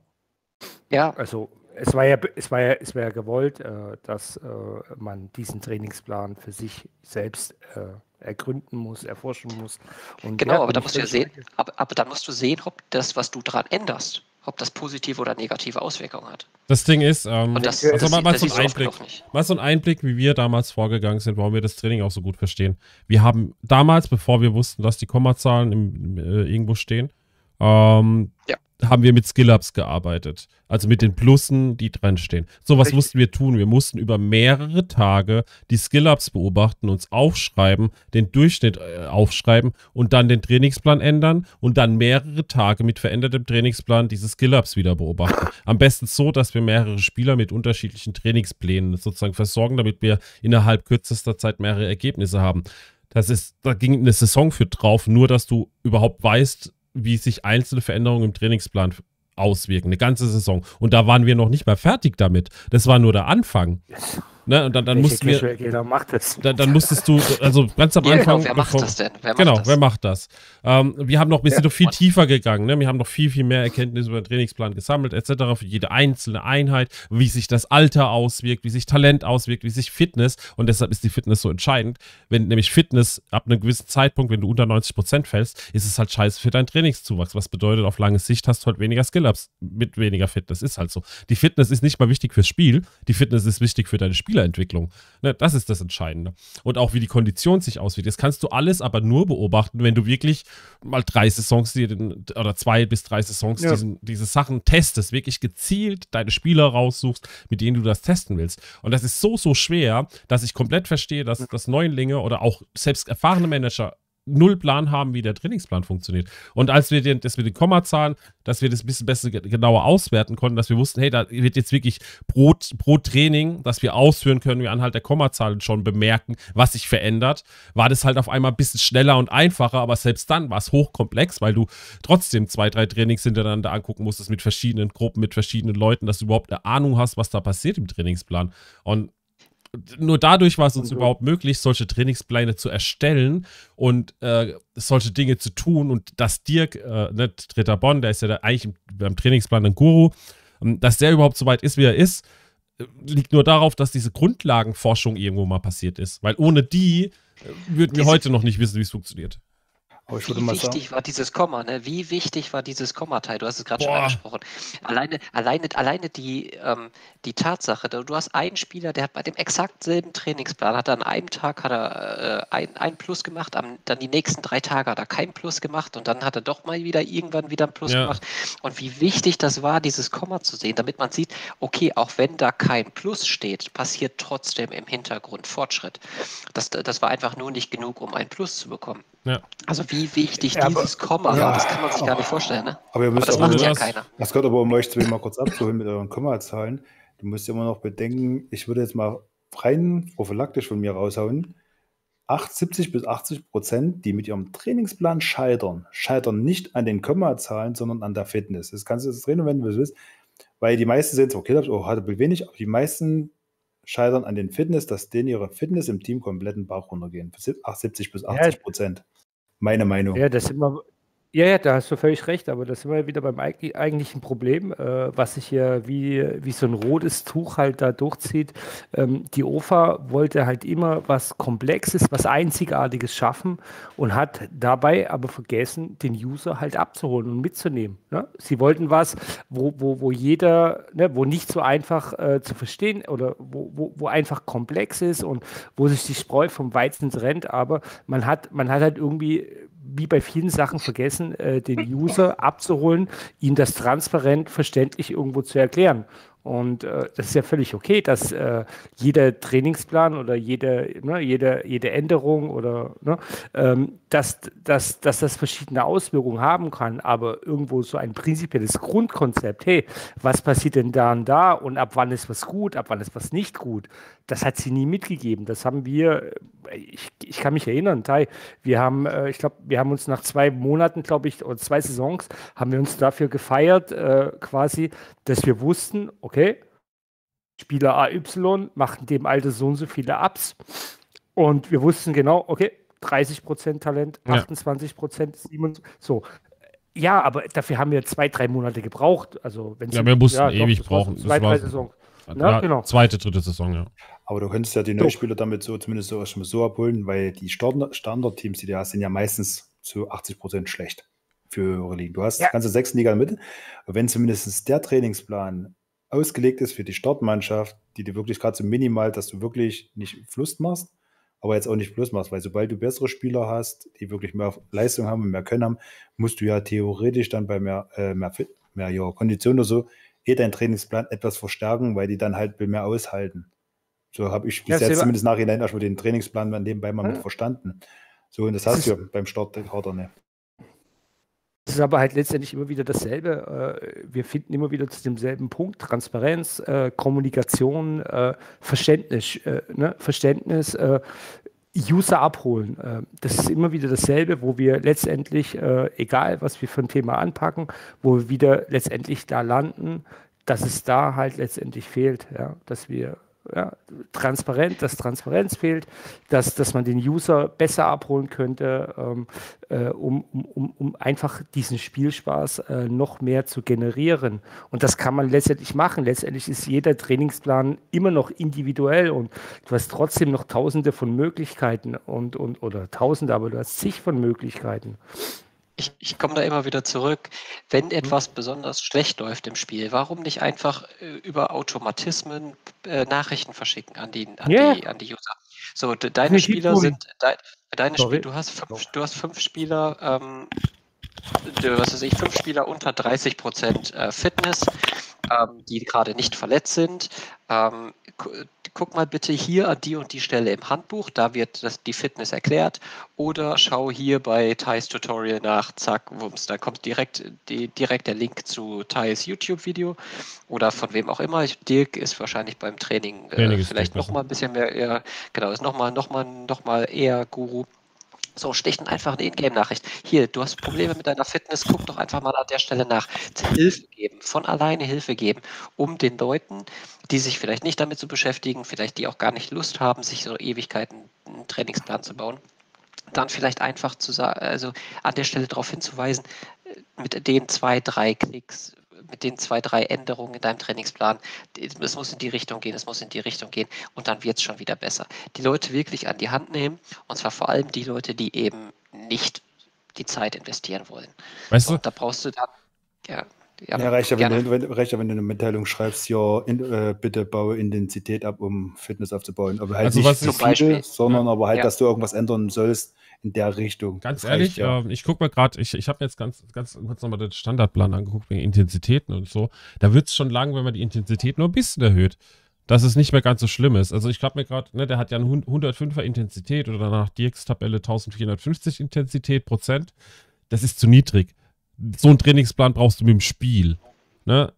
Ja. Also es war ja, es war ja, es war ja gewollt, äh, dass äh, man diesen Trainingsplan für sich selbst äh, ergründen muss, erforschen muss. Und genau, ja, aber da musst du ja sehen, aber, aber dann musst du sehen, ob das, was du daran änderst, ob das positive oder negative Auswirkungen hat. Das Ding ist, ähm, das, also das, mal, mal so ein Einblick, mal so ein Einblick, wie wir damals vorgegangen sind, warum wir das Training auch so gut verstehen. Wir haben damals, bevor wir wussten, dass die Kommazahlen im, äh, irgendwo stehen, ähm, ja haben wir mit Skill-Ups gearbeitet. Also mit den Plussen, die dran stehen. So, was Richtig. mussten wir tun? Wir mussten über mehrere Tage die Skill-Ups beobachten, uns aufschreiben, den Durchschnitt äh, aufschreiben und dann den Trainingsplan ändern und dann mehrere Tage mit verändertem Trainingsplan diese Skill-Ups wieder beobachten. Am besten so, dass wir mehrere Spieler mit unterschiedlichen Trainingsplänen sozusagen versorgen, damit wir innerhalb kürzester Zeit mehrere Ergebnisse haben. Das ist, da ging eine Saison für drauf, nur dass du überhaupt weißt, wie sich einzelne Veränderungen im Trainingsplan auswirken, eine ganze Saison. Und da waren wir noch nicht mal fertig damit. Das war nur der Anfang. Ne? Und dann, dann mussten wir. Macht. Dann, dann, musstest du, also ganz am Anfang. Genau, wer macht das denn? Wer genau, das? wer macht das? Ähm, wir haben noch, wir ja, sind noch viel tiefer gegangen. Ne? Wir haben noch viel, viel mehr Erkenntnisse über den Trainingsplan gesammelt, etc. Für jede einzelne Einheit, wie sich das Alter auswirkt, wie sich Talent auswirkt, wie sich Fitness. Und deshalb ist die Fitness so entscheidend. Wenn nämlich Fitness ab einem gewissen Zeitpunkt, wenn du unter 90 Prozent fällst, ist es halt scheiße für deinen Trainingszuwachs. Was bedeutet, auf lange Sicht hast du halt weniger Skill-Ups mit weniger Fitness. Ist halt so. Die Fitness ist nicht mal wichtig fürs Spiel. Die Fitness ist wichtig für deine Spiel Spielerentwicklung. Ne, das ist das Entscheidende. Und auch wie die Kondition sich auswirkt. Das kannst du alles aber nur beobachten, wenn du wirklich mal drei Saisons oder zwei bis drei Saisons ja. diesen, diese Sachen testest, wirklich gezielt deine Spieler raussuchst, mit denen du das testen willst. Und das ist so, so schwer, dass ich komplett verstehe, dass, dass Neulinge oder auch selbst erfahrene Manager null Plan haben, wie der Trainingsplan funktioniert. Und als wir den, das mit den Kommazahlen, dass wir das ein bisschen besser genauer auswerten konnten, dass wir wussten, hey, da wird jetzt wirklich pro, pro Training, dass wir ausführen können, wir anhalt der Kommazahlen schon bemerken, was sich verändert, war das halt auf einmal ein bisschen schneller und einfacher, aber selbst dann war es hochkomplex, weil du trotzdem zwei, drei Trainings hintereinander angucken musstest mit verschiedenen Gruppen, mit verschiedenen Leuten, dass du überhaupt eine Ahnung hast, was da passiert im Trainingsplan. Und nur dadurch war es uns überhaupt möglich, solche Trainingspläne zu erstellen und äh, solche Dinge zu tun. Und dass Dirk, äh, nicht Dritter Bonn, der ist ja eigentlich beim Trainingsplan ein Guru, ähm, dass der überhaupt so weit ist, wie er ist, äh, liegt nur darauf, dass diese Grundlagenforschung irgendwo mal passiert ist. Weil ohne die äh, würden wir heute noch nicht wissen, wie es funktioniert. Aber ich würde Wie mal wichtig sagen, war dieses Komma, ne? Wie wichtig war dieses Komma-Teil? Du hast es gerade schon angesprochen. Alleine, alleine, alleine die, ähm, die Tatsache, du hast einen Spieler, der hat bei dem exakt selben Trainingsplan, hat an einem Tag hat er äh, ein, ein Plus gemacht, am, dann die nächsten drei Tage hat er kein Plus gemacht und dann hat er doch mal wieder irgendwann wieder ein Plus ja. gemacht. Und wie wichtig das war, dieses Komma zu sehen, damit man sieht, okay, auch wenn da kein Plus steht, passiert trotzdem im Hintergrund Fortschritt. Das, das war einfach nur nicht genug, um ein Plus zu bekommen. Ja. Also wie wichtig ja, dieses Komma war, das kann man sich gar nicht vorstellen. Ne? Aber, ihr müsst aber das macht ja keiner. Das gehört aber, um euch zwei mal kurz abzuholen mit euren Kommazahlen. Du musst immer noch bedenken, ich würde jetzt mal rein prophylaktisch von mir raushauen. 70 bis 80 Prozent, die mit ihrem Trainingsplan scheitern, scheitern nicht an den Kommazahlen, sondern an der Fitness. Das kannst du jetzt drehen, wenn du es willst, weil die meisten sind so, okay, oh, hatte wenig, aber die meisten scheitern an den Fitness, dass denen ihre Fitness im Team kompletten Bauch runtergehen. 70 bis 80 Prozent. Meine Meinung. Ja, das ist immer, ja, ja, da hast du völlig recht, aber das sind wir wieder beim eigentlichen Problem, äh, was sich hier wie, wie so ein rotes Tuch halt da durchzieht. Ähm, die OFA wollte halt immer was Komplexes, was Einzigartiges schaffen und hat dabei aber vergessen, den User halt abzuholen und mitzunehmen. Ne? Sie wollten was, wo, wo, wo jeder, ne, wo nicht so einfach äh, zu verstehen oder wo, wo, wo einfach komplex ist und wo sich die Spreu vom Weizen trennt, aber man hat, man hat halt irgendwie wie bei vielen Sachen vergessen, äh, den User abzuholen, ihm das transparent verständlich irgendwo zu erklären. Und äh, das ist ja völlig okay, dass äh, jeder Trainingsplan oder jede, ne, jede, jede Änderung oder ne, ähm, dass, dass, dass das verschiedene Auswirkungen haben kann, aber irgendwo so ein prinzipielles Grundkonzept, hey, was passiert denn da und da und ab wann ist was gut, ab wann ist was nicht gut, das hat sie nie mitgegeben. Das haben wir, ich, ich kann mich erinnern, Tai, wir haben, äh, ich glaube, wir haben uns nach zwei Monaten, glaube ich, oder zwei Saisons, haben wir uns dafür gefeiert, äh, quasi, dass wir wussten, okay, Spieler AY machen dem Alter so und so viele Ups. Und wir wussten genau, okay, 30% Talent, 28%, 27%, so. Ja, aber dafür haben wir zwei, drei Monate gebraucht. Also, ja, wir mussten ja, ewig doch, brauchen. Zwei, drei Saison. Ja, genau. Zweite, dritte Saison, ja. Aber du könntest ja die Neuspieler damit so zumindest so erstmal so abholen, weil die Standard-Teams, die du hast, sind ja meistens zu 80 Prozent schlecht für eure Ligen. Du hast ja. ganze sechs Liga mit. Wenn zumindest der Trainingsplan ausgelegt ist für die Startmannschaft, die dir wirklich gerade so minimal, dass du wirklich nicht Fluss machst, aber jetzt auch nicht Plus machst, weil sobald du bessere Spieler hast, die wirklich mehr Leistung haben und mehr Können haben, musst du ja theoretisch dann bei mehr, äh, mehr, Fit, mehr ja, Kondition oder so eh deinen Trainingsplan etwas verstärken, weil die dann halt mehr aushalten. So habe ich bis ja, jetzt zumindest nachhinein erstmal den Trainingsplan nebenbei mal ja. mit verstanden. So, und das hast du ja beim Start Startkader nicht. Es ist aber halt letztendlich immer wieder dasselbe. Äh, wir finden immer wieder zu demselben Punkt: Transparenz, äh, Kommunikation, äh, Verständnis, ne? Verständnis, User abholen. Das ist immer wieder dasselbe, wo wir letztendlich, egal was wir für ein Thema anpacken, wo wir wieder letztendlich da landen, dass es da halt letztendlich fehlt, ja, dass wir ja, transparent, dass Transparenz fehlt, dass, dass man den User besser abholen könnte, ähm, äh, um, um, um einfach diesen Spielspaß äh, noch mehr zu generieren. Und das kann man letztendlich machen. Letztendlich ist jeder Trainingsplan immer noch individuell und du hast trotzdem noch tausende von Möglichkeiten und, und oder tausende, aber du hast zig von Möglichkeiten. Ich, ich komme da immer wieder zurück. Wenn mhm. etwas besonders schlecht läuft im Spiel, warum nicht einfach äh, über Automatismen äh, Nachrichten verschicken an die, an, yeah. die, an die User? So, de, deine Spieler sind, de, deine Spiel, du hast fünf, du hast fünf Spieler, ähm, was weiß ich, fünf Spieler unter 30 Prozent äh, Fitness, ähm, die gerade nicht verletzt sind. Ähm, guck mal bitte hier an die und die Stelle im Handbuch, da wird das, die Fitness erklärt. Oder schau hier bei Thais Tutorial nach, zack, wumms, da kommt direkt, die, direkt der Link zu Thais YouTube-Video oder von wem auch immer. Dirk ist wahrscheinlich beim Training äh, vielleicht nochmal ein bisschen mehr, eher, genau, ist nochmal noch mal, noch mal eher Guru. So, stechen einfach eine Ingame-Nachricht. Hier, du hast Probleme mit deiner Fitness, guck doch einfach mal an der Stelle nach. Hilfe geben, von alleine Hilfe geben, um den Leuten, die sich vielleicht nicht damit zu beschäftigen, vielleicht die auch gar nicht Lust haben, sich so Ewigkeiten einen Trainingsplan zu bauen, dann vielleicht einfach zu sagen, also an der Stelle darauf hinzuweisen, äh, mit den zwei, drei Klicks mit den zwei, drei Änderungen in deinem Trainingsplan, es muss in die Richtung gehen, es muss in die Richtung gehen und dann wird es schon wieder besser. Die Leute wirklich an die Hand nehmen und zwar vor allem die Leute, die eben nicht die Zeit investieren wollen. Weißt du? da brauchst du dann, ja, ja, ja reicht, ja, wenn du, wenn, reicht ja, wenn du eine Mitteilung schreibst, ja, in, äh, bitte baue Intensität ab, um Fitness aufzubauen. Aber halt Also nicht was zu ist- viele, sondern aber halt, Ja. dass du irgendwas ändern sollst in der Richtung. Ganz Das ehrlich, reicht ja. ähm, ich gucke mal gerade, ich, ich habe jetzt ganz, ganz kurz nochmal den Standardplan angeguckt wegen Intensitäten und so. Da wird es schon lang, wenn man die Intensität nur ein bisschen erhöht, dass es nicht mehr ganz so schlimm ist. Also ich glaube mir gerade, ne, der hat ja eine 105er Intensität oder nach Dirks-Tabelle 1450 Intensität Prozent. Das ist zu niedrig. So einen Trainingsplan brauchst du mit dem Spiel. Ne?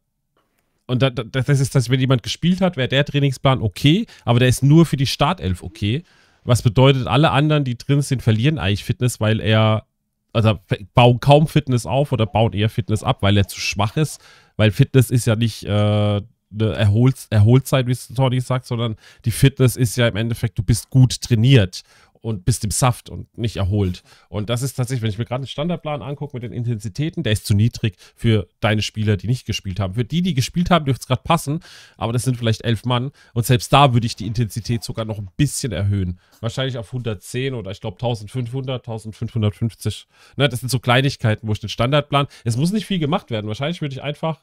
Und da, da, das ist, dass wenn jemand gespielt hat, wäre der Trainingsplan okay, aber der ist nur für die Startelf okay. Was bedeutet, alle anderen, die drin sind, verlieren eigentlich Fitness, weil er, also bauen kaum Fitness auf oder bauen eher Fitness ab, weil er zu schwach ist. Weil Fitness ist ja nicht äh, eine Erholz Erholzeit, wie es Tony sagt, sondern die Fitness ist ja im Endeffekt, du bist gut trainiert und bist im Saft und nicht erholt. Und das ist tatsächlich, wenn ich mir gerade den Standardplan angucke mit den Intensitäten, der ist zu niedrig für deine Spieler, die nicht gespielt haben. Für die, die gespielt haben, dürfte es gerade passen, aber das sind vielleicht elf Mann. Und selbst da würde ich die Intensität sogar noch ein bisschen erhöhen. Wahrscheinlich auf 110 oder ich glaube 1500, 1550. Ne, das sind so Kleinigkeiten, wo ich den Standardplan. Es muss nicht viel gemacht werden. Wahrscheinlich würde ich einfach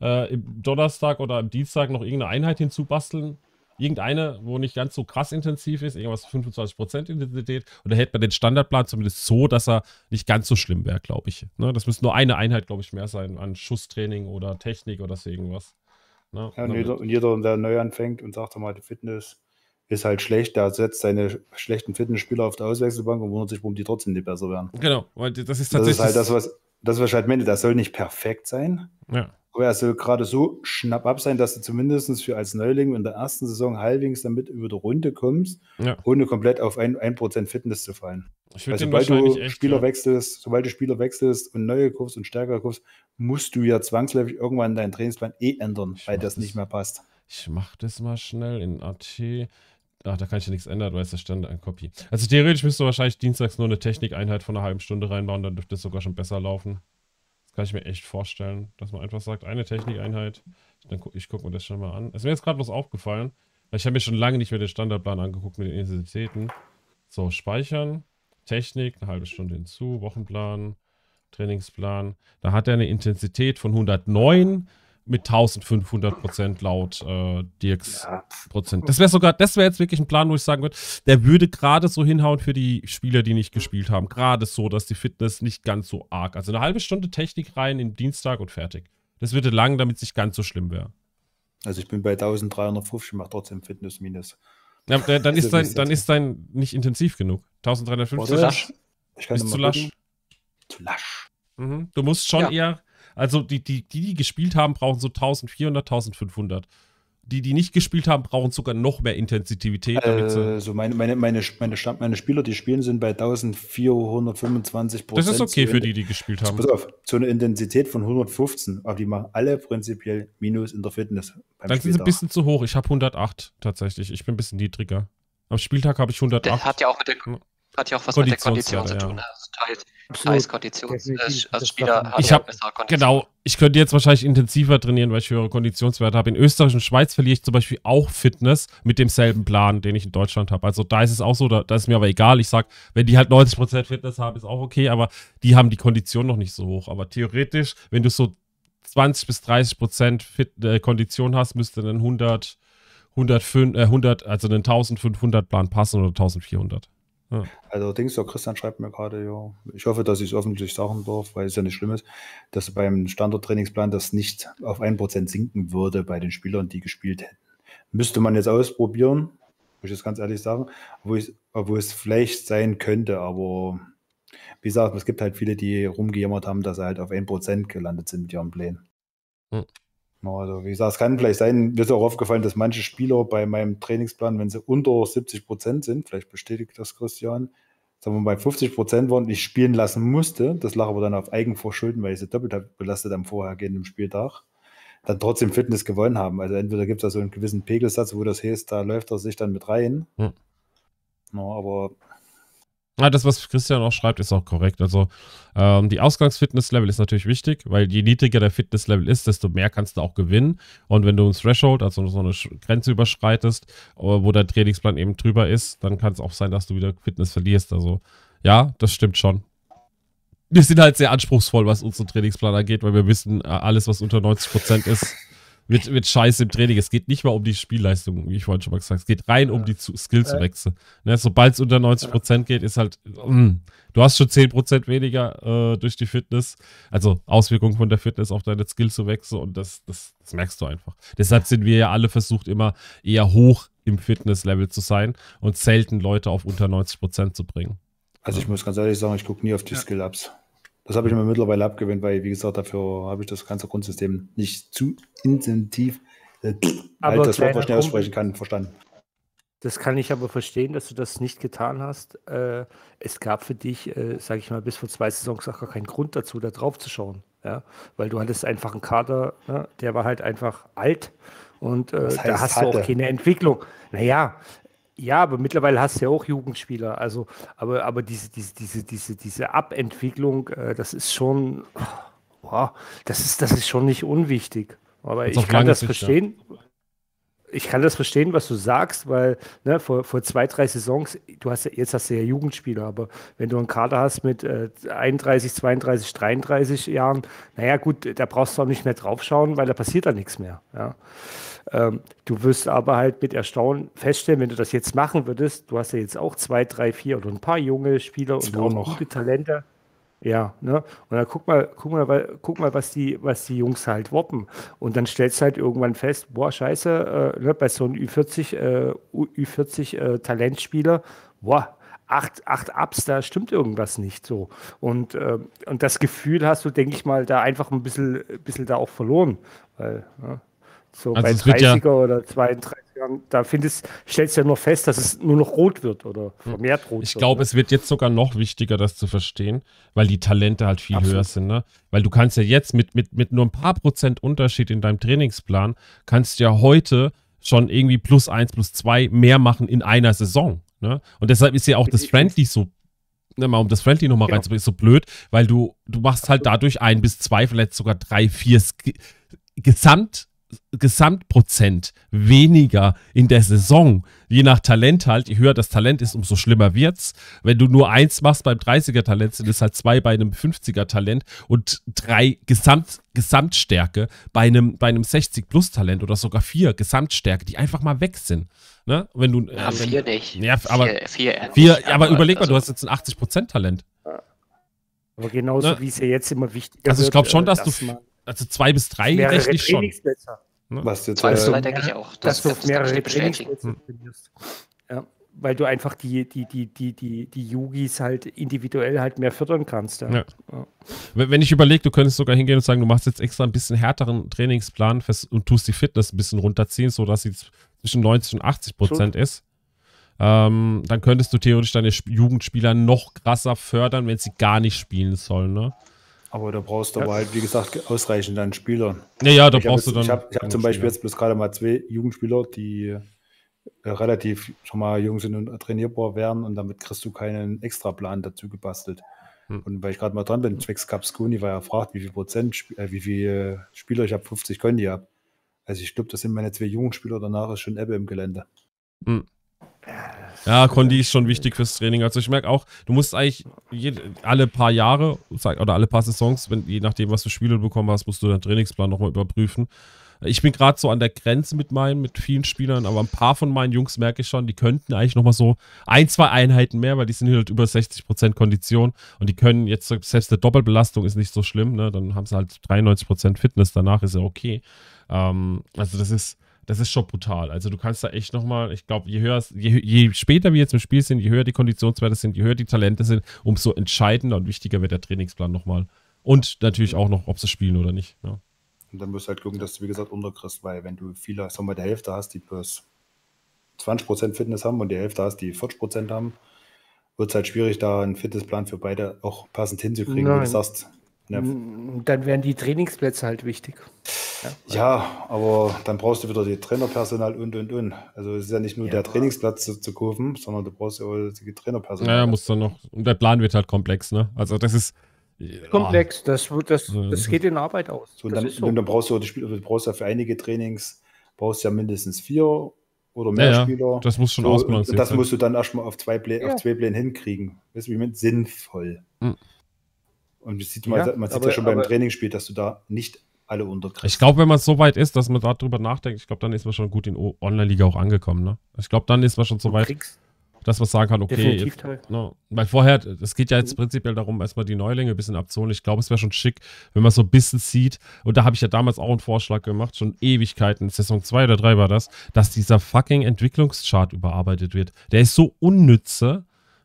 äh, im Donnerstag oder am Dienstag noch irgendeine Einheit hinzubasteln. Irgendeine, wo nicht ganz so krass intensiv ist, irgendwas 25% Intensität. Und da hätte man den Standardplan zumindest so, dass er nicht ganz so schlimm wäre, glaube ich. Ne, das müsste nur eine Einheit, glaube ich, mehr sein an Schusstraining oder Technik oder so irgendwas. Ne, Ja, und jeder, und jeder, der neu anfängt und sagt mal, die Fitness ist halt schlecht, der setzt seine schlechten Fitnessspieler auf der Auswechselbank und wundert sich, warum die trotzdem nicht besser werden. Genau, weil das ist Das tatsächlich. ist halt das, was, das, was ich halt meine. Das soll nicht perfekt sein, ja. Aber er soll gerade so schnapp ab sein, dass du zumindest für als Neuling in der ersten Saison halbwegs damit über die Runde kommst, Ja. ohne komplett auf ein, 1% Fitness zu fallen. Den sobald du echt. Spieler ja. wechselst, sobald du Spieler wechselst und neue kaufst und stärker kaufst, musst du ja zwangsläufig irgendwann deinen Trainingsplan eh ändern, Ich weil das das- nicht mehr passt. Ich mach das mal schnell in AT. Ach, da kann ich ja nichts ändern, weil es da stand ein Copy. Also theoretisch müsst du wahrscheinlich dienstags nur eine Technikeinheit von einer halben Stunde reinbauen, dann dürfte es sogar schon besser laufen. Kann ich mir echt vorstellen, dass man einfach sagt, eine Technikeinheit. Dann gu ich gucke mir das schon mal an. Es ist mir jetzt gerade was aufgefallen, weil ich habe mir schon lange nicht mehr den Standardplan angeguckt mit den Intensitäten. So, speichern, Technik, eine halbe Stunde hinzu, Wochenplan, Trainingsplan. Da hat er eine Intensität von 109 mit 1500 Prozent laut äh, Dirks Ja, Prozent. Das wäre sogar, das wäre jetzt wirklich ein Plan, wo ich sagen würde, der würde gerade so hinhauen für die Spieler, die nicht gespielt haben. Gerade so, dass die Fitness nicht ganz so arg. Also eine halbe Stunde Technik rein in Dienstag und fertig. Das würde lang, damit es nicht ganz so schlimm wäre. Also ich bin bei 1350, mache trotzdem Fitness minus. Ja, dann, Also ist dein, dann ist ist dein nicht intensiv genug. 1350 Oder? lasch. Ich kann ist zu lasch. Zu lasch. Mhm. Du musst schon Ja. eher, also die, die, die, die gespielt haben, brauchen so 1400, 1500. Die, die nicht gespielt haben, brauchen sogar noch mehr Intensivität. Damit sie, Also meine, meine, meine, meine, meine Spieler, die spielen, sind bei 1425% das ist okay für die, die gespielt haben. Pass auf, so eine Intensität von 115, aber die machen alle prinzipiell Minus in der Fitness. Beim Dann sind sie ein bisschen zu hoch. Ich habe 108 tatsächlich. Ich bin ein bisschen niedriger. Am Spieltag habe ich 108. Der hat ja auch mit der. Hat ja auch was mit der Kondition zu ja. tun. ne? Also teils Kondition. Äh, als Das Spieler Ich hab- bessere Kondition. Genau, ich könnte jetzt wahrscheinlich intensiver trainieren, weil ich höhere Konditionswerte habe. In Österreich und Schweiz verliere ich zum Beispiel auch Fitness mit demselben Plan, den ich in Deutschland habe. Also da ist es auch so, da, da ist mir aber egal. Ich sage, wenn die halt 90% Fitness haben, ist auch okay, aber die haben die Kondition noch nicht so hoch. Aber theoretisch, wenn du so 20 bis 30% Fit, äh, Kondition hast, müsste dann 100, 105, äh, 100, also einen 1500 Plan passen oder 1400. Allerdings, der Christian schreibt mir gerade, ja, ich hoffe, dass ich es öffentlich sagen darf, weil es ja nicht schlimm ist, dass beim Standardtrainingsplan das nicht auf 1% sinken würde bei den Spielern, die gespielt hätten. Müsste man jetzt ausprobieren, muss ich jetzt ganz ehrlich sagen, wo, ich, wo es vielleicht sein könnte, aber wie gesagt, es gibt halt viele, die rumgejammert haben, dass sie halt auf 1% gelandet sind mit ihren Plänen. Hm. Also, wie gesagt, es kann vielleicht sein, mir ist auch aufgefallen, dass manche Spieler bei meinem Trainingsplan, wenn sie unter 70 Prozent sind, vielleicht bestätigt das Christian, sagen wir mal bei 50 Prozent waren, ich spielen lassen musste. Das lag aber dann auf Eigenverschulden, weil ich sie doppelt belastet am vorhergehenden Spieltag. Dann trotzdem Fitness gewonnen haben. Also entweder gibt es da so einen gewissen Pegelsatz, wo das heißt, da läuft er sich dann mit rein. Hm. Ja, aber Ja, das, was Christian auch schreibt, ist auch korrekt. Also ähm, die Ausgangsfitnesslevel ist natürlich wichtig, weil je niedriger der Fitnesslevel ist, desto mehr kannst du auch gewinnen. Und wenn du ein Threshold, also so eine Grenze überschreitest, äh, wo der Trainingsplan eben drüber ist, dann kann es auch sein, dass du wieder Fitness verlierst. Also ja, das stimmt schon. wir sind halt sehr anspruchsvoll, was unseren Trainingsplan angeht, weil wir wissen, äh, alles, was unter 90% ist, wird, wird scheiße im Training. Es geht nicht mal um die Spielleistung, wie ich vorhin schon mal gesagt habe. Es geht rein um die Skillswechsel. Ne, Sobald es unter 90% geht, ist halt, mh, du hast schon 10% weniger äh, durch die Fitness, also Auswirkungen von der Fitness auf deine Skills zu wechseln und das, das, das merkst du einfach. Deshalb sind wir ja alle versucht, immer eher hoch im Fitnesslevel zu sein und selten Leute auf unter 90% zu bringen. Also ich muss ganz ehrlich sagen, ich gucke nie auf die ja. Skill-Ups. Das habe ich mir mittlerweile abgewöhnt, weil, wie gesagt, dafür habe ich das ganze Grundsystem nicht zu intensiv, äh, aber halt das Wort, was schnell aussprechen kann, verstanden. Das kann ich aber verstehen, dass du das nicht getan hast. Äh, es gab für dich, äh, sage ich mal, bis vor zwei Saisons auch gar keinen Grund dazu, da drauf zu schauen. Ja? Weil du hattest einfach einen Kader, ne? der war halt einfach alt und äh, da hast hatte? du auch keine Entwicklung. Naja, ja, aber mittlerweile hast du ja auch Jugendspieler. Also, aber, aber diese, diese, diese, diese, diese Abentwicklung, äh, das ist schon, oh, das ist, das ist schon nicht unwichtig. Aber ich kann das Sicht, verstehen. Ja. Ich kann das verstehen, was du sagst, weil ne, vor, vor zwei, drei Saisons, du hast ja, jetzt hast du ja Jugendspieler, aber wenn du einen Kader hast mit äh, 31, 32, 33 Jahren, naja gut, da brauchst du auch nicht mehr draufschauen, weil da passiert da nichts mehr. Ja. Ähm, du wirst aber halt mit Erstaunen feststellen, wenn du das jetzt machen würdest, du hast ja jetzt auch zwei, drei, vier oder ein paar junge Spieler und auch noch. gute Talente. Ja, ne? Und dann guck mal, guck mal, guck mal, was die, was die Jungs halt woppen. Und dann stellst du halt irgendwann fest, boah, scheiße, äh, ne, bei so einem Ü40, äh, Ü40 äh, Talentspieler, boah, acht, acht Ups, da stimmt irgendwas nicht so. Und, äh, und das Gefühl hast du, denke ich mal, da einfach ein bisschen, bisschen da auch verloren. Weil, ne? So also bei 30er ja, oder 32 Jahren, da findest, stellst du ja nur fest, dass es nur noch rot wird oder vermehrt rot Ich glaube, ne? es wird jetzt sogar noch wichtiger, das zu verstehen, weil die Talente halt viel Absolut. höher sind. Ne? Weil du kannst ja jetzt mit, mit, mit nur ein paar Prozent Unterschied in deinem Trainingsplan, kannst ja heute schon irgendwie plus eins, plus zwei mehr machen in einer Saison. Ne? Und deshalb ist ja auch das Friendly so ne, mal um das Friendly nochmal genau. reinzubringen, so blöd, weil du, du machst halt dadurch ein bis zwei, vielleicht sogar drei, vier Sk Gesamt Gesamtprozent weniger in der Saison, je nach Talent halt, je höher das Talent ist, umso schlimmer wird's. Wenn du nur eins machst beim 30er-Talent, sind es halt zwei bei einem 50er-Talent und drei Gesamt, Gesamtstärke bei einem, bei einem 60-Plus-Talent oder sogar vier Gesamtstärke, die einfach mal weg sind. Ne? Wenn du, ja, äh, wenn, vier nicht. Ja, aber, vier, vier, vier aber, aber überleg mal, also, du hast jetzt ein 80%-Talent. Aber genauso ne? wie es ja jetzt immer wichtig ist. Also ich glaube schon, äh, dass, dass du also zwei bis drei rechne ich schon. Ne? Was jetzt, drei denke ich auch. Das, dass du mehrere Trainingsplätze hm. Ja, weil du einfach die, die, die, die, die, die Yugis halt individuell halt mehr fördern kannst. Ja. Ja. Wenn ich überlege, du könntest sogar hingehen und sagen, du machst jetzt extra ein bisschen härteren Trainingsplan und tust die Fitness ein bisschen runterziehen, sodass sie zwischen 90 und 80 Prozent ist. Ähm, dann könntest du theoretisch deine Jugendspieler noch krasser fördern, wenn sie gar nicht spielen sollen. Ne? Aber da brauchst du ja. aber halt, wie gesagt, ausreichend an Spielern. Ja, ja, da ich brauchst jetzt, du dann. Ich habe hab zum Beispiel Spieler. jetzt bloß gerade mal zwei Jugendspieler, die äh, relativ schon mal jung sind und trainierbar wären und damit kriegst du keinen Extraplan dazu gebastelt. Hm. Und weil ich gerade mal dran bin, zwecks Capscuni, weil er fragt, wie viel Prozent, äh, wie viele Spieler ich habe, 50 Conti habe. Also ich glaube, das sind meine zwei Jugendspieler, danach ist schon Ebbe im Gelände. Hm. Ja, Kondi ist schon wichtig fürs Training. Also ich merke auch, du musst eigentlich jede, alle paar Jahre oder alle paar Saisons, wenn, je nachdem, was du Spiele bekommen hast, musst du deinen Trainingsplan nochmal überprüfen. Ich bin gerade so an der Grenze mit meinen, mit vielen Spielern, aber ein paar von meinen Jungs merke ich schon, die könnten eigentlich nochmal so ein, zwei Einheiten mehr, weil die sind halt über 60% Kondition und die können jetzt, selbst eine Doppelbelastung ist nicht so schlimm, ne? dann haben sie halt 93% Fitness, danach ist ja okay. Ähm, also das ist, das ist schon brutal. Also du kannst da echt nochmal, ich glaube, je höher, je, je, später wir jetzt im Spiel sind, je höher die Konditionswerte sind, je höher die Talente sind, umso entscheidender und wichtiger wird der Trainingsplan nochmal. Und natürlich auch noch, ob sie spielen oder nicht. Ja. Und dann musst du halt gucken, dass du, wie gesagt, unterkriegst, weil wenn du viele, sagen wir, die Hälfte hast, die plus 20% Fitness haben und die Hälfte hast, die 40% haben, wird es halt schwierig, da einen Fitnessplan für beide auch passend hinzukriegen, Nein. wie du sagst. Ja. Dann wären die Trainingsplätze halt wichtig. Ja, ja, aber dann brauchst du wieder die Trainerpersonal und und und. Also es ist ja nicht nur ja. der Trainingsplatz zu, zu, kaufen, sondern du brauchst ja auch die Trainerpersonal. Ja, muss dann noch. Und der Plan wird halt komplex, ne? Also das ist. Komplex, das, das, das geht in Arbeit aus. So, und, dann, so. und dann brauchst du die Spieler, du brauchst ja für einige Trainings brauchst ja mindestens vier oder mehr ja, Spieler. Das muss schon so, ausbalanciert Das musst du dann erstmal auf zwei, Play, auf zwei Plänen hinkriegen. Das ist wie mit sinnvoll. Mhm. Und sieht man, ja, man sieht aber, ja schon beim Trainingsspiel, dass du da nicht alle unterkriegst. Ich glaube, wenn man so weit ist, dass man darüber nachdenkt, ich glaube, dann ist man schon gut in Online-Liga auch angekommen. Ne? Ich glaube, dann ist man schon so weit, dass man sagen kann, okay, jetzt, ne? weil vorher, es geht ja jetzt mhm. prinzipiell darum, erstmal die Neulinge ein bisschen abzuholen. Ich glaube, es wäre schon schick, wenn man so ein bisschen sieht, und da habe ich ja damals auch einen Vorschlag gemacht, schon Ewigkeiten, Saison 2 oder 3 war das, dass dieser fucking Entwicklungschart überarbeitet wird. Der ist so unnütze,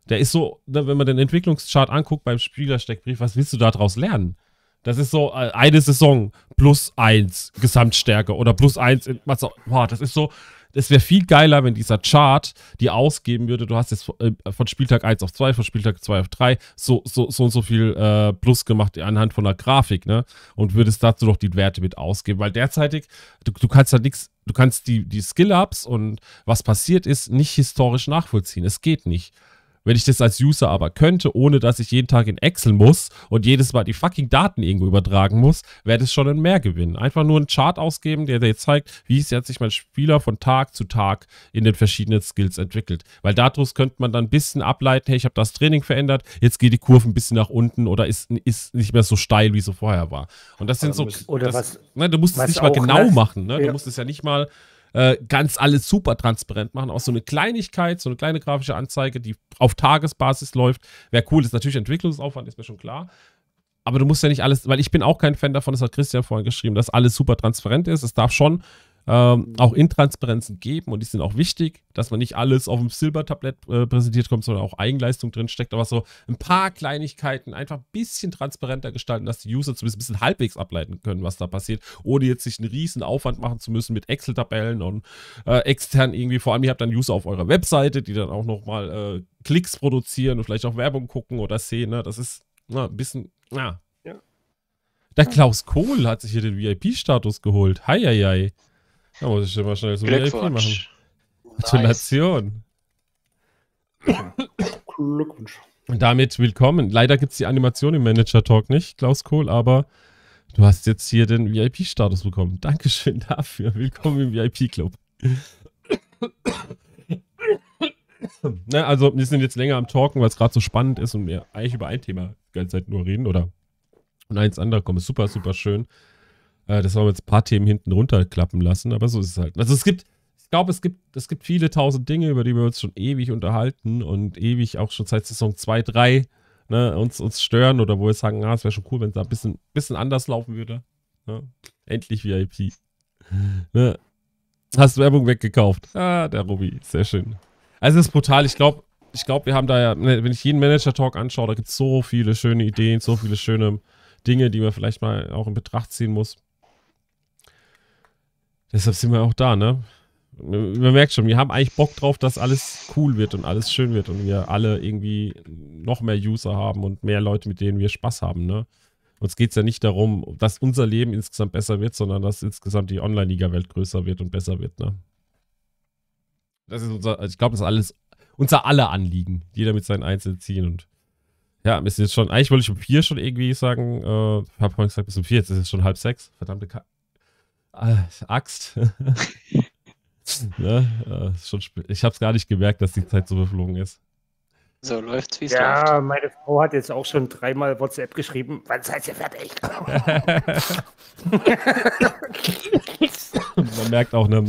der ist so, ne, wenn man den Entwicklungschart anguckt beim Spielersteckbrief, was willst du daraus lernen? Das ist so äh, eine Saison plus eins Gesamtstärke oder plus eins. In, was, boah, das ist so. Es wäre viel geiler, wenn dieser Chart dir ausgeben würde, du hast jetzt äh, von Spieltag 1 auf 2, von Spieltag 2 auf 3 so, so, so und so viel äh, Plus gemacht anhand von der Grafik, ne? Und würdest dazu noch die Werte mit ausgeben. Weil derzeitig, du, du kannst halt nichts, du kannst die, die Skill-Ups und was passiert ist, nicht historisch nachvollziehen. Es geht nicht. Wenn ich das als User aber könnte, ohne dass ich jeden Tag in Excel muss und jedes Mal die fucking Daten irgendwo übertragen muss, wäre das schon ein Mehrgewinn. Einfach nur einen Chart ausgeben, der dir zeigt, wie jetzt sich mein Spieler von Tag zu Tag in den verschiedenen Skills entwickelt. Weil daraus könnte man dann ein bisschen ableiten, hey, ich habe das Training verändert, jetzt geht die Kurve ein bisschen nach unten oder ist, ist nicht mehr so steil, wie sie vorher war. Und das sind so. Oder das, was, ne, du musst es nicht mal genau machen, ne? Ja. Du musst es ja nicht mal äh, ganz alles super transparent machen. Auch so eine Kleinigkeit, so eine kleine grafische Anzeige, die auf Tagesbasis läuft, wäre cool. Das ist natürlich Entwicklungsaufwand, ist mir schon klar. Aber du musst ja nicht alles, weil ich bin auch kein Fan davon, das hat Christian vorhin geschrieben, dass alles super transparent ist. Es darf schon ähm, auch Intransparenzen geben und die sind auch wichtig, dass man nicht alles auf dem Silbertablett äh, präsentiert kommt, sondern auch Eigenleistung drin steckt, aber so ein paar Kleinigkeiten einfach ein bisschen transparenter gestalten, dass die User zumindest ein bisschen halbwegs ableiten können, was da passiert, ohne jetzt sich einen riesen Aufwand machen zu müssen mit Excel-Tabellen und äh, extern irgendwie, vor allem ihr habt dann User auf eurer Webseite, die dann auch nochmal äh, Klicks produzieren und vielleicht auch Werbung gucken oder sehen, ne? das ist na, ein bisschen, na. Ja. Der Klaus Kohl hat sich hier den VIP-Status geholt. Heieiei. Da muss ich mal schnell so ein VIP machen. Gratulation. Glückwunsch. Und damit willkommen. Leider gibt es die Animation im Manager Talk nicht, Klaus Kohl, aber du hast jetzt hier den VIP-Status bekommen. Dankeschön dafür. Willkommen im VIP-Club. ne, also, wir sind jetzt länger am Talken, weil es gerade so spannend ist und wir eigentlich über ein Thema die ganze Zeit nur reden oder und eins andere kommen. Super, super schön. Äh, das wollen wir jetzt ein paar Themen hinten runterklappen lassen, aber so ist es halt. Also es gibt, ich glaube, es gibt, es gibt viele tausend Dinge, über die wir uns schon ewig unterhalten und ewig auch schon seit Saison 2, 3 ne, uns, uns stören oder wo wir sagen, ah, es wäre schon cool, wenn es da ein bisschen, bisschen anders laufen würde. Ne? Endlich VIP. ne? Hast Werbung weggekauft. Ah, der Ruby, sehr schön. Also es ist brutal. Ich glaube, ich glaube, wir haben da ja, ne, wenn ich jeden Manager-Talk anschaue, da gibt es so viele schöne Ideen, so viele schöne Dinge, die man vielleicht mal auch in Betracht ziehen muss. Deshalb sind wir auch da, ne? Man merkt schon, wir haben eigentlich Bock drauf, dass alles cool wird und alles schön wird und wir alle irgendwie noch mehr User haben und mehr Leute, mit denen wir Spaß haben, ne? Uns geht es ja nicht darum, dass unser Leben insgesamt besser wird, sondern dass insgesamt die Online-Liga-Welt größer wird und besser wird, ne? Das ist unser, also ich glaube, das ist alles unser aller Anliegen. Jeder mit seinen einzelnen Zielen und ja, sind jetzt schon, eigentlich wollte ich um vier schon irgendwie sagen, äh, hab vorhin gesagt bis um vier, jetzt ist es schon halb sechs, verdammte Ka äh, Axt. ne? äh, ich habe es gar nicht gemerkt, dass die Zeit so verflogen ist. So läuft's, wie es ja, läuft. Ja, meine Frau hat jetzt auch schon dreimal WhatsApp geschrieben. Wann seid ihr fertig? Man merkt auch, ne,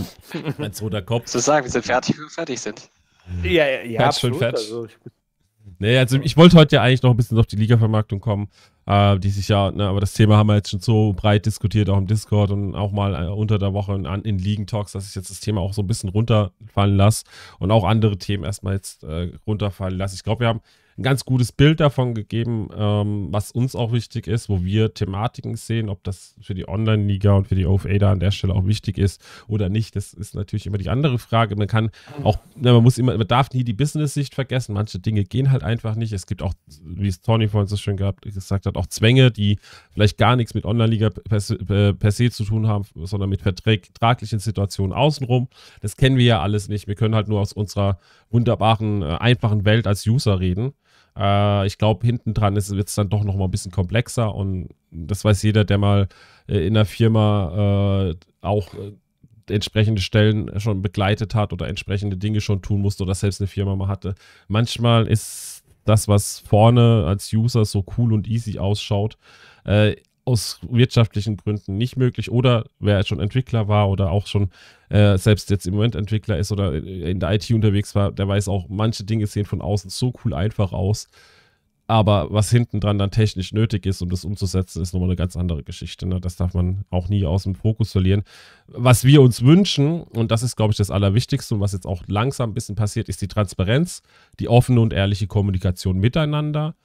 ein zweiter Kopf. Zu sagen, wir sind fertig, wenn wir fertig sind. Ja, ja, ja. Fett, schön fett. Also, ich, Nee, also ich wollte heute ja eigentlich noch ein bisschen auf die Liga-Vermarktung kommen, äh, die sich ja, ne, aber das Thema haben wir jetzt schon so breit diskutiert, auch im Discord und auch mal äh, unter der Woche in, in Ligen-Talks, dass ich jetzt das Thema auch so ein bisschen runterfallen lasse und auch andere Themen erstmal jetzt äh, runterfallen lasse. Ich glaube, wir haben ein ganz gutes Bild davon gegeben, ähm, was uns auch wichtig ist, wo wir Thematiken sehen, ob das für die Online-Liga und für die OFA da an der Stelle auch wichtig ist oder nicht. Das ist natürlich immer die andere Frage. Man kann auch, man muss immer, man darf nie die Business-Sicht vergessen. Manche Dinge gehen halt einfach nicht. Es gibt auch, wie es Tony vorhin so schön gehabt, gesagt hat, auch Zwänge, die vielleicht gar nichts mit Online-Liga per, per, se zu tun haben, sondern mit vertraglichen Situationen außenrum. Das kennen wir ja alles nicht. Wir können halt nur aus unserer wunderbaren, äh, einfachen Welt als User reden. Äh, ich glaube, hinten dran wird es dann doch noch mal ein bisschen komplexer und das weiß jeder, der mal äh, in der Firma äh, auch äh, entsprechende Stellen schon begleitet hat oder entsprechende Dinge schon tun musste oder selbst eine Firma mal hatte. Manchmal ist das, was vorne als User so cool und easy ausschaut, äh, aus wirtschaftlichen Gründen nicht möglich oder wer schon Entwickler war oder auch schon äh, selbst jetzt im Moment Entwickler ist oder in der IT unterwegs war, der weiß auch, manche Dinge sehen von außen so cool einfach aus. Aber was hinten dran dann technisch nötig ist, um das umzusetzen, ist nochmal eine ganz andere Geschichte. Ne? Das darf man auch nie aus dem Fokus verlieren. Was wir uns wünschen, und das ist, glaube ich, das Allerwichtigste und was jetzt auch langsam ein bisschen passiert, ist die Transparenz, die offene und ehrliche Kommunikation miteinander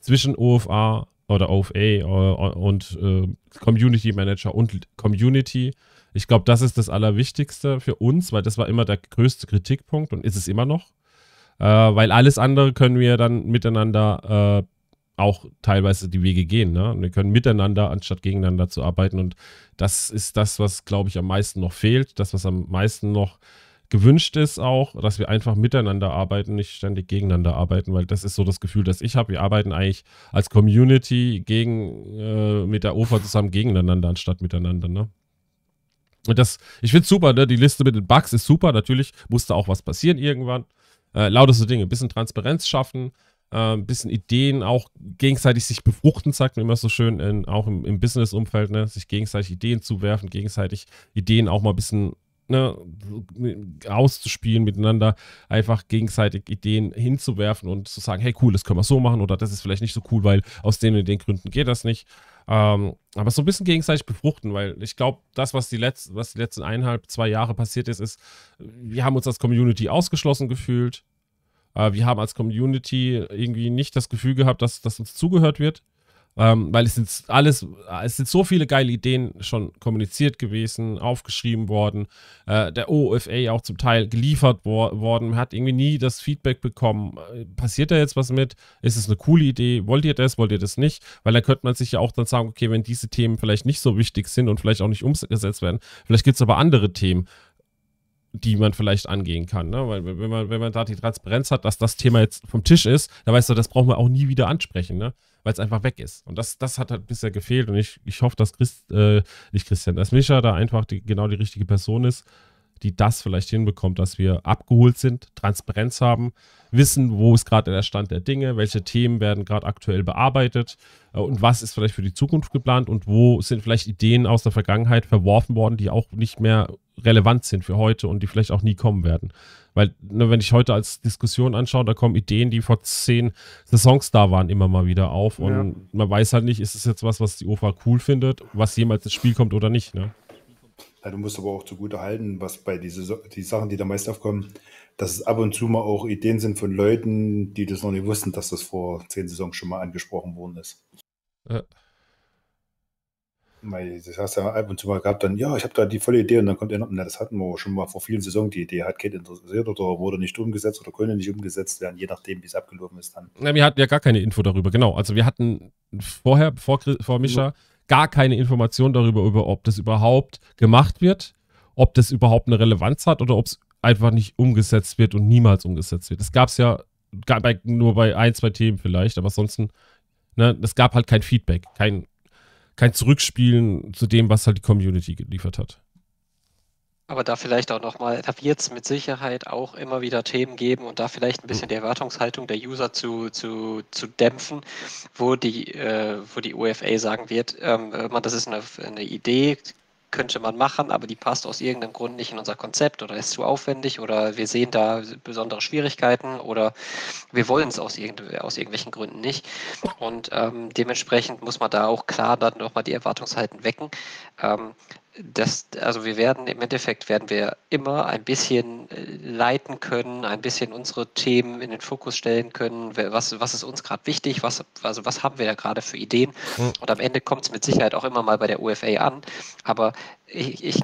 zwischen OFA oder OFA äh, und äh, Community Manager und Community. Ich glaube, das ist das Allerwichtigste für uns, weil das war immer der größte Kritikpunkt und ist es immer noch. Äh, weil alles andere können wir dann miteinander äh, auch teilweise die Wege gehen. Ne? wir können miteinander, anstatt gegeneinander zu arbeiten. Und das ist das, was, glaube ich, am meisten noch fehlt. Das, was am meisten noch gewünscht ist auch, dass wir einfach miteinander arbeiten, nicht ständig gegeneinander arbeiten, weil das ist so das Gefühl, das ich habe. Wir arbeiten eigentlich als Community gegen, äh, mit der OFA zusammen gegeneinander, anstatt miteinander, ne? Und das, ich finde es super, ne? Die Liste mit den Bugs ist super. Natürlich musste auch was passieren irgendwann. Äh, lauteste Dinge, ein bisschen Transparenz schaffen, äh, ein bisschen Ideen auch gegenseitig sich befruchten, sagt man immer so schön, in, auch im, im Business-Umfeld, ne? sich gegenseitig Ideen zuwerfen, gegenseitig Ideen auch mal ein bisschen ne, auszuspielen miteinander, einfach gegenseitig Ideen hinzuwerfen und zu sagen, hey cool, das können wir so machen oder das ist vielleicht nicht so cool, weil aus den und den Gründen geht das nicht. Ähm, aber so ein bisschen gegenseitig befruchten, weil ich glaube, das, was die, Letz-, was die letzten eineinhalb, zwei Jahre passiert ist, ist, wir haben uns als Community ausgeschlossen gefühlt. Äh, wir haben als Community irgendwie nicht das Gefühl gehabt, dass, dass uns zugehört wird. Ähm, weil es sind alles, es sind so viele geile Ideen schon kommuniziert gewesen, aufgeschrieben worden, äh, der OFA auch zum Teil geliefert wo worden, hat irgendwie nie das Feedback bekommen, passiert da jetzt was mit, ist es eine coole Idee, wollt ihr das, wollt ihr das nicht, weil dann könnte man sich ja auch dann sagen, okay, wenn diese Themen vielleicht nicht so wichtig sind und vielleicht auch nicht umgesetzt werden, vielleicht gibt es aber andere Themen, die man vielleicht angehen kann. Ne? Weil wenn man, wenn man da die Transparenz hat, dass das Thema jetzt vom Tisch ist, dann weißt du, das brauchen wir auch nie wieder ansprechen. Ne? Weil es einfach weg ist. Und das, das hat halt bisher gefehlt. Und ich, ich hoffe, dass Christ, äh, nicht Christian, dass Micha da einfach die, genau die richtige Person ist, die das vielleicht hinbekommt, dass wir abgeholt sind, Transparenz haben, wissen, wo ist gerade der Stand der Dinge, welche Themen werden gerade aktuell bearbeitet äh, und was ist vielleicht für die Zukunft geplant und wo sind vielleicht Ideen aus der Vergangenheit verworfen worden, die auch nicht mehr relevant sind für heute und die vielleicht auch nie kommen werden. Weil, ne, wenn ich heute als Diskussion anschaue, da kommen Ideen, die vor zehn Saisons da waren, immer mal wieder auf. Und ja. man weiß halt nicht, ist es jetzt was, was die OFA cool findet, was jemals ins Spiel kommt oder nicht. Ne? Ja, du musst aber auch zugute halten, was bei diese die Sachen, die da meist aufkommen, dass es ab und zu mal auch Ideen sind von Leuten, die das noch nicht wussten, dass das vor zehn Saisons schon mal angesprochen worden ist. Ja. Weil das hast du ja ab und zu mal gehabt, dann, ja, ich habe da die volle Idee und dann kommt einer, na, das hatten wir schon mal vor vielen Saisonen, die Idee hat keinen interessiert oder wurde nicht umgesetzt oder konnte nicht umgesetzt werden, je nachdem, wie es abgelaufen ist dann. Na, wir hatten ja gar keine Info darüber, genau. Also wir hatten vorher, vor, vor Mischa, gar keine Information darüber, über, ob das überhaupt gemacht wird, ob das überhaupt eine Relevanz hat oder ob es einfach nicht umgesetzt wird und niemals umgesetzt wird. Das gab es ja bei, nur bei ein, zwei Themen vielleicht, aber ansonsten, ne, es gab halt kein Feedback, kein kein Zurückspielen zu dem, was halt die Community geliefert hat. Aber da vielleicht auch nochmal, da wird es mit Sicherheit auch immer wieder Themen geben und da vielleicht ein bisschen die Erwartungshaltung der User zu, zu, zu dämpfen, wo die, äh, wo die UFA sagen wird, ähm, das ist eine, eine Idee, könnte man machen, aber die passt aus irgendeinem Grund nicht in unser Konzept oder ist zu aufwendig oder wir sehen da besondere Schwierigkeiten oder wir wollen es aus, irgendw aus irgendwelchen Gründen nicht. Und ähm, dementsprechend muss man da auch klar dann nochmal die Erwartungshalten wecken. Ähm, das, also wir werden im Endeffekt werden wir immer ein bisschen äh, leiten können, ein bisschen unsere Themen in den Fokus stellen können. Was, was ist uns gerade wichtig? Was, also was haben wir da gerade für Ideen? Hm. Und am Ende kommt es mit Sicherheit auch immer mal bei der UFA an. Aber ich, ich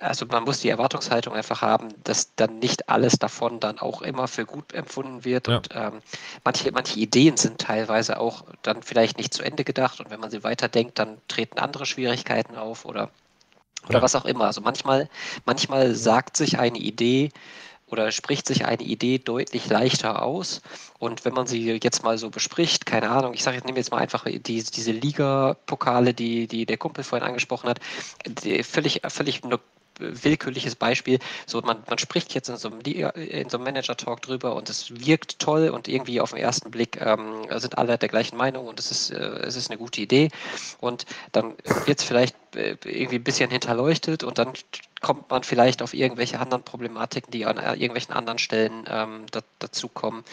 also man muss die Erwartungshaltung einfach haben, dass dann nicht alles davon dann auch immer für gut empfunden wird. Ja. Und ähm, manche, manche Ideen sind teilweise auch dann vielleicht nicht zu Ende gedacht. Und wenn man sie weiterdenkt, dann treten andere Schwierigkeiten auf oder oder ja. was auch immer. Also manchmal, manchmal sagt sich eine Idee oder spricht sich eine Idee deutlich leichter aus. Und wenn man sie jetzt mal so bespricht, keine Ahnung, ich sage, ich nehme jetzt mal einfach die, diese Liga-Pokale, die, die der Kumpel vorhin angesprochen hat, völlig, völlig willkürliches Beispiel. So, man, man spricht jetzt in so einem, in so einem Manager-Talk drüber und es wirkt toll und irgendwie auf den ersten Blick ähm, sind alle der gleichen Meinung und es ist, äh, es ist eine gute Idee. Und dann wird es vielleicht äh, irgendwie ein bisschen hinterleuchtet und dann kommt man vielleicht auf irgendwelche anderen Problematiken, die an äh, irgendwelchen anderen Stellen ähm, da, dazukommen.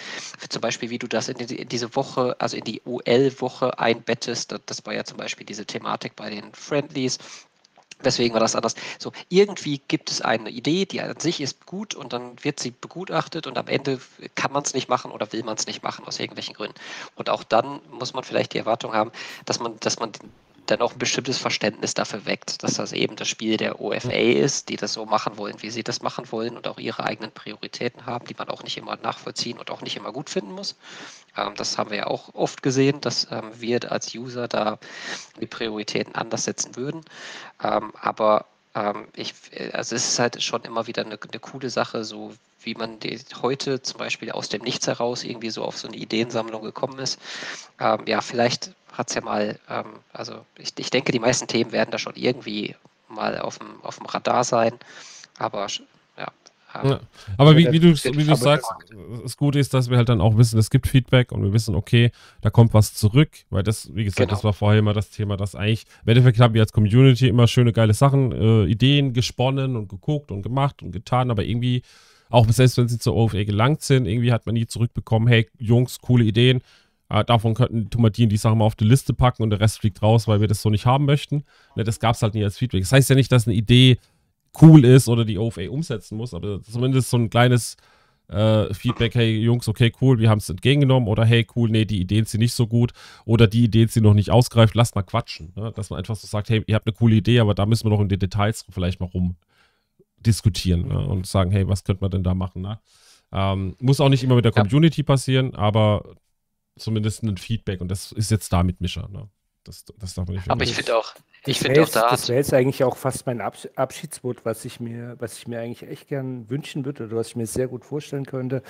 Zum Beispiel, wie du das in, die, in diese Woche, also in die UL-Woche einbettest. Das war ja zum Beispiel diese Thematik bei den Friendlies. Deswegen war das anders. So, irgendwie gibt es eine Idee, die an sich ist gut und dann wird sie begutachtet und am Ende kann man es nicht machen oder will man es nicht machen aus irgendwelchen Gründen. Und auch dann muss man vielleicht die Erwartung haben, dass man, dass man dann auch ein bestimmtes Verständnis dafür weckt, dass das eben das Spiel der OFA ist, die das so machen wollen, wie sie das machen wollen und auch ihre eigenen Prioritäten haben, die man auch nicht immer nachvollziehen und auch nicht immer gut finden muss. Ähm, das haben wir ja auch oft gesehen, dass ähm, wir als User da die Prioritäten anders setzen würden. Ähm, aber ähm, ich, also es ist halt schon immer wieder eine, eine coole Sache, so wie man heute zum Beispiel aus dem Nichts heraus irgendwie so auf so eine Ideensammlung gekommen ist. Ähm, ja, vielleicht hat es ja mal, ähm, also ich, ich denke, die meisten Themen werden da schon irgendwie mal auf dem, auf dem Radar sein. Aber ja, ähm, ja. Aber wie, wie du, wie du sagst, das Gute ist, dass wir halt dann auch wissen, es gibt Feedback und wir wissen, okay, da kommt was zurück, weil das, wie gesagt, genau. das war vorher immer das Thema, dass eigentlich, im Endeffekt haben wir als Community immer schöne, geile Sachen, äh, Ideen gesponnen und geguckt und gemacht und getan, aber irgendwie, auch selbst wenn sie zur OFA gelangt sind, irgendwie hat man nie zurückbekommen, hey, Jungs, coole Ideen, äh, davon könnten Tomatien die Sachen mal auf die Liste packen und der Rest fliegt raus, weil wir das so nicht haben möchten. Ne, das gab es halt nie als Feedback. Das heißt ja nicht, dass eine Idee cool ist oder die OFA umsetzen muss, aber zumindest so ein kleines äh, Feedback, hey Jungs, okay, cool, wir haben es entgegengenommen oder hey, cool, nee, die Ideen sind nicht so gut oder die Ideen sind noch nicht ausgereift, lasst mal quatschen. Ne? Dass man einfach so sagt, hey, ihr habt eine coole Idee, aber da müssen wir noch in den Details vielleicht mal rum diskutieren ne? und sagen, hey, was könnte man denn da machen? Ne? Ähm, muss auch nicht immer mit der Community ja. passieren, aber zumindest ein Feedback und das ist jetzt da mit Mischer. Ne? Das, das darf man nicht Aber ich finde auch, ich finde auch da. Das wäre jetzt eigentlich auch fast mein Abs Abschiedswort, was ich mir, was ich mir eigentlich echt gern wünschen würde oder was ich mir sehr gut vorstellen könnte,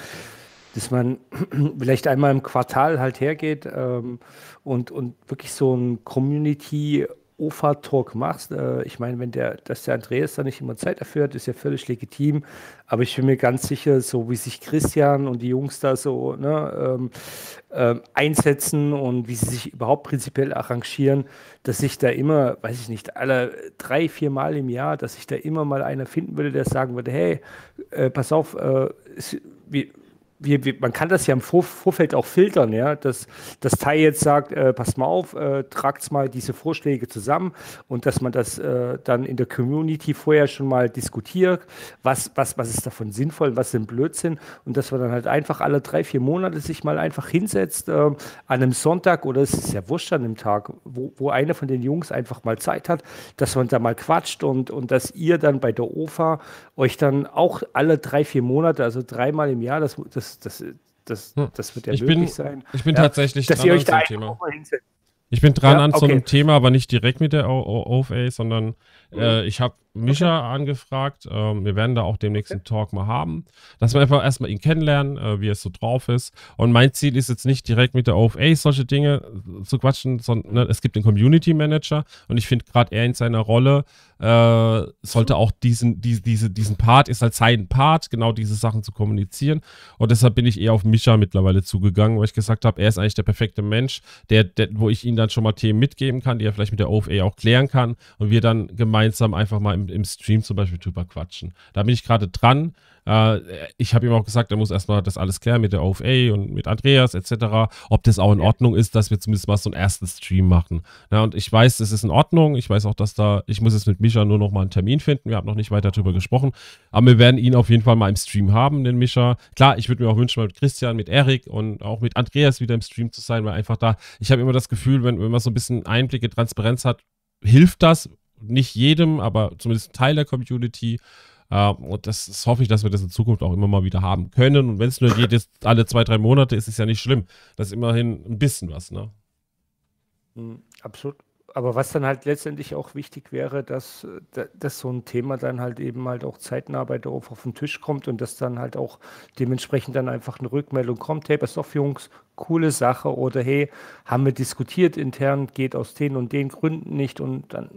dass man vielleicht einmal im Quartal halt hergeht ähm, und, und wirklich so ein Community OFA-Talk machst. Äh, ich meine, wenn der, dass der Andreas da nicht immer Zeit dafür hat, ist ja völlig legitim. Aber ich bin mir ganz sicher, so wie sich Christian und die Jungs da so ne, ähm, äh, einsetzen und wie sie sich überhaupt prinzipiell arrangieren, dass ich da immer, weiß ich nicht, alle drei, vier Mal im Jahr, dass ich da immer mal einer finden würde, der sagen würde, hey, äh, pass auf, äh, wie, wir, wir, man kann das ja im Vor Vorfeld auch filtern, ja, dass das Teil jetzt sagt, äh, passt mal auf, äh, tragt mal diese Vorschläge zusammen und dass man das äh, dann in der Community vorher schon mal diskutiert, was, was, was ist davon sinnvoll, was sind Blödsinn und dass man dann halt einfach alle drei, vier Monate sich mal einfach hinsetzt äh, an einem Sonntag oder es ist ja wurscht an einem Tag, wo, wo einer von den Jungs einfach mal Zeit hat, dass man da mal quatscht und, und dass ihr dann bei der OFA euch dann auch alle drei, vier Monate, also dreimal im Jahr, das, das das, das, hm. das, wird ja ich möglich bin, sein. Ich bin ja, tatsächlich dass ihr euch da Thema. Ich bin dran ja, an so einem Thema, aber nicht direkt mit der OFA, sondern mhm. äh, ich habe Mischa okay. angefragt. Ähm, wir werden da auch demnächst okay. einen Talk mal haben, dass wir einfach erstmal ihn kennenlernen, äh, wie er so drauf ist. Und mein Ziel ist jetzt nicht direkt mit der OFA solche Dinge zu quatschen, sondern ne, es gibt den Community Manager und ich finde gerade er in seiner Rolle äh, sollte auch diesen, die, diese, diesen Part, ist halt sein Part, genau diese Sachen zu kommunizieren. Und deshalb bin ich eher auf Mischa mittlerweile zugegangen, weil ich gesagt habe, er ist eigentlich der perfekte Mensch, der, der, wo ich ihm dann schon mal Themen mitgeben kann, die er vielleicht mit der OFA auch klären kann und wir dann gemeinsam einfach mal im im, Stream zum Beispiel drüber quatschen. Da bin ich gerade dran. Äh, ich habe ihm auch gesagt, er muss erstmal das alles klären mit der OFA und mit Andreas etc., ob das auch in Ordnung ist, dass wir zumindest mal so einen ersten Stream machen. Ja, und ich weiß, es ist in Ordnung. Ich weiß auch, dass da, ich muss jetzt mit Mischa nur noch mal einen Termin finden. Wir haben noch nicht weiter darüber gesprochen. Aber wir werden ihn auf jeden Fall mal im Stream haben, den Mischa. Klar, ich würde mir auch wünschen, mal mit Christian, mit Erik und auch mit Andreas wieder im Stream zu sein, weil einfach da, ich habe immer das Gefühl, wenn, wenn man so ein bisschen Einblicke, Transparenz hat, hilft das, nicht jedem, aber zumindest Teil der Community. Uh, und das, das, hoffe ich, dass wir das in Zukunft auch immer mal wieder haben können. Und wenn es nur jedes, alle zwei, drei Monate ist, ist ja nicht schlimm. Das ist immerhin ein bisschen was, ne? Mhm, absolut. Aber was dann halt letztendlich auch wichtig wäre, dass, dass so ein Thema dann halt eben halt auch zeitnah bei der OF auf den Tisch kommt und dass dann halt auch dementsprechend dann einfach eine Rückmeldung kommt, hey, pass auf, Jungs, coole Sache oder hey, haben wir diskutiert intern, geht aus den und den Gründen nicht und dann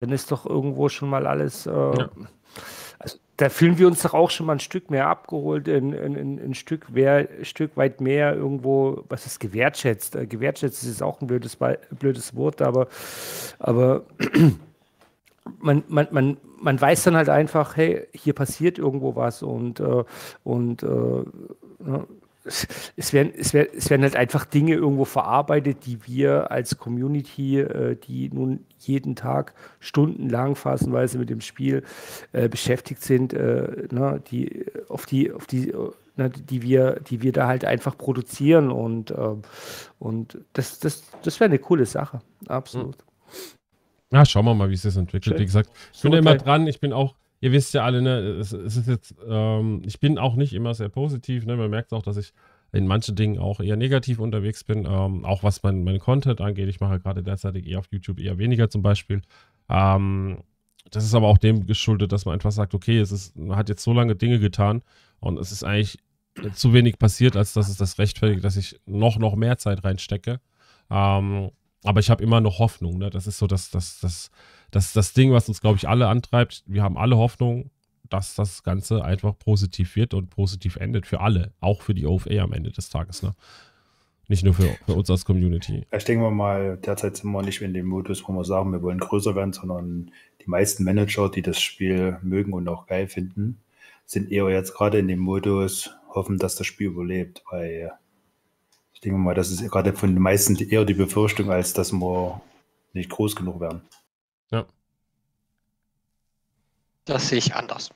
dann ist doch irgendwo schon mal alles, äh, ja. da fühlen wir uns doch auch schon mal ein Stück mehr abgeholt, ein, ein, ein Stück, mehr, ein Stück weit mehr irgendwo, was ist gewertschätzt? Äh, gewertschätzt ist auch ein blödes, blödes Wort, aber, aber man, man, man, man weiß dann halt einfach, hey, hier passiert irgendwo was und, äh, und äh, ne, es werden, es, werden, es werden halt einfach Dinge irgendwo verarbeitet, die wir als Community, äh, die nun jeden Tag stundenlang phasenweise mit dem Spiel äh, beschäftigt sind, äh, ne, die, auf die, auf die, ne, die wir, die wir da halt einfach produzieren und, ähm, und das, das, das wäre eine coole Sache, absolut. Ja, schauen wir mal, wie es sich entwickelt. Schön. Wie gesagt, ich bin immer dran, ich bin auch ihr wisst ja alle, ne, es, es ist jetzt, ähm, ich bin auch nicht immer sehr positiv, ne, man merkt auch, dass ich in manchen Dingen auch eher negativ unterwegs bin, ähm, auch was mein, mein Content angeht. Ich mache gerade derzeitig eher auf YouTube eher weniger zum Beispiel. Ähm, das ist aber auch dem geschuldet, dass man einfach sagt, okay, es ist, man hat jetzt so lange Dinge getan und es ist eigentlich zu wenig passiert, als dass es das rechtfertigt, dass ich noch, noch mehr Zeit reinstecke. Ähm, aber ich habe immer noch Hoffnung. Ne? Das ist so das, das, das, das, das Ding, was uns, glaube ich, alle antreibt. Wir haben alle Hoffnung, dass das Ganze einfach positiv wird und positiv endet für alle. Auch für die OFA am Ende des Tages. Ne? Nicht nur für, für uns als Community. Ich denke mal, derzeit sind wir nicht in dem Modus, wo wir sagen, wir wollen größer werden, sondern die meisten Manager, die das Spiel mögen und auch geil finden, sind eher jetzt gerade in dem Modus, hoffen, dass das Spiel überlebt, weil ich denke mal, das ist gerade von den meisten eher die Befürchtung, als dass wir nicht groß genug werden. Ja. Das sehe ich anders.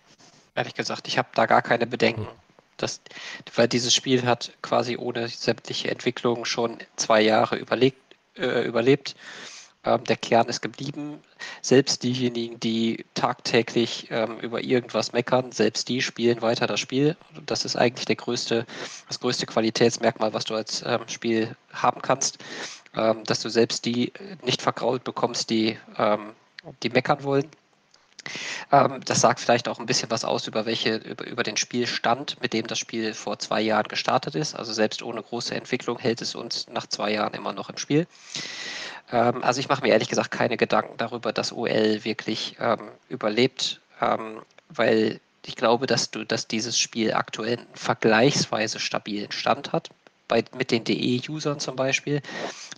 Ehrlich gesagt, ich habe da gar keine Bedenken. Das, weil dieses Spiel hat quasi ohne sämtliche Entwicklung schon zwei Jahre überlegt, äh, überlebt. Ähm, der Kern ist geblieben. Selbst diejenigen, die tagtäglich ähm, über irgendwas meckern, selbst die spielen weiter das Spiel. Das ist eigentlich der größte, das größte Qualitätsmerkmal, was du als ähm, Spiel haben kannst, ähm, dass du selbst die nicht vergrault bekommst, die, ähm, die meckern wollen. Ähm, das sagt vielleicht auch ein bisschen was aus über welche, über, über den Spielstand, mit dem das Spiel vor zwei Jahren gestartet ist. Also selbst ohne große Entwicklung hält es uns nach zwei Jahren immer noch im Spiel. Ähm, also ich mache mir ehrlich gesagt keine Gedanken darüber, dass OL wirklich ähm, überlebt, ähm, weil ich glaube, dass du, dass dieses Spiel aktuell einen vergleichsweise stabilen Stand hat. Bei, mit den DE-Usern zum Beispiel.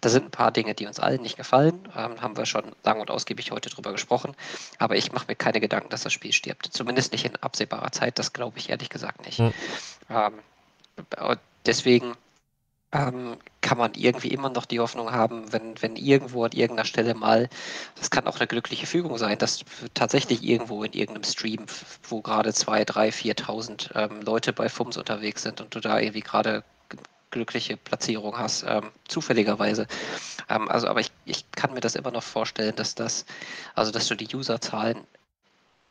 Da sind ein paar Dinge, die uns allen nicht gefallen. Ähm, haben wir schon lang und ausgiebig heute drüber gesprochen. Aber ich mache mir keine Gedanken, dass das Spiel stirbt. Zumindest nicht in absehbarer Zeit. Das glaube ich ehrlich gesagt nicht. Mhm. Ähm, deswegen ähm, kann man irgendwie immer noch die Hoffnung haben, wenn, wenn irgendwo an irgendeiner Stelle mal, das kann auch eine glückliche Fügung sein, dass tatsächlich irgendwo in irgendeinem Stream, wo gerade 2.000, 3.000, 4.000 ähm, Leute bei FUMS unterwegs sind und du da irgendwie gerade glückliche Platzierung hast, ähm, zufälligerweise. Ähm, also, aber ich, ich kann mir das immer noch vorstellen, dass das, also dass du die Userzahlen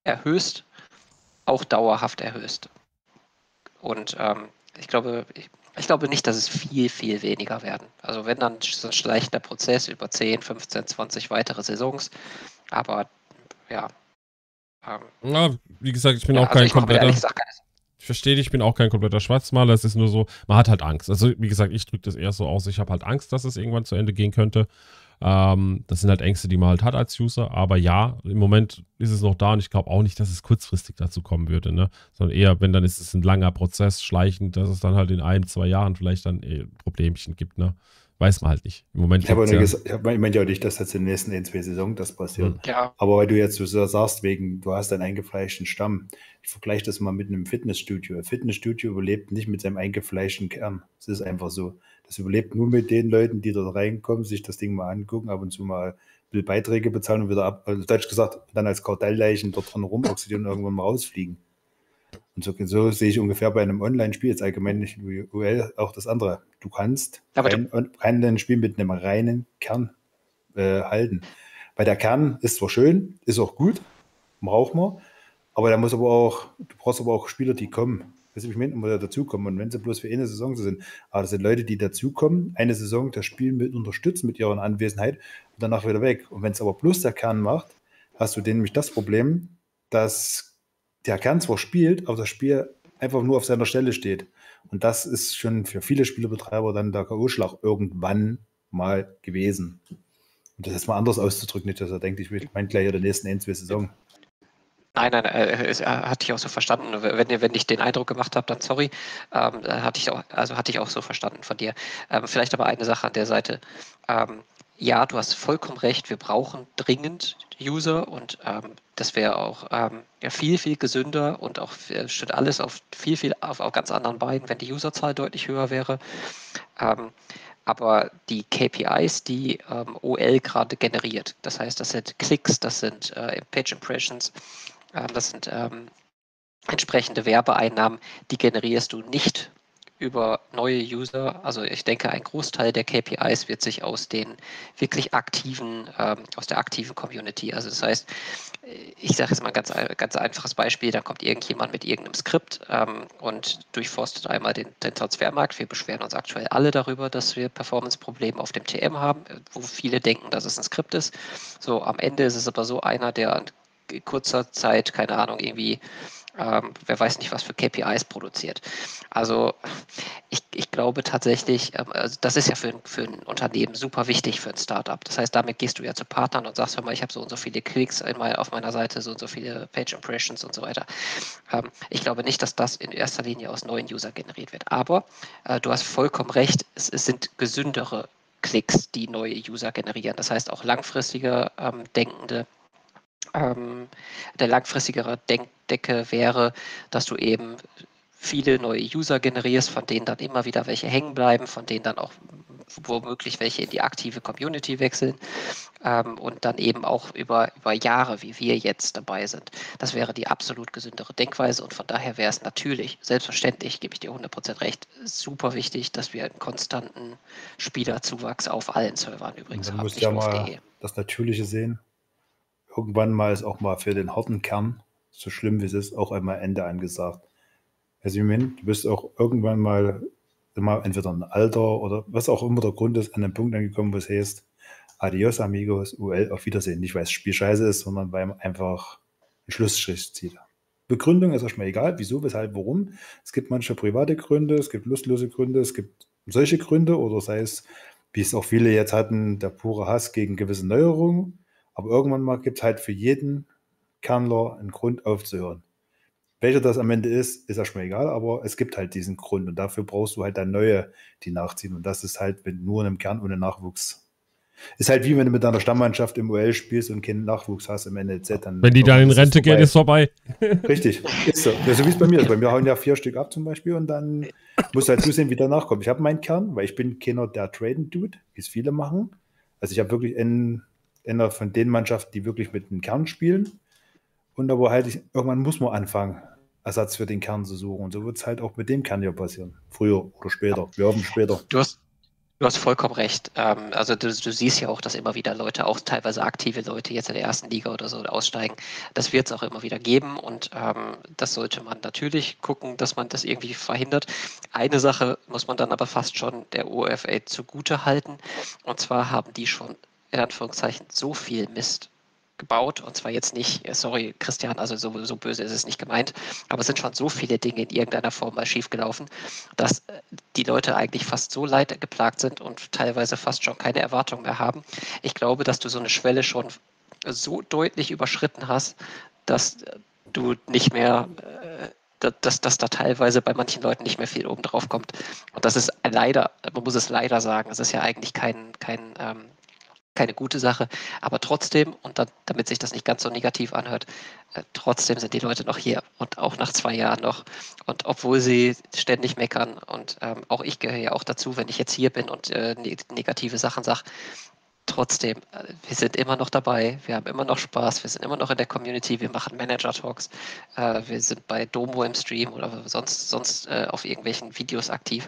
erhöhst, auch dauerhaft erhöhst. Und ähm, ich glaube, ich, ich glaube nicht, dass es viel, viel weniger werden. Also wenn dann so ein schleichender Prozess über 10, 15, 20 weitere Saisons. Aber ja. Ähm, ja, wie gesagt, ich bin ja, auch also kein kompletter. Ich verstehe dich, ich bin auch kein kompletter Schwarzmaler. Es ist nur so, man hat halt Angst. Also, wie gesagt, ich drücke das eher so aus. Ich habe halt Angst, dass es irgendwann zu Ende gehen könnte. Ähm, das sind halt Ängste, die man halt hat als User. Aber ja, im Moment ist es noch da und ich glaube auch nicht, dass es kurzfristig dazu kommen würde. Ne? Sondern eher, wenn dann ist es ein langer Prozess, schleichend, dass es dann halt in ein, zwei Jahren vielleicht dann eh Problemchen gibt. Ne? Weiß man halt nicht. Im Moment ich habe ja, gesagt, ich meine ja nicht, dass jetzt in den nächsten ein, zwei Saison das passiert. Mhm. Ja. Aber weil du jetzt so sagst, wegen, du hast einen eingefleischten Stamm. Ich vergleiche das mal mit einem Fitnessstudio. Ein Fitnessstudio überlebt nicht mit seinem eingefleischten Kern. Es ist einfach so. Das überlebt nur mit den Leuten, die dort reinkommen, sich das Ding mal angucken, ab und zu mal Beiträge bezahlen und wieder ab, also Deutsch gesagt, dann als Kartellleichen dort dran rumoxidieren und irgendwann mal rausfliegen. Und so, so, sehe ich ungefähr bei einem Online-Spiel, jetzt allgemein nicht wie UL, auch das andere. Du kannst kein, kein Spiel mit einem reinen Kern äh, halten. Weil der Kern ist zwar schön, ist auch gut, braucht man, aber da muss aber auch, du brauchst aber auch Spieler, die kommen. Weißt du, ich meine, immer dazukommen. Und wenn sie bloß für eine Saison so sind, aber das sind Leute, die dazukommen, eine Saison das Spiel mit unterstützen mit ihrer Anwesenheit und danach wieder weg. Und wenn es aber bloß der Kern macht, hast du den nämlich das Problem, dass der Kern zwar spielt, aber das Spiel einfach nur auf seiner Stelle steht. Und das ist schon für viele Spielerbetreiber dann der K.O.-Schlag irgendwann mal gewesen. Und das jetzt mal anders auszudrücken, nicht, dass er denkt, ich meine gleich in der nächsten ein, zwei Saison. Nein, nein, äh, äh, hatte ich auch so verstanden. Wenn, wenn ich den Eindruck gemacht habe, dann sorry. Ähm, hatte ich auch, also hatte ich auch so verstanden von dir. Ähm, vielleicht aber eine Sache an der Seite. Ähm, ja, du hast vollkommen recht. Wir brauchen dringend User und ähm, das wäre auch ähm, ja, viel, viel gesünder und auch äh, steht alles auf viel, viel auf, auf ganz anderen Beinen, wenn die Userzahl deutlich höher wäre. Ähm, aber die KPIs, die ähm, OL gerade generiert, das heißt, das sind Klicks, das sind äh, Page Impressions, äh, das sind ähm, entsprechende Werbeeinnahmen, die generierst du nicht über neue User. Also ich denke, ein Großteil der KPIs wird sich aus den wirklich aktiven, ähm, aus der aktiven Community. Also das heißt, ich sage jetzt mal ein ganz, ganz einfaches Beispiel, da kommt irgendjemand mit irgendeinem Skript ähm, und durchforstet einmal den, den, Transfermarkt. Wir beschweren uns aktuell alle darüber, dass wir Performance-Probleme auf dem TM haben, wo viele denken, dass es ein Skript ist. So, am Ende ist es aber so einer, der in kurzer Zeit, keine Ahnung, irgendwie ähm, wer weiß nicht, was für KPIs produziert. Also ich, ich glaube tatsächlich, ähm, also das ist ja für, für ein Unternehmen super wichtig für ein Startup. Das heißt, damit gehst du ja zu Partnern und sagst, hör mal, ich habe so und so viele Klicks auf meiner Seite, so und so viele Page Impressions und so weiter. Ähm, ich glaube nicht, dass das in erster Linie aus neuen User generiert wird. Aber äh, du hast vollkommen recht, es, es sind gesündere Klicks, die neue User generieren. Das heißt, auch langfristiger ähm, denkende ähm, der langfristigere Denkdecke wäre, dass du eben viele neue User generierst, von denen dann immer wieder welche hängen bleiben, von denen dann auch womöglich welche in die aktive Community wechseln ähm, und dann eben auch über, über Jahre, wie wir jetzt dabei sind. Das wäre die absolut gesündere Denkweise und von daher wäre es natürlich, selbstverständlich, gebe ich dir 100% recht, super wichtig, dass wir einen konstanten Spielerzuwachs auf allen Servern übrigens haben. Du musst ja mal das Natürliche sehen irgendwann mal ist auch mal für den harten Kern, so schlimm wie es ist, auch einmal Ende angesagt. Also, ich meine, du bist auch irgendwann mal immer entweder ein Alter oder was auch immer der Grund ist, an einem Punkt angekommen, wo es heißt, adios amigos, UL, auf Wiedersehen. Nicht, weil es Spiel scheiße ist, sondern weil man einfach einen Schlussstrich zieht. Begründung ist erstmal egal, wieso, weshalb, warum. Es gibt manche private Gründe, es gibt lustlose Gründe, es gibt solche Gründe oder sei es, wie es auch viele jetzt hatten, der pure Hass gegen gewisse Neuerungen. Aber irgendwann mal gibt es halt für jeden Kernler einen Grund aufzuhören. Welcher das am Ende ist, ist erstmal egal, aber es gibt halt diesen Grund und dafür brauchst du halt dann neue, die nachziehen. Und das ist halt, wenn nur in einem Kern ohne Nachwuchs. Ist halt wie wenn du mit deiner Stammmannschaft im OL spielst und keinen Nachwuchs hast im NLZ. Dann wenn die dann in Rente gehen, ist vorbei. Richtig, ist so. Ja, so wie es bei mir ist. Bei mir hauen ja vier Stück ab zum Beispiel und dann musst du halt zusehen, wie der nachkommt. Ich habe meinen Kern, weil ich bin keiner der Traden-Dude, wie es viele machen. Also ich habe wirklich in einer von den Mannschaften, die wirklich mit dem Kern spielen. Und aber halt, ich, irgendwann muss man anfangen, Ersatz für den Kern zu suchen. Und so wird es halt auch mit dem Kern ja passieren. Früher oder später. Wir hoffen später. Du hast, du hast vollkommen recht. Ähm, also du, du, siehst ja auch, dass immer wieder Leute, auch teilweise aktive Leute jetzt in der ersten Liga oder so aussteigen. Das wird es auch immer wieder geben und ähm, das sollte man natürlich gucken, dass man das irgendwie verhindert. Eine Sache muss man dann aber fast schon der OFA zugute halten. Und zwar haben die schon in Anführungszeichen so viel Mist gebaut und zwar jetzt nicht, äh, sorry Christian, also so, so böse ist es nicht gemeint, aber es sind schon so viele Dinge in irgendeiner Form mal schiefgelaufen, dass äh, die Leute eigentlich fast so leid geplagt sind und teilweise fast schon keine Erwartung mehr haben. Ich glaube, dass du so eine Schwelle schon so deutlich überschritten hast, dass du nicht mehr, äh, dass, dass da teilweise bei manchen Leuten nicht mehr viel oben drauf kommt. Und das ist leider, man muss es leider sagen, es ist ja eigentlich kein, kein ähm, keine gute Sache, aber trotzdem, und dann, damit sich das nicht ganz so negativ anhört, äh, trotzdem sind die Leute noch hier und auch nach zwei Jahren noch. Und obwohl sie ständig meckern und ähm, auch ich gehöre ja auch dazu, wenn ich jetzt hier bin und äh, ne negative Sachen sage, trotzdem, äh, wir sind immer noch dabei, wir haben immer noch Spaß, wir sind immer noch in der Community, wir machen Manager-Talks, äh, wir sind bei Domo im Stream oder sonst, sonst auf irgendwelchen Videos aktiv.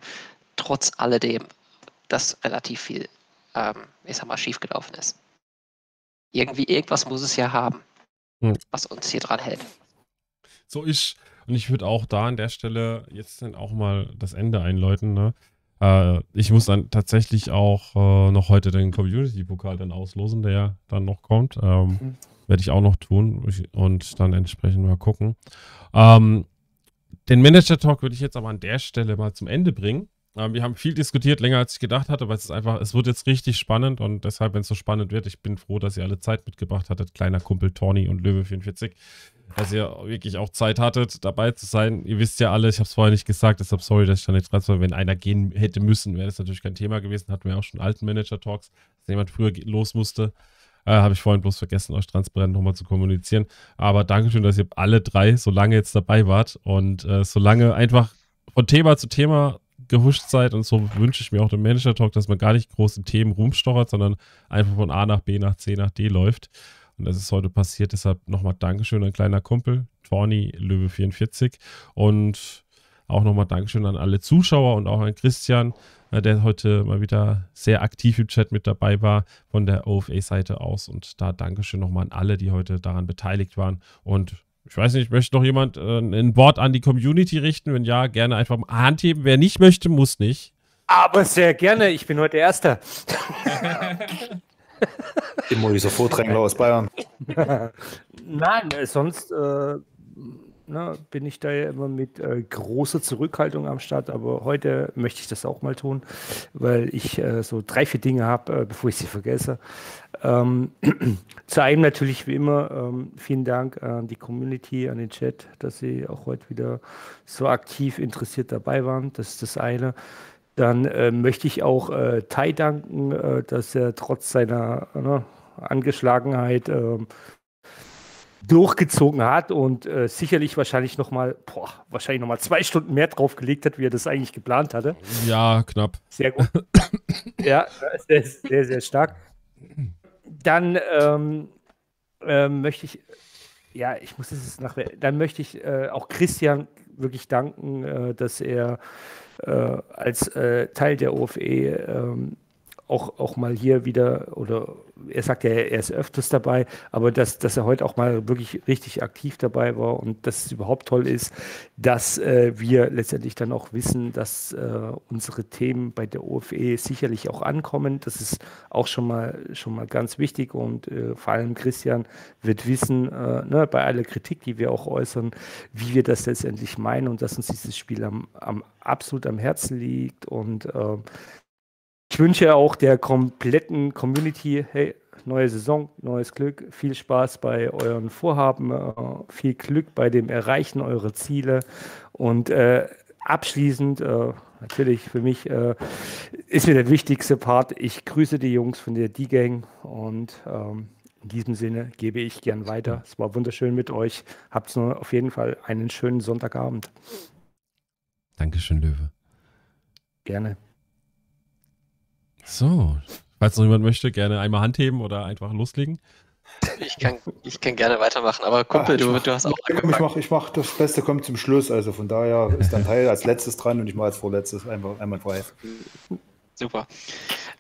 Trotz alledem, dass relativ viel ähm, ich sag mal, schiefgelaufen ist. Irgendwie, irgendwas muss es ja haben, hm. was uns hier dran hält. So ich, und ich würde auch da an der Stelle jetzt dann auch mal das Ende einläuten, ne? Äh, ich muss dann tatsächlich auch äh, noch heute den Community-Pokal dann auslosen, der dann noch kommt. Ähm, mhm. Werde ich auch noch tun und dann entsprechend mal gucken. Ähm, den Manager-Talk würde ich jetzt aber an der Stelle mal zum Ende bringen. Ähm, wir haben viel diskutiert, länger als ich gedacht hatte, weil es ist einfach, es wird jetzt richtig spannend und deshalb, wenn es so spannend wird, ich bin froh, dass ihr alle Zeit mitgebracht hattet, kleiner Kumpel Tony und Löwe 44. dass ihr wirklich auch Zeit hattet, dabei zu sein. Ihr wisst ja alle, ich habe es vorher nicht gesagt, deshalb sorry, dass ich da nicht dran war. Wenn einer gehen hätte müssen, wäre das natürlich kein Thema gewesen. Hatten wir auch schon alten Manager-Talks, dass jemand früher los musste. Äh, habe ich vorhin bloß vergessen, euch transparent nochmal zu kommunizieren. Aber Dankeschön, dass ihr alle drei so lange jetzt dabei wart und äh, so lange einfach von Thema zu Thema gehuscht seid. Und so wünsche ich mir auch den Manager-Talk, dass man gar nicht groß in Themen rumstochert, sondern einfach von A nach B nach C nach D läuft. Und das ist heute passiert. Deshalb nochmal Dankeschön an kleiner Kumpel, Tawny Löwe44. Und auch nochmal Dankeschön an alle Zuschauer und auch an Christian, äh, der heute mal wieder sehr aktiv im Chat mit dabei war von der OFA-Seite aus. Und da Dankeschön nochmal an alle, die heute daran beteiligt waren. Und ich weiß nicht, möchte noch jemand äh, ein Wort an die Community richten? Wenn ja, gerne einfach mal Hand heben. Wer nicht möchte, muss nicht. Aber sehr gerne. Ich bin heute Erster. Immer dieser Vordrängler aus Bayern. Nein, äh, sonst äh, na, bin ich da ja immer mit äh, großer Zurückhaltung am Start, aber heute möchte ich das auch mal tun, weil ich äh, so drei, vier Dinge habe, äh, bevor ich sie vergesse. Ähm, zu einem natürlich wie immer ähm, vielen Dank an die Community, an den Chat, dass sie auch heute wieder so aktiv interessiert dabei waren. Das ist das eine. Dann äh, möchte ich auch äh, Tai danken, äh, dass er trotz seiner ne, Angeschlagenheit ähm, durchgezogen hat und äh, sicherlich wahrscheinlich noch mal, boah, wahrscheinlich noch mal zwei Stunden mehr draufgelegt hat, wie er das eigentlich geplant hatte. Ja, knapp. Sehr gut. ja, sehr, sehr, sehr stark. Dann ähm, ähm, möchte ich, ja, ich muss es nachher, dann möchte ich äh, auch Christian wirklich danken, äh, dass er äh, als äh, Teil der OFE ähm, auch, auch mal hier wieder, oder er sagt ja, er ist öfters dabei, aber dass, dass er heute auch mal wirklich richtig aktiv dabei war und dass es überhaupt toll ist, dass äh, wir letztendlich dann auch wissen, dass äh, unsere Themen bei der OFE sicherlich auch ankommen. Das ist auch schon mal, schon mal ganz wichtig und äh, vor allem Christian wird wissen, äh, ne, bei aller Kritik, die wir auch äußern, wie wir das letztendlich meinen und dass uns dieses Spiel am, am absolut am Herzen liegt und äh, ich wünsche auch der kompletten Community, hey, neue Saison, neues Glück, viel Spaß bei euren Vorhaben, äh, viel Glück bei dem Erreichen eurer Ziele und äh, abschließend, äh, natürlich für mich äh, ist mir der wichtigste Part, ich grüße die Jungs von der D-Gang und ähm, in diesem Sinne gebe ich gern weiter. Es war wunderschön mit euch. Habt auf jeden Fall einen schönen Sonntagabend. Dankeschön, Löwe. Gerne. So, falls noch jemand möchte, gerne einmal Hand heben oder einfach loslegen. Ich kann, ich kann gerne weitermachen, aber Kumpel, ah, du, mach, du hast auch angefangen. Ich mache, ich mach, das Beste kommt zum Schluss, also von daher ist dein Teil als letztes dran und ich mache als vorletztes einfach einmal frei. Super.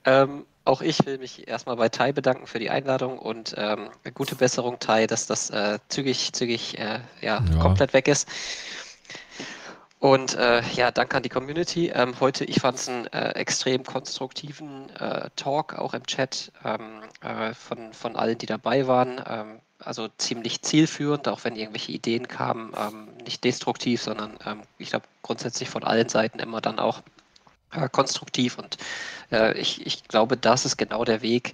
Ähm, auch ich will mich erstmal bei Tai bedanken für die Einladung und ähm, gute Besserung, Tai, dass das äh, zügig, zügig äh, ja, ja, komplett weg ist. Und äh, ja, danke an die Community. Ähm, heute, ich fand es einen äh, extrem konstruktiven äh, Talk, auch im Chat ähm, äh, von, von allen, die dabei waren. Ähm, also ziemlich zielführend, auch wenn irgendwelche Ideen kamen, ähm, nicht destruktiv, sondern ähm, ich glaube grundsätzlich von allen Seiten immer dann auch äh, konstruktiv. Und äh, ich, ich glaube, das ist genau der Weg,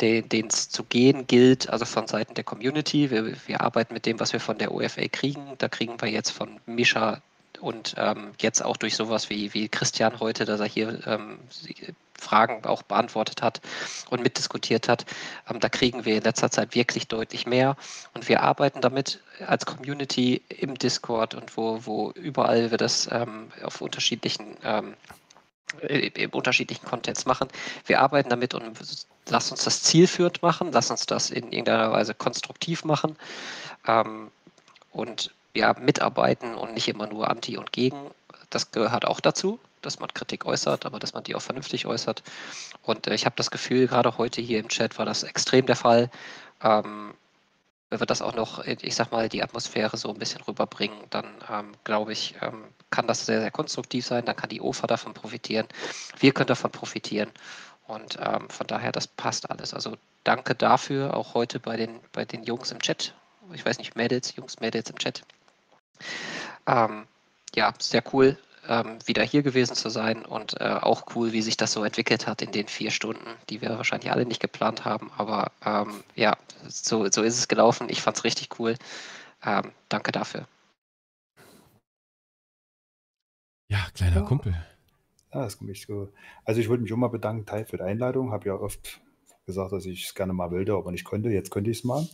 den es zu gehen gilt, also von Seiten der Community. Wir, wir arbeiten mit dem, was wir von der OFA kriegen. Da kriegen wir jetzt von Misha und ähm, jetzt auch durch sowas wie, wie Christian heute, dass er hier ähm, Fragen auch beantwortet hat und mitdiskutiert hat, ähm, da kriegen wir in letzter Zeit wirklich deutlich mehr und wir arbeiten damit als Community im Discord und wo, wo überall wir das ähm, auf unterschiedlichen ähm, im unterschiedlichen Kontext machen. Wir arbeiten damit und lass uns das zielführend machen, lass uns das in irgendeiner Weise konstruktiv machen. Ähm, und ja, mitarbeiten und nicht immer nur anti und gegen. Das gehört auch dazu, dass man Kritik äußert, aber dass man die auch vernünftig äußert. Und äh, ich habe das Gefühl, gerade heute hier im Chat war das extrem der Fall. Ähm, wenn wir das auch noch, ich sag mal, die Atmosphäre so ein bisschen rüberbringen, dann ähm, glaube ich, ähm, kann das sehr, sehr konstruktiv sein. Dann kann die OFA davon profitieren. Wir können davon profitieren. Und ähm, von daher, das passt alles. Also danke dafür, auch heute bei den, bei den Jungs im Chat. Ich weiß nicht, Mädels, Jungs, Mädels im Chat. Ähm, ja, sehr cool, ähm, wieder hier gewesen zu sein und äh, auch cool, wie sich das so entwickelt hat in den vier Stunden, die wir wahrscheinlich alle nicht geplant haben. Aber ähm, ja, so, so ist es gelaufen. Ich fand es richtig cool. Ähm, danke dafür. Ja, kleiner ja. Kumpel. Ja, das komme ich so. Also ich wollte mich auch mal bedanken, Teil für die Einladung. Habe ja oft gesagt, dass ich es gerne mal wollte, aber nicht konnte. Jetzt könnte ich es mal.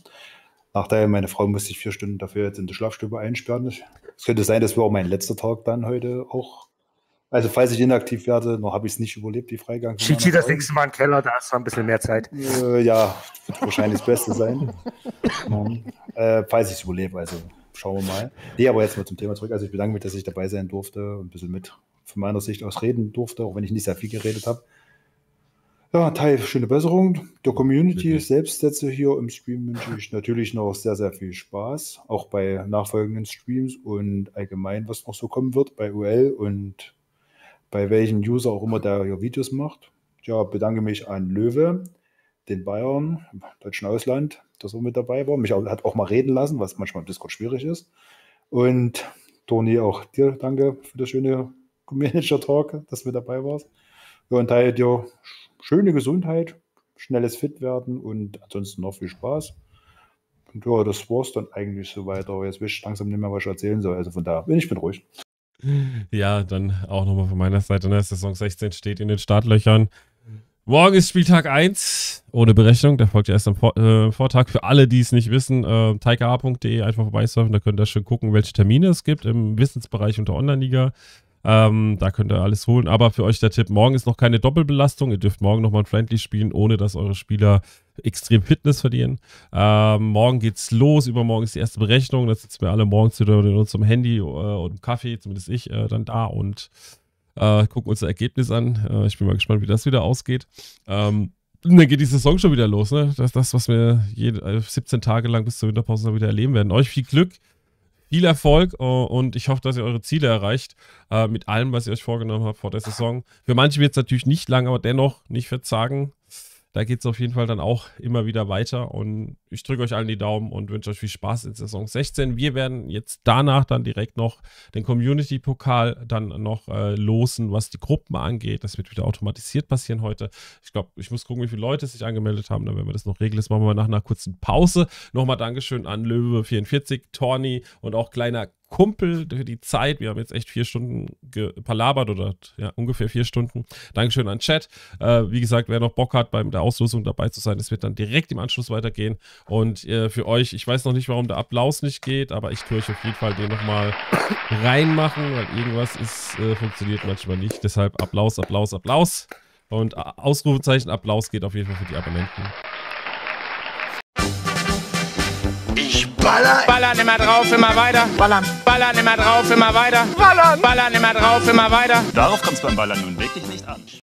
Nachteil, meine Frau musste sich vier Stunden dafür jetzt in der Schlafstube einsperren. Es könnte sein, dass wir auch mein letzter Tag dann heute auch. Also falls ich inaktiv werde, noch habe ich es nicht überlebt, die Freigang. Schick sie das nächste Mal den Keller, da hast du ein bisschen mehr Zeit. Äh, ja, wird wahrscheinlich das Beste sein. äh, falls ich es überlebe, also schauen wir mal. Nee, aber jetzt mal zum Thema zurück. Also ich bedanke mich, dass ich dabei sein durfte und ein bisschen mit von meiner Sicht aus reden durfte, auch wenn ich nicht sehr viel geredet habe. Ja, Teil schöne Besserung. Der Community selbst setze hier im Stream wünsche ich natürlich noch sehr, sehr viel Spaß. Auch bei nachfolgenden Streams und allgemein, was noch so kommen wird bei UL und bei welchem User auch immer, der hier Videos macht. Ja, bedanke mich an Löwe, den Bayern im deutschen Ausland, dass er mit dabei war. Mich hat auch mal reden lassen, was manchmal im Discord schwierig ist. Und Toni, auch dir danke für das schöne Manager Talk, dass du mit dabei warst. Ja, und Teil dir schöne Gesundheit, schnelles Fitwerden und ansonsten noch viel Spaß. Und ja, das war's dann eigentlich so weiter. Aber jetzt will ich langsam nicht mehr, was ich erzählen soll. Also von da bin ich bin ruhig. Ja, dann auch nochmal von meiner Seite. Ne? Saison 16 steht in den Startlöchern. Morgen ist Spieltag 1, ohne Berechnung. Der folgt ja erst am Vor äh, Vortag. Für alle, die es nicht wissen, äh, taika.de einfach vorbeisurfen. Da könnt ihr schön gucken, welche Termine es gibt im Wissensbereich unter Online-Liga. Ähm, da könnt ihr alles holen. Aber für euch der Tipp: Morgen ist noch keine Doppelbelastung. Ihr dürft morgen nochmal ein Friendly spielen, ohne dass eure Spieler extrem Fitness verlieren. Ähm, morgen geht's los. Übermorgen ist die erste Berechnung. Da sitzen wir alle morgens wieder in unserem Handy äh, und Kaffee, zumindest ich, äh, dann da und äh, gucken uns das Ergebnis an. Äh, ich bin mal gespannt, wie das wieder ausgeht. Ähm, dann geht die Saison schon wieder los. Ne? Das ist das, was wir jede, 17 äh, Tage lang bis zur Winterpause wieder erleben werden. Euch viel Glück viel Erfolg uh, und ich hoffe, dass ihr eure Ziele erreicht uh, mit allem, was ihr euch vorgenommen habt vor der Saison. Für manche wird es natürlich nicht lang, aber dennoch nicht verzagen da geht es auf jeden Fall dann auch immer wieder weiter. Und ich drücke euch allen die Daumen und wünsche euch viel Spaß in Saison 16. Wir werden jetzt danach dann direkt noch den Community-Pokal dann noch äh, losen, was die Gruppen angeht. Das wird wieder automatisiert passieren heute. Ich glaube, ich muss gucken, wie viele Leute sich angemeldet haben. Dann werden wir das noch regeln. Das machen wir nach einer kurzen Pause. Nochmal Dankeschön an Löwe44, Torni und auch kleiner Kumpel für die Zeit. Wir haben jetzt echt vier Stunden palabert oder ja, ungefähr vier Stunden. Dankeschön an Chat. Äh, wie gesagt, wer noch Bock hat, bei der Auslosung dabei zu sein, es wird dann direkt im Anschluss weitergehen. Und äh, für euch, ich weiß noch nicht, warum der Applaus nicht geht, aber ich tue euch auf jeden Fall den nochmal reinmachen, weil irgendwas ist, äh, funktioniert manchmal nicht. Deshalb Applaus, Applaus, Applaus. Und Ausrufezeichen Applaus geht auf jeden Fall für die Abonnenten. Ballern. Ballern immer drauf, immer weiter. Ballern. Ballern immer drauf, immer weiter. Ballern. Ballern immer drauf, immer weiter. Darauf kommt es beim Ballern nun wirklich nicht an.